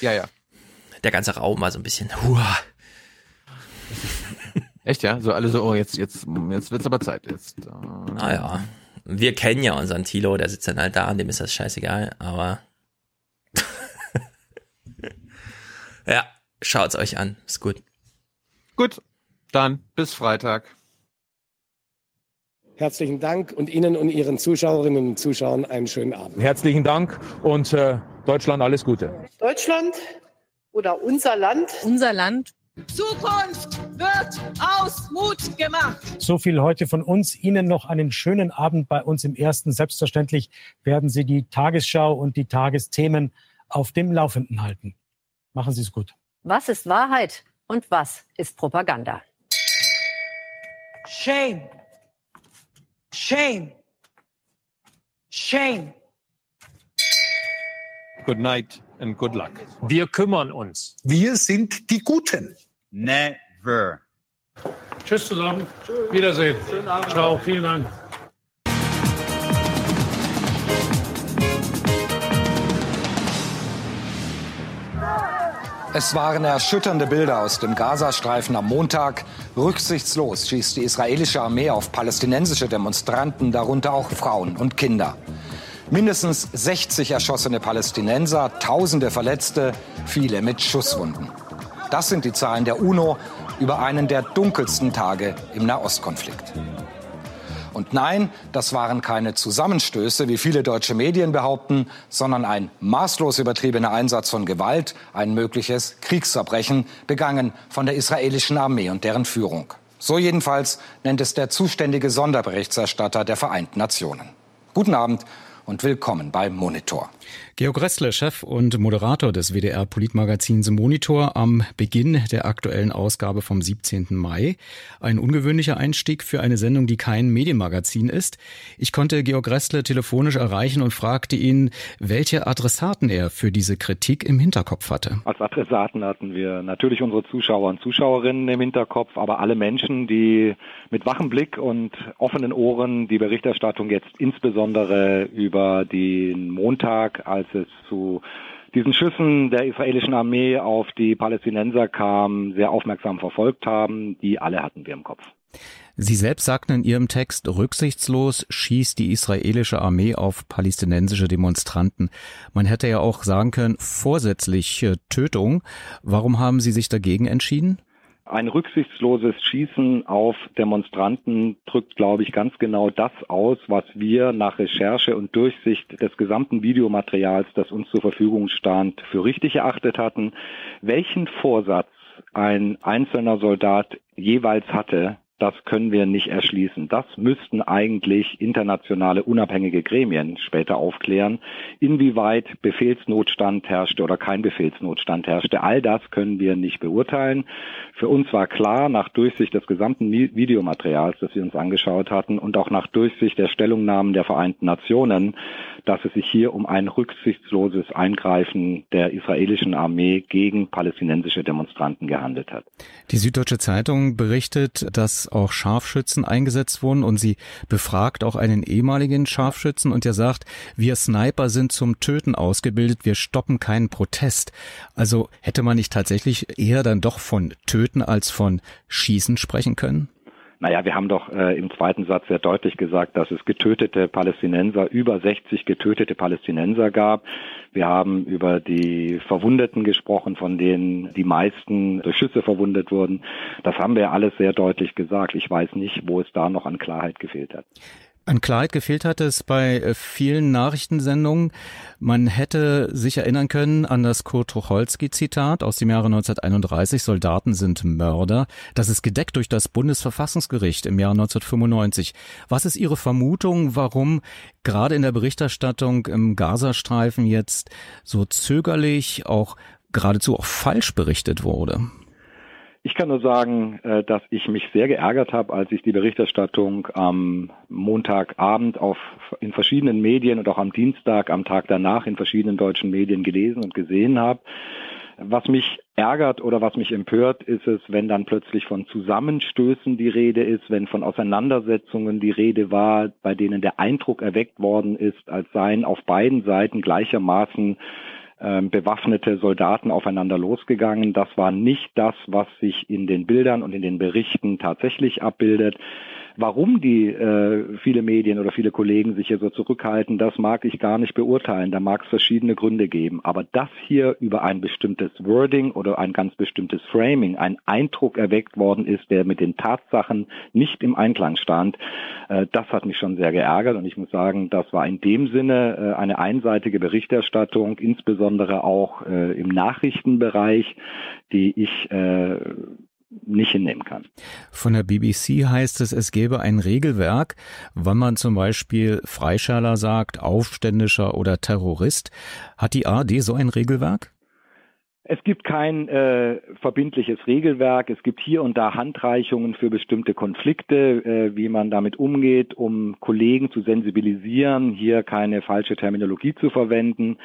Ja, ja. der ganze Raum war so ein bisschen, huah. Echt, ja? So alle so, oh, jetzt, jetzt, jetzt wird's aber Zeit. Jetzt, äh, Naja, wir kennen ja unseren Tilo, der sitzt dann halt da und dem ist das scheißegal, aber ja, schaut's euch an, ist gut. Gut, dann bis Freitag. Herzlichen Dank und Ihnen und Ihren Zuschauerinnen und Zuschauern einen schönen Abend. Herzlichen Dank und äh, Deutschland alles Gute. Deutschland oder unser Land. Unser Land. Zukunft wird aus Mut gemacht. So viel heute von uns. Ihnen noch einen schönen Abend bei uns im Ersten. Selbstverständlich werden Sie die Tagesschau und die Tagesthemen auf dem Laufenden halten. Machen Sie es gut. Was ist Wahrheit und was ist Propaganda? Shame. Shame. Shame. Good night and good luck. Wir kümmern uns. Wir sind die Guten. Never. Tschüss zusammen. Wiedersehen. Ciao. Vielen Dank. Es waren erschütternde Bilder aus dem Gazastreifen am Montag. Rücksichtslos schießt die israelische Armee auf palästinensische Demonstranten, darunter auch Frauen und Kinder. Mindestens 60 erschossene Palästinenser, Tausende Verletzte, viele mit Schusswunden. Das sind die Zahlen der UNO über einen der dunkelsten Tage im Nahostkonflikt. Und nein, das waren keine Zusammenstöße, wie viele deutsche Medien behaupten, sondern ein maßlos übertriebener Einsatz von Gewalt, ein mögliches Kriegsverbrechen, begangen von der israelischen Armee und deren Führung. So jedenfalls nennt es der zuständige Sonderberichterstatter der Vereinten Nationen. Guten Abend und willkommen bei Monitor. Georg Ressler, Chef und Moderator des WDR-Politmagazins Monitor am Beginn der aktuellen Ausgabe vom 17. Mai. Ein ungewöhnlicher Einstieg für eine Sendung, die kein Medienmagazin ist. Ich konnte Georg Ressler telefonisch erreichen und fragte ihn, welche Adressaten er für diese Kritik im Hinterkopf hatte. Als Adressaten hatten wir natürlich unsere Zuschauer und Zuschauerinnen im Hinterkopf, aber alle Menschen, die mit wachem Blick und offenen Ohren die Berichterstattung jetzt insbesondere über den Montag als es zu diesen Schüssen der israelischen Armee auf die Palästinenser kam, sehr aufmerksam verfolgt haben. Die alle hatten wir im Kopf. Sie selbst sagten in Ihrem Text, rücksichtslos schießt die israelische Armee auf palästinensische Demonstranten. Man hätte ja auch sagen können, vorsätzlich Tötung. Warum haben Sie sich dagegen entschieden? Ein rücksichtsloses Schießen auf Demonstranten drückt, glaube ich, ganz genau das aus, was wir nach Recherche und Durchsicht des gesamten Videomaterials, das uns zur Verfügung stand, für richtig erachtet hatten. Welchen Vorsatz ein einzelner Soldat jeweils hatte, das können wir nicht erschließen. Das müssten eigentlich internationale unabhängige Gremien später aufklären, inwieweit Befehlsnotstand herrschte oder kein Befehlsnotstand herrschte. All das können wir nicht beurteilen. Für uns war klar, nach Durchsicht des gesamten Videomaterials, das wir uns angeschaut hatten und auch nach Durchsicht der Stellungnahmen der Vereinten Nationen, dass es sich hier um ein rücksichtsloses Eingreifen der israelischen Armee gegen palästinensische Demonstranten gehandelt hat. Die Süddeutsche Zeitung berichtet, dass auch Scharfschützen eingesetzt wurden und sie befragt auch einen ehemaligen Scharfschützen und der sagt, wir Sniper sind zum Töten ausgebildet, wir stoppen keinen Protest. Also hätte man nicht tatsächlich eher dann doch von Töten als von Schießen sprechen können? Naja, wir haben doch äh, im zweiten Satz sehr deutlich gesagt, dass es getötete Palästinenser, über 60 getötete Palästinenser gab. Wir haben über die Verwundeten gesprochen, von denen die meisten durch Schüsse verwundet wurden. Das haben wir alles sehr deutlich gesagt. Ich weiß nicht, wo es da noch an Klarheit gefehlt hat. An Klarheit gefehlt hat es bei äh, vielen Nachrichtensendungen. Man hätte sich erinnern können an das Kurt Tucholsky-Zitat aus dem Jahre 1931, Soldaten sind Mörder. Das ist gedeckt durch das Bundesverfassungsgericht im Jahr 1995. Was ist Ihre Vermutung, warum gerade in der Berichterstattung im Gazastreifen jetzt so zögerlich, auch geradezu auch falsch berichtet wurde? Ich kann nur sagen, äh, dass ich mich sehr geärgert habe, als ich die Berichterstattung am Montagabend auf, in verschiedenen Medien und auch am Dienstag, am Tag danach in verschiedenen deutschen Medien gelesen und gesehen habe. Was mich ärgert oder was mich empört, ist es, wenn dann plötzlich von Zusammenstößen die Rede ist, wenn von Auseinandersetzungen die Rede war, bei denen der Eindruck erweckt worden ist, als seien auf beiden Seiten gleichermaßen ähm, bewaffnete Soldaten aufeinander losgegangen. Das war nicht das, was sich in den Bildern und in den Berichten tatsächlich abbildet. Warum die äh, viele Medien oder viele Kollegen sich hier so zurückhalten, das mag ich gar nicht beurteilen. Da mag es verschiedene Gründe geben. Aber dass hier über ein bestimmtes Wording oder ein ganz bestimmtes Framing ein Eindruck erweckt worden ist, der mit den Tatsachen nicht im Einklang stand, äh, das hat mich schon sehr geärgert. Und ich muss sagen, das war in dem Sinne äh, eine einseitige Berichterstattung, insbesondere auch äh, im Nachrichtenbereich, die ich äh, nicht hinnehmen kann. Von der BBC heißt es, es gäbe ein Regelwerk, wann man zum Beispiel Freischärler sagt, Aufständischer oder Terrorist. Hat die ARD so ein Regelwerk? Es gibt kein äh, verbindliches Regelwerk. Es gibt hier und da Handreichungen für bestimmte Konflikte, äh, wie man damit umgeht, um Kollegen zu sensibilisieren, hier keine falsche Terminologie zu verwenden.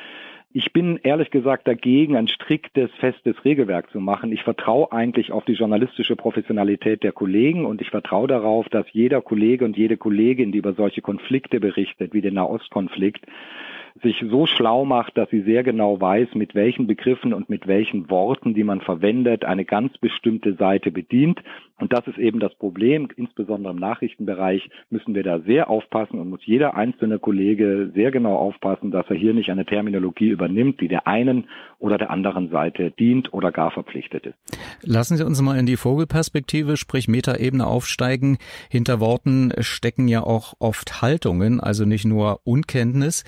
Ich bin ehrlich gesagt dagegen, ein striktes, festes Regelwerk zu machen. Ich vertraue eigentlich auf die journalistische Professionalität der Kollegen und ich vertraue darauf, dass jeder Kollege und jede Kollegin, die über solche Konflikte berichtet, wie den Nahostkonflikt, sich so schlau macht, dass sie sehr genau weiß, mit welchen Begriffen und mit welchen Worten, die man verwendet, eine ganz bestimmte Seite bedient. Und das ist eben das Problem. Insbesondere im Nachrichtenbereich müssen wir da sehr aufpassen und muss jeder einzelne Kollege sehr genau aufpassen, dass er hier nicht eine Terminologie übernimmt, die der einen oder der anderen Seite dient oder gar verpflichtet ist. Lassen Sie uns mal in die Vogelperspektive, sprich Metaebene aufsteigen. Hinter Worten stecken ja auch oft Haltungen, also nicht nur Unkenntnis.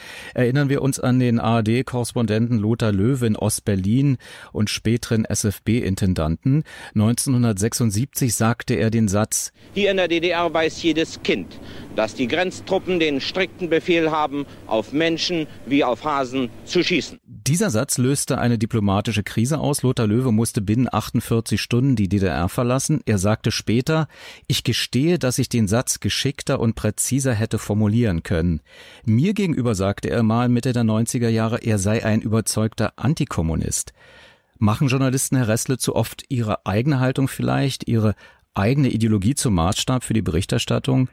Erinnern wir uns an den ARD-Korrespondenten Lothar Löwe in Ostberlin und späteren SFB-Intendanten. 1976 sagte er den Satz, Hier in der DDR weiß jedes Kind, dass die Grenztruppen den strikten Befehl haben, auf Menschen wie auf Hasen zu schießen. Dieser Satz löste eine diplomatische Krise aus. Lothar Löwe musste binnen 48 Stunden die DDR verlassen. Er sagte später, ich gestehe, dass ich den Satz geschickter und präziser hätte formulieren können. Mir gegenüber sagte er mal Mitte der 90er Jahre, er sei ein überzeugter Antikommunist. Machen Journalisten, Herr Ressle, zu oft ihre eigene Haltung vielleicht, ihre eigene Ideologie zum Maßstab für die Berichterstattung?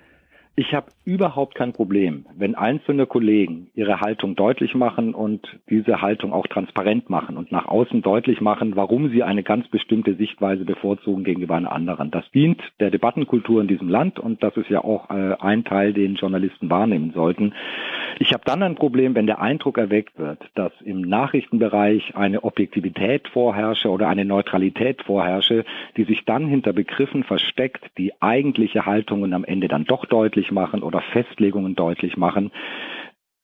Ich habe überhaupt kein Problem, wenn einzelne Kollegen ihre Haltung deutlich machen und diese Haltung auch transparent machen und nach außen deutlich machen, warum sie eine ganz bestimmte Sichtweise bevorzugen gegenüber einer anderen. Das dient der Debattenkultur in diesem Land und das ist ja auch äh, ein Teil, den Journalisten wahrnehmen sollten. Ich habe dann ein Problem, wenn der Eindruck erweckt wird, dass im Nachrichtenbereich eine Objektivität vorherrsche oder eine Neutralität vorherrsche, die sich dann hinter Begriffen versteckt, die eigentliche Haltungen am Ende dann doch deutlich machen oder Festlegungen deutlich machen.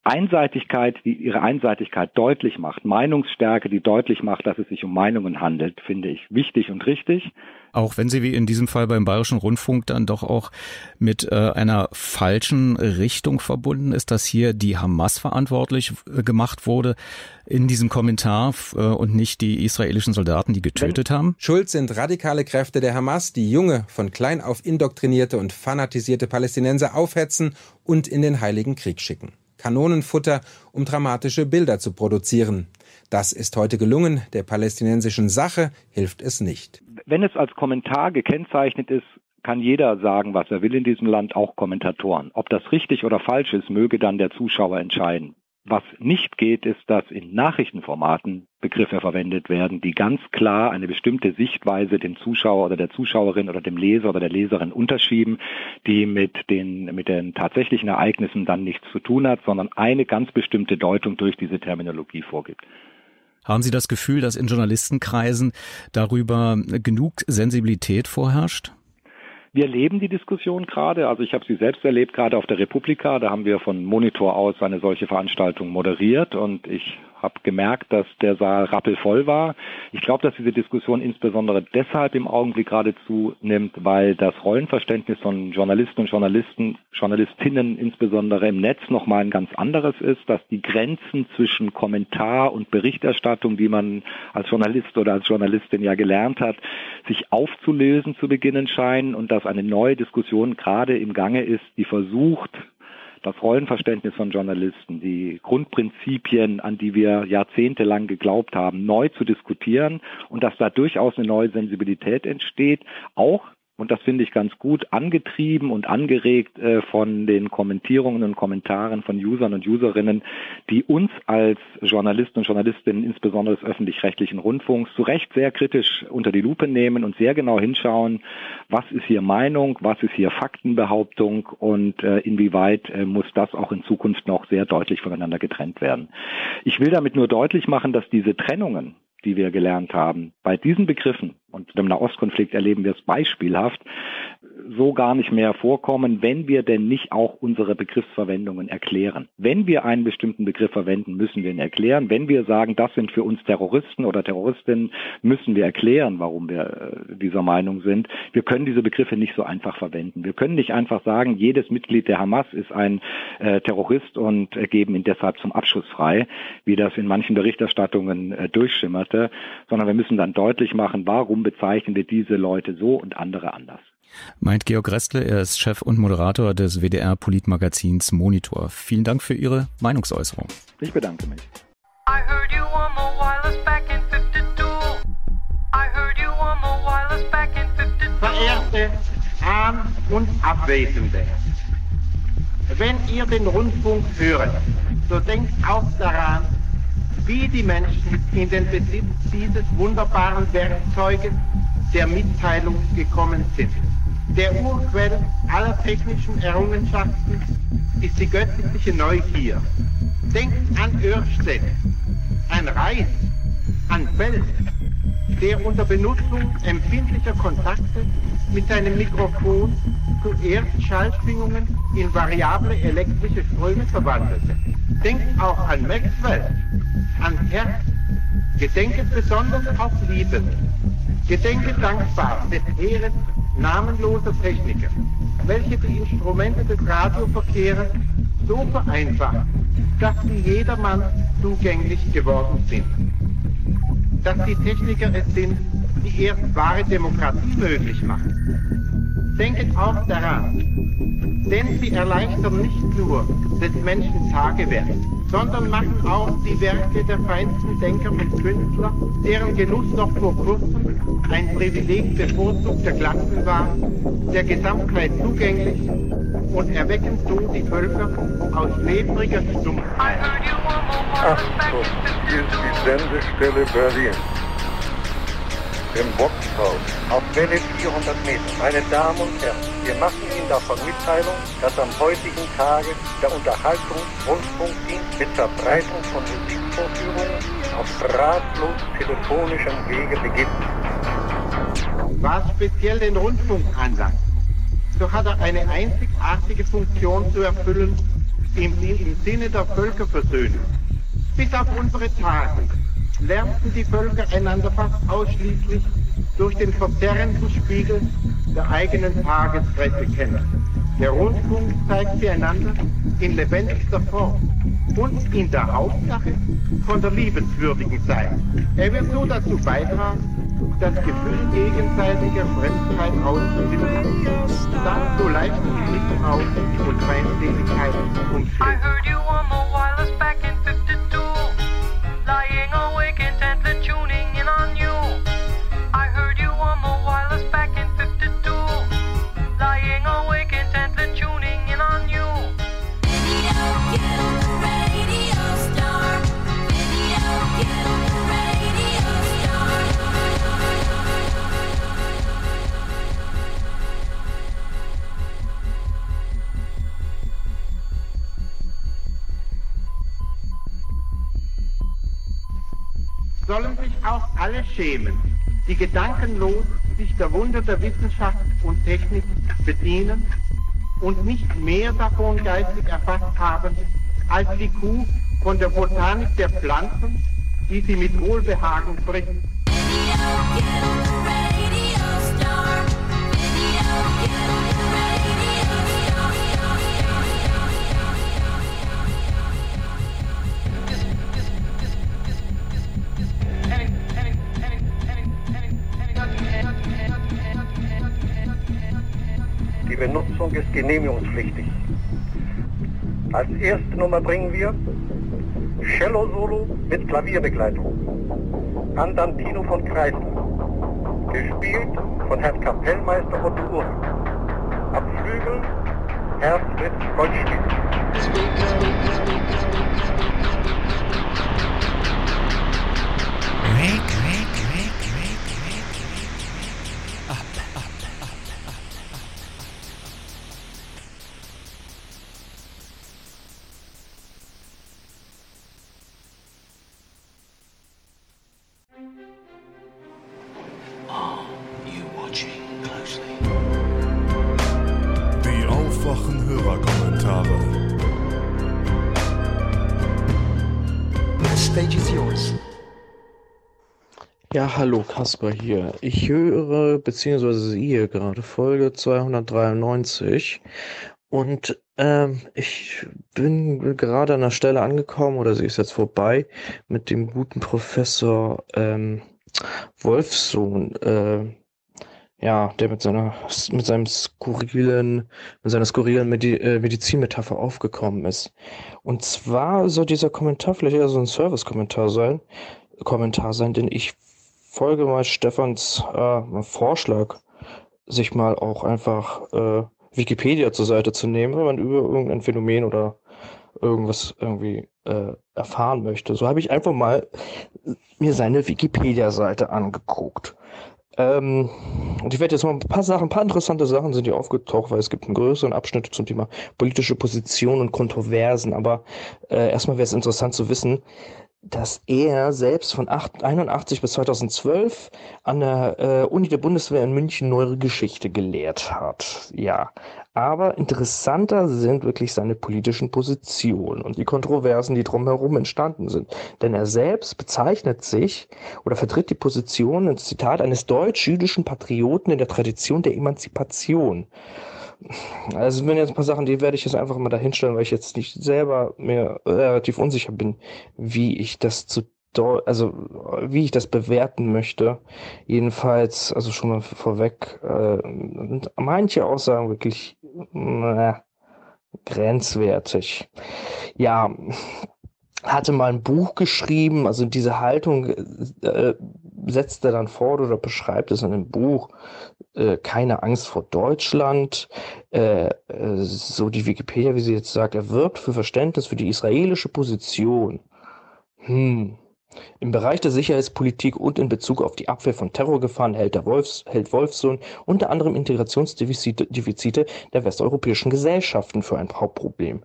Einseitigkeit, die ihre Einseitigkeit deutlich macht, Meinungsstärke, die deutlich macht, dass es sich um Meinungen handelt, finde ich wichtig und richtig. Auch wenn sie wie in diesem Fall beim Bayerischen Rundfunk dann doch auch mit äh, einer falschen Richtung verbunden ist, dass hier die Hamas verantwortlich äh, gemacht wurde in diesem Kommentar äh, und nicht die israelischen Soldaten, die getötet wenn, haben. Schuld sind radikale Kräfte der Hamas, die junge, von klein auf indoktrinierte und fanatisierte Palästinenser aufhetzen und in den Heiligen Krieg schicken. Kanonenfutter, um dramatische Bilder zu produzieren. Das ist heute gelungen, der palästinensischen Sache hilft es nicht. Wenn es als Kommentar gekennzeichnet ist, kann jeder sagen, was er will in diesem Land, auch Kommentatoren. Ob das richtig oder falsch ist, möge dann der Zuschauer entscheiden. Was nicht geht, ist, dass in Nachrichtenformaten Begriffe verwendet werden, die ganz klar eine bestimmte Sichtweise dem Zuschauer oder der Zuschauerin oder dem Leser oder der Leserin unterschieben, die mit den, mit den tatsächlichen Ereignissen dann nichts zu tun hat, sondern eine ganz bestimmte Deutung durch diese Terminologie vorgibt. Haben Sie das Gefühl, dass in Journalistenkreisen darüber genug Sensibilität vorherrscht? Wir erleben die Diskussion gerade. Also ich habe sie selbst erlebt, gerade auf der Republika. Da haben wir von Monitor aus eine solche Veranstaltung moderiert und ich habe gemerkt, dass der Saal rappelvoll war. Ich glaube, dass diese Diskussion insbesondere deshalb im Augenblick gerade zunimmt, weil das Rollenverständnis von Journalisten und Journalisten, Journalistinnen insbesondere im Netz nochmal ein ganz anderes ist, dass die Grenzen zwischen Kommentar und Berichterstattung, die man als Journalist oder als Journalistin ja gelernt hat, sich aufzulösen zu beginnen scheinen und dass eine neue Diskussion gerade im Gange ist, die versucht, das Rollenverständnis von Journalisten, die Grundprinzipien, an die wir jahrzehntelang geglaubt haben, neu zu diskutieren und dass da durchaus eine neue Sensibilität entsteht, auch und das finde ich ganz gut, angetrieben und angeregt äh, von den Kommentierungen und Kommentaren von Usern und Userinnen, die uns als Journalisten und Journalistinnen, insbesondere des öffentlich-rechtlichen Rundfunks, zu Recht sehr kritisch unter die Lupe nehmen und sehr genau hinschauen, was ist hier Meinung, was ist hier Faktenbehauptung und äh, inwieweit äh, muss das auch in Zukunft noch sehr deutlich voneinander getrennt werden. Ich will damit nur deutlich machen, dass diese Trennungen, die wir gelernt haben, bei diesen Begriffen und im Nahostkonflikt erleben wir es beispielhaft, so gar nicht mehr vorkommen, wenn wir denn nicht auch unsere Begriffsverwendungen erklären. Wenn wir einen bestimmten Begriff verwenden, müssen wir ihn erklären. Wenn wir sagen, das sind für uns Terroristen oder Terroristinnen, müssen wir erklären, warum wir äh, dieser Meinung sind. Wir können diese Begriffe nicht so einfach verwenden. Wir können nicht einfach sagen, jedes Mitglied der Hamas ist ein äh, Terrorist und äh, geben ihn deshalb zum Abschuss frei, wie das in manchen Berichterstattungen durchschimmerte, sondern wir müssen dann deutlich machen, warum bezeichnen wir diese Leute so und andere anders. Meint Georg Restle, er ist Chef und Moderator des WDR Politmagazins Monitor. Vielen Dank für Ihre Meinungsäußerung. Ich bedanke mich. I heard you Verehrte Ahn- und Abwesende, wenn ihr den Rundfunk hört, so denkt auch daran, wie die Menschen in den Besitz dieses wunderbaren Werkzeuges der Mitteilung gekommen sind. Der Urquell aller technischen Errungenschaften ist die göttliche Neugier. Denkt an Örstedt, an Reis, an Feld, der unter Benutzung empfindlicher Kontakte mit seinem Mikrofon zuerst Schallschwingungen in variable elektrische Ströme verwandelte. Denkt auch an Maxwell, an Herz, gedenket besonders auf Liebe, gedenket dankbar des Heeres namenloser Techniker, welche die Instrumente des Radioverkehrs so vereinfacht, dass sie jedermann zugänglich geworden sind dass die Techniker es sind, die erst wahre Demokratie möglich machen. Denket auch daran, denn sie erleichtern nicht nur des Menschen Tagewerk, sondern machen auch die Werke der feinsten Denker und Künstler, deren Genuss noch vor kurzem ein Privileg bevorzugter Klassen war, der Gesamtheit zugänglich und erwecken so die Völker aus schläfriger Stumpfheit. Achtung, ist die Sendestelle Berlin. Im Boxhaus. Auf Welle 400 Meter. Meine Damen und Herren, wir machen Ihnen davon Mitteilung, dass am heutigen Tage der Unterhaltungsrundfunkdienst mit Verbreitung von Musikvorführungen auf drahtlos telefonischem Wege beginnt. Was speziell den Rundfunk anlangt, so hat er eine einzigartige Funktion zu erfüllen im, im Sinne der Völkerversöhnung. Bis auf unsere Tage lernten die Völker einander fast ausschließlich durch den verzerrenden Spiegel der eigenen Tagespresse kennen. Der Rundfunk zeigt sie einander in lebendigster Form und in der Hauptsache von der liebenswürdigen Seite. Er wird so dazu beitragen, das Gefühl gegenseitiger Fremdheit auszubilden, das so leicht Misstrauen und Feindseligkeit umschlägt. lying awake intently sollen sich auch alle schämen, die gedankenlos sich der Wunder der Wissenschaft und Technik bedienen und nicht mehr davon geistig erfasst haben, als die Kuh von der Botanik der Pflanzen, die sie mit Wohlbehagen frisst. Benutzung ist genehmigungspflichtig. Als erste Nummer bringen wir Cello Solo mit Klavierbegleitung. Andantino von Kreisler. Gespielt von Herrn Kapellmeister Otto Uhr. Am Flügel Herr Fritz Goldschmidt. Hallo, Kasper hier. Ich höre bzw. sehe gerade Folge 293 und ähm, ich bin gerade an der Stelle angekommen oder sie ist jetzt vorbei mit dem guten Professor ähm, Wolfsohn, äh, ja, der mit seiner mit seinem skurrilen mit seiner skurrilen Medi äh, Medizinmetapher aufgekommen ist. Und zwar soll dieser Kommentar vielleicht eher so ein Service-Kommentar sein. Kommentar sein, denn ich folge mal Stefans äh, Vorschlag, sich mal auch einfach äh, Wikipedia zur Seite zu nehmen, wenn man über irgendein Phänomen oder irgendwas irgendwie äh, erfahren möchte. So habe ich einfach mal mir seine Wikipedia-Seite angeguckt. Ähm, und ich werde jetzt mal ein paar Sachen, ein paar interessante Sachen sind hier aufgetaucht, weil es gibt einen größeren Abschnitt zum Thema politische Position und Kontroversen. Aber äh, erstmal wäre es interessant zu wissen, dass er selbst von 1981 bis 2012 an der äh, Uni der Bundeswehr in München neuere Geschichte gelehrt hat. Ja, aber interessanter sind wirklich seine politischen Positionen und die Kontroversen, die drumherum entstanden sind. Denn er selbst bezeichnet sich oder vertritt die Position, ein Zitat, eines deutsch-jüdischen Patrioten in der Tradition der Emanzipation. Also wenn jetzt ein paar Sachen, die werde ich jetzt einfach mal dahinstellen, weil ich jetzt nicht selber mir relativ unsicher bin, wie ich das zu also wie ich das bewerten möchte. Jedenfalls, also schon mal vorweg, äh, manche Aussagen wirklich äh, grenzwertig. Ja, hatte mal ein Buch geschrieben, also diese Haltung äh, setzt er dann fort oder beschreibt es in einem Buch, äh, keine Angst vor Deutschland, äh, äh, so die Wikipedia, wie sie jetzt sagt, er wirbt für Verständnis für die israelische Position. Hm, im Bereich der Sicherheitspolitik und in Bezug auf die Abwehr von Terrorgefahren hält, Wolfs, hält Wolfsohn unter anderem Integrationsdefizite der westeuropäischen Gesellschaften für ein Hauptproblem.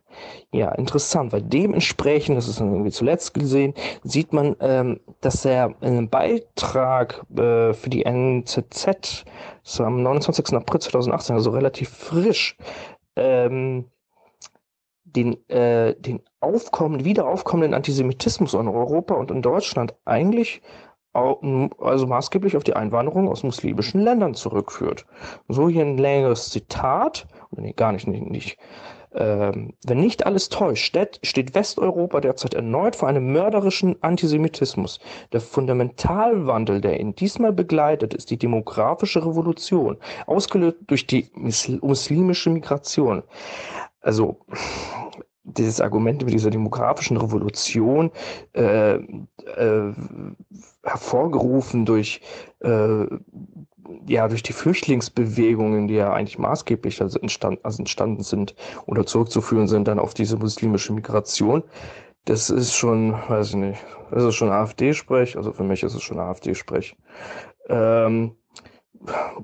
Ja, interessant, weil dementsprechend, das ist irgendwie zuletzt gesehen, sieht man, ähm, dass er in einem Beitrag äh, für die NZZ so am 29. April 2018, also relativ frisch, ähm, den, äh, den aufkommenden, wieder aufkommenden Antisemitismus in Europa und in Deutschland eigentlich also maßgeblich auf die Einwanderung aus muslimischen Ländern zurückführt. So hier ein längeres Zitat, nee, gar nicht, nicht, nicht. Ähm, wenn nicht alles täuscht, steht Westeuropa derzeit erneut vor einem mörderischen Antisemitismus. Der Fundamentalwandel, der ihn diesmal begleitet, ist die demografische Revolution, ausgelöst durch die muslimische Migration. Also dieses Argument über diese demografischen Revolution äh, äh, hervorgerufen durch äh, ja durch die Flüchtlingsbewegungen, die ja eigentlich maßgeblich also entstanden, also entstanden sind oder zurückzuführen sind dann auf diese muslimische Migration. Das ist schon, weiß ich nicht, das ist schon AfD-Sprech, also für mich ist es schon AfD-Sprech. Ähm,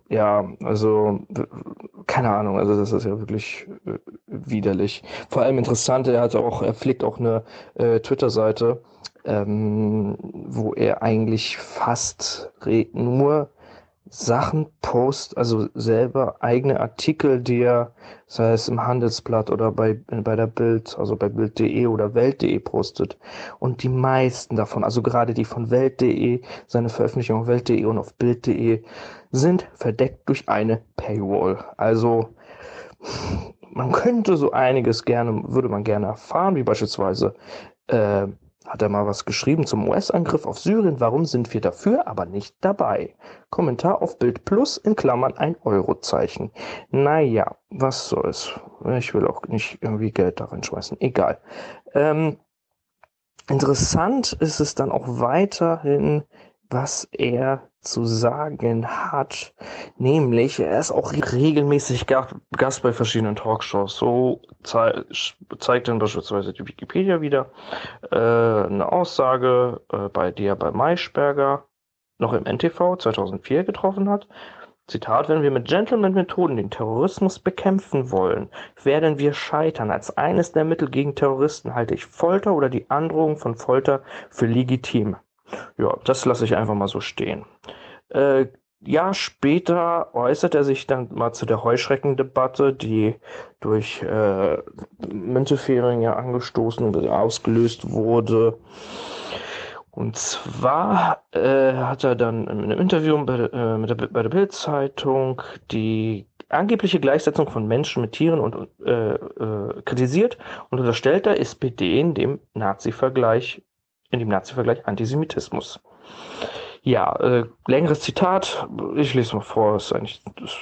ja, also keine Ahnung, also das ist ja wirklich äh, widerlich. Vor allem interessant, er hat auch, er pflegt auch eine äh, Twitter-Seite, ähm, wo er eigentlich fast nur Sachen post, also selber eigene Artikel, die er, sei es im Handelsblatt oder bei, bei der Bild, also bei Bild.de oder Welt.de postet. Und die meisten davon, also gerade die von Welt.de, seine Veröffentlichung auf Welt.de und auf Bild.de, sind verdeckt durch eine Paywall. Also, man könnte so einiges gerne, würde man gerne erfahren, wie beispielsweise, äh, hat er mal was geschrieben zum US-Angriff auf Syrien. Warum sind wir dafür, aber nicht dabei? Kommentar auf Bild Plus in Klammern ein Eurozeichen. Naja, was soll's. Ich will auch nicht irgendwie Geld da reinschmeißen. Egal. Ähm, interessant ist es dann auch weiterhin, was er zu sagen hat. Nämlich, er ist auch regelmäßig Gast bei verschiedenen Talkshows. So zei zeigt dann beispielsweise die Wikipedia wieder äh, eine Aussage, äh, bei der er bei Maischberger noch im NTV 2004 getroffen hat. Zitat, wenn wir mit Gentleman-Methoden den Terrorismus bekämpfen wollen, werden wir scheitern. Als eines der Mittel gegen Terroristen halte ich Folter oder die Androhung von Folter für legitim. Ja, das lasse ich einfach mal so stehen. Äh, Jahr später äußert er sich dann mal zu der Heuschreckendebatte, die durch äh, Müntefering ja angestoßen und ausgelöst wurde. Und zwar äh, hat er dann in einem Interview bei, äh, mit der, bei der Bild-Zeitung die angebliche Gleichsetzung von Menschen mit Tieren und, äh, äh, kritisiert und unterstellt der SPD in dem Nazi-Vergleich in dem Nazi-Vergleich Antisemitismus. Ja, äh, längeres Zitat, ich lese mal vor, ist eigentlich ist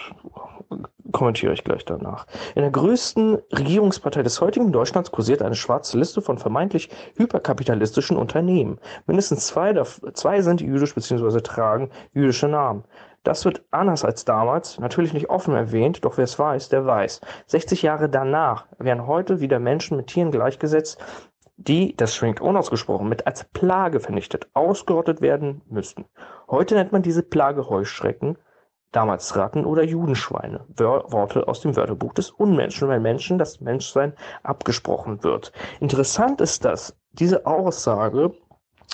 kommentiere ich gleich danach. In der größten Regierungspartei des heutigen Deutschlands kursiert eine schwarze Liste von vermeintlich hyperkapitalistischen Unternehmen. Mindestens zwei, zwei sind jüdisch bzw. tragen jüdische Namen. Das wird anders als damals natürlich nicht offen erwähnt, doch wer es weiß, der weiß. 60 Jahre danach werden heute wieder Menschen mit Tieren gleichgesetzt, die, das schwingt unausgesprochen, mit als Plage vernichtet, ausgerottet werden müssten. Heute nennt man diese Plage Heuschrecken, damals Ratten oder Judenschweine. Worte aus dem Wörterbuch des Unmenschen, weil Menschen das Menschsein abgesprochen wird. Interessant ist, dass diese Aussage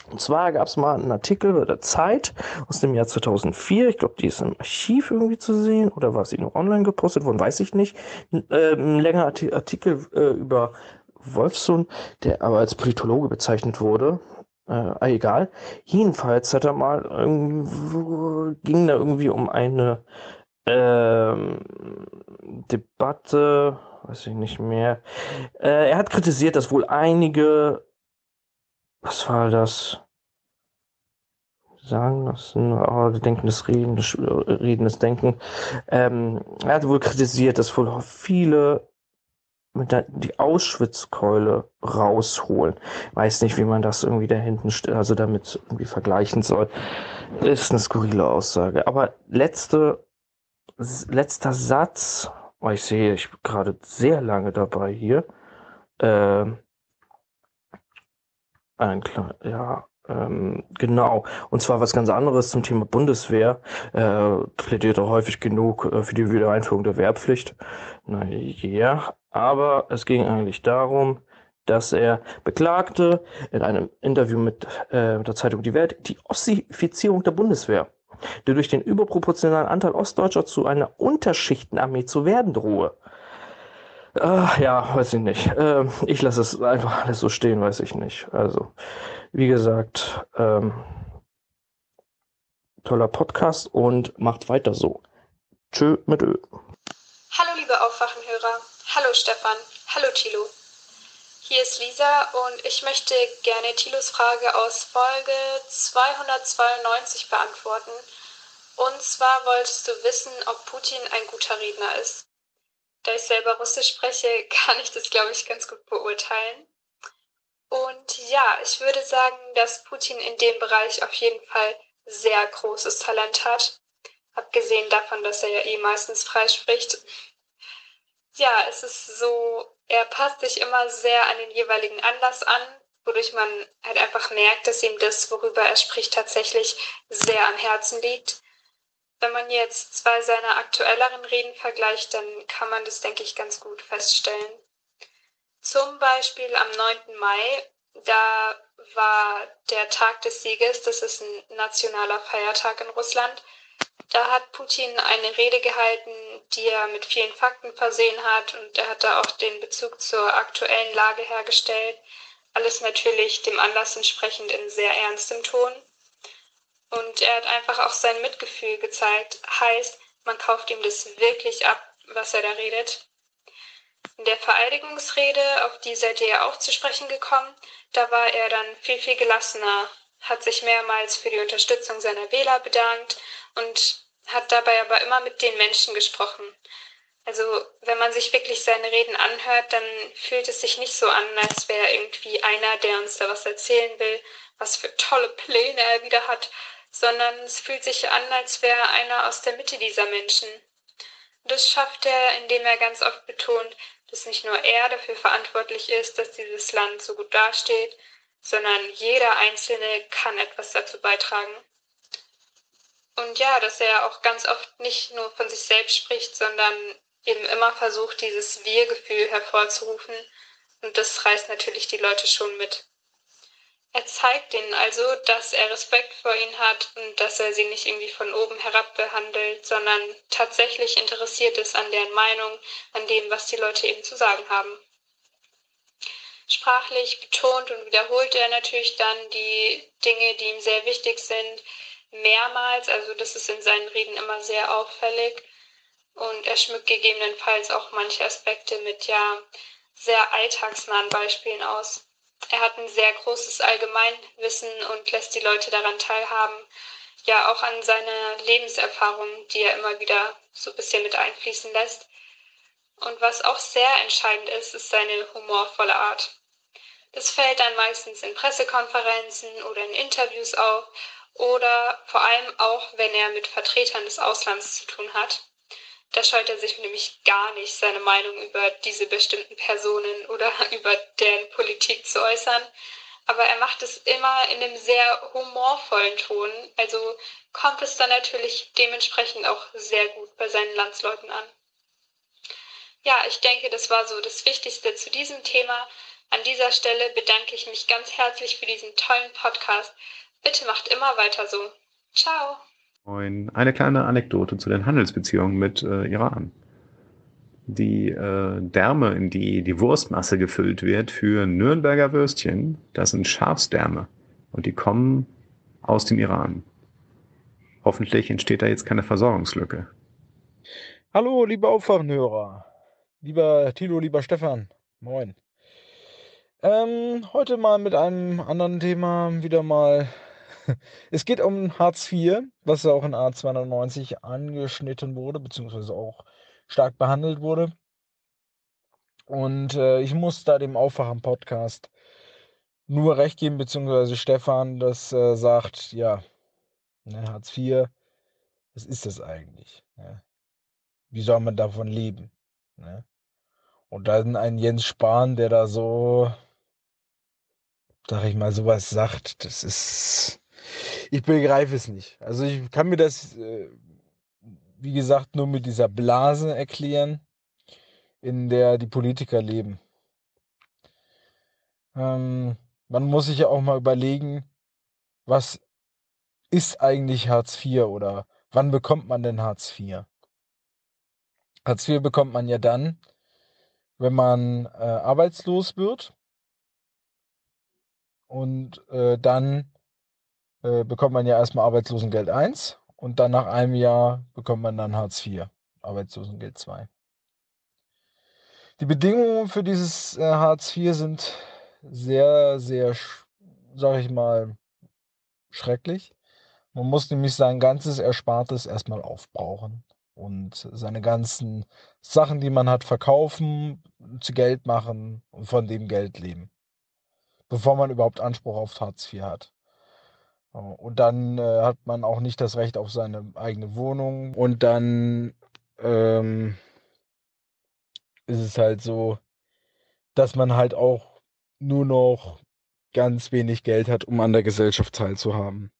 und zwar gab es mal einen Artikel bei der Zeit aus dem Jahr 2004. Ich glaube, die ist im Archiv irgendwie zu sehen. Oder war sie nur online gepostet worden? Weiß ich nicht. Äh, ein längerer Artikel äh, über Wolfson, der aber als Politologe bezeichnet wurde. Äh, egal. Jedenfalls hat er mal irgendwo, ging da irgendwie um eine ähm, Debatte, weiß ich nicht mehr. Äh, er hat kritisiert, dass wohl einige was war das? Sagen lassen, oh, denkendes Reden, das redendes Denken. Ähm, er hat wohl kritisiert, dass wohl viele mit der, die Auschwitzkeule rausholen. Weiß nicht, wie man das irgendwie da hinten, also damit irgendwie vergleichen soll. Ist eine skurrile Aussage. Aber letzte, letzter Satz, oh, ich sehe, ich bin gerade sehr lange dabei hier. Ähm, ein klar, ja, ähm, genau. Und zwar was ganz anderes zum Thema Bundeswehr. Äh, plädiert er häufig genug äh, für die Wiedereinführung der Wehrpflicht. Na ja, aber es ging eigentlich darum, dass er beklagte in einem Interview mit, äh, der Zeitung Die Welt die Ossifizierung der Bundeswehr, die durch den überproportionalen Anteil Ostdeutscher zu einer Unterschichtenarmee zu werden drohe. Äh, ja, weiß ich nicht. Äh, ich lasse es einfach alles so stehen, weiß ich nicht. Also, wie gesagt, ähm, toller Podcast und macht weiter so. Tschö mit Ö. Hallo liebe Aufwachenhörer. Hallo Stefan. Hallo Thilo. Hier ist Lisa und ich möchte gerne Thilos Frage aus Folge 292 beantworten. Und zwar wolltest du wissen, ob Putin ein guter Redner ist. Da ich selber Russisch spreche, kann ich das, glaube ich, ganz gut beurteilen. Und ja, ich würde sagen, dass Putin in dem Bereich auf jeden Fall sehr großes Talent hat. Abgesehen davon, dass er ja eh meistens frei spricht. Ja, es ist so, er passt sich immer sehr an den jeweiligen Anlass an, wodurch man halt einfach merkt, dass ihm das, worüber er spricht, tatsächlich sehr am Herzen liegt. Wenn man jetzt zwei seiner aktuelleren Reden vergleicht, dann kann man das, denke ich, ganz gut feststellen. Zum Beispiel am 9. Mai, da war der Tag des Sieges, das ist ein nationaler Feiertag in Russland. Da hat Putin eine Rede gehalten, die er mit vielen Fakten versehen hat und er hat da auch den Bezug zur aktuellen Lage hergestellt. Alles natürlich dem Anlass entsprechend in sehr ernstem Ton. Und er hat einfach auch sein Mitgefühl gezeigt. Heißt, man kauft ihm das wirklich ab, was er da redet. In der Vereidigungsrede, auf die seid ihr ja auch zu sprechen gekommen, da war er dann viel, viel gelassener, hat sich mehrmals für die Unterstützung seiner Wähler bedankt und hat dabei aber immer mit den Menschen gesprochen. Also wenn man sich wirklich seine Reden anhört, dann fühlt es sich nicht so an, als wäre irgendwie einer, der uns da was erzählen will, was für tolle Pläne er wieder hat, sondern es fühlt sich an, als wäre einer aus der Mitte dieser Menschen. Das schafft er, indem er ganz oft betont, dass nicht nur er dafür verantwortlich ist, dass dieses Land so gut dasteht, sondern jeder Einzelne kann etwas dazu beitragen. Und ja, dass er auch ganz oft nicht nur von sich selbst spricht, sondern eben immer versucht, dieses Wir-Gefühl hervorzurufen. Und das reißt natürlich die Leute schon mit. Er zeigt ihnen also, dass er Respekt vor ihnen hat und dass er sie nicht irgendwie von oben herab behandelt, sondern tatsächlich interessiert ist an deren Meinung, an dem, was die Leute eben zu sagen haben. Sprachlich betont und wiederholt er natürlich dann die Dinge, die ihm sehr wichtig sind, mehrmals, also das ist in seinen Reden immer sehr auffällig. Und er schmückt gegebenenfalls auch manche Aspekte mit ja sehr alltagsnahen Beispielen aus. Er hat ein sehr großes Allgemeinwissen und lässt die Leute daran teilhaben, ja auch an seine Lebenserfahrung, die er immer wieder so ein bisschen mit einfließen lässt. Und was auch sehr entscheidend ist, ist seine humorvolle Art. Das fällt dann meistens in Pressekonferenzen oder in Interviews auf oder vor allem auch, wenn er mit Vertretern des Auslands zu tun hat. Da scheut er sich nämlich gar nicht, seine Meinung über diese bestimmten Personen oder über deren Politik zu äußern. Aber er macht es immer in einem sehr humorvollen Ton. Also kommt es dann natürlich dementsprechend auch sehr gut bei seinen Landsleuten an. Ja, ich denke, das war so das Wichtigste zu diesem Thema. An dieser Stelle bedanke ich mich ganz herzlich für diesen tollen Podcast. Bitte macht immer weiter so. Ciao. Moin. Eine kleine Anekdote zu den Handelsbeziehungen mit äh, Iran. Die äh, Därme, in die die Wurstmasse gefüllt wird für Nürnberger Würstchen, das sind Schafsdärme und die kommen aus dem Iran. Hoffentlich entsteht da jetzt keine Versorgungslücke. Hallo, liebe Aufwachenhörer. Lieber Thilo, lieber Stefan. Moin. Ähm, heute mal mit einem anderen Thema wieder mal. Es geht um Hartz IV, was auch in A290 angeschnitten wurde, beziehungsweise auch stark behandelt wurde. Und äh, ich muss da dem Aufwachen-Podcast nur recht geben, beziehungsweise Stefan, das äh, sagt, ja, ne, Hartz IV, was ist das eigentlich? Ne? Wie soll man davon leben? Ne? Und dann ein Jens Spahn, der da so, sag ich mal, sowas sagt, das ist, ich begreife es nicht. Also ich kann mir das, äh, wie gesagt, nur mit dieser Blase erklären, in der die Politiker leben. Ähm, man muss sich ja auch mal überlegen, was ist eigentlich Hartz IV oder wann bekommt man denn Hartz IV? Hartz IV bekommt man ja dann, wenn man äh, arbeitslos wird und äh, dann äh, bekommt man ja erstmal Arbeitslosengeld 1 und dann nach einem Jahr bekommt man dann Hartz IV, Arbeitslosengeld 2. Die Bedingungen für dieses äh, Hartz IV sind sehr, sehr, sag ich mal, schrecklich. Man muss nämlich sein ganzes Erspartes erstmal aufbrauchen und seine ganzen Sachen, die man hat, verkaufen, zu Geld machen und von dem Geld leben, bevor man überhaupt Anspruch auf Hartz IV hat. Und dann äh, hat man auch nicht das Recht auf seine eigene Wohnung. Und dann ähm, ist es halt so, dass man halt auch nur noch ganz wenig Geld hat, um an der Gesellschaft teilzuhaben.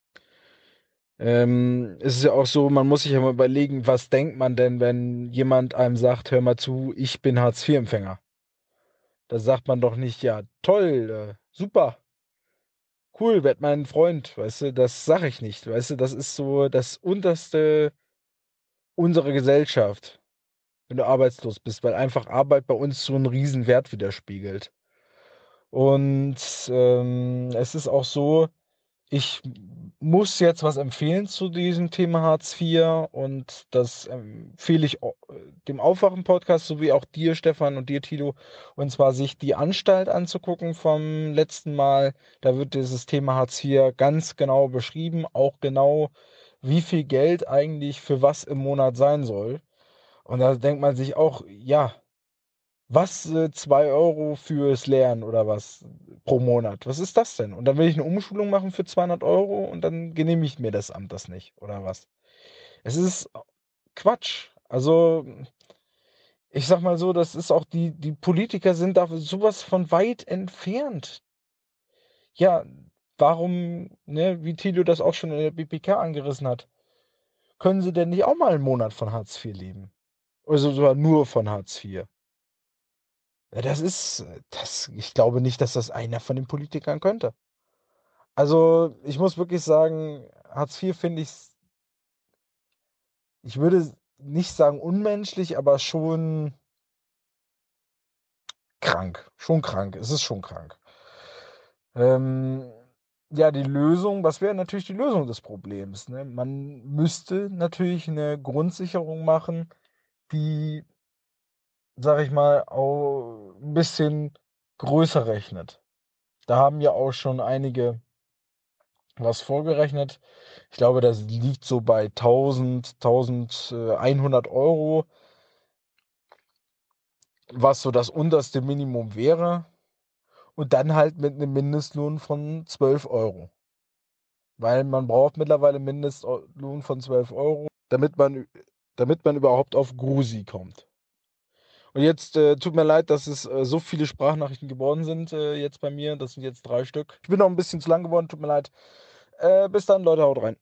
Ähm, es ist ja auch so, man muss sich ja mal überlegen, was denkt man denn, wenn jemand einem sagt, hör mal zu, ich bin Hartz-IV-Empfänger. Da sagt man doch nicht, ja, toll, äh, super, cool, werd mein Freund, weißt du, das sag ich nicht, weißt du, das ist so das unterste unserer Gesellschaft, wenn du arbeitslos bist, weil einfach Arbeit bei uns so einen riesen Wert widerspiegelt. Und ähm, es ist auch so, ich muss jetzt was empfehlen zu diesem Thema Hartz IV und das empfehle ich dem Aufwachen-Podcast sowie auch dir, Stefan, und dir, Tilo, und zwar sich die Anstalt anzugucken vom letzten Mal. Da wird dieses Thema Hartz IV ganz genau beschrieben, auch genau, wie viel Geld eigentlich für was im Monat sein soll. Und da denkt man sich auch, ja, was, äh, 2 Euro fürs Lernen oder was pro Monat? Was ist das denn? Und dann will ich eine Umschulung machen für 200 Euro und dann genehmigt mir das Amt das nicht oder was? Es ist Quatsch. Also, ich sag mal so, das ist auch die die Politiker sind da sowas von weit entfernt. Ja, warum, ne, wie Thilo das auch schon in der BPK angerissen hat, können sie denn nicht auch mal einen Monat von Hartz IV leben? Oder sogar nur von Hartz IV? Das ist das ich glaube nicht, dass das einer von den Politikern könnte. Also, ich muss wirklich sagen, Hartz IV finde ich ich würde nicht sagen unmenschlich, aber schon krank. Schon krank. Es ist schon krank. Ähm, ja, die Lösung was wäre natürlich die Lösung des Problems, ne? Man müsste natürlich eine Grundsicherung machen, die sage ich mal, auch ein bisschen größer rechnet. Da haben ja auch schon einige was vorgerechnet. Ich glaube, das liegt so bei 1000, 1100 Euro. was so das unterste Minimum wäre. Und dann halt mit einem Mindestlohn von 12 Euro. Weil man braucht mittlerweile Mindestlohn von 12 Euro, damit man, damit man überhaupt auf Grusi kommt. Und jetzt äh, tut mir leid, dass es äh, so viele Sprachnachrichten geworden sind äh, jetzt bei mir. Das sind jetzt drei Stück. Ich bin noch ein bisschen zu lang geworden, tut mir leid. Äh, bis dann, Leute, haut rein.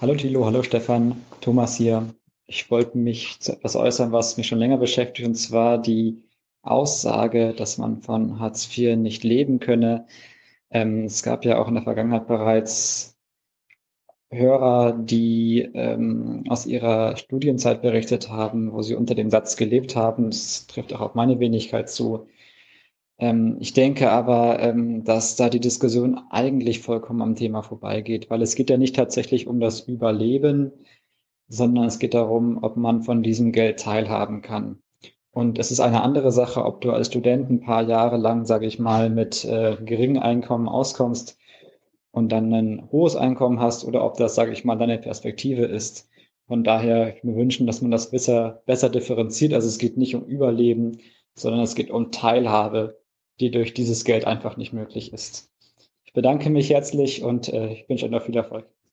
Hallo Thilo, hallo Stefan, Thomas hier. Ich wollte mich zu etwas äußern, was mich schon länger beschäftigt, und zwar die Aussage, dass man von Hartz IV nicht leben könne. Ähm, es gab ja auch in der Vergangenheit bereits Hörer, die ähm, aus ihrer Studienzeit berichtet haben, wo sie unter dem Satz gelebt haben. Das trifft auch auf meine Wenigkeit zu. Ähm, ich denke aber, ähm, dass da die Diskussion eigentlich vollkommen am Thema vorbeigeht, weil es geht ja nicht tatsächlich um das Überleben, sondern es geht darum, ob man von diesem Geld teilhaben kann. Und es ist eine andere Sache, ob du als Student ein paar Jahre lang, sage ich mal, mit äh, geringem Einkommen auskommst und dann ein hohes Einkommen hast oder ob das, sage ich mal, deine Perspektive ist. Von daher ich mir wünschen, dass man das besser, besser differenziert. Also es geht nicht um Überleben, sondern es geht um Teilhabe, die durch dieses Geld einfach nicht möglich ist. Ich bedanke mich herzlich und äh, ich wünsche euch noch viel Erfolg.